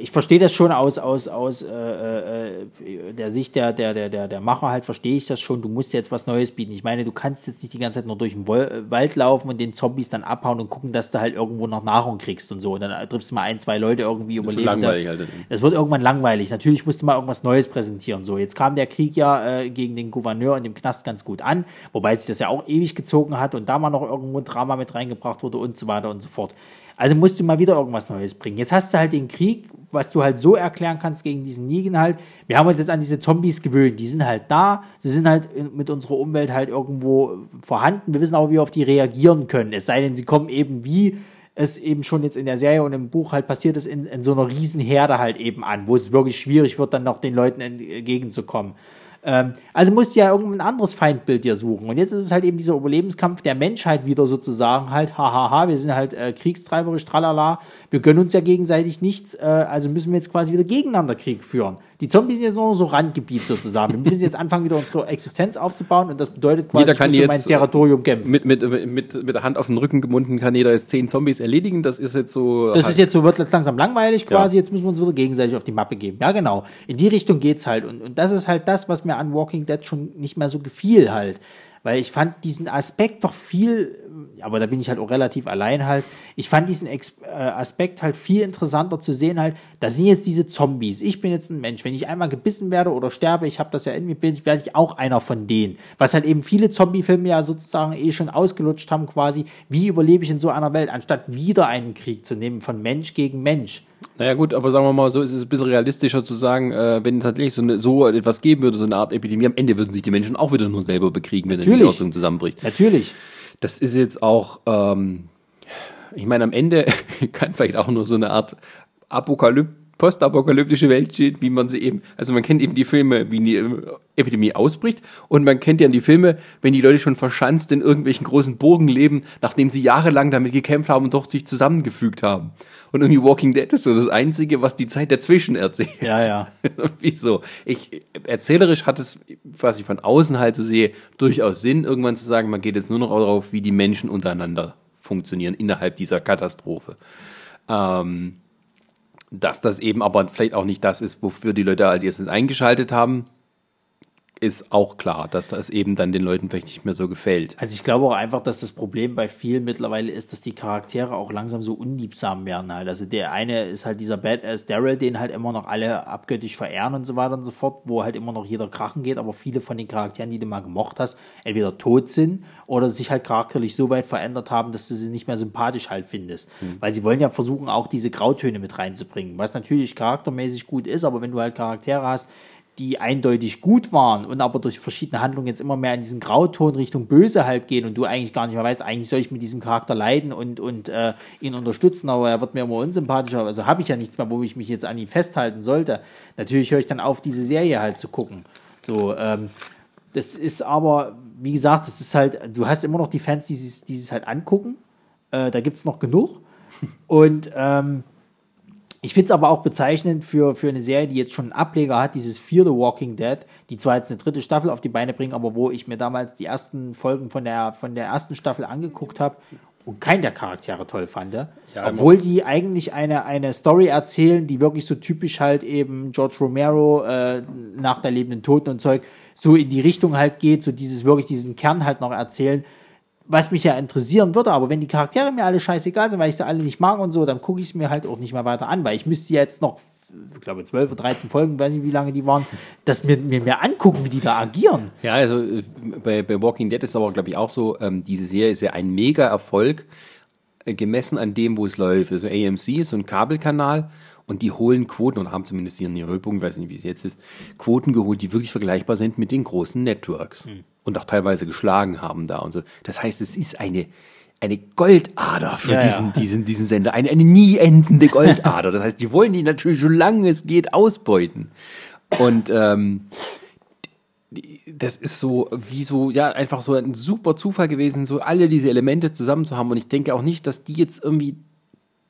ich verstehe das schon aus, aus, aus äh, äh, der Sicht der, der, der, der, der Macher halt, verstehe ich das schon. Du musst jetzt was Neues bieten. Ich meine, du kannst jetzt nicht die ganze Zeit nur durch den Wald laufen und den Zombies dann abhauen und gucken, dass du halt irgendwo noch Nahrung kriegst und so. Und dann triffst du mal ein, zwei Leute irgendwie Das überleben. wird langweilig halt. Es wird irgendwann langweilig. Natürlich musst du mal irgendwas Neues präsentieren. So, jetzt kam der Krieg ja äh, gegen den Gouverneur in dem Knast ganz gut an, wobei sich das ja auch ewig gezogen hat und da mal noch irgendwo ein Drama mit reingebracht wurde und so weiter und so fort. Also musst du mal wieder irgendwas Neues bringen. Jetzt hast du halt den Krieg, was du halt so erklären kannst gegen diesen Negan halt. Wir haben uns jetzt an diese Zombies gewöhnt. Die sind halt da. Sie sind halt mit unserer Umwelt halt irgendwo vorhanden. Wir wissen aber, wie wir auf die reagieren können. Es sei denn, sie kommen eben wie es eben schon jetzt in der Serie und im Buch halt passiert ist, in, in so einer riesen Herde halt eben an, wo es wirklich schwierig wird, dann noch den Leuten entgegenzukommen. Ähm, also musst du ja irgendein anderes Feindbild dir suchen. Und jetzt ist es halt eben dieser Überlebenskampf der Menschheit wieder sozusagen halt, hahaha, wir sind halt äh, kriegstreiberisch, tralala, wir gönnen uns ja gegenseitig nichts, äh, also müssen wir jetzt quasi wieder gegeneinander Krieg führen. Die Zombies sind jetzt nur noch so Randgebiet sozusagen. Wir müssen jetzt anfangen, wieder unsere Existenz aufzubauen und das bedeutet quasi, Jeder kann ich muss mein Territorium kämpfen. Mit, mit, mit, mit der Hand auf den Rücken gebunden kann jeder jetzt zehn Zombies erledigen. Das ist jetzt so. Das ist jetzt so, wird jetzt langsam langweilig quasi, Ja. jetzt müssen wir uns wieder gegenseitig auf die Mappe geben. Ja, genau. In die Richtung geht's halt. Und, und das ist halt das, was mir an Walking Dead schon nicht mehr so gefiel halt. Weil ich fand diesen Aspekt doch viel, aber da bin ich halt auch relativ allein halt. Ich fand diesen äh, Aspekt halt viel interessanter zu sehen halt. Da sind jetzt diese Zombies. Ich bin jetzt ein Mensch. Wenn ich einmal gebissen werde oder sterbe, ich habe das ja in mir, bin ich, werde ich auch einer von denen. Was halt eben viele Zombie-Filme ja sozusagen eh schon ausgelutscht haben quasi. Wie überlebe ich in so einer Welt, anstatt wieder einen Krieg zu nehmen von Mensch gegen Mensch. Naja gut, aber sagen wir mal so, ist es ein bisschen realistischer zu sagen, äh, wenn tatsächlich so, eine, so etwas geben würde, so eine Art Epidemie, am Ende würden sich die Menschen auch wieder nur selber bekriegen, wenn dann die Natürlich. Ordnung zusammenbricht. Natürlich. Das ist jetzt auch, ähm, ich meine, am Ende (laughs) kann vielleicht auch nur so eine Art Apokalyp postapokalyptische Welt stehen, wie man sie eben, also man kennt eben die Filme, wie die äh, Epidemie ausbricht und man kennt ja die Filme, wenn die Leute schon verschanzt in irgendwelchen großen Burgen leben, nachdem sie jahrelang damit gekämpft haben und doch sich zusammengefügt haben. Und irgendwie Walking Dead ist so das Einzige, was die Zeit dazwischen erzählt. Ja, ja. (laughs) Wieso? Ich, erzählerisch hat es, was ich von außen halt so sehe, durchaus Sinn, irgendwann zu sagen, man geht jetzt nur noch darauf, wie die Menschen untereinander funktionieren innerhalb dieser Katastrophe. Ähm, dass das eben aber vielleicht auch nicht das ist, wofür die Leute als erstes eingeschaltet haben, ist auch klar, dass das eben dann den Leuten vielleicht nicht mehr so gefällt. Also ich glaube auch einfach, dass das Problem bei vielen mittlerweile ist, dass die Charaktere auch langsam so unliebsam werden halt. Also der eine ist halt dieser Badass Daryl, den halt immer noch alle abgöttisch verehren und so weiter und so fort, wo halt immer noch jeder krachen geht, aber viele von den Charakteren, die du mal gemocht hast, entweder tot sind oder sich halt charakterlich so weit verändert haben, dass du sie nicht mehr sympathisch halt findest. Weil sie wollen ja versuchen, auch diese Grautöne mit reinzubringen, was natürlich charaktermäßig gut ist, aber wenn du halt Charaktere hast, die eindeutig gut waren und aber durch verschiedene Handlungen jetzt immer mehr in diesen Grauton Richtung Böse halt gehen und du eigentlich gar nicht mehr weißt, eigentlich soll ich mit diesem Charakter leiden und, und äh, ihn unterstützen, aber er wird mir immer unsympathischer, also habe ich ja nichts mehr, wo ich mich jetzt an ihn festhalten sollte. Natürlich höre ich dann auf, diese Serie halt zu gucken. So, ähm, das ist aber, wie gesagt, das ist halt, du hast immer noch die Fans, die es die es halt angucken. Äh, da gibt es noch genug. Und ähm, ich finde es aber auch bezeichnend für, für eine Serie, die jetzt schon einen Ableger hat, dieses Fear the Walking Dead, die zwar jetzt eine dritte Staffel auf die Beine bringen, aber wo ich mir damals die ersten Folgen von der, von der ersten Staffel angeguckt habe und keinen der Charaktere toll fand. Ja, obwohl die eigentlich eine, eine Story erzählen, die wirklich so typisch halt eben George Romero äh, nach der lebenden Toten und Zeug so in die Richtung halt geht, so dieses wirklich diesen Kern halt noch erzählen was mich ja interessieren würde, aber wenn die Charaktere mir alle scheißegal sind, weil ich sie alle nicht mag und so, dann gucke ich es mir halt auch nicht mehr weiter an, weil ich müsste jetzt noch, ich glaube, 12 oder 13 Folgen, weiß nicht, wie lange die waren, das mir, mir, mir angucken, wie die da agieren. Ja, also äh, bei, bei Walking Dead ist aber, glaube ich, auch so, ähm, diese Serie ist ja ein Mega-Erfolg, äh, gemessen an dem, wo es läuft. Also AMC ist so ein Kabelkanal und die holen Quoten und haben zumindest hier in ihrer Höhepunkt, weiß nicht, wie es jetzt ist, Quoten geholt, die wirklich vergleichbar sind mit den großen Networks. Und auch teilweise geschlagen haben da und so. Das heißt, es ist eine, eine Goldader für Ja, ja. diesen, diesen, diesen Sender. Eine, eine nie endende (laughs) Goldader. Das heißt, die wollen die natürlich, solange es geht, ausbeuten. Und ähm, das ist so wie so, ja, einfach so ein super Zufall gewesen, so alle diese Elemente zusammen zu haben. Und ich denke auch nicht, dass die jetzt irgendwie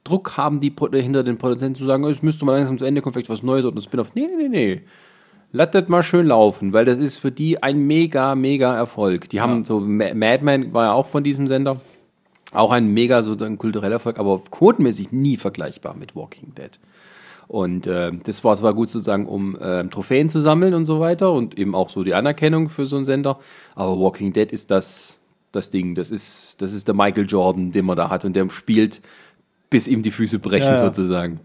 Druck haben, die hinter den Produzenten zu sagen, es müsste mal langsam zu Ende kommen, vielleicht was Neues oder ein Spin-off. Nee, nee, nee, nee. Lass das mal schön laufen, weil das ist für die ein mega, mega Erfolg. Die haben so, Ma- Mad Men war ja auch von diesem Sender. Auch ein mega so ein kultureller Erfolg, aber quotenmäßig nie vergleichbar mit Walking Dead. Und äh, das war zwar gut sozusagen, um äh, Trophäen zu sammeln und so weiter und eben auch so die Anerkennung für so einen Sender. Aber Walking Dead ist das, das Ding. Das ist, das ist der Michael Jordan, den man da hat und der spielt, bis ihm die Füße brechen Ja, ja. sozusagen.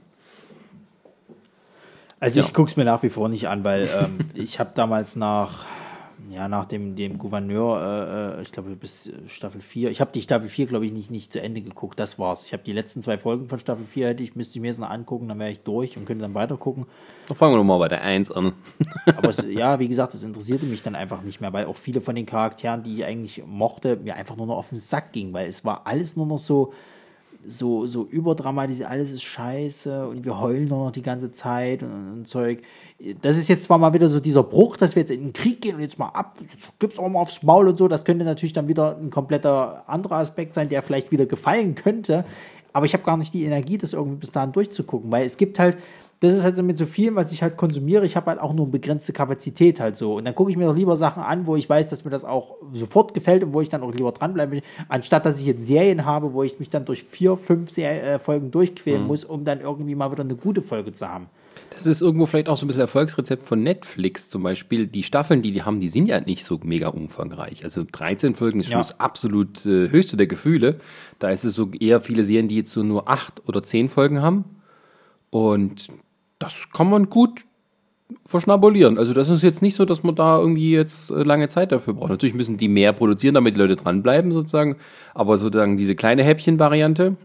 Also ich Ja. gucke es mir nach wie vor nicht an, weil ähm, (laughs) ich habe damals nach, ja, nach dem, dem Gouverneur, äh, äh, ich glaube bis äh, Staffel 4, ich habe die Staffel 4, glaube ich, nicht, nicht zu Ende geguckt, das war's. Ich habe die letzten zwei Folgen von Staffel 4, hätte ich, müsste ich mir jetzt noch angucken, dann wäre ich durch und könnte dann weiter gucken. Dann fangen wir nochmal bei der 1 an. (laughs) Aber es, (laughs) ja, wie gesagt, es interessierte mich dann einfach nicht mehr, weil auch viele von den Charakteren, die ich eigentlich mochte, mir einfach nur noch auf den Sack ging, weil es war alles nur noch so, so, so überdramatisiert, alles ist scheiße und wir heulen nur noch die ganze Zeit und, und Zeug. Das ist jetzt zwar mal wieder so dieser Bruch, dass wir jetzt in den Krieg gehen und jetzt mal ab, gibt's auch mal aufs Maul und so, das könnte natürlich dann wieder ein kompletter anderer Aspekt sein, der vielleicht wieder gefallen könnte. Aber ich habe gar nicht die Energie, das irgendwie bis dahin durchzugucken, weil es gibt halt, das ist halt so mit so vielem, was ich halt konsumiere, ich habe halt auch nur eine begrenzte Kapazität halt so. Und dann gucke ich mir doch lieber Sachen an, wo ich weiß, dass mir das auch sofort gefällt und wo ich dann auch lieber dranbleibe, anstatt dass ich jetzt Serien habe, wo ich mich dann durch vier, fünf Ser äh, Folgen durchquälen muss, um dann irgendwie mal wieder eine gute Folge zu haben. Das ist irgendwo vielleicht auch so ein bisschen Erfolgsrezept von Netflix zum Beispiel. Die Staffeln, die die haben, die sind ja nicht so mega umfangreich. Also 13 Folgen ist schon Ja. das absolut äh, höchste der Gefühle. Da ist es so eher viele Serien, die jetzt so nur acht oder zehn Folgen haben. Und das kann man gut verschnabulieren. Also das ist jetzt nicht so, dass man da irgendwie jetzt äh, lange Zeit dafür braucht. Natürlich müssen die mehr produzieren, damit die Leute dranbleiben sozusagen. Aber sozusagen diese kleine Häppchen-Variante,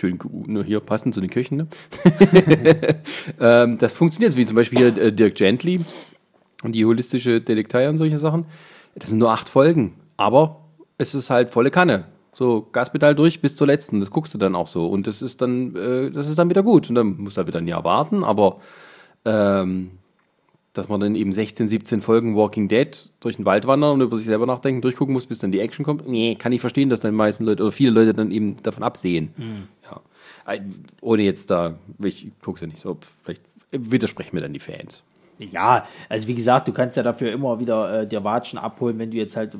schön nur hier passend zu den Köchen, ne? (laughs) ähm, das funktioniert, wie zum Beispiel hier äh, Dirk Gently und die holistische Detektei und solche Sachen. Das sind nur acht Folgen, aber es ist halt volle Kanne. So, Gaspedal durch bis zur letzten, das guckst du dann auch so. Und das ist dann, äh, das ist dann wieder gut. Und dann musst du halt wieder ein Jahr warten, aber ähm, dass man dann eben 16, 17 Folgen Walking Dead durch den Wald wandern und über sich selber nachdenken, durchgucken muss, bis dann die Action kommt. Nee, kann ich verstehen, dass dann die meisten Leute oder viele Leute dann eben davon absehen. Ja. Äh, Ohne jetzt da, ich guck's ja nicht so, vielleicht widersprechen mir dann die Fans. Ja, also wie gesagt, du kannst ja dafür immer wieder äh, dir Watschen abholen, wenn du jetzt halt.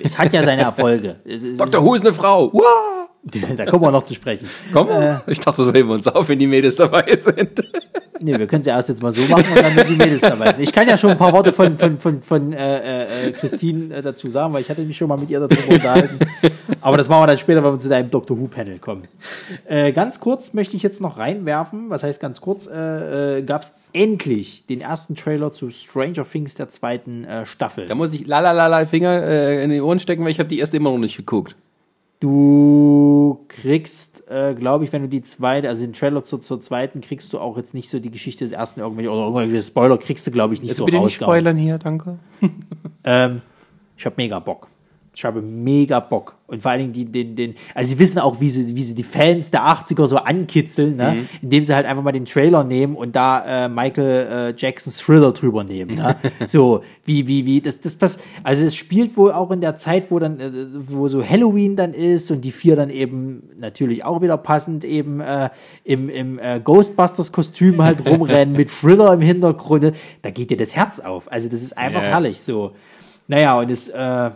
Es hat ja seine Erfolge. (laughs) Es, es, Dr. Who ist eine Frau! Wow! (laughs) da kommen wir noch zu sprechen. Komm, ich dachte, so heben wir uns auf, wenn die Mädels dabei sind. (laughs) Nee, wir können es ja erst jetzt mal so machen und dann mit die Mädels dabei sind. Ich kann ja schon ein paar Worte von, von, von, von äh, äh, Christine äh, dazu sagen, weil ich hatte mich schon mal mit ihr darüber unterhalten. Aber das machen wir dann später, wenn wir zu deinem Doctor Who-Panel kommen. Äh, ganz kurz möchte ich jetzt noch reinwerfen, was heißt ganz kurz, äh, äh, gab es endlich den ersten Trailer zu Stranger Things der zweiten äh, Staffel. Da muss ich lalalala Finger äh, in die Ohren stecken, weil ich habe die erste immer noch nicht geguckt. Du kriegst, äh, glaube ich, wenn du die zweite, also den Trailer zur, zur zweiten, kriegst du auch jetzt nicht so die Geschichte des ersten irgendwelche oder irgendwelche Spoiler kriegst du, glaube ich, nicht Also so bitte nicht rausgehauen. spoilern hier, danke. Ähm, ich habe mega Bock. Ich habe mega Bock. Und vor allen Dingen die, den, den, also sie wissen auch, wie sie, wie sie die Fans der 80er so ankitzeln, ne? Mhm. indem sie halt einfach mal den Trailer nehmen und da äh, Michael äh, Jacksons Thriller drüber nehmen. Ne? (laughs) so, wie, wie, wie, das, das passt. Also es spielt wohl auch in der Zeit, wo dann, äh, wo so Halloween dann ist und die vier dann eben natürlich auch wieder passend eben äh, im, im äh, Ghostbusters-Kostüm halt (laughs) rumrennen mit Thriller im Hintergrund. Da geht dir das Herz auf. Also das ist einfach Ja. herrlich so. Naja, und es äh,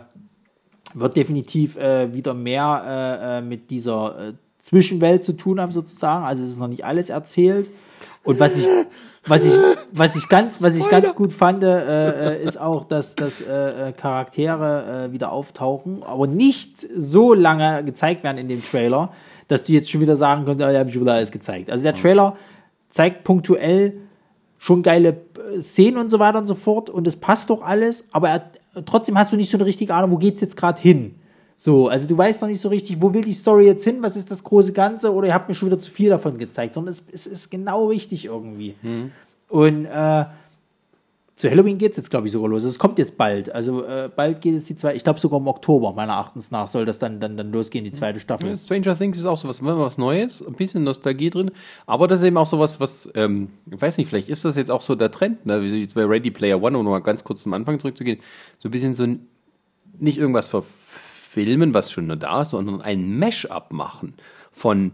wird definitiv äh, wieder mehr äh, äh, mit dieser äh, Zwischenwelt zu tun haben, sozusagen. Also es ist noch nicht alles erzählt. Und was ich, was ich, was ich ganz, was ich ganz gut fand, äh, äh, ist auch, dass, dass äh, Charaktere äh, wieder auftauchen, aber nicht so lange gezeigt werden in dem Trailer, dass du jetzt schon wieder sagen könntest, ah, ja, hab ich schon wieder alles gezeigt. Also der Trailer zeigt punktuell schon geile Szenen und so weiter und so fort und es passt doch alles, aber er, trotzdem hast du nicht so eine richtige Ahnung, wo geht's jetzt gerade hin. So, also du weißt noch nicht so richtig, wo will die Story jetzt hin, was ist das große Ganze oder ihr habt mir schon wieder zu viel davon gezeigt, sondern es, es ist genau richtig irgendwie. Und äh, zu Halloween geht's jetzt, glaube ich, sogar los. Es kommt jetzt bald. Also äh, bald geht es die zweite, ich glaube sogar im Oktober, meiner Erachtens nach, soll das dann, dann, dann losgehen, die zweite Staffel. Stranger Things ist auch so was, Neues, ein bisschen Nostalgie drin, aber das ist eben auch so was, was, ähm, ich weiß nicht, vielleicht ist das jetzt auch so der Trend, ne? wie jetzt bei Ready Player One, um noch mal ganz kurz zum Anfang zurückzugehen, so ein bisschen so ein, nicht irgendwas verfilmen, was schon da ist, sondern ein Mash-up machen von,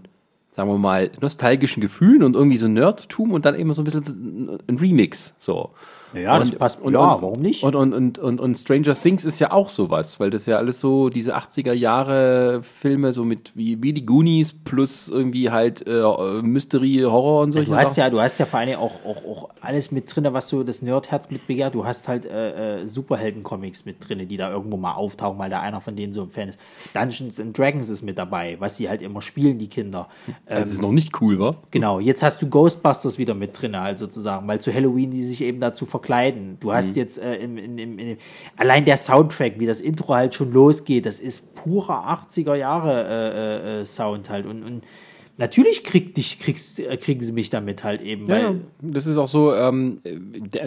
sagen wir mal, nostalgischen Gefühlen und irgendwie so Nerdtum und dann eben so ein bisschen ein Remix, so. Ja, das Und- passt. und- ja, und- warum nicht? Und, und, und, und, und Stranger Things ist ja auch sowas, weil das ja alles so diese 80er Jahre Filme, so mit wie, wie die Goonies plus irgendwie halt äh, Mystery, Horror und solche du hast Sachen. ja, du hast ja vor allem auch, auch, auch alles mit drin, was so das Nerdherz mit begehrt. Du hast halt äh, äh, Superhelden-Comics mit drin, die da irgendwo mal auftauchen, weil da einer von denen so ein Fan ist. Dungeons and Dragons ist mit dabei, was sie halt immer spielen, die Kinder. das ist noch nicht cool, wa? Genau, jetzt hast du Ghostbusters wieder mit drin, halt sozusagen, weil zu Halloween die sich eben dazu verkleiden. Du hast jetzt äh, im, in, im, in, allein der Soundtrack, wie das Intro halt schon losgeht, das ist purer 80er Jahre äh, äh, äh, Sound halt. Und, und natürlich kriegt dich, kriegst, äh, kriegen sie mich damit halt eben, Ja, ja. das ist auch so, ähm,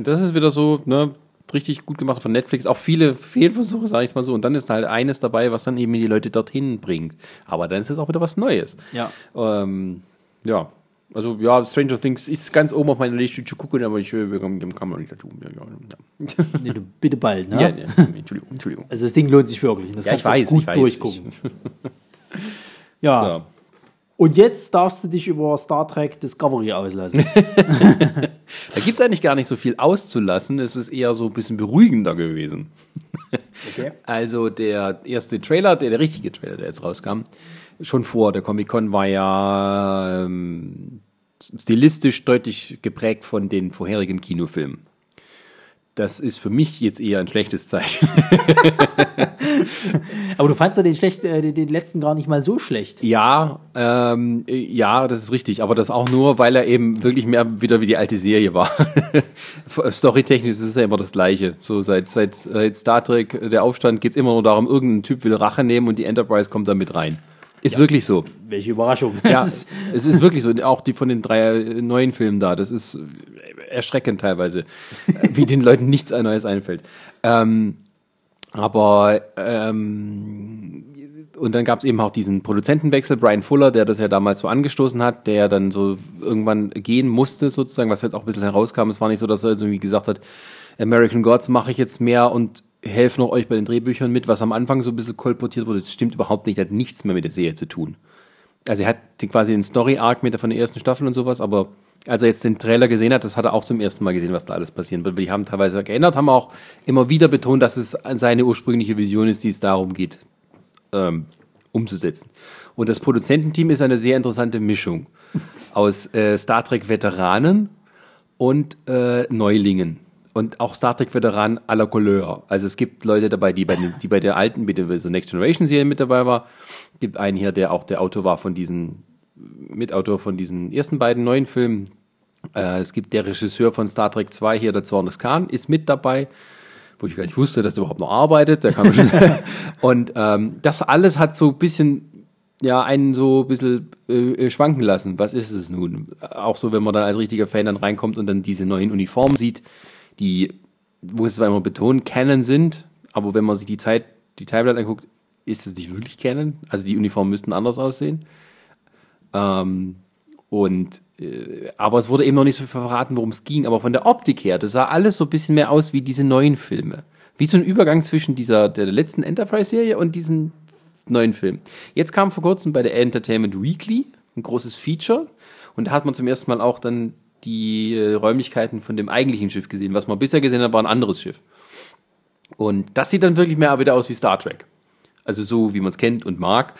das ist wieder so, ne, richtig gut gemacht von Netflix. Auch viele Fehlversuche, sage ich mal so. Und dann ist halt eines dabei, was dann eben die Leute dorthin bringt. Aber dann ist es auch wieder was Neues. Ja. Ähm, ja. Also ja, Stranger Things ist ganz oben auf meiner Liste zu gucken, aber ich äh, kann kann man nicht dazu. Ja, ja, nee, du, bitte bald, ne? ja, ja, Entschuldigung, Entschuldigung. Also das Ding lohnt sich wirklich. Das Ja, ich kannst du weiß, gut ich weiß. durchgucken. (laughs) Ja. So. Und jetzt darfst du dich über Star Trek Discovery auslassen. (laughs) Da gibt es eigentlich gar nicht so viel auszulassen. Es ist eher so ein bisschen beruhigender gewesen. Okay. (laughs) Also der erste Trailer, der, der richtige Trailer, der jetzt rauskam, schon vor der Comic-Con war ja ähm, stilistisch deutlich geprägt von den vorherigen Kinofilmen. Das ist für mich jetzt eher ein schlechtes Zeichen. (laughs) Aber du fandst doch den, schlecht, äh, den, letzten gar nicht mal so schlecht. Ja, ähm, äh, ja, das ist richtig, aber das auch nur, weil er eben wirklich mehr wieder wie die alte Serie war. (laughs) Storytechnisch ist es ja immer das Gleiche. So seit, seit, seit Star Trek, äh, der Aufstand, geht's immer nur darum, irgendein Typ will Rache nehmen und die Enterprise kommt da mit rein. Ist wirklich so. Welche Überraschung. Ja, es ist wirklich so. Auch die von den drei äh, neuen Filmen da, das ist äh, erschreckend teilweise, (laughs) wie den Leuten nichts Neues einfällt. Ähm, aber ähm, und dann gab es eben auch diesen Produzentenwechsel, Brian Fuller, der das ja damals so angestoßen hat, der ja dann so irgendwann gehen musste, sozusagen, was jetzt auch ein bisschen herauskam. Es war nicht so, dass er so wie gesagt hat, American Gods mache ich jetzt mehr und helfe noch euch bei den Drehbüchern mit, was am Anfang so ein bisschen kolportiert wurde. Das stimmt überhaupt nicht, hat nichts mehr mit der Serie zu tun. Also er hat quasi den Story-Arc mit der von der ersten Staffel und sowas, aber als er jetzt den Trailer gesehen hat, das hat er auch zum ersten Mal gesehen, was da alles passieren wird. Die haben teilweise geändert, haben auch immer wieder betont, dass es seine ursprüngliche Vision ist, die es darum geht, ähm, umzusetzen. Und das Produzententeam ist eine sehr interessante Mischung (laughs) aus äh, Star Trek-Veteranen und äh, Neulingen. Und auch Star Trek-Veteranen à la Couleur. Also es gibt Leute dabei, die bei, den, die bei der alten, mit der so Next Generation-Serie mit dabei war. gibt einen hier, der auch der Autor war von diesen, Mitautor von diesen ersten beiden neuen Filmen. Äh, es gibt der Regisseur von Star Trek 2 hier, der Zornes Khan, ist mit dabei wo ich gar nicht wusste, dass er überhaupt noch arbeitet. Der kam schon (laughs) und ähm, das alles hat so ein bisschen, ja, einen so ein bisschen äh, schwanken lassen. Was ist es nun? Auch so, wenn man dann als richtiger Fan dann reinkommt und dann diese neuen Uniformen sieht, die, wo es zwar immer betont, Canon sind, aber wenn man sich die Zeit, die Timeline anguckt, ist es nicht wirklich Canon. Also die Uniformen müssten anders aussehen. Ähm, und äh, aber es wurde eben noch nicht so verraten, worum es ging. Aber von der Optik her, das sah alles so ein bisschen mehr aus wie diese neuen Filme. Wie so ein Übergang zwischen dieser der letzten Enterprise-Serie und diesen neuen Film. Jetzt kam vor kurzem bei der Entertainment Weekly ein großes Feature und da hat man zum ersten Mal auch dann die äh, Räumlichkeiten von dem eigentlichen Schiff gesehen. Was man bisher gesehen hat, war ein anderes Schiff. Und das sieht dann wirklich mehr wieder aus wie Star Trek. Also so, wie man es kennt und mag.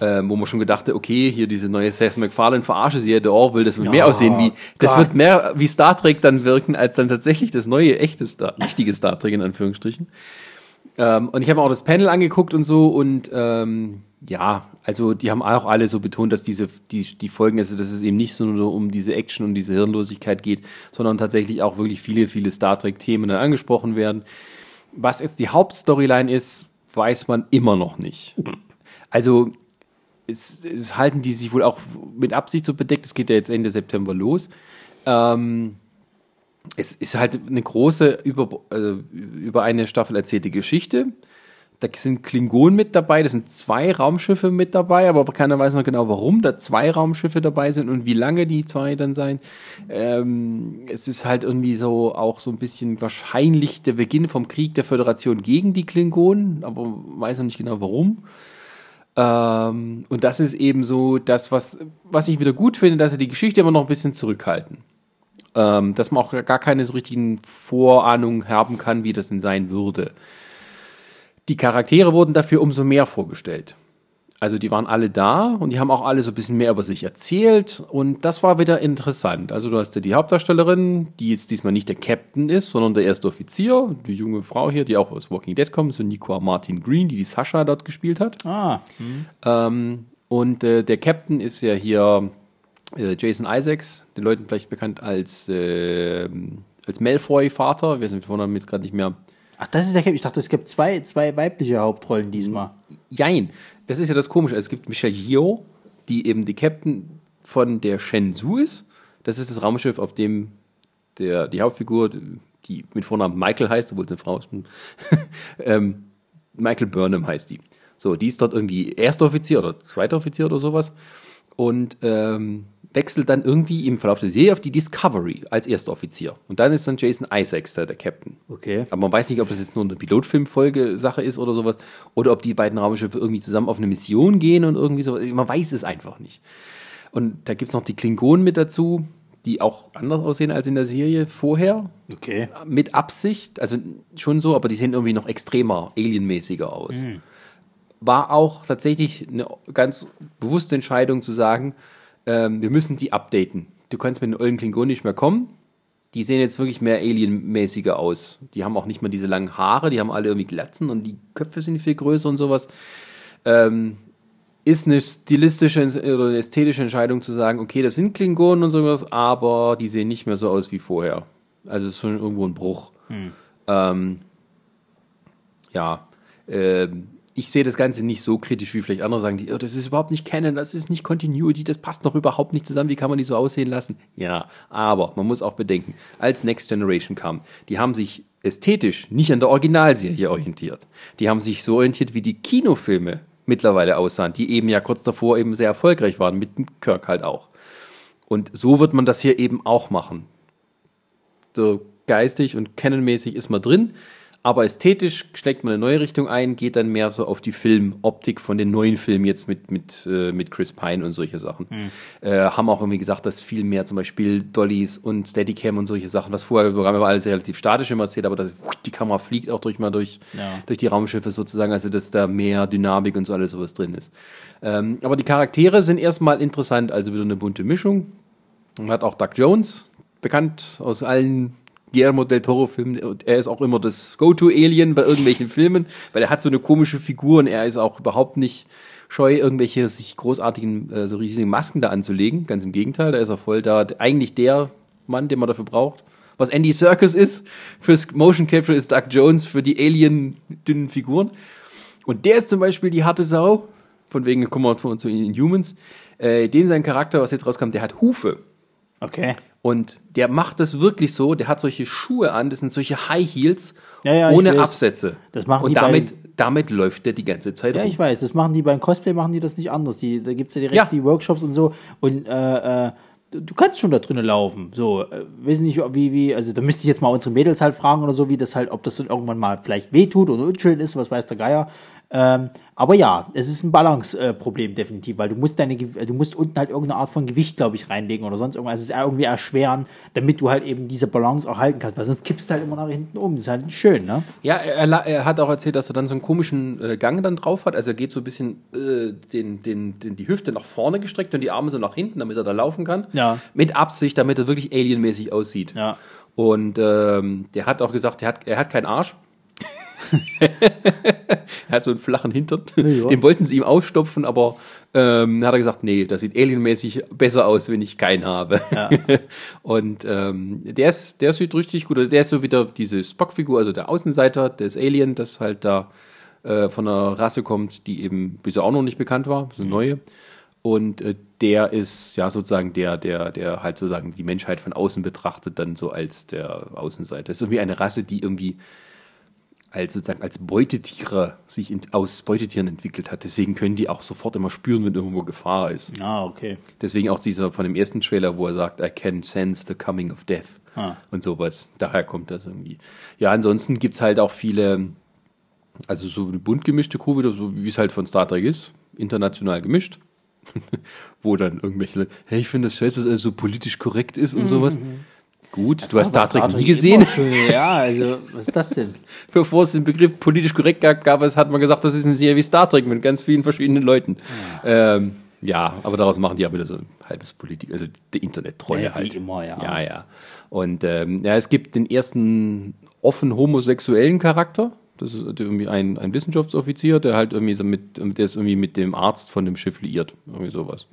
Ähm, wo man schon gedacht hat, okay, hier diese neue Seth MacFarlane verarsche sie, der Orville, das wird mehr Oh, aussehen wie, das Gott. wird mehr wie Star Trek dann wirken, als dann tatsächlich das neue, echte Star, richtige Star Trek in Anführungsstrichen. Ähm, und ich habe auch das Panel angeguckt und so und ähm, ja, also die haben auch alle so betont, dass diese die die Folgen, also dass es eben nicht so nur um diese Action und diese Hirnlosigkeit geht, sondern tatsächlich auch wirklich viele viele Star Trek Themen dann angesprochen werden. Was jetzt die Hauptstoryline ist, weiß man immer noch nicht. Also es, es halten die sich wohl auch mit Absicht so bedeckt. Es geht ja jetzt Ende September los. Ähm, es ist halt eine große, über, äh, über eine Staffel erzählte Geschichte. Da sind Klingonen mit dabei, das sind zwei Raumschiffe mit dabei, aber keiner weiß noch genau, warum da zwei Raumschiffe dabei sind und wie lange die zwei dann sein. Ähm, es ist halt irgendwie so auch so ein bisschen wahrscheinlich der Beginn vom Krieg der Föderation gegen die Klingonen, aber weiß noch nicht genau warum. Ähm, und das ist eben so das, was, was ich wieder gut finde, dass sie die Geschichte immer noch ein bisschen zurückhalten. ähm, dass man auch gar keine so richtigen Vorahnungen haben kann, wie das denn sein würde. Die Charaktere wurden dafür umso mehr vorgestellt. Also die waren alle da und die haben auch alle so ein bisschen mehr über sich erzählt und das war wieder interessant. Also du hast ja die Hauptdarstellerin, die jetzt diesmal nicht der Captain ist, sondern der erste Offizier, die junge Frau hier, die auch aus Walking Dead kommt, so Nicoa Martin Green, die die Sascha dort gespielt hat. Ah. Ähm, und äh, der Captain ist ja hier äh, Jason Isaacs, den Leuten vielleicht bekannt als, äh, als Malfoy-Vater. Wir sind vorne jetzt gerade nicht mehr. Ach, das ist der Captain. Ich dachte, es gibt zwei, zwei weibliche Hauptrollen diesmal. Jein, das ist ja das Komische. Es gibt Michelle Yeoh, die eben die Captain von der Shenzhou ist. Das ist das Raumschiff, auf dem der, die Hauptfigur, die mit Vornamen Michael heißt, obwohl es eine Frau ist, (laughs) ähm, Michael Burnham heißt die. So, die ist dort irgendwie erster Offizier oder zweiter Offizier oder sowas und ähm, wechselt dann irgendwie im Verlauf der Serie auf die Discovery als erster Offizier. Und dann ist dann Jason Isaacs da der Captain. Okay. Aber man weiß nicht, ob das jetzt nur eine Pilotfilmfolge-Sache ist oder sowas, oder ob die beiden Raumschiffe irgendwie zusammen auf eine Mission gehen und irgendwie so. Man weiß es einfach nicht. Und da gibt's noch die Klingonen mit dazu, die auch anders aussehen als in der Serie vorher. Okay. Mit Absicht, also schon so, aber die sehen irgendwie noch extremer, alienmäßiger aus. War auch tatsächlich eine ganz bewusste Entscheidung zu sagen, ähm, wir müssen die updaten. Du kannst mit den ollen Klingonen nicht mehr kommen. Die sehen jetzt wirklich mehr alienmäßiger aus. Die haben auch nicht mehr diese langen Haare, die haben alle irgendwie Glatzen und die Köpfe sind viel größer und sowas. Ähm, ist eine stilistische oder eine ästhetische Entscheidung zu sagen, okay, das sind Klingonen und sowas, aber die sehen nicht mehr so aus wie vorher. Also es ist schon irgendwo ein Bruch. Ähm, ja, ähm, ich sehe das Ganze nicht so kritisch, wie vielleicht andere sagen, die, oh, das ist überhaupt nicht Canon, das ist nicht Continuity, das passt noch überhaupt nicht zusammen, wie kann man die so aussehen lassen? Ja, aber man muss auch bedenken, als Next Generation kam, die haben sich ästhetisch nicht an der Originalserie orientiert. Die haben sich so orientiert, wie die Kinofilme mittlerweile aussahen, die eben ja kurz davor eben sehr erfolgreich waren, mit Kirk halt auch. Und so wird man das hier eben auch machen. So geistig und canonmäßig ist man drin, aber ästhetisch schlägt man eine neue Richtung ein, geht dann mehr so auf die Filmoptik von den neuen Filmen jetzt mit, mit, äh, mit Chris Pine und solche Sachen. Äh, haben auch irgendwie gesagt, dass viel mehr zum Beispiel Dollys und Steadicam und solche Sachen, was vorher Programme war alles relativ statisch immer erzählt, aber das, die Kamera fliegt auch durch mal durch, Ja. durch die Raumschiffe sozusagen, also dass da mehr Dynamik und so alles sowas drin ist. Ähm, aber die Charaktere sind erstmal interessant, also wieder eine bunte Mischung. Man hat auch Doug Jones, bekannt aus allen Guillermo del Toro-Filmen. Und er ist auch immer das Go-To-Alien bei irgendwelchen Filmen, weil er hat so eine komische Figur und er ist auch überhaupt nicht scheu, irgendwelche sich großartigen, äh, so riesigen Masken da anzulegen. Ganz im Gegenteil, da ist er voll da. Eigentlich der Mann, den man dafür braucht. Was Andy Serkis ist fürs Motion Capture, ist Doug Jones für die Alien-dünnen Figuren. Und der ist zum Beispiel die harte Sau, von wegen, kommen wir zu den Humans. Äh, dem sein Charakter, was jetzt rauskam, der hat Hufe. Okay. Und der macht das wirklich so, der hat solche Schuhe an, das sind solche High Heels Ja, ja, ohne. Absätze. Das machen Und die damit, damit läuft der die ganze Zeit Ja, rum. ich weiß, das machen die beim Cosplay, machen die das nicht anders. Die, da gibt's ja direkt Ja. die Workshops und so. Und äh, äh, du du kannst schon da drinnen laufen. So, äh, weiß nicht, wie, wie, also da müsste ich jetzt mal unsere Mädels halt fragen oder so, wie das halt, ob das dann irgendwann mal vielleicht wehtut oder unschön ist, was weiß der Geier. Ähm, aber ja, es ist ein Balance-Problem definitiv, weil du musst deine, du musst unten halt irgendeine Art von Gewicht, glaube ich, reinlegen oder sonst irgendwas. Es ist irgendwie erschweren, damit du halt eben diese Balance auch halten kannst, weil sonst kippst du halt immer nach hinten um. Das ist halt schön, ne? Ja, er, er hat auch erzählt, dass er dann so einen komischen äh, Gang dann drauf hat. Also er geht so ein bisschen äh, den, den, den, die Hüfte nach vorne gestreckt und die Arme so nach hinten, damit er da laufen kann. Ja. Mit Absicht, damit er wirklich alienmäßig aussieht. Ja. Und ähm, der hat auch gesagt, er hat, er hat keinen Arsch. (laughs) er hat so einen flachen Hintern. ja. Den wollten sie ihm ausstopfen, aber ähm, hat er gesagt, nee, das sieht alienmäßig besser aus, wenn ich keinen habe. Ja. (laughs) Und ähm, der, ist, der sieht richtig gut. Der ist so wieder diese Spock-Figur, also der Außenseiter des Alien, das halt da äh, von einer Rasse kommt, die eben bisher auch noch nicht bekannt war, so eine neue. Und äh, der ist ja sozusagen der, der, der halt sozusagen die Menschheit von außen betrachtet, dann so als der Außenseiter. Das ist irgendwie eine Rasse, die irgendwie als sozusagen als Beutetiere sich in, aus Beutetieren entwickelt hat. Deswegen können die auch sofort immer spüren, wenn irgendwo Gefahr ist. Ah, okay. Deswegen auch dieser von dem ersten Trailer, wo er sagt, I can sense the coming of death. Ah. Und sowas. Daher kommt das irgendwie. Ja, ansonsten gibt's halt auch viele, also so eine bunt gemischte wieder, so wie es halt von Star Trek ist, international gemischt. (laughs) wo dann irgendwelche hey, ich finde das scheiße, dass alles so politisch korrekt ist und sowas. Gut, du hast Star Trek nie gesehen. Schon, ja, also, was ist das denn? (laughs) Bevor es den Begriff politisch korrekt gab, hat man gesagt, das ist eine Serie wie Star Trek mit ganz vielen verschiedenen Leuten. Ja, ähm, ja aber daraus machen die ja wieder so ein halbes Politik, also die Internet-Treue Ja, wie halt. immer, ja. Ja, ja. Und ähm, ja, es gibt den ersten offen homosexuellen Charakter. Das ist irgendwie ein, ein Wissenschaftsoffizier, der halt irgendwie so mit, der ist irgendwie mit dem Arzt von dem Schiff liiert. Irgendwie sowas.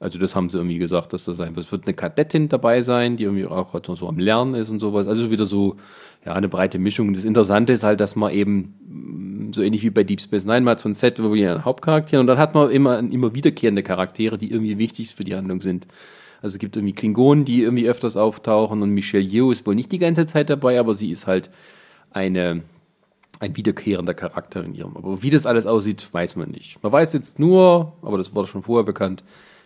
Also das haben sie irgendwie gesagt, dass das wird. Es wird eine Kadettin dabei sein, die irgendwie auch halt so am Lernen ist und sowas. Also wieder so, ja, eine breite Mischung. Und das Interessante ist halt, dass man eben mm, so ähnlich wie bei Deep Space Nine mal so ein Set, wo wir einen Hauptcharakter und dann hat man immer, immer wiederkehrende Charaktere, die irgendwie wichtig für die Handlung sind. Also es gibt irgendwie Klingonen, die irgendwie öfters auftauchen und Michelle Yeoh ist wohl nicht die ganze Zeit dabei, aber sie ist halt eine, ein wiederkehrender Charakter in ihrem. Aber wie das alles aussieht, weiß man nicht. Man weiß jetzt nur, aber das wurde schon vorher bekannt,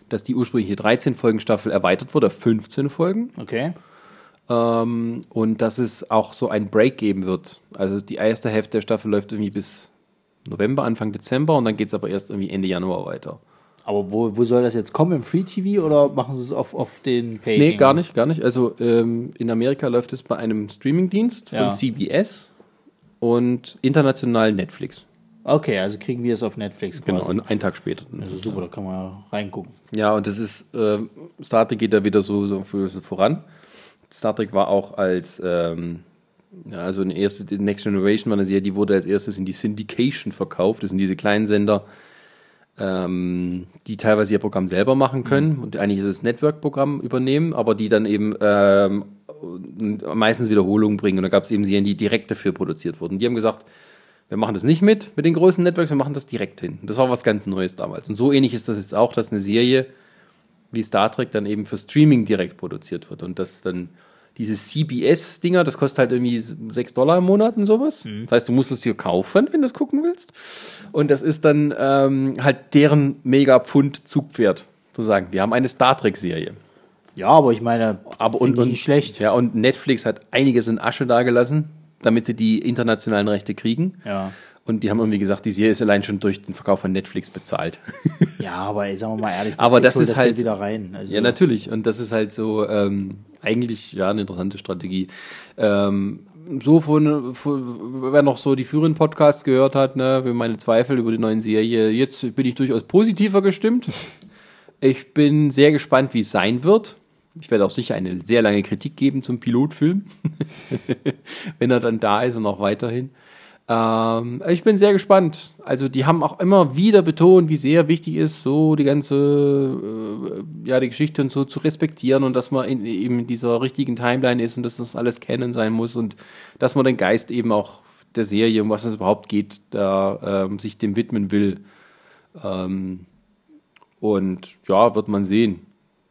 dass die ursprüngliche 13-Folgen-Staffel erweitert wurde auf 15 Folgen Okay. ähm, und dass es auch so ein Break geben wird. Also die erste Hälfte der Staffel läuft irgendwie bis November, Anfang Dezember und dann geht es aber erst irgendwie Ende Januar weiter. Aber wo, wo soll das jetzt kommen? Im Free TV oder machen sie es auf, auf den Pay? Nee, gar nicht, gar nicht. Also ähm, in Amerika läuft es bei einem Streamingdienst von Ja. CBS und international Netflix. Okay, also kriegen wir es auf Netflix quasi. Genau, und einen Tag später. Also super, da kann man reingucken. Ja, und das ist, ähm, Star Trek geht da wieder so, so voran. Star Trek war auch als, ähm, ja, also eine erste, die Next Generation war eine Serie, die wurde als erstes in die Syndication verkauft. Das sind diese kleinen Sender, ähm, die teilweise ihr Programm selber machen können und eigentlich das Network-Programm übernehmen, aber die dann eben ähm, meistens Wiederholungen bringen. Und da gab es eben Serien, die direkt dafür produziert wurden. Die haben gesagt, wir machen das nicht mit, mit den großen Networks, wir machen das direkt hin. Das war was ganz Neues damals. Und so ähnlich ist das jetzt auch, dass eine Serie wie Star Trek dann eben für Streaming direkt produziert wird. Und das dann diese CBS-Dinger, das kostet halt irgendwie 6 Dollar im Monat und sowas. Das heißt, du musst es dir kaufen, wenn du es gucken willst. Und das ist dann ähm, halt deren Mega-Pfund-Zugpferd, zu sagen. Wir haben eine Star Trek-Serie. Ja, aber ich meine, Aber und, ich und nicht schlecht. Ja, und Netflix hat einiges in Asche dagelassen, damit sie die internationalen Rechte kriegen. Ja. Und die haben irgendwie gesagt, die Serie ist allein schon durch den Verkauf von Netflix bezahlt. Ja, aber ey, sagen wir mal ehrlich, (laughs) Aber das ist halt- Geld wieder rein. Also, Ja, natürlich. Und das ist halt so ähm, eigentlich ja eine interessante Strategie. Ähm, so von, von, wer noch so die früheren Podcasts gehört hat, ne, wie meine Zweifel über die neuen Serie, jetzt bin ich durchaus positiver gestimmt. Ich bin sehr gespannt, wie es sein wird. Ich werde auch sicher eine sehr lange Kritik geben zum Pilotfilm, (laughs) wenn er dann da ist und auch weiterhin. Ähm, ich bin sehr gespannt. Also die haben auch immer wieder betont, wie sehr wichtig ist, so die ganze, äh, ja, die Geschichte und so zu respektieren und dass man in, eben in dieser richtigen Timeline ist und dass das alles kennen sein muss und dass man den Geist eben auch der Serie, um was es überhaupt geht, da ähm, sich dem widmen will. Ähm, und ja, wird man sehen.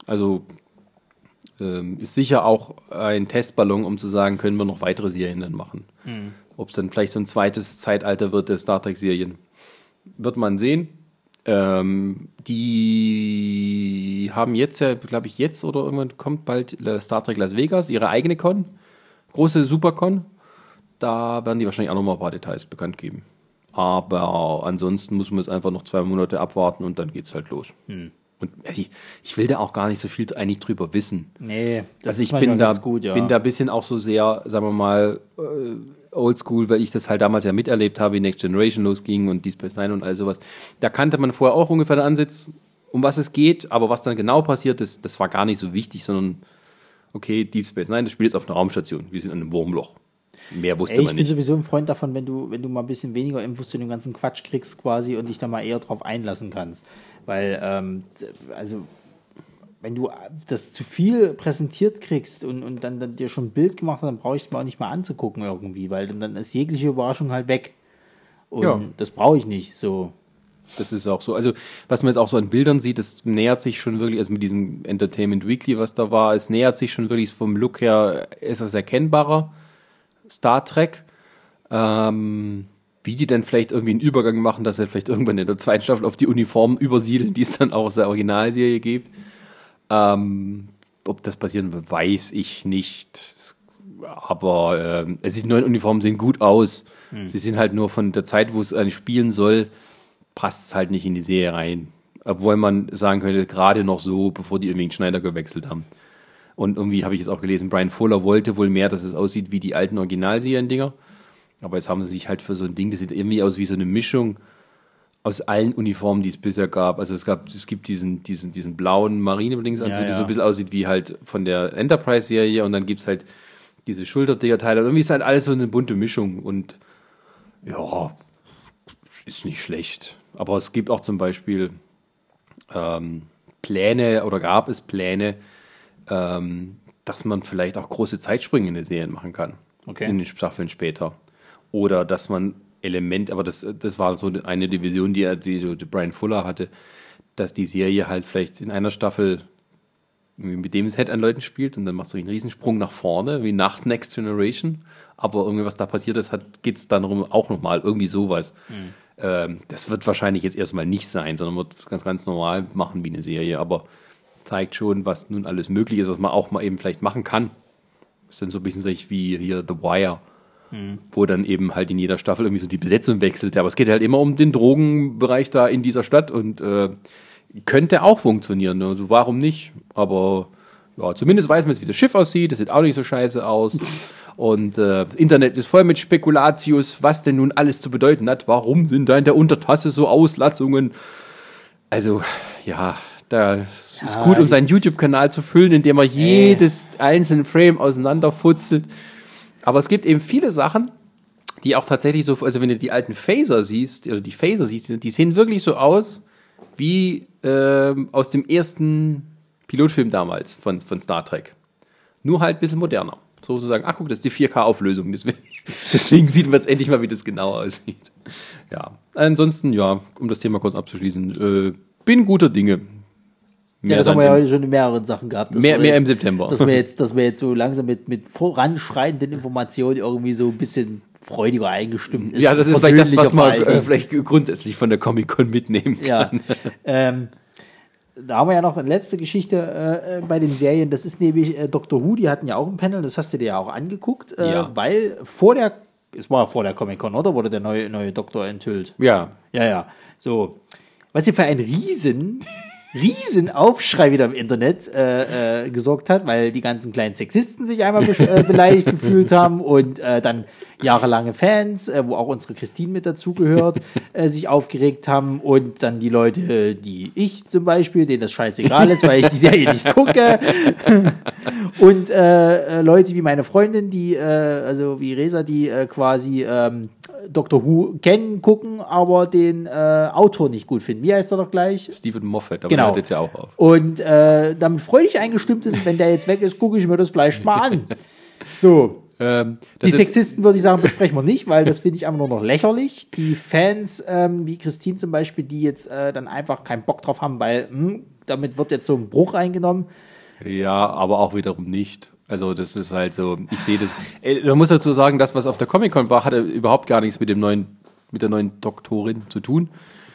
Also ähm, ist sicher auch ein Testballon, um zu sagen, können wir noch weitere Serien dann machen. Ob es dann vielleicht so ein zweites Zeitalter wird der Star Trek-Serien. Wird man sehen. Ähm, die haben jetzt ja, glaube ich, jetzt oder irgendwann kommt bald äh, Star Trek Las Vegas, ihre eigene Con. Große Supercon. Da werden die wahrscheinlich auch noch mal ein paar Details bekannt geben. Aber ansonsten muss man es einfach noch zwei Monate abwarten und dann geht's halt los. Und ich, ich will da auch gar nicht so viel eigentlich drüber wissen. Nee, das Also ich bin da, gut, ja. bin da ein bisschen auch so sehr, sagen wir mal, äh, oldschool, weil ich das halt damals ja miterlebt habe, wie Next Generation losging und Deep Space Nine und all sowas. Da kannte man vorher auch ungefähr den Ansatz, um was es geht, aber was dann genau passiert ist, das war gar nicht so wichtig, sondern okay, Deep Space Nine, das spielt jetzt auf einer Raumstation, wir sind in einem Wurmloch. Mehr wusste Ey, ich man bin nicht. sowieso ein Freund davon, wenn du, wenn du mal ein bisschen weniger Infos zu dem ganzen Quatsch kriegst quasi und dich da mal eher drauf einlassen kannst. Weil, ähm, also, wenn du das zu viel präsentiert kriegst und, und dann, dann dir schon ein Bild gemacht hast, dann brauche ich es mir auch nicht mal anzugucken irgendwie, weil dann, dann ist jegliche Überraschung halt weg. Und Ja. das brauche ich nicht so. Das ist auch so. Also, was man jetzt auch so an Bildern sieht, das nähert sich schon wirklich, also mit diesem Entertainment Weekly, was da war, es nähert sich schon wirklich vom Look her, ist das erkennbarer. Star Trek. Ähm, wie die dann vielleicht irgendwie einen Übergang machen, dass sie vielleicht irgendwann in der zweiten Staffel auf die Uniformen übersiedeln, die es dann auch aus der Originalserie gibt. Ähm, ob das passieren wird, weiß ich nicht. Aber ähm, also die neuen Uniformen sehen gut aus. Sie sind halt nur von der Zeit, wo es eigentlich spielen soll, passt es halt nicht in die Serie rein. Obwohl man sagen könnte, gerade noch so, bevor die irgendwie einen Schneider gewechselt haben. Und irgendwie habe ich jetzt auch gelesen, Brian Fuller wollte wohl mehr, dass es aussieht wie die alten Originalserien-Dinger. Aber jetzt haben sie sich halt für so ein Ding, das sieht irgendwie aus wie so eine Mischung aus allen Uniformen, die es bisher gab. Also es gab, es gibt diesen, diesen, diesen blauen Marine-Dingsanzug, Ja, der ja. so ein bisschen aussieht wie halt von der Enterprise-Serie und dann gibt's halt diese Schulterdinger-Teile. Irgendwie ist halt alles so eine bunte Mischung und ja, ist nicht schlecht. Aber es gibt auch zum Beispiel ähm, Pläne oder gab es Pläne, ähm, dass man vielleicht auch große Zeitsprünge in den Serien machen kann. Okay. In den Staffeln später. Oder dass man Element, aber das, das war so eine Division, die, er- die, die Brian Fuller hatte, dass die Serie halt vielleicht in einer Staffel mit dem Set an Leuten spielt und dann machst du einen Riesensprung nach vorne, wie nach Next Generation. Aber irgendwie, was da passiert ist, geht es dann darum, auch nochmal irgendwie sowas. Ähm, das wird wahrscheinlich jetzt erstmal nicht sein, sondern wird ganz, ganz normal machen wie eine Serie, aber zeigt schon, was nun alles möglich ist, was man auch mal eben vielleicht machen kann. Das ist dann so ein bisschen so wie hier The Wire, wo dann eben halt in jeder Staffel irgendwie so die Besetzung wechselt. Aber es geht halt immer um den Drogenbereich da in dieser Stadt und äh, könnte auch funktionieren. ne? Also warum nicht? Aber ja, zumindest weiß man jetzt, wie das Schiff aussieht. Das sieht auch nicht so scheiße aus. (laughs) Und äh, das Internet ist voll mit Spekulatius, was denn nun alles zu bedeuten hat. Warum sind da in der Untertasse so Auslassungen? Also, ja, da ist Ja, gut, um seinen YouTube-Kanal zu füllen, indem er jedes einzelne Frame auseinanderfutzelt. Aber es gibt eben viele Sachen, die auch tatsächlich so, also wenn du die alten Phaser siehst, oder die Phaser siehst, die sehen wirklich so aus wie ähm, aus dem ersten Pilotfilm damals von, von Star Trek. Nur halt ein bisschen moderner. Sozusagen, ach guck, das ist die 4K-Auflösung. Deswegen, (laughs) deswegen sieht man jetzt endlich mal, wie das genau aussieht. Ja. Ansonsten, ja, um das Thema kurz abzuschließen, äh, bin guter Dinge. Ja, das haben wir ja heute schon in mehreren Sachen gehabt. Mehr- mehr jetzt, im September. Dass wir (laughs) jetzt, dass wir jetzt so langsam mit, mit voranschreitenden Informationen irgendwie so ein bisschen freudiger eingestimmt ist. ja, das ist vielleicht das, was man äh, vielleicht grundsätzlich von der Comic-Con mitnehmen kann. Ja. (laughs) ähm, da haben wir ja noch eine letzte Geschichte äh, bei den Serien. Das ist nämlich äh, Doctor Who, die hatten ja auch ein Panel, das hast du dir ja auch angeguckt, äh, Ja. weil vor der, es war vor der Comic-Con, oder? Wurde der neue, neue Doktor enthüllt? Ja, Ja, ja. So. Was hier für ein riesen, riesen Aufschrei wieder im Internet äh, äh, gesorgt hat, weil die ganzen kleinen Sexisten sich einmal be äh, beleidigt gefühlt haben und äh, dann jahrelange Fans, äh, wo auch unsere Christine mit dazugehört, äh, sich aufgeregt haben und dann die Leute, die ich zum Beispiel, denen das scheißegal ist, weil ich die Serie nicht gucke (laughs) und äh, äh, Leute wie meine Freundin, die, äh, also wie Resa, die äh, quasi ähm, Doctor Who kennen, gucken, aber den äh, Autor nicht gut finden. Wie heißt er doch gleich? Stephen Moffat, aber Genau. hört jetzt ja auch auf. Und äh, damit freudig eingestimmt sind, wenn der jetzt weg ist, gucke ich mir das vielleicht mal an. (laughs) So. Ähm, Die Sexisten, würde ich sagen, besprechen wir nicht, weil das finde ich einfach nur noch lächerlich. Die Fans, ähm, wie Christine zum Beispiel, die jetzt äh, dann einfach keinen Bock drauf haben, weil hm, damit wird jetzt so ein Bruch eingenommen. Ja, aber auch wiederum nicht. Also das ist halt so, ich sehe das. Äh, Man muss dazu sagen, das, was auf der Comic-Con war, hatte überhaupt gar nichts mit dem neuen, mit der neuen Doktorin zu tun.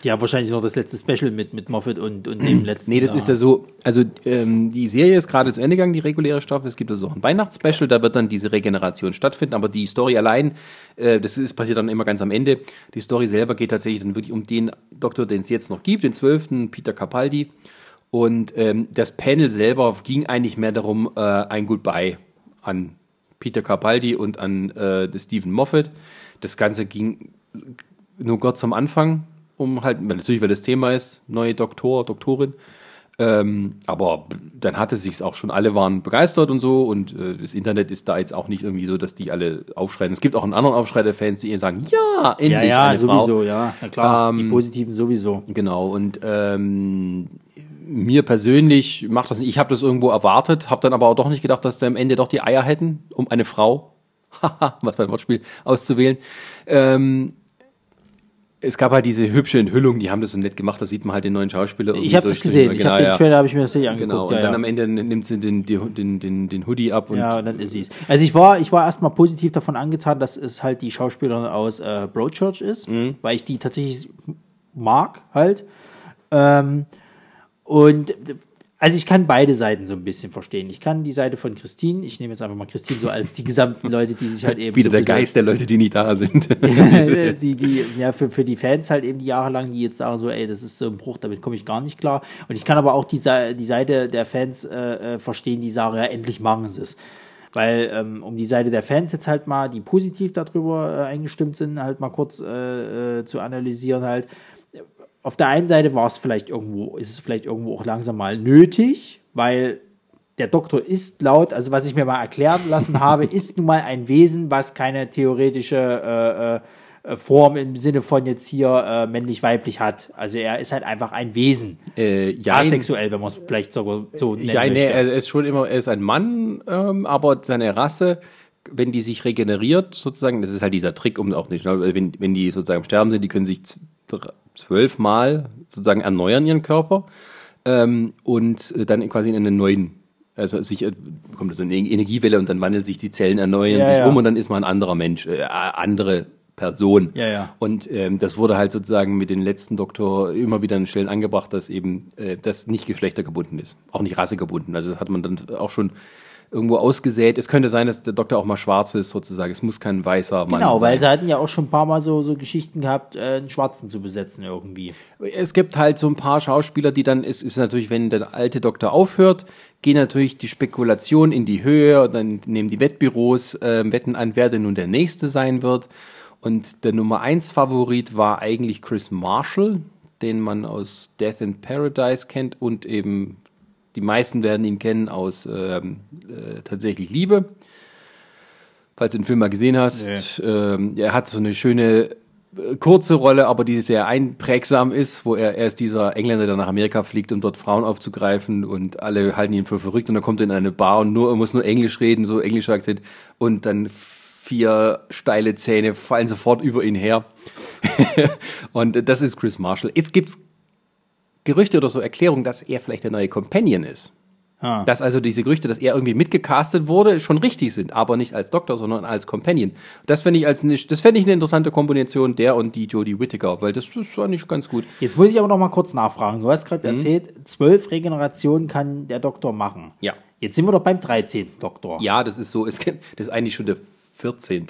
Die haben wahrscheinlich noch das letzte Special mit, mit Moffat und, und dem letzten. Nee, das da. ist ja so, also ähm, die Serie ist gerade zu Ende gegangen, die reguläre Staffel. Es gibt also auch ein Weihnachtsspecial, da wird dann diese Regeneration stattfinden, aber die Story allein, äh, das ist passiert dann immer ganz am Ende. Die Story selber geht tatsächlich dann wirklich um den Doktor, den es jetzt noch gibt, den zwölften, Peter Capaldi. Und ähm, das Panel selber ging eigentlich mehr darum, äh, ein Goodbye an Peter Capaldi und an äh, Stephen Moffat. Das Ganze ging nur kurz am Anfang, um halt, weil natürlich, weil das Thema ist, neue Doktor, Doktorin. Ähm, aber dann hatte es sich auch schon, alle waren begeistert und so und äh, das Internet ist da jetzt auch nicht irgendwie so, dass die alle aufschreien. Es gibt auch einen anderen Aufschrei der Fans, die eben sagen, ja, endlich ja, ja, sowieso, Frau. ja. Na klar, die Ähm, positiven sowieso. Genau, und ähm, mir persönlich macht das nicht, ich habe das irgendwo erwartet, habe dann aber auch doch nicht gedacht, dass sie am Ende doch die Eier hätten, um eine Frau, (laughs) haha, was für ein Wortspiel, auszuwählen. Ähm, es gab halt diese hübsche Enthüllung, die haben das so nett gemacht, da sieht man halt den neuen Schauspieler. Ich habe das gesehen. Ich Genau, habe den. Trailer habe ich mir natürlich angeguckt. Genau, und ja, dann ja. am Ende nimmt sie den, den, den, den, Hoodie ab und Ja, und dann ist sie es. Also ich war, ich war erstmal positiv davon angetan, dass es halt die Schauspielerin aus äh, Broadchurch ist, Mhm. weil ich die tatsächlich mag halt. Ähm, und also ich kann beide Seiten so ein bisschen verstehen. Ich kann die Seite von Christine, ich nehme jetzt einfach mal Christine so als die gesamten Leute, die sich halt (laughs) eben. Wieder so der Geist der Leute, die nicht da sind. (laughs) (laughs) die, die, ja, für, für die Fans halt eben die jahrelang, die jetzt sagen so, ey, das ist so ein Bruch, damit komme ich gar nicht klar. Und ich kann aber auch die, die Seite der Fans äh, äh, verstehen, die sagen, ja, endlich machen sie es. Weil, ähm, um die Seite der Fans jetzt halt mal, die positiv darüber äh, eingestimmt sind, halt mal kurz äh, äh, zu analysieren halt. Auf der einen Seite war es vielleicht irgendwo, ist es vielleicht irgendwo auch langsam mal nötig, weil der Doktor ist laut, also was ich mir mal erklären lassen (laughs) habe, ist nun mal ein Wesen, was keine theoretische äh, äh, Form im Sinne von jetzt hier äh, männlich-weiblich hat. Also er ist halt einfach ein Wesen. äh, ja, Asexuell, wenn man es vielleicht sogar so nennen ja, nee, er ist schon immer, er ist ein Mann, ähm, aber seine Rasse, wenn die sich regeneriert, sozusagen, das ist halt dieser Trick, um auch nicht, wenn, wenn die sozusagen Sterben sind, die können sich zwölfmal sozusagen erneuern ihren Körper ähm, und äh, dann quasi in einen neuen, also sich äh, kommt so eine Energiewelle und dann wandelt sich die Zellen, erneuern Ja, sich ja. um und dann ist man ein anderer Mensch, äh, andere Person. Ja, ja. Und ähm, das wurde halt sozusagen mit den letzten Doktor immer wieder an Stellen angebracht, dass eben äh, das nicht geschlechtergebunden ist, auch nicht rassegebunden. Also hat man dann auch schon irgendwo ausgesät. Es könnte sein, dass der Doktor auch mal schwarz ist, sozusagen. Es muss kein weißer Mann Genau, weil sein. sie hatten ja auch schon ein paar Mal so, so Geschichten gehabt, äh, einen Schwarzen zu besetzen irgendwie. Es gibt halt so ein paar Schauspieler, die dann, es ist natürlich, wenn der alte Doktor aufhört, gehen natürlich die Spekulationen in die Höhe und dann nehmen die Wettbüros äh, Wetten an, wer denn nun der nächste sein wird. Und der Nummer eins Favorit war eigentlich Chris Marshall, den man aus Death in Paradise kennt und eben die meisten werden ihn kennen aus ähm, äh, tatsächlich Liebe. Falls du den Film mal gesehen hast, ähm, er hat so eine schöne äh, kurze Rolle, aber die sehr einprägsam ist, wo er, er ist dieser Engländer, der nach Amerika fliegt, um dort Frauen aufzugreifen und alle halten ihn für verrückt und dann kommt er in eine Bar und nur, er muss nur Englisch reden, so englischer Akzent und dann vier steile Zähne fallen sofort über ihn her. (laughs) und das ist Chris Marshall. Jetzt gibt's Gerüchte oder so Erklärungen, dass er vielleicht der neue Companion ist. Ah. Dass also diese Gerüchte, dass er irgendwie mitgecastet wurde, schon richtig sind, aber nicht als Doktor, sondern als Companion. Das fände ich als eine, das fände ich eine interessante Kombination, der und die Jodie Whittaker, weil das ist eigentlich ganz gut. Jetzt muss ich aber noch mal kurz nachfragen. Du hast gerade Mhm. erzählt, zwölf Regenerationen kann der Doktor machen. Ja. Jetzt sind wir doch beim 13. Doktor. Ja, das ist so, es, das ist eigentlich schon der 14.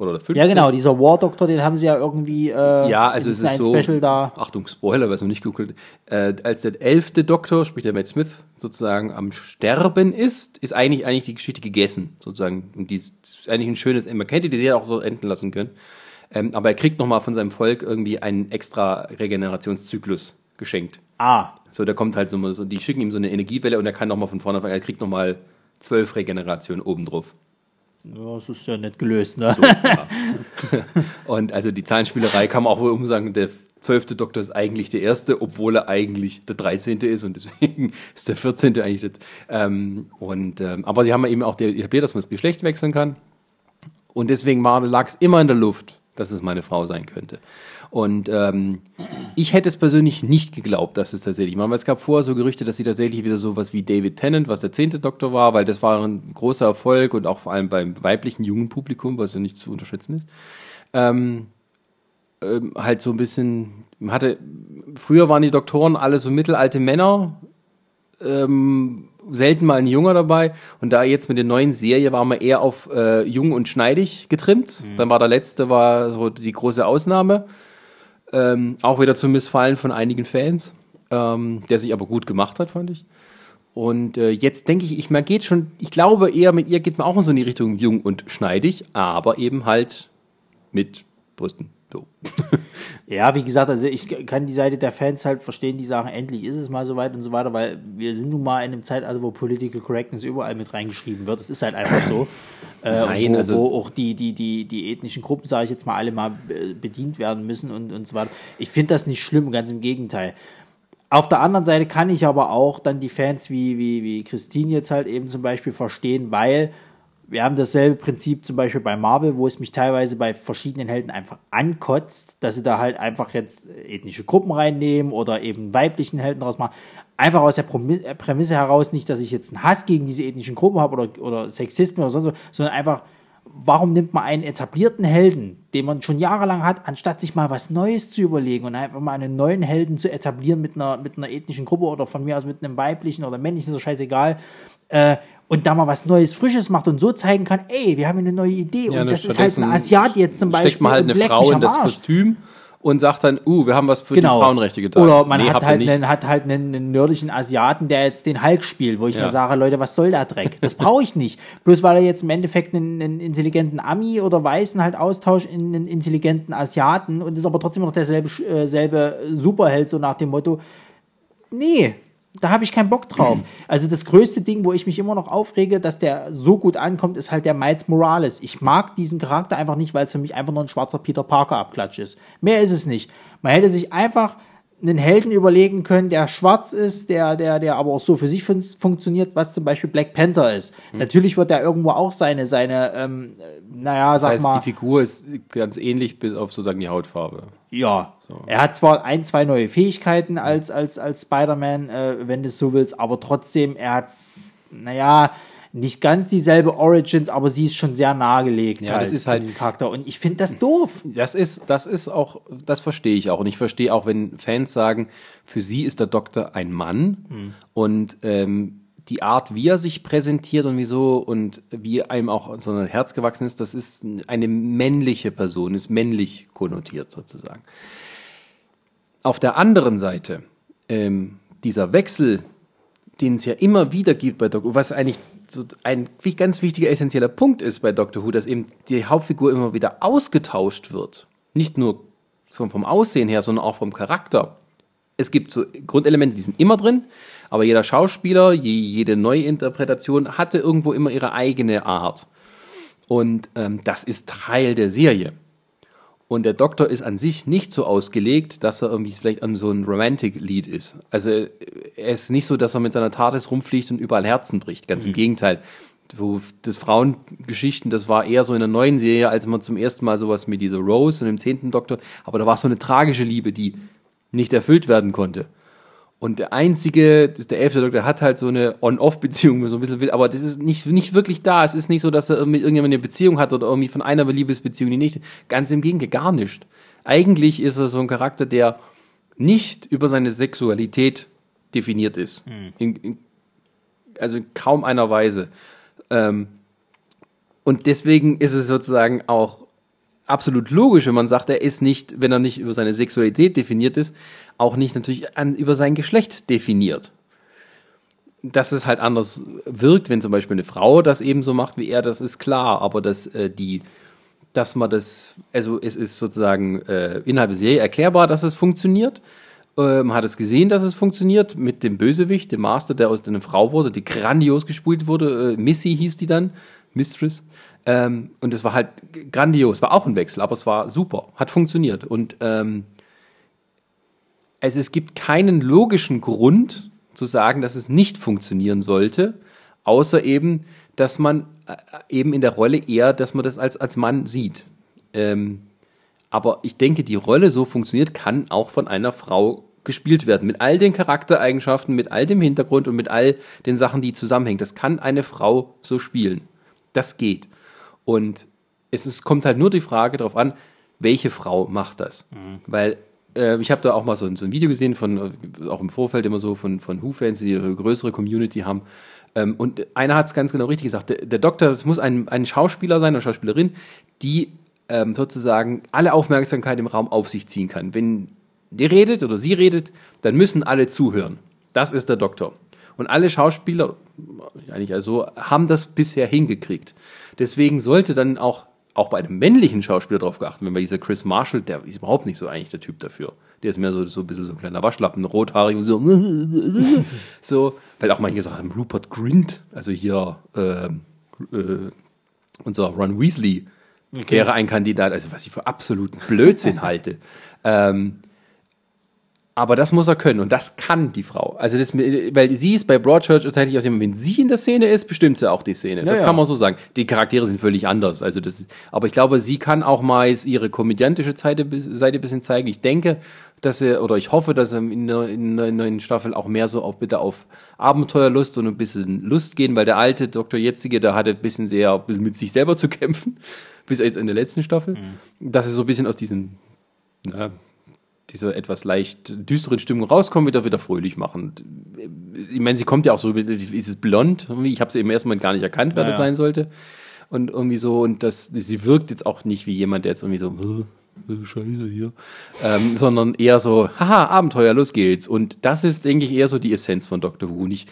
oder der 15. Ja, genau, dieser War-Doktor, den haben sie ja irgendwie äh, Ja, also es ist so. Special da. Achtung, Spoiler, was noch nicht geguckt äh, Als der elfte Doktor, sprich der Matt Smith, sozusagen am Sterben ist, ist eigentlich eigentlich die Geschichte gegessen, sozusagen. Und die ist eigentlich ein schönes, man kennt die, die sie ja auch so enden lassen können. Ähm, aber er kriegt nochmal von seinem Volk irgendwie einen extra Regenerationszyklus geschenkt. Ah, So, da kommt halt so, so die schicken ihm so eine Energiewelle und er kann nochmal von vorne anfangen. Er kriegt nochmal zwölf Regenerationen obendrauf. Ja, das ist ja nicht gelöst, ne? Ja. (laughs) Und also die Zahlenspielerei kann man auch wohl umsagen, der zwölfte Doktor ist eigentlich der erste, obwohl er eigentlich der 13. ist und deswegen (laughs) ist der 14. eigentlich das. Ähm, und, ähm, aber sie haben eben auch etabliert, dass man das Geschlecht wechseln kann. Und deswegen lag es immer in der Luft, dass es meine Frau sein könnte. Und ähm, ich hätte es persönlich nicht geglaubt, dass es tatsächlich war. Weil es gab vorher so Gerüchte, dass sie tatsächlich wieder so was wie David Tennant, was der zehnte Doktor war, weil das war ein großer Erfolg und auch vor allem beim weiblichen jungen Publikum, was ja nicht zu unterschätzen ist. Ähm, ähm, halt so ein bisschen, hatte, früher waren die Doktoren alle so mittelalte Männer, ähm, selten mal ein Junger dabei. Und da jetzt mit der neuen Serie war man eher auf äh, jung und schneidig getrimmt. Dann war der letzte, war so die große Ausnahme. Ähm, auch wieder zum Missfallen von einigen Fans, ähm, der sich aber gut gemacht hat, fand ich. Und äh, jetzt denke ich, ich man geht schon, ich glaube eher mit ihr geht man auch in so in die Richtung jung und schneidig, aber eben halt mit Brüsten. So. (laughs) Ja, wie gesagt, also ich kann die Seite der Fans halt verstehen, die sagen, endlich ist es mal so weit und so weiter, weil wir sind nun mal in einem Zeitalter, wo Political Correctness überall mit reingeschrieben wird. Das ist halt einfach so. (clears throat) Äh, Nein, wo, also- wo auch die, die, die, die ethnischen Gruppen, sage ich jetzt mal, alle mal äh, bedient werden müssen und, und so weiter. Ich finde das nicht schlimm, ganz im Gegenteil. Auf der anderen Seite kann ich aber auch dann die Fans wie, wie, wie Christine jetzt halt eben zum Beispiel verstehen, weil wir haben dasselbe Prinzip zum Beispiel bei Marvel, wo es mich teilweise bei verschiedenen Helden einfach ankotzt, dass sie da halt einfach jetzt ethnische Gruppen reinnehmen oder eben weiblichen Helden draus machen. Einfach aus der äh, Prämisse heraus, nicht, dass ich jetzt einen Hass gegen diese ethnischen Gruppen habe oder, oder Sexismus oder sonst was, sondern einfach warum nimmt man einen etablierten Helden, den man schon jahrelang hat, anstatt sich mal was Neues zu überlegen und einfach mal einen neuen Helden zu etablieren mit einer, mit einer ethnischen Gruppe oder von mir aus mit einem weiblichen oder männlichen, ist so scheißegal, äh, und da mal was Neues, Frisches macht und so zeigen kann, ey, wir haben eine neue Idee. Ja, und das ist halt ein Asiat jetzt zum Beispiel. Steckt man halt eine Frau in das. Kostüm und sagt dann, uh, wir haben was für Genau. die Frauenrechte getan. Oder man Nee, hat, halt einen, hat halt einen, einen nördlichen Asiaten, der jetzt den Hulk spielt, wo ich Ja. mir sage, Leute, was soll der Dreck? Das brauche ich nicht. Bloß weil er jetzt im Endeffekt einen, einen intelligenten Ami oder Weißen halt austauscht in einen intelligenten Asiaten und ist aber trotzdem noch derselbe äh, selbe Superheld, so nach dem Motto, nee, da habe ich keinen Bock drauf. Also das größte Ding, wo ich mich immer noch aufrege, dass der so gut ankommt, ist halt der Miles Morales. Ich mag diesen Charakter einfach nicht, weil es für mich einfach nur ein schwarzer Peter Parker Abklatsch ist. Mehr ist es nicht. Man hätte sich einfach einen Helden überlegen können, der schwarz ist, der, der, der aber auch so für sich fun funktioniert, was zum Beispiel Black Panther ist. Hm. Natürlich wird er irgendwo auch seine, seine, ähm, äh, naja, Das sag heißt, mal, die Figur ist ganz ähnlich, bis auf sozusagen die Hautfarbe. ja, er hat zwar ein, zwei neue Fähigkeiten als, als, als Spider-Man, äh, wenn du es so willst, aber trotzdem, er hat, naja, nicht ganz dieselbe Origins, aber sie ist schon sehr nahegelegt. Ja, das ist halt- Charakter. Und ich finde das doof. Das ist, das ist auch, das verstehe ich auch. Und ich verstehe auch, wenn Fans sagen, für sie ist der Doktor ein Mann und ähm, die Art, wie er sich präsentiert und wieso und wie einem auch so ein Herz gewachsen ist, das ist eine männliche Person, ist männlich konnotiert sozusagen. Auf der anderen Seite, ähm, dieser Wechsel, den es ja immer wieder gibt bei Doctor Who, was eigentlich so ein ganz wichtiger, essentieller Punkt ist bei Doctor Who, dass eben die Hauptfigur immer wieder ausgetauscht wird. Nicht nur vom, Aussehen her, sondern auch vom Charakter. Es gibt so Grundelemente, die sind immer drin, aber jeder Schauspieler, je, jede Neuinterpretation hatte irgendwo immer ihre eigene Art. Und ähm, das ist Teil der Serie. Und der Doktor ist an sich nicht so ausgelegt, dass er irgendwie vielleicht an so ein Romantic-Lied ist. Also er ist nicht so, dass er mit seiner TARDIS rumfliegt und überall Herzen bricht. Ganz im Gegenteil. Das Frauengeschichten, das war eher so in der neuen Serie, als man zum ersten Mal sowas mit dieser Rose und dem zehnten Doktor, aber da war so eine tragische Liebe, die nicht erfüllt werden konnte. Und der einzige, das ist der elfte Doktor, hat halt so eine On-Off-Beziehung, so ein bisschen will, aber das ist nicht, nicht wirklich da. Es ist nicht so, dass er mit irgendjemandem eine Beziehung hat oder irgendwie von einer Liebesbeziehung die nächste. Ganz im Gegenteil, gar nicht. Eigentlich ist er so ein Charakter, der nicht über seine Sexualität definiert ist. In, in, also in kaum einer Weise. Ähm, und deswegen ist es sozusagen auch absolut logisch, wenn man sagt, er ist nicht, wenn er nicht über seine Sexualität definiert ist, auch nicht natürlich an, über sein Geschlecht definiert. Dass es halt anders wirkt, wenn zum Beispiel eine Frau das eben so macht wie er, das ist klar, aber dass äh, die, dass man das, also es ist sozusagen äh, innerhalb der Serie erklärbar, dass es funktioniert. Äh, man hat es gesehen, dass es funktioniert mit dem Bösewicht, dem Master, der aus einer Frau wurde, die grandios gespielt wurde. Äh, Missy hieß die dann, Mistress. Ähm, und es war halt grandios, war auch ein Wechsel, aber es war super, hat funktioniert. Und ähm, also es gibt keinen logischen Grund zu sagen, dass es nicht funktionieren sollte, außer eben, dass man äh, eben in der Rolle eher, dass man das als, als Mann sieht. Ähm, aber ich denke, die Rolle so funktioniert, kann auch von einer Frau gespielt werden. Mit all den Charaktereigenschaften, mit all dem Hintergrund und mit all den Sachen, die zusammenhängen. Das kann eine Frau so spielen. Das geht. Und es ist, kommt halt nur die Frage darauf an, welche Frau macht das? Weil äh, ich habe da auch mal so, ein- so ein Video gesehen von, äh, auch im Vorfeld immer so von, von Who-Fans, die ihre größere Community haben. Ähm, und einer hat es ganz genau richtig gesagt. Der, der Doktor, es muss ein, ein Schauspieler sein oder Schauspielerin, die ähm, sozusagen alle Aufmerksamkeit im Raum auf sich ziehen kann. Wenn die redet oder sie redet, dann müssen alle zuhören. Das ist der Doktor. Und alle Schauspieler, eigentlich also, haben das bisher hingekriegt. Deswegen sollte dann auch, auch bei einem männlichen Schauspieler darauf geachtet, wenn bei dieser Chris Marshall, der ist überhaupt nicht so eigentlich der Typ dafür. Der ist mehr so, so ein bisschen so ein kleiner Waschlappen, rothaarig und so. (laughs) so, weil auch gesagt haben, Rupert Grint, also hier ähm, äh, unser Ron Weasley, wäre ein Kandidat, also was ich für absoluten Blödsinn (laughs) halte. Ähm, Aber das muss er können und das kann die Frau. Also das, weil sie ist bei Broadchurch tatsächlich aus dem, wenn sie in der Szene ist, bestimmt sie auch die Szene. Das ja. kann man so sagen. Die Charaktere sind völlig anders. Also das, aber ich glaube, sie kann auch mal ihre komödiantische Seite, Seite ein bisschen zeigen. Ich denke, dass er, oder ich hoffe, dass er in der, in der neuen Staffel auch mehr so auf, bitte auf Abenteuerlust und ein bisschen Lust gehen, weil der alte Dr. Jetzige, der hatte ein bisschen sehr ein bisschen mit sich selber zu kämpfen, (laughs) bis jetzt in der letzten Staffel, mhm. dass er so ein bisschen aus diesem, na, dieser etwas leicht düsteren Stimmung rauskommen, wieder wieder fröhlich machen. Ich meine, sie kommt ja auch so, ist es blond? Ich habe sie im ersten Moment gar nicht erkannt, wer naja. das sein sollte. Und irgendwie so, und das, sie wirkt jetzt auch nicht wie jemand, der jetzt irgendwie so, Scheiße hier, ähm, sondern eher so, haha, Abenteuer, los geht's. Und das ist, denke ich, eher so die Essenz von Dr. Who. Und ich,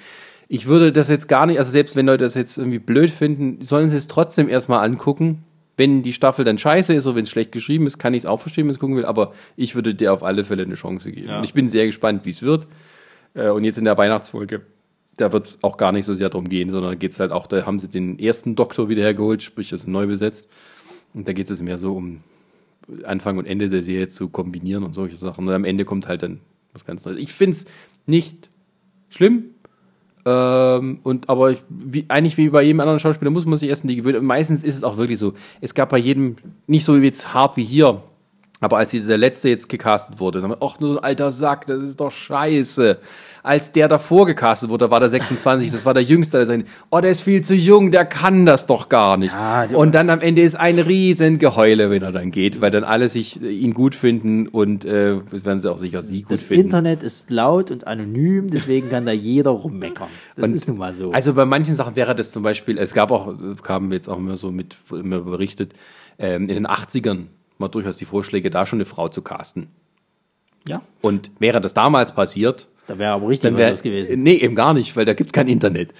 ich würde das jetzt gar nicht, also selbst wenn Leute das jetzt irgendwie blöd finden, sollen sie es trotzdem erstmal angucken. Wenn die Staffel dann scheiße ist oder wenn es schlecht geschrieben ist, kann ich es auch verstehen, wenn ich es gucken will, aber ich würde dir auf alle Fälle eine Chance geben. Ja. Und ich bin sehr gespannt, wie es wird. Äh, und jetzt in der Weihnachtsfolge, da wird es auch gar nicht so sehr darum gehen, sondern da geht es halt auch, da haben sie den ersten Doktor wieder hergeholt, sprich, das ist neu besetzt. Und da geht es mehr so um Anfang und Ende der Serie zu kombinieren und solche Sachen. Und am Ende kommt halt dann was ganz Neues. Ich finde es nicht schlimm. Ähm, und aber ich, wie, eigentlich wie bei jedem anderen Schauspieler muss man sich erst in die gewöhnen. Und meistens ist es auch wirklich so. Es gab bei jedem nicht so jetzt hart wie hier. Aber als der letzte jetzt gecastet wurde, sagen wir, ach, nur ein alter Sack, das ist doch scheiße als der davor gecastet wurde, war der 26, das war der Jüngste, der sagt, oh, der ist viel zu jung, der kann das doch gar nicht. Ja, und dann am Ende ist ein riesen Geheule, wenn er dann geht, weil dann alle sich äh, ihn gut finden und äh, das werden sie auch sicher sie gut das finden. Das Internet ist laut und anonym, deswegen kann da jeder rummeckern. Das und ist nun mal so. Also bei manchen Sachen wäre das zum Beispiel, es gab auch, kamen jetzt auch immer so mit, immer berichtet, ähm, in den 80ern mal durchaus die Vorschläge, da schon eine Frau zu casten. Ja. Und wäre das damals passiert, da wäre aber richtig wär, was gewesen. Nee, eben gar nicht, weil da gibt es kein Internet.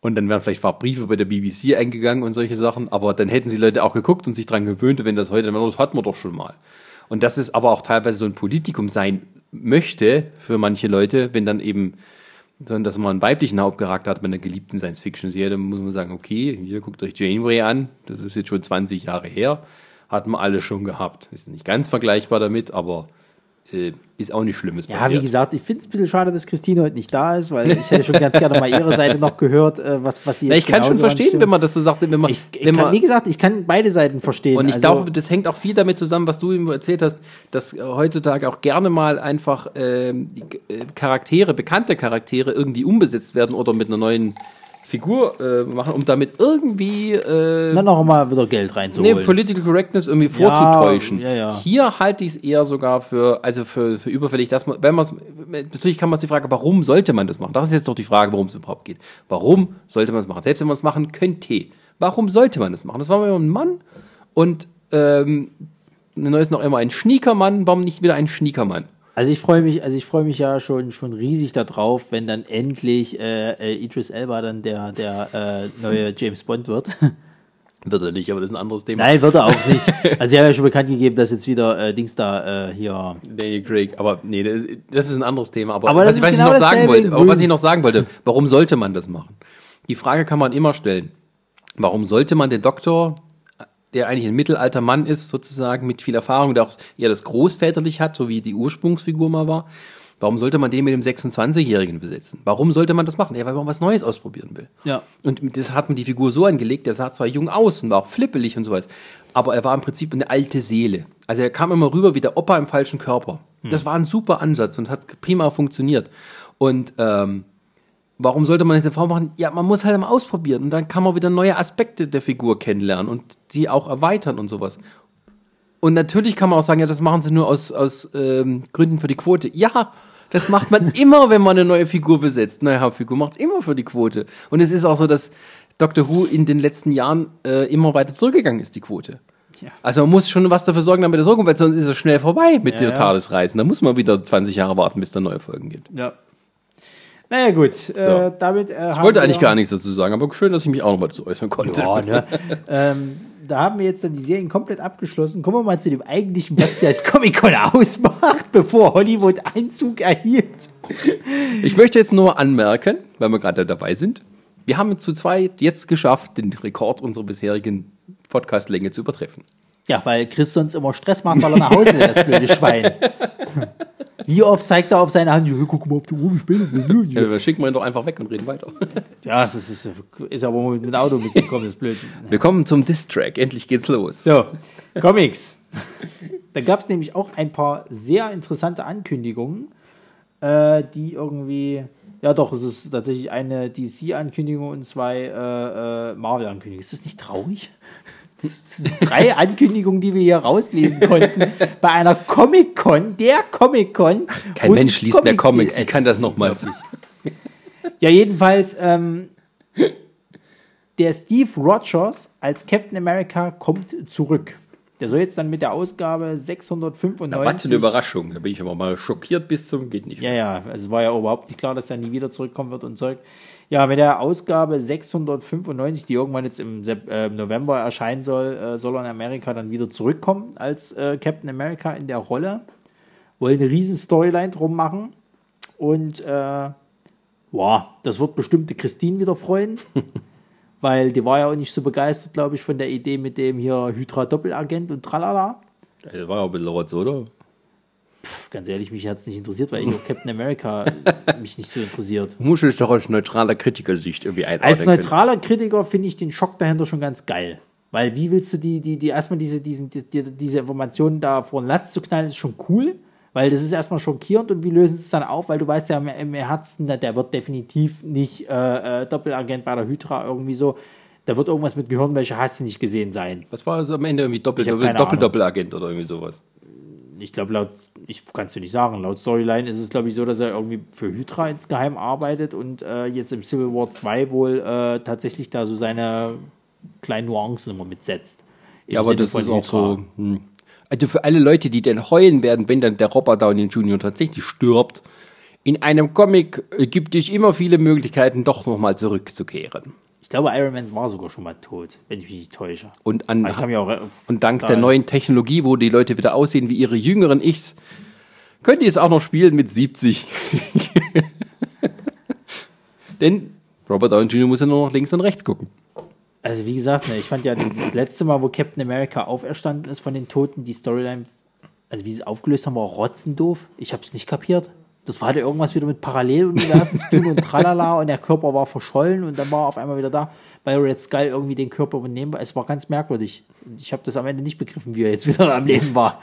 Und dann wären vielleicht Briefe bei der BBC eingegangen und solche Sachen, aber dann hätten sie Leute auch geguckt und sich dran gewöhnt, wenn das heute, das hatten wir doch schon mal. Und das ist aber auch teilweise so ein Politikum sein möchte für manche Leute, wenn dann eben, sondern dass man einen weiblichen Hauptcharakter hat bei einer geliebten Science-Fiction-Serie, dann muss man sagen, okay, hier guckt euch Janeway an, das ist jetzt schon 20 Jahre her, hatten wir alle schon gehabt. Ist nicht ganz vergleichbar damit, aber äh, ist auch nicht Schlimmes ja, passiert. wie gesagt, ich finde es ein bisschen schade, dass Christine heute nicht da ist, weil ich hätte schon ganz gerne mal ihre Seite noch gehört, äh, was, was sie jetzt ja, Ich kann schon verstehen, anstimmt. wenn man das so sagt. Wenn man, ich, ich wenn kann, man, wie gesagt, ich kann beide Seiten verstehen. Und ich also, glaube, das hängt auch viel damit zusammen, was du ihm erzählt hast, dass heutzutage auch gerne mal einfach ähm, äh, Charaktere, bekannte Charaktere irgendwie umbesetzt werden oder mit einer neuen Figur äh, machen, um damit irgendwie äh, dann noch mal wieder Geld reinzuholen. Nee, Political Correctness irgendwie vorzutäuschen. Ja, ja. Hier halte ich es eher sogar für, also für, für überfällig, dass man, wenn man natürlich kann man sich die Frage, warum sollte man das machen? Das ist jetzt doch die Frage, worum es überhaupt geht. Warum sollte man es machen? Selbst wenn man es machen könnte, warum sollte man es machen? Das war immer ein Mann und ähm, neu ist noch immer ein Schniekermann, warum nicht wieder ein Schniekermann? Also ich freue mich, also ich freue mich ja schon schon riesig darauf, wenn dann endlich äh, äh, Idris Elba dann der der äh, neue James Bond wird. (laughs) Wird er nicht, aber das ist ein anderes Thema. Nein, wird er auch nicht. (laughs) Also sie haben ja schon bekannt gegeben, dass jetzt wieder äh, Dings da äh, hier. Daniel Craig, aber nee, das, das ist ein anderes Thema. Aber, aber was, was genau ich noch sagen wollte, aber was ich noch sagen wollte, warum sollte man das machen? Die Frage kann man immer stellen. Warum sollte man den Doktor der eigentlich ein mittelalter Mann ist, sozusagen mit viel Erfahrung, der auch eher das großväterlich hat, so wie die Ursprungsfigur mal war. Warum sollte man den mit dem 26-Jährigen besetzen? Warum sollte man das machen? Ja, weil man was Neues ausprobieren will. Ja. Und das hat man die Figur so angelegt, der sah zwar jung aus und war auch flippelig und sowas, aber er war im Prinzip eine alte Seele. Also er kam immer rüber wie der Opa im falschen Körper. Hm. Das war ein super Ansatz und hat prima funktioniert. Und ähm, Warum sollte man das in Form machen? Ja, man muss halt mal ausprobieren und dann kann man wieder neue Aspekte der Figur kennenlernen und die auch erweitern und sowas. Und natürlich kann man auch sagen, ja, das machen sie nur aus, aus ähm, Gründen für die Quote. Ja, das macht man (laughs) immer, wenn man eine neue Figur besetzt. Neue Hauptfigur macht es immer für die Quote. Und es ist auch so, dass Doctor Who in den letzten Jahren äh, immer weiter zurückgegangen ist, die Quote. Ja. Also man muss schon was dafür sorgen, damit es so kommt, weil sonst ist es schnell vorbei mit ja, der ja. Tadesreisen. Da muss man wieder 20 Jahre warten, bis da neue Folgen gibt. Ja. Naja, gut. So. Äh, damit, äh, ich wollte eigentlich gar nichts dazu sagen, aber schön, dass ich mich auch noch mal dazu äußern konnte. Ja, ne? (laughs) ähm, da haben wir jetzt dann die Serien komplett abgeschlossen. Kommen wir mal zu dem eigentlichen, was ja (laughs) Comic-Con ausmacht, bevor Hollywood Einzug erhielt. Ich möchte jetzt nur anmerken, weil wir gerade dabei sind, wir haben zu zweit jetzt geschafft, den Rekord unserer bisherigen Podcastlänge zu übertreffen. Ja, weil Chris sonst immer Stress macht, weil er nach Hause will, das blöde (laughs) Schwein. Wie oft zeigt er auf seine Hand, ja, guck mal auf die Uhr, wie spät ist? Ja, schicken wir ihn doch einfach weg und reden weiter. Ja, das ist, ist, aber mit dem Auto mitgekommen, das ist blöd. Wir kommen zum Diss-Track. Endlich geht's los. So, Comics. Da gab es nämlich auch ein paar sehr interessante Ankündigungen, äh, die irgendwie, ja doch, es ist tatsächlich eine DC-Ankündigung und zwei äh, äh, Marvel-Ankündigungen. Ist das nicht traurig? Drei Ankündigungen, die wir hier rauslesen konnten bei einer Comic-Con, der Comic-Con. Kein Mensch liest mehr Comics Comics. geht. Ich kann das nochmal. Ja, jedenfalls, ähm, der Steve Rogers als Captain America kommt zurück. Der soll jetzt dann mit der Ausgabe 695. Was für eine Überraschung. Da bin ich aber mal schockiert bis zum geht nicht. Ja, ja, es war ja überhaupt nicht klar, dass er nie wieder zurückkommen wird und Zeug. Ja, mit der Ausgabe 695, die irgendwann jetzt im äh, November erscheinen soll, äh, soll er in Amerika dann wieder zurückkommen als äh, Captain America in der Rolle. Wollen eine riesen Storyline drum machen. Und äh, wow, das wird bestimmt die Christine wieder freuen. (laughs) weil die war ja auch nicht so begeistert, glaube ich, von der Idee mit dem hier Hydra-Doppelagent und tralala. Das war ja ein bisschen Rotz, oder? Ganz ehrlich, mich hat es nicht interessiert, weil ich auch (laughs) Captain America mich nicht so interessiert. Musst es doch aus neutraler Kritikersicht irgendwie einordnen. Als können. neutraler Kritiker finde ich den Schock dahinter schon ganz geil. Weil wie willst du die, die, die erstmal diese, diesen, die, die, diese Informationen da vor den Latz zu knallen, ist schon cool. Weil das ist erstmal schockierend und wie lösen sie es dann auf? Weil du weißt ja im, im Herzen, der wird definitiv nicht äh, äh, Doppelagent bei der Hydra irgendwie so. Da wird irgendwas mit Gehirnwäsche hast du nicht gesehen sein. Was war es am Ende irgendwie Doppel, Ich Doppel, Doppel. Doppelagent oder irgendwie sowas? Ich glaube, laut, ich kannst du nicht sagen, laut Storyline ist es, glaube ich, so, dass er irgendwie für Hydra insgeheim arbeitet und äh, jetzt im Civil War 2 wohl äh, tatsächlich da so seine kleinen Nuancen immer mitsetzt. Ja, aber Sinne das ist auch Hydra. so. Hm. Also für alle Leute, die dann heulen werden, wenn dann der Robert Downey Jr. tatsächlich stirbt, in einem Comic äh, gibt es immer viele Möglichkeiten, doch nochmal zurückzukehren. Ich glaube, Iron Man war sogar schon mal tot, wenn ich mich nicht täusche. Und, an, auch re- und dank da- der neuen Technologie, wo die Leute wieder aussehen wie ihre jüngeren Ichs, könnt ihr es auch noch spielen mit 70. (laughs) Denn Robert Downey Jr. muss ja nur noch links und rechts gucken. Also wie gesagt, ne, ich fand ja das letzte Mal, wo Captain America auferstanden ist von den Toten, die Storyline, also wie sie es aufgelöst haben, war rotzendoof. Ich habe es nicht kapiert. Das war hatte irgendwas wieder mit Paralleluniversen zu tun und tralala und der Körper war verschollen und dann war er auf einmal wieder da, weil Red Skull irgendwie den Körper übernehmen war. Es war ganz merkwürdig. Ich habe das am Ende nicht begriffen, wie er jetzt wieder am Leben war.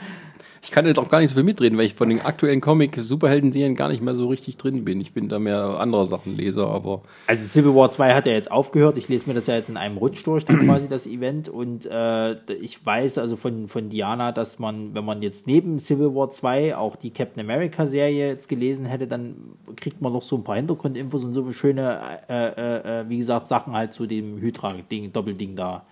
Ich kann jetzt auch gar nicht so viel mitreden, weil ich von den aktuellen Comic-Superhelden-Serien gar nicht mehr so richtig drin bin. Ich bin da mehr anderer Sachen Leser, aber Also Civil War 2 hat ja jetzt aufgehört. Ich lese mir das ja jetzt in einem Rutsch durch, dann quasi das Event. Und äh, ich weiß also von, von Diana, dass man, wenn man jetzt neben Civil War 2 auch die Captain America Serie jetzt gelesen hätte, dann kriegt man noch so ein paar Hintergrundinfos und so schöne, äh, äh, äh, wie gesagt, Sachen halt zu dem Hydra-Ding, Doppelding da.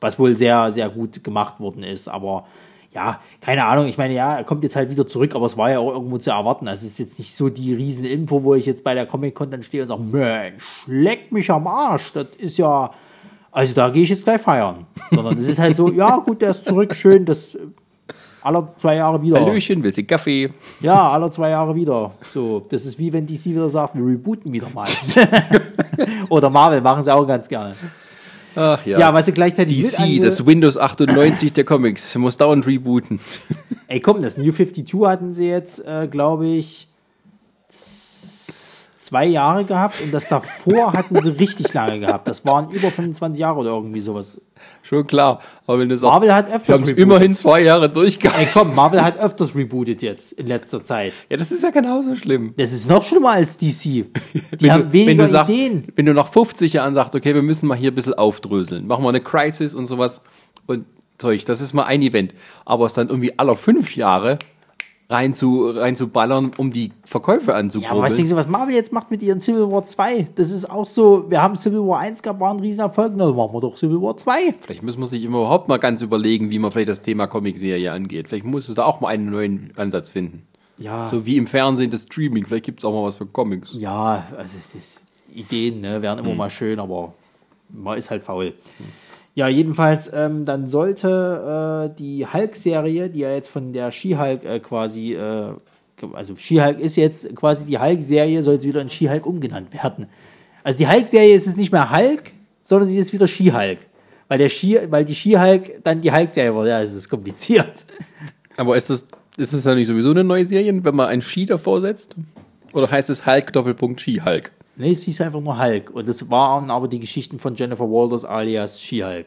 Was wohl sehr, sehr gut gemacht worden ist. Aber ja, keine Ahnung. Ich meine, ja, er kommt jetzt halt wieder zurück, aber es war ja auch irgendwo zu erwarten. Also es ist jetzt nicht so die Rieseninfo, wo ich jetzt bei der Comic-Con dann stehe und sage, Mensch, leck mich am Arsch. Das ist ja, also da gehe ich jetzt gleich feiern. Sondern es ist halt so, ja gut, der ist zurück, schön, das äh, alle zwei Jahre wieder. Hallöchen, willst du Kaffee? Ja, alle zwei Jahre wieder. So, das ist wie wenn DC wieder sagt, wir rebooten wieder mal. (laughs) (laughs) Oder Marvel machen sie auch ganz gerne. Ach ja. Ja, was sie gleichzeitig DC, das Windows 98 der Comics, muss dauernd rebooten. Ey, komm, das New 52 hatten sie jetzt, äh, glaube ich, zwei Jahre gehabt und das davor hatten sie richtig lange gehabt. Das waren über 25 Jahre oder irgendwie sowas. Schon klar. Aber wenn du sagst, Marvel hat öfters rebootet. immerhin zwei Jahre durchgehalten. Ey, komm, Marvel hat öfters rebootet jetzt in letzter Zeit. Ja, das ist ja genauso schlimm. Das ist noch schlimmer als DC. (laughs) Die Wenn haben du, weniger wenn du sagst, Ideen. wenn du nach 50 Jahren sagst, okay, wir müssen mal hier ein bisschen aufdröseln, machen wir eine Crisis und sowas und Zeug, das ist mal ein Event. Aber es dann irgendwie alle fünf Jahre rein zu, rein zu ballern, um die Verkäufe Ja, aber was anzukurbeln. denkst du, was Marvel jetzt macht mit ihren Civil War 2? Das ist auch so, wir haben Civil War 1 gehabt, war ein Riesenerfolg, dann machen wir doch Civil War 2. Vielleicht muss man sich überhaupt mal ganz überlegen, wie man vielleicht das Thema Comicserie angeht. Vielleicht musst du da auch mal einen neuen Ansatz finden. Ja, So wie im Fernsehen das Streaming. Vielleicht gibt es auch mal was für Comics. ja, also Ideen ne, wären Hm. immer mal schön, aber man ist halt faul. Ja, jedenfalls, ähm, dann sollte äh, die Hulk-Serie, die ja jetzt von der She-Hulk äh, quasi, äh, also She-Hulk ist jetzt quasi die Hulk-Serie, soll jetzt wieder in She-Hulk umgenannt werden. Also die Hulk-Serie ist jetzt nicht mehr Hulk, sondern sie ist wieder She-Hulk. Weil, She weil die She-Hulk dann die Hulk-Serie wurde. Ja, es ist kompliziert. Aber ist das, ist es ja nicht sowieso eine neue Serie, wenn man ein Ski davor setzt? Oder heißt es Hulk Doppelpunkt Ski Hulk? Nee, es hieß einfach nur Hulk. Und das waren aber die Geschichten von Jennifer Walters alias She-Hulk.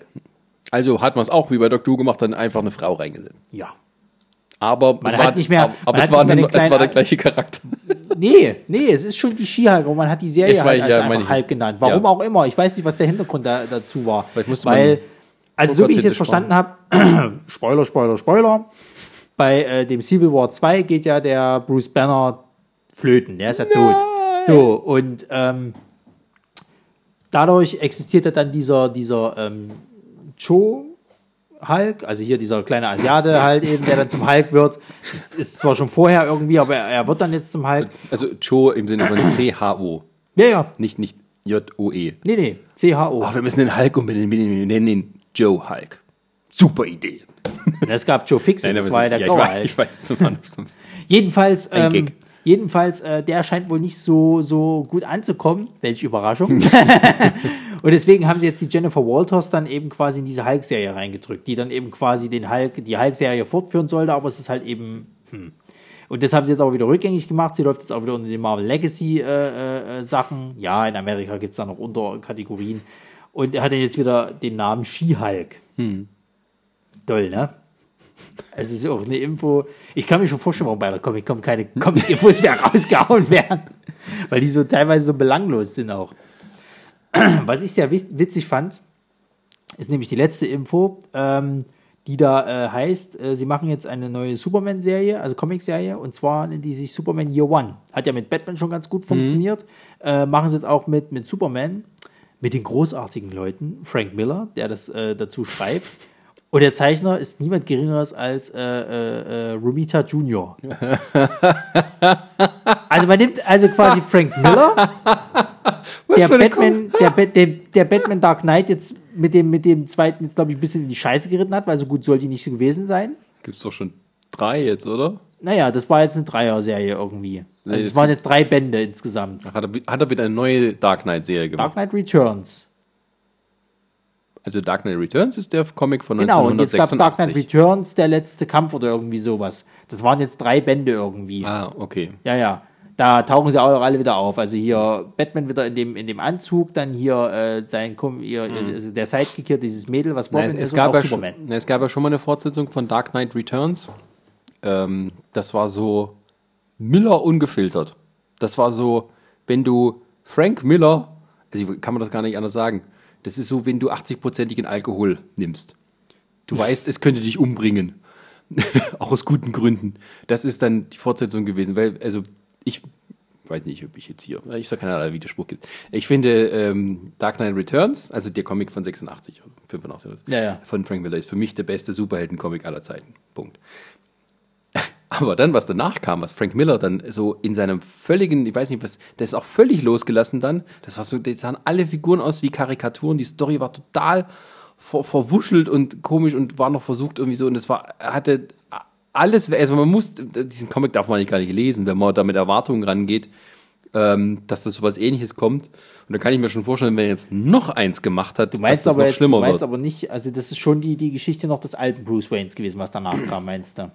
Also hat man es auch wie bei Dr. Who gemacht, dann einfach eine Frau reingesetzt. Ja. Aber Man es hat war, nicht mehr- aber, es, war eine, es war der gleiche Charakter. (laughs) Nee, nee, es ist schon die She-Hulk, aber man hat die Serie Ich weiß, halt als ja, einfach. Hulk genannt. Warum Ja. auch immer. Ich weiß nicht, was der Hintergrund da, dazu war. Weil, also so wie ich es jetzt verstanden habe, (clears throat) Spoiler, Spoiler, Spoiler, bei äh, dem Civil War 2 geht ja der Bruce Banner flöten. Der ist ja tot. So, und ähm, dadurch existierte dann dieser, dieser ähm, Joe Hulk, also hier dieser kleine Asiate halt eben, der dann zum Hulk wird. Das ist zwar schon vorher irgendwie, aber er, er wird dann jetzt zum Hulk. Also Joe im Sinne von C-H-O. Ja, ja. Nicht, nicht J-O-E. Nee, nee. CHO. Oh, wir müssen den Hulk umbenennen. Wir nennen ihn Joe Hulk. Super Idee. Es gab Joe Fixit, das war ja der ich weiß, Hulk. ich weiß, so war das. (laughs) Jedenfalls, ähm. Jedenfalls, äh, der scheint wohl nicht so, so gut anzukommen. Welche Überraschung. (laughs) Und deswegen haben sie jetzt die Jennifer Walters dann eben quasi in diese Hulk-Serie reingedrückt, die dann eben quasi den Hulk, die Hulk-Serie fortführen sollte, aber es ist halt eben, hm. Und das haben sie jetzt aber wieder rückgängig gemacht. Sie läuft jetzt auch wieder unter den Marvel Legacy äh, äh, Sachen. Ja, in Amerika gibt es da noch Unterkategorien. Und er hat dann jetzt wieder den Namen She-Hulk. Toll, ne? Es ist auch eine Info. Ich kann mir schon vorstellen, warum bei der Comic-Con keine Comic-Infos mehr (laughs) rausgehauen werden. Weil die so teilweise so belanglos sind auch. Was ich sehr witzig fand, ist nämlich die letzte Info, ähm, die da äh, heißt, äh, sie machen jetzt eine neue Superman-Serie, also Comic-Serie, und zwar nennt die sich Superman Year One. Hat ja mit Batman schon ganz gut funktioniert. Äh, machen sie jetzt auch mit, mit Superman, mit den großartigen Leuten, Frank Miller, der das äh, dazu schreibt. Und der Zeichner ist niemand Geringeres als äh, äh, äh, Romita Jr. also man nimmt also quasi Frank Miller, der Batman, der, Ba- der, der Batman Dark Knight jetzt mit dem, mit dem zweiten jetzt, glaube ich, ein bisschen in die Scheiße geritten hat, weil so gut soll die nicht gewesen sein. Gibt's doch schon drei jetzt, oder? Naja, das war jetzt eine Dreier-Serie irgendwie. Nee, Also das es waren jetzt drei Bände insgesamt. Ach, Hat er, hat er wieder eine neue Dark Knight-Serie gemacht? Dark Knight Returns. Also Dark Knight Returns ist der Comic von Genau, und jetzt gab 1986. Dark Knight Returns, der letzte Kampf oder irgendwie sowas. Das waren jetzt drei Bände irgendwie. ah, okay. Ja, ja. Da tauchen sie auch alle wieder auf. Also hier Batman wieder in dem, in dem Anzug, dann hier äh, sein ihr, also der Sidekick hier, dieses Mädel, was Na, Robin es, es, ist, gab und ja auch schon, Superman. na, es gab ja schon mal eine Fortsetzung von Dark Knight Returns. Ähm, das war so Miller ungefiltert. Das war so, wenn du Frank Miller, also ich- kann man das gar nicht anders sagen, das ist so, wenn du 80-prozentigen Alkohol nimmst. Du weißt, es könnte dich umbringen. Auch (laughs) aus guten Gründen. Das ist dann die Fortsetzung gewesen, weil, also ich weiß nicht, ob ich jetzt hier, ich sag keinerlei Widerspruch gibt. Ich finde ähm, Dark Knight Returns, also der Comic von 86 oder 85 oder so, Ja, ja. von Frank Miller ist für mich der beste Superhelden-Comic aller Zeiten. Punkt. Aber dann, was danach kam, was Frank Miller dann so in seinem völligen, ich weiß nicht was, der ist auch völlig losgelassen dann. Das war so, die sahen alle Figuren aus wie Karikaturen. Die Story war total ver, verwuschelt und komisch und war noch versucht irgendwie so. Und das war, er hatte alles, also man muss, diesen Comic darf man nicht gar nicht lesen, wenn man da mit Erwartungen rangeht, ähm, dass das sowas ähnliches kommt. Und da kann ich mir schon vorstellen, wenn er jetzt noch eins gemacht hat, Du meinst dass das aber noch jetzt, du schlimmer meinst wird. aber nicht, also das ist schon die, die Geschichte noch des alten Bruce Waynes gewesen, was danach kam, meinst du?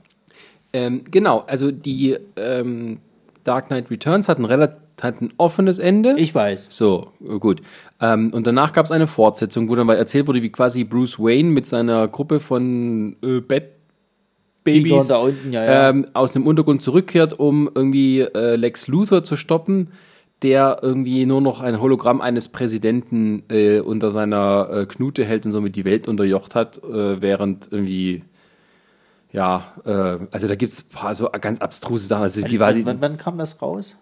Ähm, genau, also die ähm, Dark Knight Returns hat ein relativ hat ein offenes Ende. Ich weiß. so, gut. Ähm, und danach gab es eine Fortsetzung, wo dann mal erzählt wurde, wie quasi Bruce Wayne mit seiner Gruppe von äh, Bat Tiger Babys da unten, ja, ja. ähm, aus dem Untergrund zurückkehrt, um irgendwie äh, Lex Luthor zu stoppen, der irgendwie nur noch ein Hologramm eines Präsidenten äh, unter seiner äh, Knute hält und somit die Welt unterjocht hat, äh, während irgendwie ja, äh, also da gibt's ein paar so ganz abstruse Sachen. Das ist, die war, wann, wann, wann kam das raus?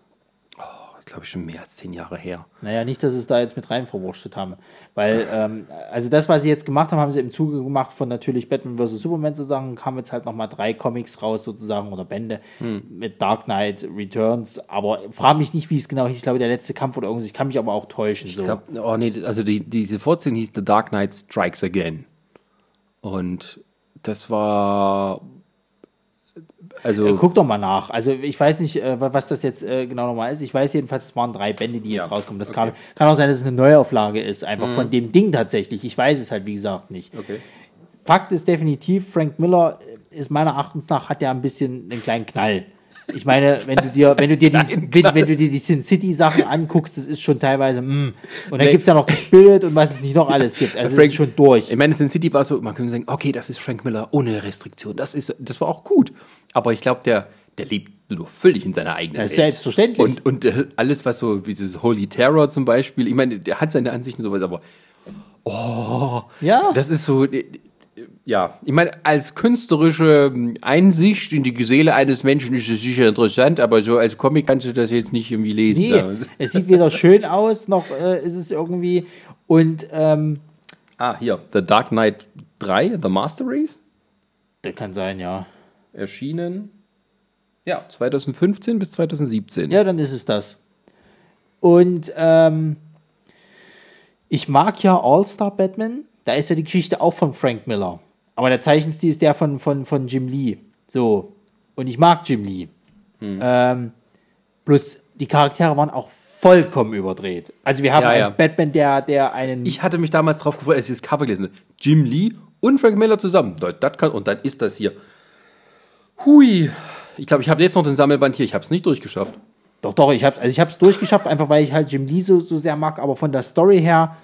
glaube ich, schon mehr als zehn Jahre her. Naja, nicht, dass sie es da jetzt mit rein verwurstet haben. Weil, ähm, also das, was sie jetzt gemacht haben, haben sie im Zuge gemacht von natürlich Batman vs. Superman sozusagen, kamen jetzt halt nochmal drei Comics raus sozusagen oder Bände mit Dark Knight Returns. Aber frage mich nicht, wie es genau hieß. Ich glaube, der letzte Kampf oder irgendwas. Ich kann mich aber auch täuschen. So. Ich glaub, oh nee, also die, diese Fortsetzung hieß The Dark Knight Strikes Again. Und das war also Äh, Guck doch mal nach. Also ich weiß nicht, äh, was das jetzt äh, genau nochmal ist. Ich weiß jedenfalls, es waren drei Bände, die jetzt Ja, rauskommen. Das okay. Mhm. kann, kann auch sein, dass es eine Neuauflage ist, einfach von dem Ding tatsächlich. Ich weiß es halt, wie gesagt, nicht. okay. Fakt ist definitiv, Frank Miller ist meiner Erachtens nach, hat ja ein bisschen einen kleinen Knall. Ich meine, wenn du dir, wenn du dir die, wenn, wenn du dir die Sin City Sachen anguckst, das ist schon teilweise, mm. Und dann gibt's ja noch Spirit und was es nicht noch alles gibt. Also Frank- es ist schon durch. Ich meine, Sin City war so, man könnte sagen, okay, das ist Frank Miller ohne Restriktion. Das ist, das war auch gut. Aber ich glaube, der, der lebt nur völlig in seiner eigenen Das ist Welt. selbstverständlich. Und, und äh, alles, was so, wie dieses Holy Terror zum Beispiel, ich meine, der hat seine Ansichten und sowas, aber Ja. das ist so, ja, ich meine, als künstlerische Einsicht in die Seele eines Menschen ist es sicher interessant, aber so als Comic kannst du das jetzt nicht irgendwie lesen. Nee, Da- (laughs) es sieht weder schön aus, noch äh, ist es irgendwie. Und ähm, Ah, hier, The Dark Knight 3, The Master Race, das kann sein, ja. erschienen, ja, 2015 bis 2017. Ja, dann ist es das. Und ähm, ich mag ja All-Star Batman. Da ist ja die Geschichte auch von Frank Miller. Aber der Zeichenstil ist der von, von, von Jim Lee. So. Und ich mag Jim Lee. Ähm, bloß die Charaktere waren auch vollkommen überdreht. Also wir haben Ja, einen ja. Batman, der, der einen. Ich hatte mich damals drauf gefreut, als ich das Cover gelesen habe. Jim Lee und Frank Miller zusammen. Das, kann, und dann ist das hier. Hui. Ich glaube, ich habe jetzt noch den Sammelband hier. Ich habe es nicht durchgeschafft. Doch, doch, ich habe also ich hab's durchgeschafft, einfach weil ich halt Jim Lee so, so sehr mag, aber von der Story her,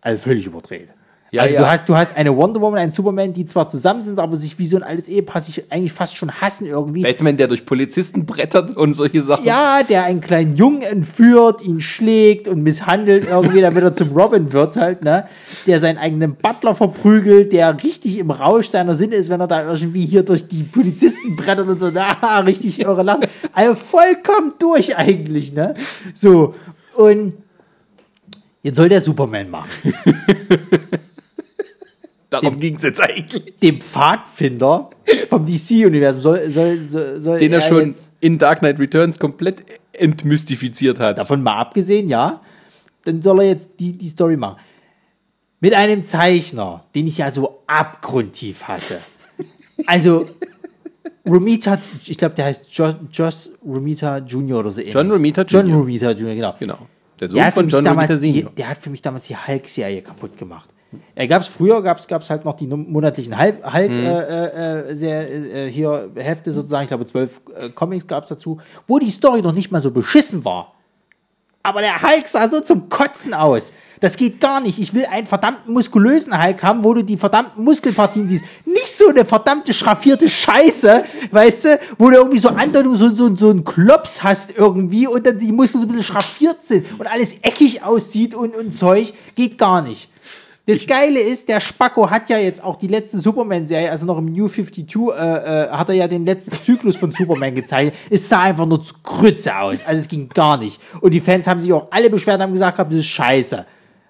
also völlig überdreht. Ja, also ja. du hast, du hast eine Wonder Woman, einen Superman, die zwar zusammen sind, aber sich wie so ein altes Ehepaar sich eigentlich fast schon hassen irgendwie. Batman, der durch Polizisten brettert und solche Sachen. Ja, der einen kleinen Jungen entführt, ihn schlägt und misshandelt irgendwie, damit er zum Robin wird halt, ne? Der seinen eigenen Butler verprügelt, der richtig im Rausch seiner Sinne ist, wenn er da irgendwie hier durch die Polizisten brettert und so, na, (laughs) richtig irre Lachen. Also vollkommen durch eigentlich, ne? So. Und jetzt soll der Superman machen. (laughs) Darum ging es jetzt eigentlich. Dem Pfadfinder vom DC-Universum soll, soll, soll, soll Den er schon jetzt- in Dark Knight Returns komplett entmystifiziert hat. Davon mal abgesehen, ja. Dann soll er jetzt die, die Story machen. Mit einem Zeichner, den ich ja so abgrundtief hasse. Also, Romita, ich glaube, der heißt jo Josh Romita Jr. oder so ähnlich. John Romita John Jr.. Romita Jr., genau. Genau. Der Sohn Der von John Romita Senior. der hat für mich damals die Hulk-Serie kaputt gemacht. Er gab's früher, gab's gab's halt noch die monatlichen Hulk, Hulk Mhm. äh, äh, sehr, äh, hier Hefte sozusagen, ich glaube zwölf äh, Comics gab's dazu, wo die Story noch nicht mal so beschissen war. Aber der Hulk sah so zum Kotzen aus. Das geht gar nicht. Ich will einen verdammten muskulösen Hulk haben, wo du die verdammten Muskelpartien siehst. Nicht so eine verdammte schraffierte Scheiße, weißt du, wo du irgendwie so Andeutung, so, so, so einen Klops hast irgendwie und dann die Muskeln so ein bisschen schraffiert sind und alles eckig aussieht und, und Zeug. Geht gar nicht. Das Geile ist, der Spacko hat ja jetzt auch die letzte Superman-Serie, also noch im New 52, äh, äh, hat er ja den letzten Zyklus von Superman gezeigt. Es sah einfach nur zu Krütze aus. Also es ging gar nicht. Und die Fans haben sich auch alle beschwert und haben gesagt, das ist scheiße.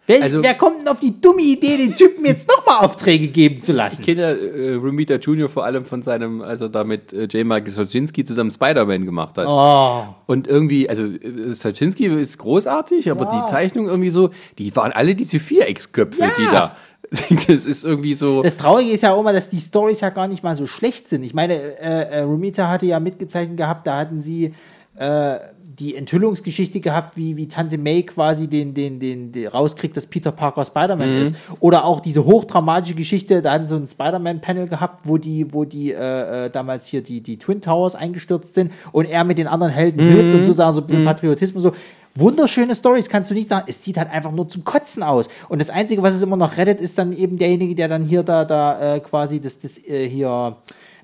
Wer, Also- wer kommt denn auf die dumme Idee, den Typen jetzt nochmal Aufträge geben zu lassen? Ich kenne ja äh, Romita Jr. vor allem von seinem, als er da mit äh, J. Michael Straczynski zusammen Spider-Man gemacht hat. Oh. Und irgendwie, also äh, Straczynski ist großartig, aber die Zeichnung irgendwie so, die waren alle diese Vierecksköpfe, Ja. die da. (laughs) Das ist irgendwie so. Das Traurige ist ja auch immer, dass die Stories ja gar nicht mal so schlecht sind. Ich meine, äh, äh, Romita hatte ja mitgezeichnet gehabt, da hatten sie äh, die Enthüllungsgeschichte gehabt, wie, wie Tante May quasi den, den, den, den rauskriegt, dass Peter Parker Spider-Man ist. Oder auch diese hochdramatische Geschichte, da hatten so ein Spider-Man-Panel gehabt, wo die, wo die äh, äh, damals hier die, die Twin Towers eingestürzt sind und er mit den anderen Helden hilft und sozusagen so ein bisschen Patriotismus so. Wunderschöne Stories, kannst du nicht sagen. Es sieht halt einfach nur zum Kotzen aus. Und das Einzige, was es immer noch rettet, ist dann eben derjenige, der dann hier da, da äh, quasi das, das äh, hier,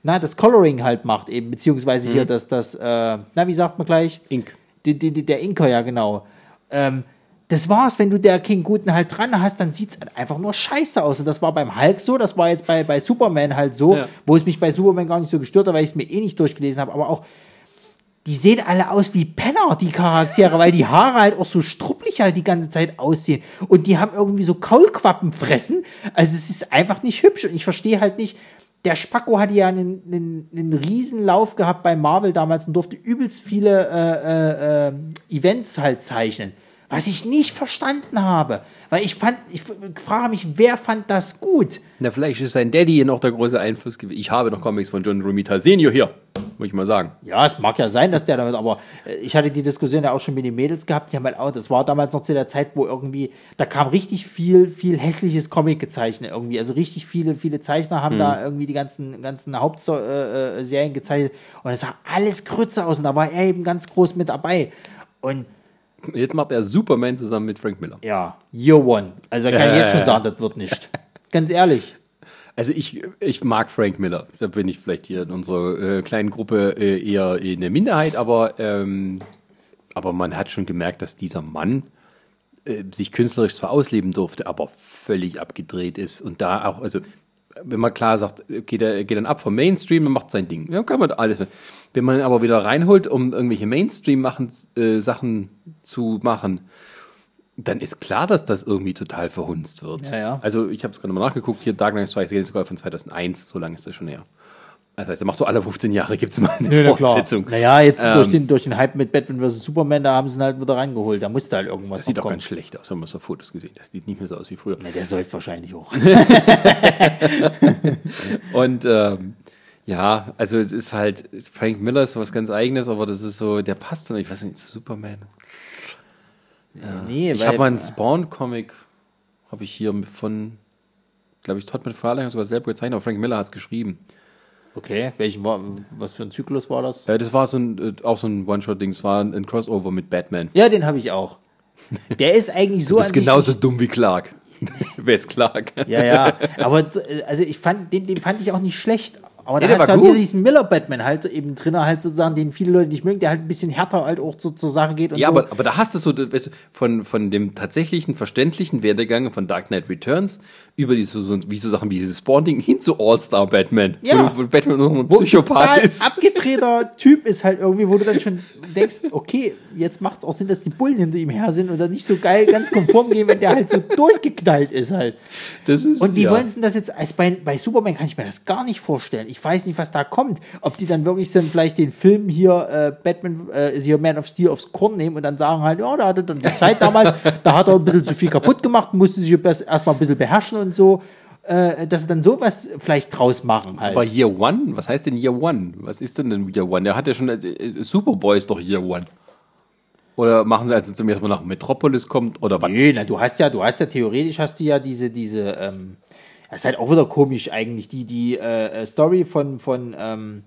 na, das Coloring halt macht, eben, beziehungsweise hier das, das, äh, na, wie sagt man gleich? Ink. Die, die, der Inker, ja, genau. Ähm, das war's, wenn du der King Guten halt dran hast, dann sieht's halt einfach nur scheiße aus. Und das war beim Hulk so, das war jetzt bei, bei Superman halt so, Ja. wo es mich bei Superman gar nicht so gestört hat, weil ich es mir eh nicht durchgelesen habe, aber auch die sehen alle aus wie Penner, die Charaktere, weil die Haare halt auch so struppelig halt die ganze Zeit aussehen. Und die haben irgendwie so Kaulquappen fressen. Also es ist einfach nicht hübsch. Und ich verstehe halt nicht, der Spacko hatte ja einen, einen, einen Riesenlauf gehabt bei Marvel damals und durfte übelst viele äh, äh, äh, Events halt zeichnen. Was ich nicht verstanden habe. Weil ich fand, ich frage mich, wer fand das gut? Na, vielleicht ist sein Daddy noch der große Einfluss gewesen. Ich habe noch Comics von John Romita Senior hier. Muss ich mal sagen. Ja, es mag ja sein, dass der damit, aber äh, ich hatte die Diskussion ja auch schon mit den Mädels gehabt, die haben halt auch, das war damals noch zu der Zeit, wo irgendwie, da kam richtig viel, viel hässliches Comic gezeichnet irgendwie, also richtig viele, viele Zeichner haben da irgendwie die ganzen, ganzen Hauptserien äh, äh, gezeichnet und es sah alles Krütze aus und da war er eben ganz groß mit dabei und Jetzt macht er Superman zusammen mit Frank Miller. ja, Year One, also da kann ich Äh. jetzt schon sagen, das wird nicht. Ganz ehrlich. Also ich, ich mag Frank Miller. Da bin ich vielleicht hier in unserer äh, kleinen Gruppe äh, eher in der Minderheit, aber, ähm, aber man hat schon gemerkt, dass dieser Mann äh, sich künstlerisch zwar ausleben durfte, aber völlig abgedreht ist und da auch, also wenn man klar sagt, okay, der geht dann ab vom Mainstream und macht sein Ding. Ja, kann man alles. Wenn man aber wieder reinholt, um irgendwelche Mainstream-Sachen äh, Sachen zu machen, dann ist klar, dass das irgendwie total verhunzt wird. Ja, ja. Also ich habe es gerade mal nachgeguckt, hier Dark Knight Strikes Again sogar von 2001, so lange ist das schon her. Das heißt, er macht so alle 15 Jahre, gibt es mal eine Fortsetzung. Naja, jetzt Ähm, durch, den, durch den Hype mit Batman vs. Superman, da haben sie ihn halt wieder rangeholt. Da musste halt irgendwas Das sieht kommen. ganz schlecht aus, haben wir so Fotos gesehen. Das sieht nicht mehr so aus wie früher. Na, der säuft wahrscheinlich auch. (laughs) Und ähm, ja, also es ist halt, Frank Miller ist so was ganz eigenes, aber das ist so, der passt dann, ich weiß nicht, zu Superman. Nee, ich habe mal einen Spawn-Comic, habe ich hier von, glaube ich, Todd McFarlane sogar selber gezeichnet, aber Frank Miller hat es geschrieben. Okay, welchen war, was für ein Zyklus war das? Äh, das war so ein, äh, auch so ein One-Shot-Ding, es war ein, ein Crossover mit Batman. Ja, den habe ich auch. Der ist eigentlich (laughs) so Du bist genauso dumm wie Clark. (laughs) Wer ist Clark? Ja, ja. (laughs) Aber äh, also ich fand, den, den fand ich auch nicht schlecht. Aber da Nee, der hast du halt wieder gut. diesen Miller-Batman halt eben drin, halt sozusagen, den viele Leute nicht mögen, der halt ein bisschen härter halt auch so zur Sache geht und Ja, so. aber, aber da hast du so weißt du, von, von dem tatsächlichen, verständlichen Werdegang von Dark Knight Returns über die, so, wie so Sachen wie dieses Spawn-Ding hin zu All-Star Batman. Ja. Wo, wo Batman nur noch ein wo Psychopath total ist. abgedrehter Typ ist halt irgendwie, wo du dann schon denkst, okay, jetzt macht es auch Sinn, dass die Bullen hinter ihm her sind und dann nicht so geil ganz konform gehen, wenn der halt so durchgeknallt ist halt. Das ist, Und wie ja. wollen sie denn das jetzt, als bei, bei Superman kann ich mir das gar nicht vorstellen. Ich weiß nicht, was da kommt. Ob die dann wirklich dann vielleicht den Film hier, äh, Batman äh, ist hier Man of Steel aufs Korn nehmen und dann sagen halt, ja, da hatte dann die Zeit damals, da hat er ein bisschen zu viel kaputt gemacht, musste sich erstmal ein bisschen beherrschen und so. Äh, dass sie dann sowas vielleicht draus machen halt. Aber Year One? Was heißt denn Year One? Was ist denn denn Year One? Der hat ja schon, äh, Superboy ist doch Year One. Oder machen sie, als er zum ersten Mal nach Metropolis kommt, oder was? Nee, na, du hast ja, du hast ja theoretisch hast du ja diese, diese, ähm, das ist halt auch wieder komisch eigentlich, die, die äh, äh, Story von, von, ähm,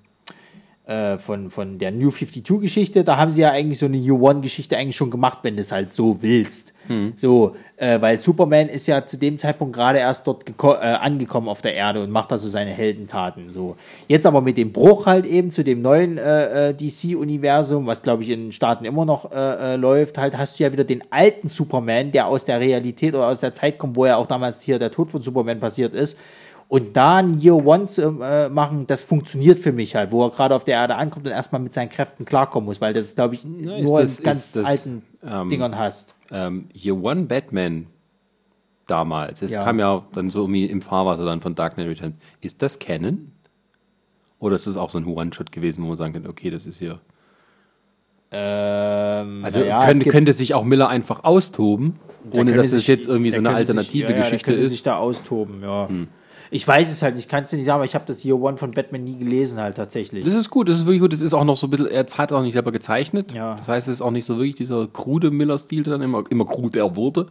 äh, von, von der New 52-Geschichte, da haben sie ja eigentlich so eine Year One-Geschichte eigentlich schon gemacht, wenn du es halt so willst. So, äh, weil Superman ist ja zu dem Zeitpunkt gerade erst dort äh, angekommen auf der Erde und macht also seine Heldentaten. So, jetzt aber mit dem Bruch halt eben zu dem neuen äh, äh, DC-Universum, was glaube ich in den Staaten immer noch äh, äh, läuft, halt hast du ja wieder den alten Superman, der aus der Realität oder aus der Zeit kommt, wo ja auch damals hier der Tod von Superman passiert ist. Und da ein Year One zu äh, machen, das funktioniert für mich halt, wo er gerade auf der Erde ankommt und erstmal mit seinen Kräften klarkommen muss, weil das, glaube ich, ist nur das- in ganz das, alten ähm, Dingern hast. ähm, Year One Batman damals, es Ja. kam ja dann so irgendwie im Fahrwasser dann von Dark Knight Returns. Ist das Canon? Oder ist das auch so ein One-Shot gewesen, wo man sagen kann, okay, das ist hier. Ähm, Also es könnte, könnte sich auch Miller einfach austoben, ohne dass es sich- jetzt irgendwie so eine alternative sich, ja, ja, Geschichte könnte ist. Hm. sich da austoben, ja. Ich weiß es halt nicht, ich kann es dir nicht sagen, aber ich habe das Year One von Batman nie gelesen halt tatsächlich. Das ist gut, das ist wirklich gut. Das ist auch noch so ein bisschen, er hat auch nicht selber gezeichnet. Ja. Das heißt, es ist auch nicht so wirklich dieser krude Miller-Stil, der dann immer, immer kruder wurde.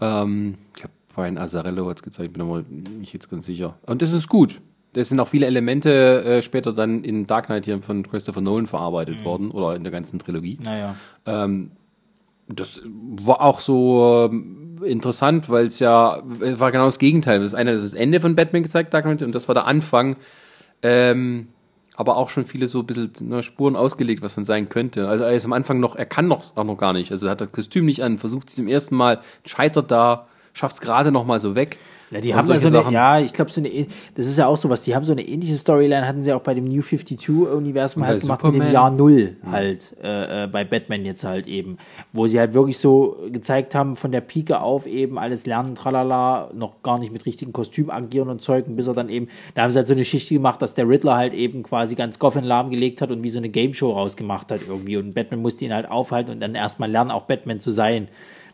Ähm, ich glaube, Brian Azarello hat es gezeichnet, bin aber nicht jetzt ganz sicher. Und das ist gut. Es sind auch viele Elemente äh, später dann in Dark Knight hier von Christopher Nolan verarbeitet Mhm. worden oder in der ganzen Trilogie. naja. Das war auch so ähm, interessant, weil es ja es war genau das Gegenteil. Das eine ist das Ende von Batman gezeigt, Dark Knight, und das war der Anfang. Ähm, aber auch schon viele so ein bisschen ne, Spuren ausgelegt, was dann sein könnte. Also er ist am Anfang noch, er kann noch auch noch gar nicht. Also er hat das Kostüm nicht an, versucht es zum ersten Mal, scheitert da, schafft es gerade noch mal so weg. Ja, die Und haben so eine, ja, ich glaube, so eine, das ist ja auch sowas, die haben so eine ähnliche Storyline, hatten sie auch bei dem New 52-Universum Und halt gemacht mit dem Superman. Jahr Null halt, äh, äh, bei Batman jetzt halt eben, wo sie halt wirklich so gezeigt haben, von der Pike auf eben alles lernen, tralala, noch gar nicht mit richtigen Kostüm agieren und Zeugen, bis er dann eben, da haben sie halt so eine Geschichte gemacht, dass der Riddler halt eben quasi ganz Gotham lahmgelegt hat und wie so eine Game Show rausgemacht hat irgendwie. Und Batman musste ihn halt aufhalten und dann erstmal lernen, auch Batman zu sein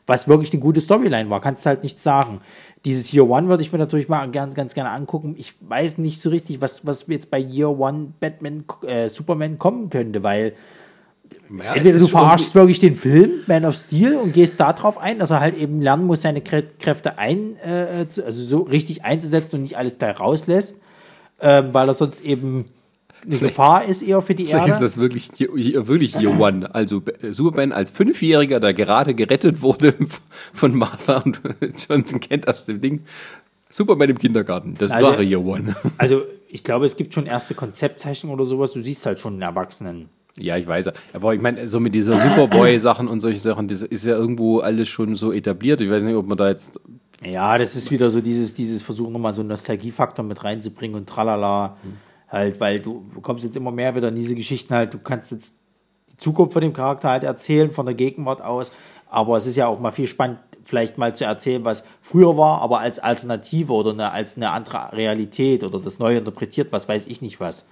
was wirklich eine gute Storyline war, kannst du halt nicht sagen. Dieses Year One würde ich mir natürlich mal gern, ganz gerne angucken. Ich weiß nicht so richtig, was, was jetzt bei Year One Batman, äh, Superman kommen könnte, weil Ja, entweder du verarschst wirklich den Film, Man of Steel, und gehst da drauf ein, dass er halt eben lernen muss, seine Krä Kräfte ein, äh, zu- also so richtig einzusetzen und nicht alles gleich rauslässt, ähm, weil er sonst eben eine Gefahr ist eher für die Vielleicht ist Erde. das wirklich wirklich Year One. Also äh, Superman als Fünfjähriger, der gerade gerettet wurde (laughs) von Martha und (laughs) Johnson kennt das dem Ding. Superman im Kindergarten, das Also- war Year One. (laughs) Also ich glaube, es gibt schon erste Konzeptzeichnungen oder sowas. Du siehst halt schon einen Erwachsenen. Ja, ich weiß. Aber ich meine, so mit dieser Superboy-Sachen und solche Sachen, das ist ja irgendwo alles schon so etabliert. Ich weiß nicht, ob man da jetzt. Ja, das ist wieder so dieses, dieses Versuchen, nochmal so einen Nostalgiefaktor mit reinzubringen und tralala. Halt, weil du bekommst jetzt immer mehr wieder in diese Geschichten halt, du kannst jetzt die Zukunft von dem Charakter halt erzählen, von der Gegenwart aus. Aber es ist ja auch mal viel spannend, vielleicht mal zu erzählen, was früher war, aber als Alternative oder eine, als eine andere Realität oder das neu interpretiert, was weiß ich nicht was.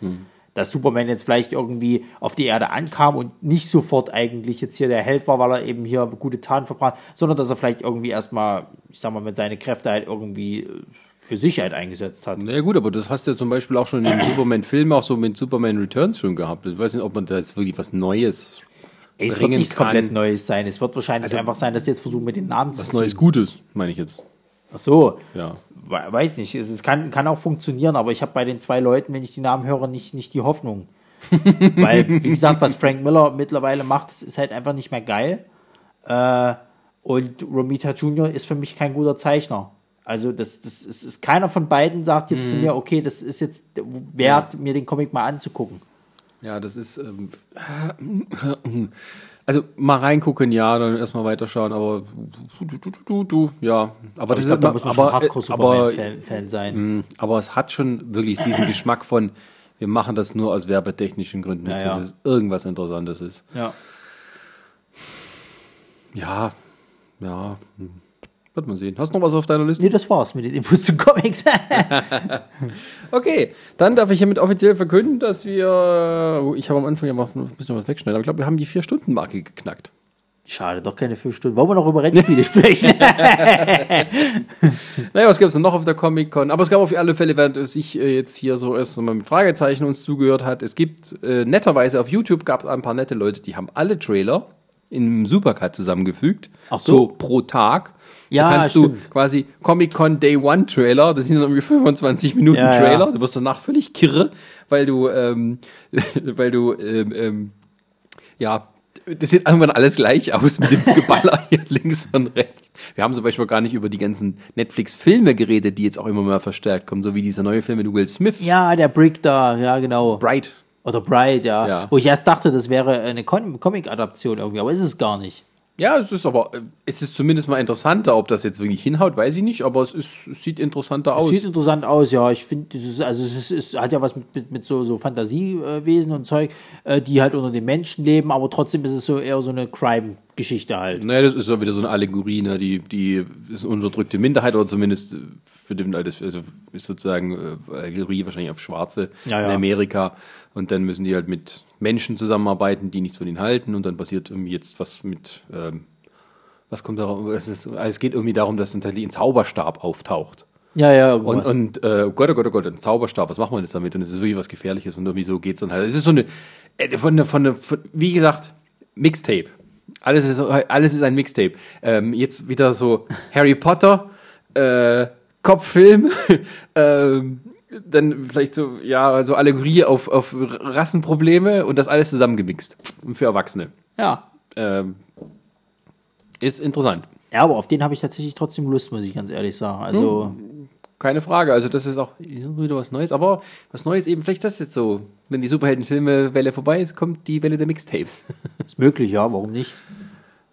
Dass Superman jetzt vielleicht irgendwie auf die Erde ankam und nicht sofort eigentlich jetzt hier der Held war, weil er eben hier gute Taten verbracht, sondern dass er vielleicht irgendwie erstmal, ich sag mal, mit seinen Kräften halt irgendwie äh, für Sicherheit eingesetzt hat. Naja, gut, aber das hast du ja zum Beispiel auch schon in den (clears throat) Superman-Filmen, auch so mit Superman Returns schon gehabt. Ich weiß nicht, ob man da jetzt wirklich was Neues, es wird nichts komplett kann. Neues sein. Es wird wahrscheinlich einfach sein, dass sie jetzt versuchen, mit den Namen zu was Neues Gutes, meine ich jetzt. Ach so, Ja. we- weiß nicht. Es es kann, kann auch funktionieren, aber ich habe bei den zwei Leuten, wenn ich die Namen höre, nicht, nicht die Hoffnung. (laughs) Weil, wie gesagt, was Frank Miller mittlerweile macht, das ist halt einfach nicht mehr geil. Äh, und Romita Jr. ist für mich kein guter Zeichner. Also das, das ist, ist keiner von beiden sagt jetzt zu mir, okay, das ist jetzt wert, mir den Comic mal anzugucken. Ja, das ist. Ähm, also mal reingucken, ja, dann erstmal weiterschauen, aber du, du, du, du, du, ja. Aber das ich glaube, da ist muss man aber, aber, Hardcore-Superman-Fan Fan sein. mh, aber es hat schon wirklich diesen (coughs) Geschmack von, wir machen das nur aus werbetechnischen Gründen, nicht, Ja, ja. dass es irgendwas Interessantes ist. Ja. Ja, ja, hm. Wird man sehen. Hast du noch was auf deiner Liste? Nee, das war's mit den Infos zu Comics. (laughs) Okay, dann darf ich hiermit offiziell verkünden, dass wir, oh, ich habe am Anfang ja noch ein bisschen was wegschneiden, aber ich glaube, wir haben die Vier-Stunden-Marke geknackt. Schade, doch keine fünf Stunden. Wollen wir noch über Rennspiele (laughs) sprechen? (laughs) Naja, was gab es denn noch auf der Comic-Con? Aber es gab auf alle Fälle, während sich äh, jetzt hier so erst mal mit Fragezeichen uns zugehört hat, es gibt äh, netterweise auf YouTube gab es ein paar nette Leute, die haben alle Trailer im Supercut zusammengefügt. Ach so. pro Tag. Ja, da kannst stimmt. du quasi Comic-Con Day One Trailer, das sind irgendwie 25 Minuten Ja, ja. Trailer, du wirst danach völlig kirre, weil du, ähm, (laughs) weil du, ähm, ähm, ja, das sieht irgendwann alles gleich aus mit dem Geballer (laughs) hier links und rechts. Wir haben zum Beispiel gar nicht über die ganzen Netflix-Filme geredet, die jetzt auch immer mehr verstärkt kommen, so wie dieser neue Film mit Will Smith, ja, der Brick da, ja, genau. Bright. Oder Bright, ja. Ja. Wo ich erst dachte, das wäre eine Com- Comic-Adaption irgendwie, aber ist es gar nicht. Ja, es ist aber, äh, es ist zumindest mal interessanter, ob das jetzt wirklich hinhaut, weiß ich nicht, aber es ist, es sieht interessanter aus. Sieht interessant aus, ja. Ich finde, also es, ist, es hat ja was mit, mit, mit so, so Fantasiewesen und Zeug, äh, die halt unter den Menschen leben, aber trotzdem ist es so eher so eine Crime-Geschichte halt. Naja, das ist ja wieder so eine Allegorie, ne? die, die ist eine unterdrückte Minderheit oder zumindest für den, das also ist sozusagen äh, Allegorie wahrscheinlich auf Schwarze Ja, ja. in Amerika und dann müssen die halt mit Menschen zusammenarbeiten, die nichts von ihnen halten und dann passiert irgendwie jetzt was mit, ähm, was kommt darauf, es, ist, es geht irgendwie darum, dass dann tatsächlich ein Zauberstab auftaucht. Ja, ja, Und, irgendwas. und äh, oh Gott, oh Gott, oh Gott, ein Zauberstab, was macht man jetzt damit? Und es ist wirklich was Gefährliches und irgendwie so geht's dann halt. Es ist so eine, äh, von, von, von wie gesagt, Mixtape. Alles ist, alles ist ein Mixtape. Ähm, jetzt wieder so Harry Potter, äh, Kopffilm, (laughs) ähm, dann vielleicht so, ja, so Allegorie auf, auf Rassenprobleme und das alles zusammengemixt. Für Erwachsene. ja. Ähm, ist interessant. Ja, aber auf den habe ich tatsächlich trotzdem Lust, muss ich ganz ehrlich sagen. Also, Keine Frage. Also das ist auch wieder was Neues. Aber was Neues eben, vielleicht ist das jetzt so. Wenn die Superheldenfilme-Welle vorbei ist, kommt die Welle der Mixtapes. (laughs) ist möglich, ja, warum nicht?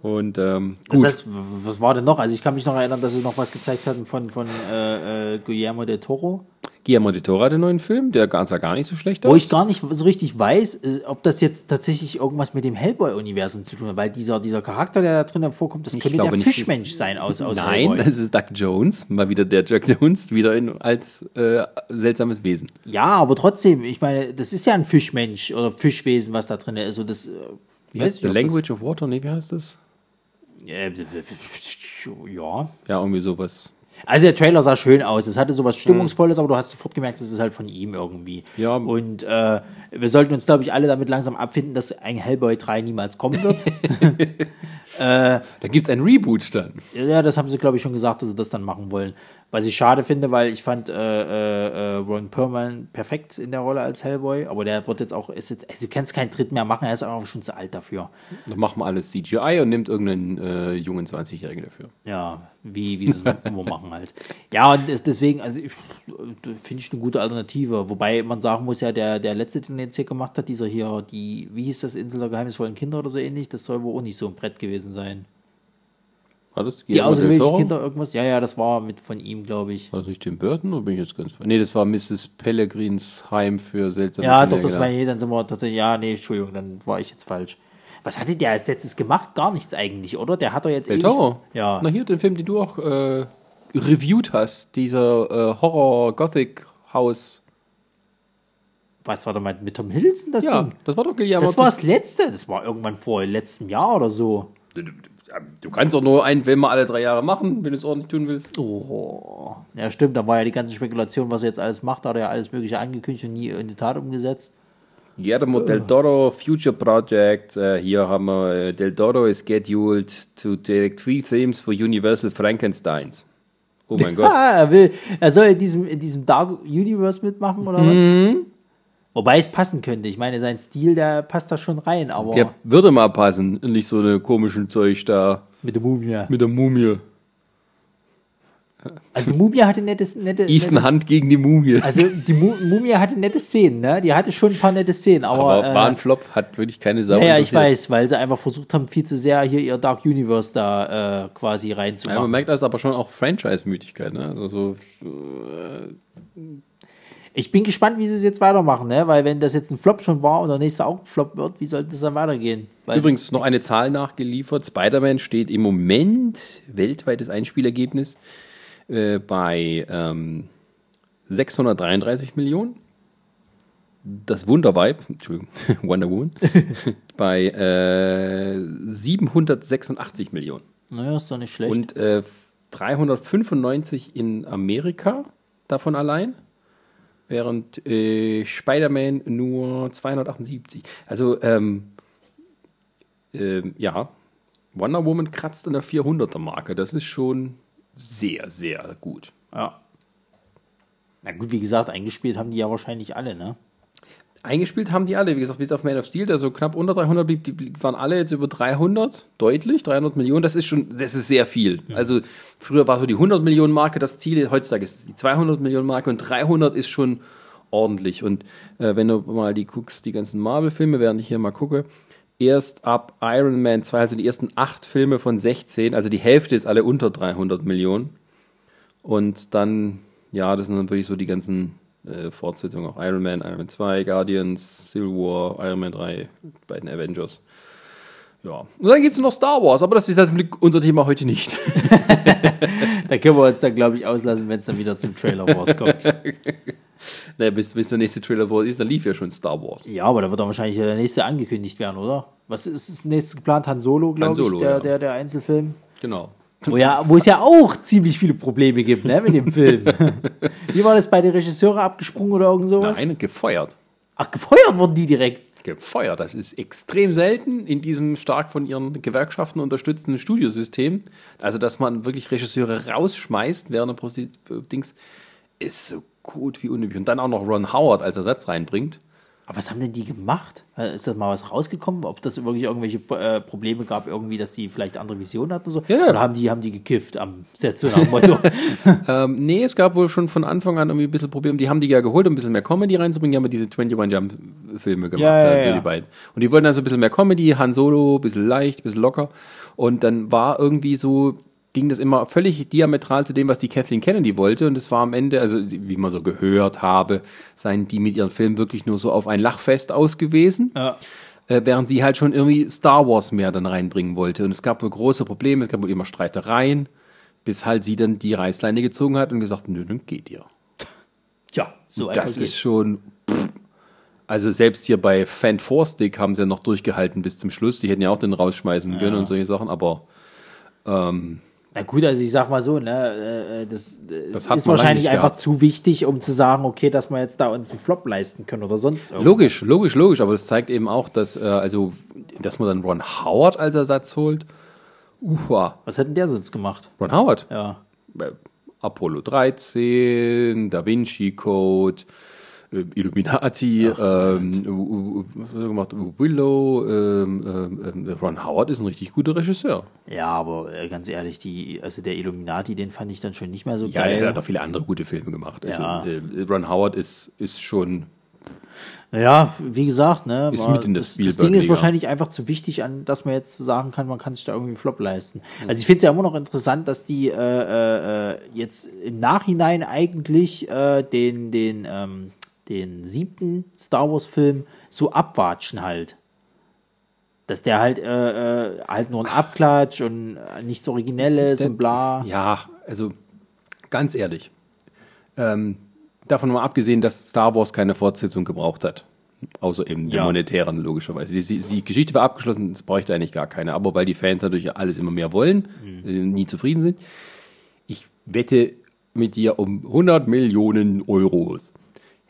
Und ähm, Das gut. heißt, w- was war denn noch? Also ich kann mich noch erinnern, dass sie noch was gezeigt hatten von, von äh, äh, Guillermo del Toro, Guillermo del Toro hat einen neuen Film, der sah gar nicht so schlecht wo aus. ich gar nicht so richtig weiß, äh, ob das jetzt tatsächlich irgendwas mit dem Hellboy-Universum zu tun hat, weil dieser, dieser Charakter, der da drin vorkommt, das Ich könnte der nicht, Fischmensch sein aus, aus Nein, Hellboy. das ist Doug Jones. Mal wieder der Jack Jones, wieder in, als äh, seltsames Wesen. Ja, aber trotzdem, ich meine, das ist ja ein Fischmensch oder Fischwesen, was da drin ist. Also das, äh, Wie heißt ich The ob das- Language of Water? Nee, wie heißt das? Äh, ja. Ja, irgendwie sowas. Also der Trailer sah schön aus. Es hatte sowas Stimmungsvolles, aber du hast sofort gemerkt, das ist halt von ihm irgendwie. Ja. Und äh, wir sollten uns, glaube ich, alle damit langsam abfinden, dass ein Hellboy 3 niemals kommen wird. (laughs) Da gibt's ein Reboot dann. ja, das haben sie, glaube ich, schon gesagt, dass sie das dann machen wollen. Was ich schade finde, weil ich fand äh, äh, äh, Ron Perlman perfekt in der Rolle als Hellboy, aber der wird jetzt auch, ist jetzt, also du kannst keinen Tritt mehr machen, er ist einfach schon zu alt dafür. Dann machen wir alles CGI und nimmt irgendeinen äh, jungen 20-Jährigen dafür. Ja, wie, wie sie es immer machen halt. Ja, und des- deswegen, also finde ich eine gute Alternative. Wobei man sagen muss ja, der, der letzte, den er jetzt hier gemacht hat, dieser hier, die, wie hieß das, Insel der geheimnisvollen Kinder oder so ähnlich, das soll wohl auch nicht so ein Brett gewesen sein. War das Die außergewöhnlichen? Kinder, irgendwas? Ja, ja, das war mit von ihm, glaube ich. War das nicht Tim Burton oder bin ich jetzt ganz Nee, das war Mrs. Pellegrins Heim für seltsame Ja, Kinder, doch, das genau. war hier, dann sind wir tatsächlich, ja, nee, Entschuldigung, dann war ich jetzt falsch. Was hatte der als letztes gemacht? Gar nichts eigentlich, oder? Der hat doch jetzt Del Toro? Ja. Na hier, den Film, den du auch äh, reviewed hast, dieser äh, Horror-Gothic-Haus. Was war da mal mit Tom Hiddleston, das Ja, Ding? das war doch Guillermo. Das war das letzte, das war irgendwann vor letztem Jahr oder so. Du, du- kannst doch nur einen Film mal alle drei Jahre machen, wenn du es ordentlich tun willst. Oh. Ja, stimmt, da war ja die ganze Spekulation, was er jetzt alles macht, da hat er ja alles Mögliche angekündigt und nie in die Tat umgesetzt. Guillermo del Toro Future Project. Äh, hier haben wir äh, Del Toro is scheduled to direct three themes for Universal Frankensteins. Oh mein (laughs) Gott. Ah, er will, er soll in diesem, in diesem Dark Universe mitmachen oder was? Mhm. Wobei es passen könnte. Ich meine, sein Stil, der passt da schon rein, aber Der würde mal passen, nicht so eine komischen Zeug da mit der Mumie. mit der Mumie. Also die Mumie hatte nettes, nette, Ethan nettes, Hunt gegen die Mumie. also die Mu Mumie hatte nette Szenen, ne? Die hatte schon ein paar nette Szenen, aber, Aber war ein äh, Flop, hat wirklich keine Sau ja, ja, ich weiß, weil sie einfach versucht haben, viel zu sehr hier ihr Dark Universe da äh, quasi Ja, man reinzumachen. merkt das aber schon auch Franchise-Müdigkeit. Ne? Also so, Ich bin gespannt, wie sie es jetzt weitermachen, ne? Weil wenn das jetzt ein Flop schon war und der nächste auch ein Flop wird, wie sollte das dann weitergehen? Weil Übrigens noch eine Zahl nachgeliefert. Spider-Man steht im Moment weltweites Einspielergebnis äh, bei ähm, 633 Millionen. Das Wunderweib, Entschuldigung, (laughs) Wonder Woman, (laughs) bei äh, 786 Millionen. naja, ist doch nicht schlecht. Und äh, 395 in Amerika davon allein, während äh, Spider-Man nur 278. Also, ähm, ähm, ja, Wonder Woman kratzt an der 400er-Marke. Das ist schon sehr, sehr gut. ja. Na gut, wie gesagt, eingespielt haben die ja wahrscheinlich alle, ne? Eingespielt haben die alle, wie gesagt, bis auf Man of Steel, der so knapp unter 300 blieb, die waren alle jetzt über 300, deutlich, 300 Millionen, das ist schon, das ist sehr viel. Also früher war so die 100 Millionen Marke das Ziel, heutzutage ist es die 200 Millionen Marke und 300 ist schon ordentlich. Und äh, wenn du mal die guckst, die ganzen Marvel-Filme, während ich hier mal gucke, erst ab Iron Man 2, also die ersten acht Filme von 16, also die Hälfte ist alle unter 300 Millionen. Und dann, ja, das sind dann wirklich so die ganzen äh, Fortsetzungen, auch Iron Man, Iron Man 2, Guardians, Civil War, Iron Man 3, beiden Avengers. Ja. Und dann gibt es noch Star Wars, aber das ist jetzt unser Thema heute nicht. (laughs) Da können wir uns dann, glaube ich, auslassen, wenn es dann wieder zum Trailer rauskommt. (laughs) naja, bis, bis der nächste Trailer vor ist, dann lief ja schon Star Wars. ja, aber da wird dann wahrscheinlich der nächste angekündigt werden, oder? Was ist das nächste geplant? Han Solo, glaube ich, der, ja. der, der Einzelfilm. Genau. Wo, ja, wo es ja auch ziemlich viele Probleme gibt, ne, mit dem Film. (laughs) Wie war das bei den Regisseuren abgesprungen oder irgend sowas? Nein, gefeuert. Ach, gefeuert wurden die direkt. Gefeuert. Das ist extrem selten in diesem stark von ihren Gewerkschaften unterstützten Studiosystem. Also, dass man wirklich Regisseure rausschmeißt während der Prosi Dings, ist so gut wie unüblich. Und dann auch noch Ron Howard als Ersatz reinbringt. Aber was haben denn die gemacht? Äh, Ist das mal was rausgekommen? Ob das wirklich irgendwelche äh, Probleme gab, irgendwie, dass die vielleicht andere Visionen hatten oder so? Ja. Oder haben die, haben die gekifft am Set so nach Motto? (laughs) (laughs) Ähm, nee, es gab wohl schon von Anfang an irgendwie ein bisschen Probleme. Die haben die ja geholt, um ein bisschen mehr Comedy reinzubringen. Die haben ja diese 21 Jump-Filme gemacht, Ja, ja, also ja. die beiden. Und die wollten also ein bisschen mehr Comedy, Han Solo, ein bisschen leicht, ein bisschen locker. Und dann war irgendwie so, ging das immer völlig diametral zu dem, was die Kathleen Kennedy wollte. Und es war am Ende, also wie man so gehört habe, seien die mit ihren Filmen wirklich nur so auf ein Lachfest ausgewiesen. ja. Äh, während sie halt schon irgendwie Star Wars mehr dann reinbringen wollte. Und es gab wohl große Probleme, es gab wohl immer Streitereien, bis halt sie dann die Reißleine gezogen hat und gesagt, nö, dann geht ihr. Tja, so einfach Das geht's. ist schon. pff. Also selbst hier bei Fan Stick haben sie ja noch durchgehalten bis zum Schluss. Die hätten ja auch den rausschmeißen können und solche Sachen, aber Ähm, Na gut, also ich sag mal so, ne, äh, äh, das, das hat ist wahrscheinlich einfach gehabt. zu wichtig, um zu sagen, okay, dass wir jetzt da uns einen Flop leisten können oder sonst irgendwas. logisch, logisch, logisch, aber das zeigt eben auch, dass, äh, also, dass man dann Ron Howard als Ersatz holt. Uha. Was hätten der sonst gemacht? Ron Howard. Ja. Äh, Apollo 13, Da Vinci Code, äh, Illuminati, ähm, was hat er gemacht? Willow, ähm, ähm, ähm, Ron Howard ist ein richtig guter Regisseur. Ja, aber äh, ganz ehrlich, die, also der Illuminati, den fand ich dann schon nicht mehr so Ja, geil. er hat auch viele andere gute Filme gemacht. Also, Ja. äh, Ron Howard ist, ist schon Ja, wie gesagt, ne, Ist mit in der das, das Ding ist wahrscheinlich einfach zu wichtig, an, dass man jetzt sagen kann, man kann sich da irgendwie einen Flop leisten. Mhm. Also ich finde es ja immer noch interessant, dass die äh, äh, äh, jetzt im Nachhinein eigentlich äh, den den ähm, den siebten Star Wars Film so abwatschen halt. Dass der halt äh, äh, halt nur ein Abklatsch und äh, nichts Originelles und bla. Ja, also ganz ehrlich. Ähm, davon mal abgesehen, dass Star Wars keine Fortsetzung gebraucht hat. Außer eben der Ja. monetären, logischerweise. Die, die Geschichte war abgeschlossen, es bräuchte eigentlich gar keine. Aber weil die Fans natürlich alles immer mehr wollen, Mhm. äh, nie zufrieden sind. Ich wette mit dir um 100 Millionen Euros.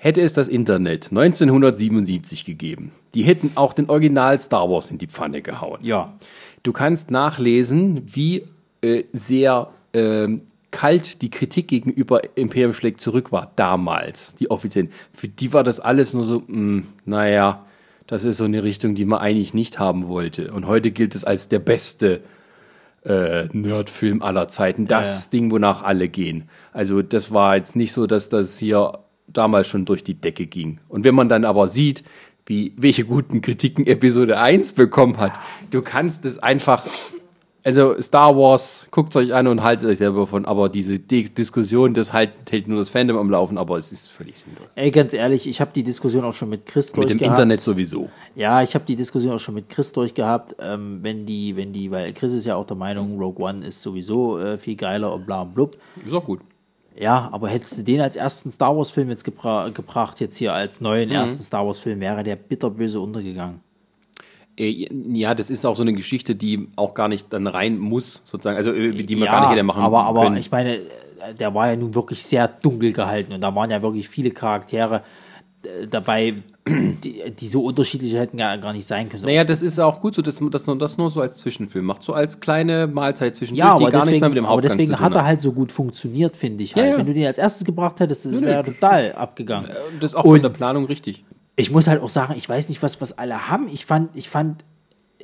Hätte es das Internet 1977 gegeben, die hätten auch den Original Star Wars in die Pfanne gehauen. Ja. Du kannst nachlesen, wie äh, sehr ähm, kalt die Kritik gegenüber Imperium schlägt zurück war damals, die offiziellen. Für die war das alles nur so, mh, naja, das ist so eine Richtung, die man eigentlich nicht haben wollte. Und heute gilt es als der beste äh, Nerdfilm aller Zeiten. Das Ja, Ding, wonach alle gehen. Also das war jetzt nicht so, dass das hier damals schon durch die Decke ging. Und wenn man dann aber sieht, wie, welche guten Kritiken Episode 1 bekommen hat, du kannst es einfach, also Star Wars, guckt euch an und haltet euch selber davon, aber diese Di Diskussion, das halt, hält nur das Fandom am Laufen, aber es ist völlig sinnlos. Ey, ganz ehrlich, ich habe die Diskussion auch schon mit Chris Mit dem durchgehabt. Internet sowieso. Ja, ich habe die Diskussion auch schon mit Chris durchgehabt. Ähm, wenn die, wenn die, weil Chris ist ja auch der Meinung, Rogue One ist sowieso äh, viel geiler und bla und blub. Ist auch gut. Ja, aber hättest du den als ersten Star Wars Film jetzt gebra gebracht, jetzt hier als neuen Mhm. ersten Star Wars Film, wäre der bitterböse untergegangen. Äh, Ja, das ist auch so eine Geschichte, die auch gar nicht dann rein muss, sozusagen, also äh, die man gar nicht hätte machen aber, aber können. ich meine, der war ja nun wirklich sehr dunkel gehalten und da waren ja wirklich viele Charaktere äh, dabei, die, die so unterschiedlich hätten gar, gar nicht sein können. Naja, das ist auch gut so, dass man man das nur so als Zwischenfilm macht, so als kleine Mahlzeit zwischendurch, Ja, die aber gar nichts deswegen, mehr mit dem aber Hauptgang deswegen zu tun hat er halt so gut funktioniert, finde ich halt. Ja, ja. Wenn du den als erstes gebracht hättest, das wäre total abgegangen. Das ist auch Und- von der Planung richtig. Ich muss halt auch sagen, ich weiß nicht, was, was alle haben. Ich fand, ich fand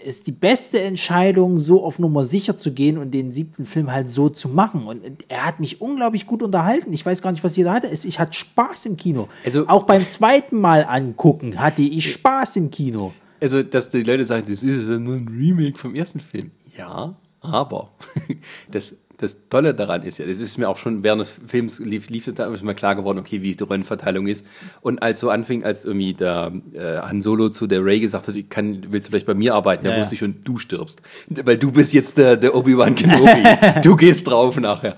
es die beste Entscheidung, so auf Nummer sicher zu gehen und den siebten Film halt so zu machen. Und er hat mich unglaublich gut unterhalten. Ich weiß gar nicht, was jeder hatte. Ich hatte Spaß im Kino. Also- auch beim zweiten Mal angucken hatte ich Spaß im Kino. Also, dass die Leute sagen, das ist nur ein Remake vom ersten Film. Ja, aber (laughs) das, das Tolle daran ist ja, das ist mir auch schon während des Films lief, lief da ist mir klar geworden, okay, wie die Rollenverteilung ist. Und als so anfing, als irgendwie der äh, Han Solo zu der Ray gesagt hat, ich kann, willst du vielleicht bei mir arbeiten, da Ja, wusste ja. ich schon, du stirbst. Weil du bist jetzt der, der Obi-Wan Kenobi. (laughs) du gehst drauf nachher.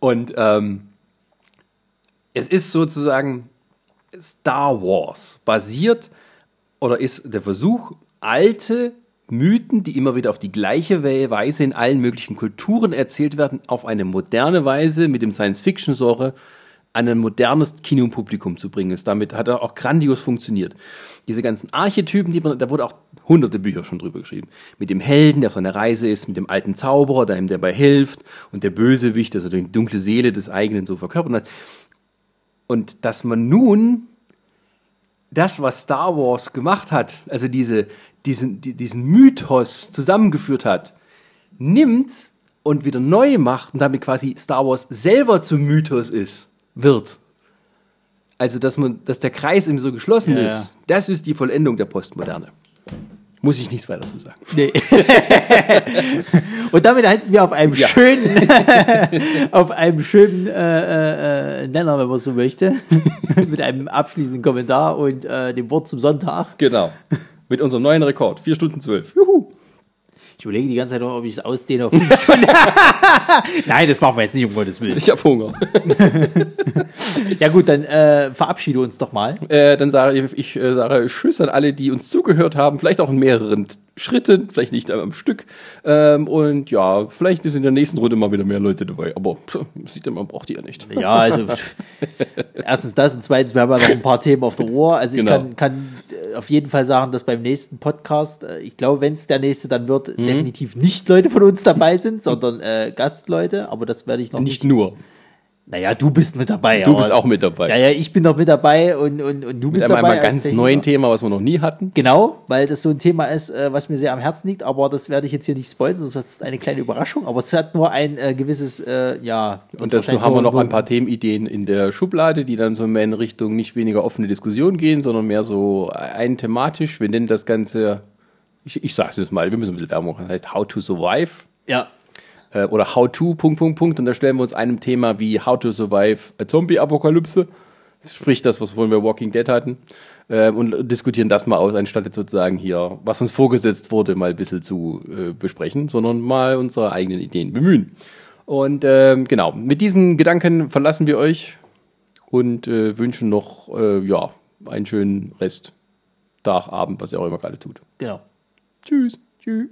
Und ähm, es ist sozusagen Star Wars basiert oder ist der Versuch, alte Mythen, die immer wieder auf die gleiche Weise in allen möglichen Kulturen erzählt werden, auf eine moderne Weise mit dem Science-Fiction-Genre an ein modernes Kinopublikum zu bringen. Ist damit hat er auch grandios funktioniert. Diese ganzen Archetypen, die man, da wurde auch hunderte Bücher schon drüber geschrieben. Mit dem Helden, der auf seiner Reise ist, mit dem alten Zauberer, der ihm dabei hilft, und der Bösewicht, also die dunkle Seele des eigenen so verkörpert hat. Und dass man nun das, was Star Wars gemacht hat, also diese, diesen, die, diesen Mythos zusammengeführt hat, nimmt und wieder neu macht und damit quasi Star Wars selber zum Mythos ist, wird. Also, dass man, dass der Kreis eben so geschlossen Ja, ist, ja. das ist die Vollendung der Postmoderne. Muss ich nichts weiter zu sagen. Nee. und damit hätten wir auf einem Ja. schönen, (laughs) auf einem schönen äh, äh, Nenner, wenn man so möchte, (laughs) mit einem abschließenden Kommentar und äh, dem Wort zum Sonntag. Genau. Mit unserem neuen Rekord. Vier Stunden zwölf. Juhu. Ich überlege die ganze Zeit, ob ich es ausdehne auf fünf Stunden. (laughs) Nein, das machen wir jetzt nicht, um Gottes Willen. Ich habe Hunger. (laughs) Ja gut, dann äh, verabschiede uns doch mal. äh, dann sage ich, ich äh, sage Tschüss an alle, die uns zugehört haben, vielleicht auch in mehreren Schritten, vielleicht nicht am Stück. Ähm, und ja, vielleicht ist in der nächsten Runde mal wieder mehr Leute dabei. Aber pff, sieht man, man braucht die ja nicht. Ja, also erstens das und zweitens, wir haben ja noch ein paar Themen auf der Ohr. Also ich Genau. kann, kann äh, auf jeden Fall sagen, dass beim nächsten Podcast, äh, ich glaube, wenn es der nächste dann wird, Mhm. definitiv nicht Leute von uns dabei sind, sondern äh, Gastleute. Aber das werde ich noch Nicht nicht. nur. Naja, du bist mit dabei. Du aber- bist auch mit dabei. Ja, ja, ich bin doch mit dabei und, und, und du Mit bist einem dabei. einmal als ganz Techniker. neuen Thema, was wir noch nie hatten. Genau, weil das so ein Thema ist, äh, was mir sehr am Herzen liegt, aber das werde ich jetzt hier nicht spoilern, das ist eine kleine Überraschung, aber es hat nur ein äh, gewisses, äh, ja. Und dazu haben wir noch ein paar Themenideen in der Schublade, die dann so mehr in Richtung nicht weniger offene Diskussion gehen, sondern mehr so ein thematisch. Wir nennen das Ganze, ich, ich sage es jetzt mal, wir müssen ein bisschen Werbung machen, das heißt How to Survive Ja, äh, oder How to, Punkt, Punkt, Punkt. Und da stellen wir uns einem Thema wie How to Survive a Zombie-Apokalypse, sprich das, was wir vorhin bei Walking Dead hatten, äh, und diskutieren das mal aus, anstatt jetzt sozusagen hier, was uns vorgesetzt wurde, mal ein bisschen zu äh, besprechen, sondern mal unsere eigenen Ideen bemühen. Und ähm, genau, mit diesen Gedanken verlassen wir euch und äh, wünschen noch äh, ja, einen schönen Rest, Tag, Abend, was ihr auch immer gerade tut. genau. Tschüss. Tschüss.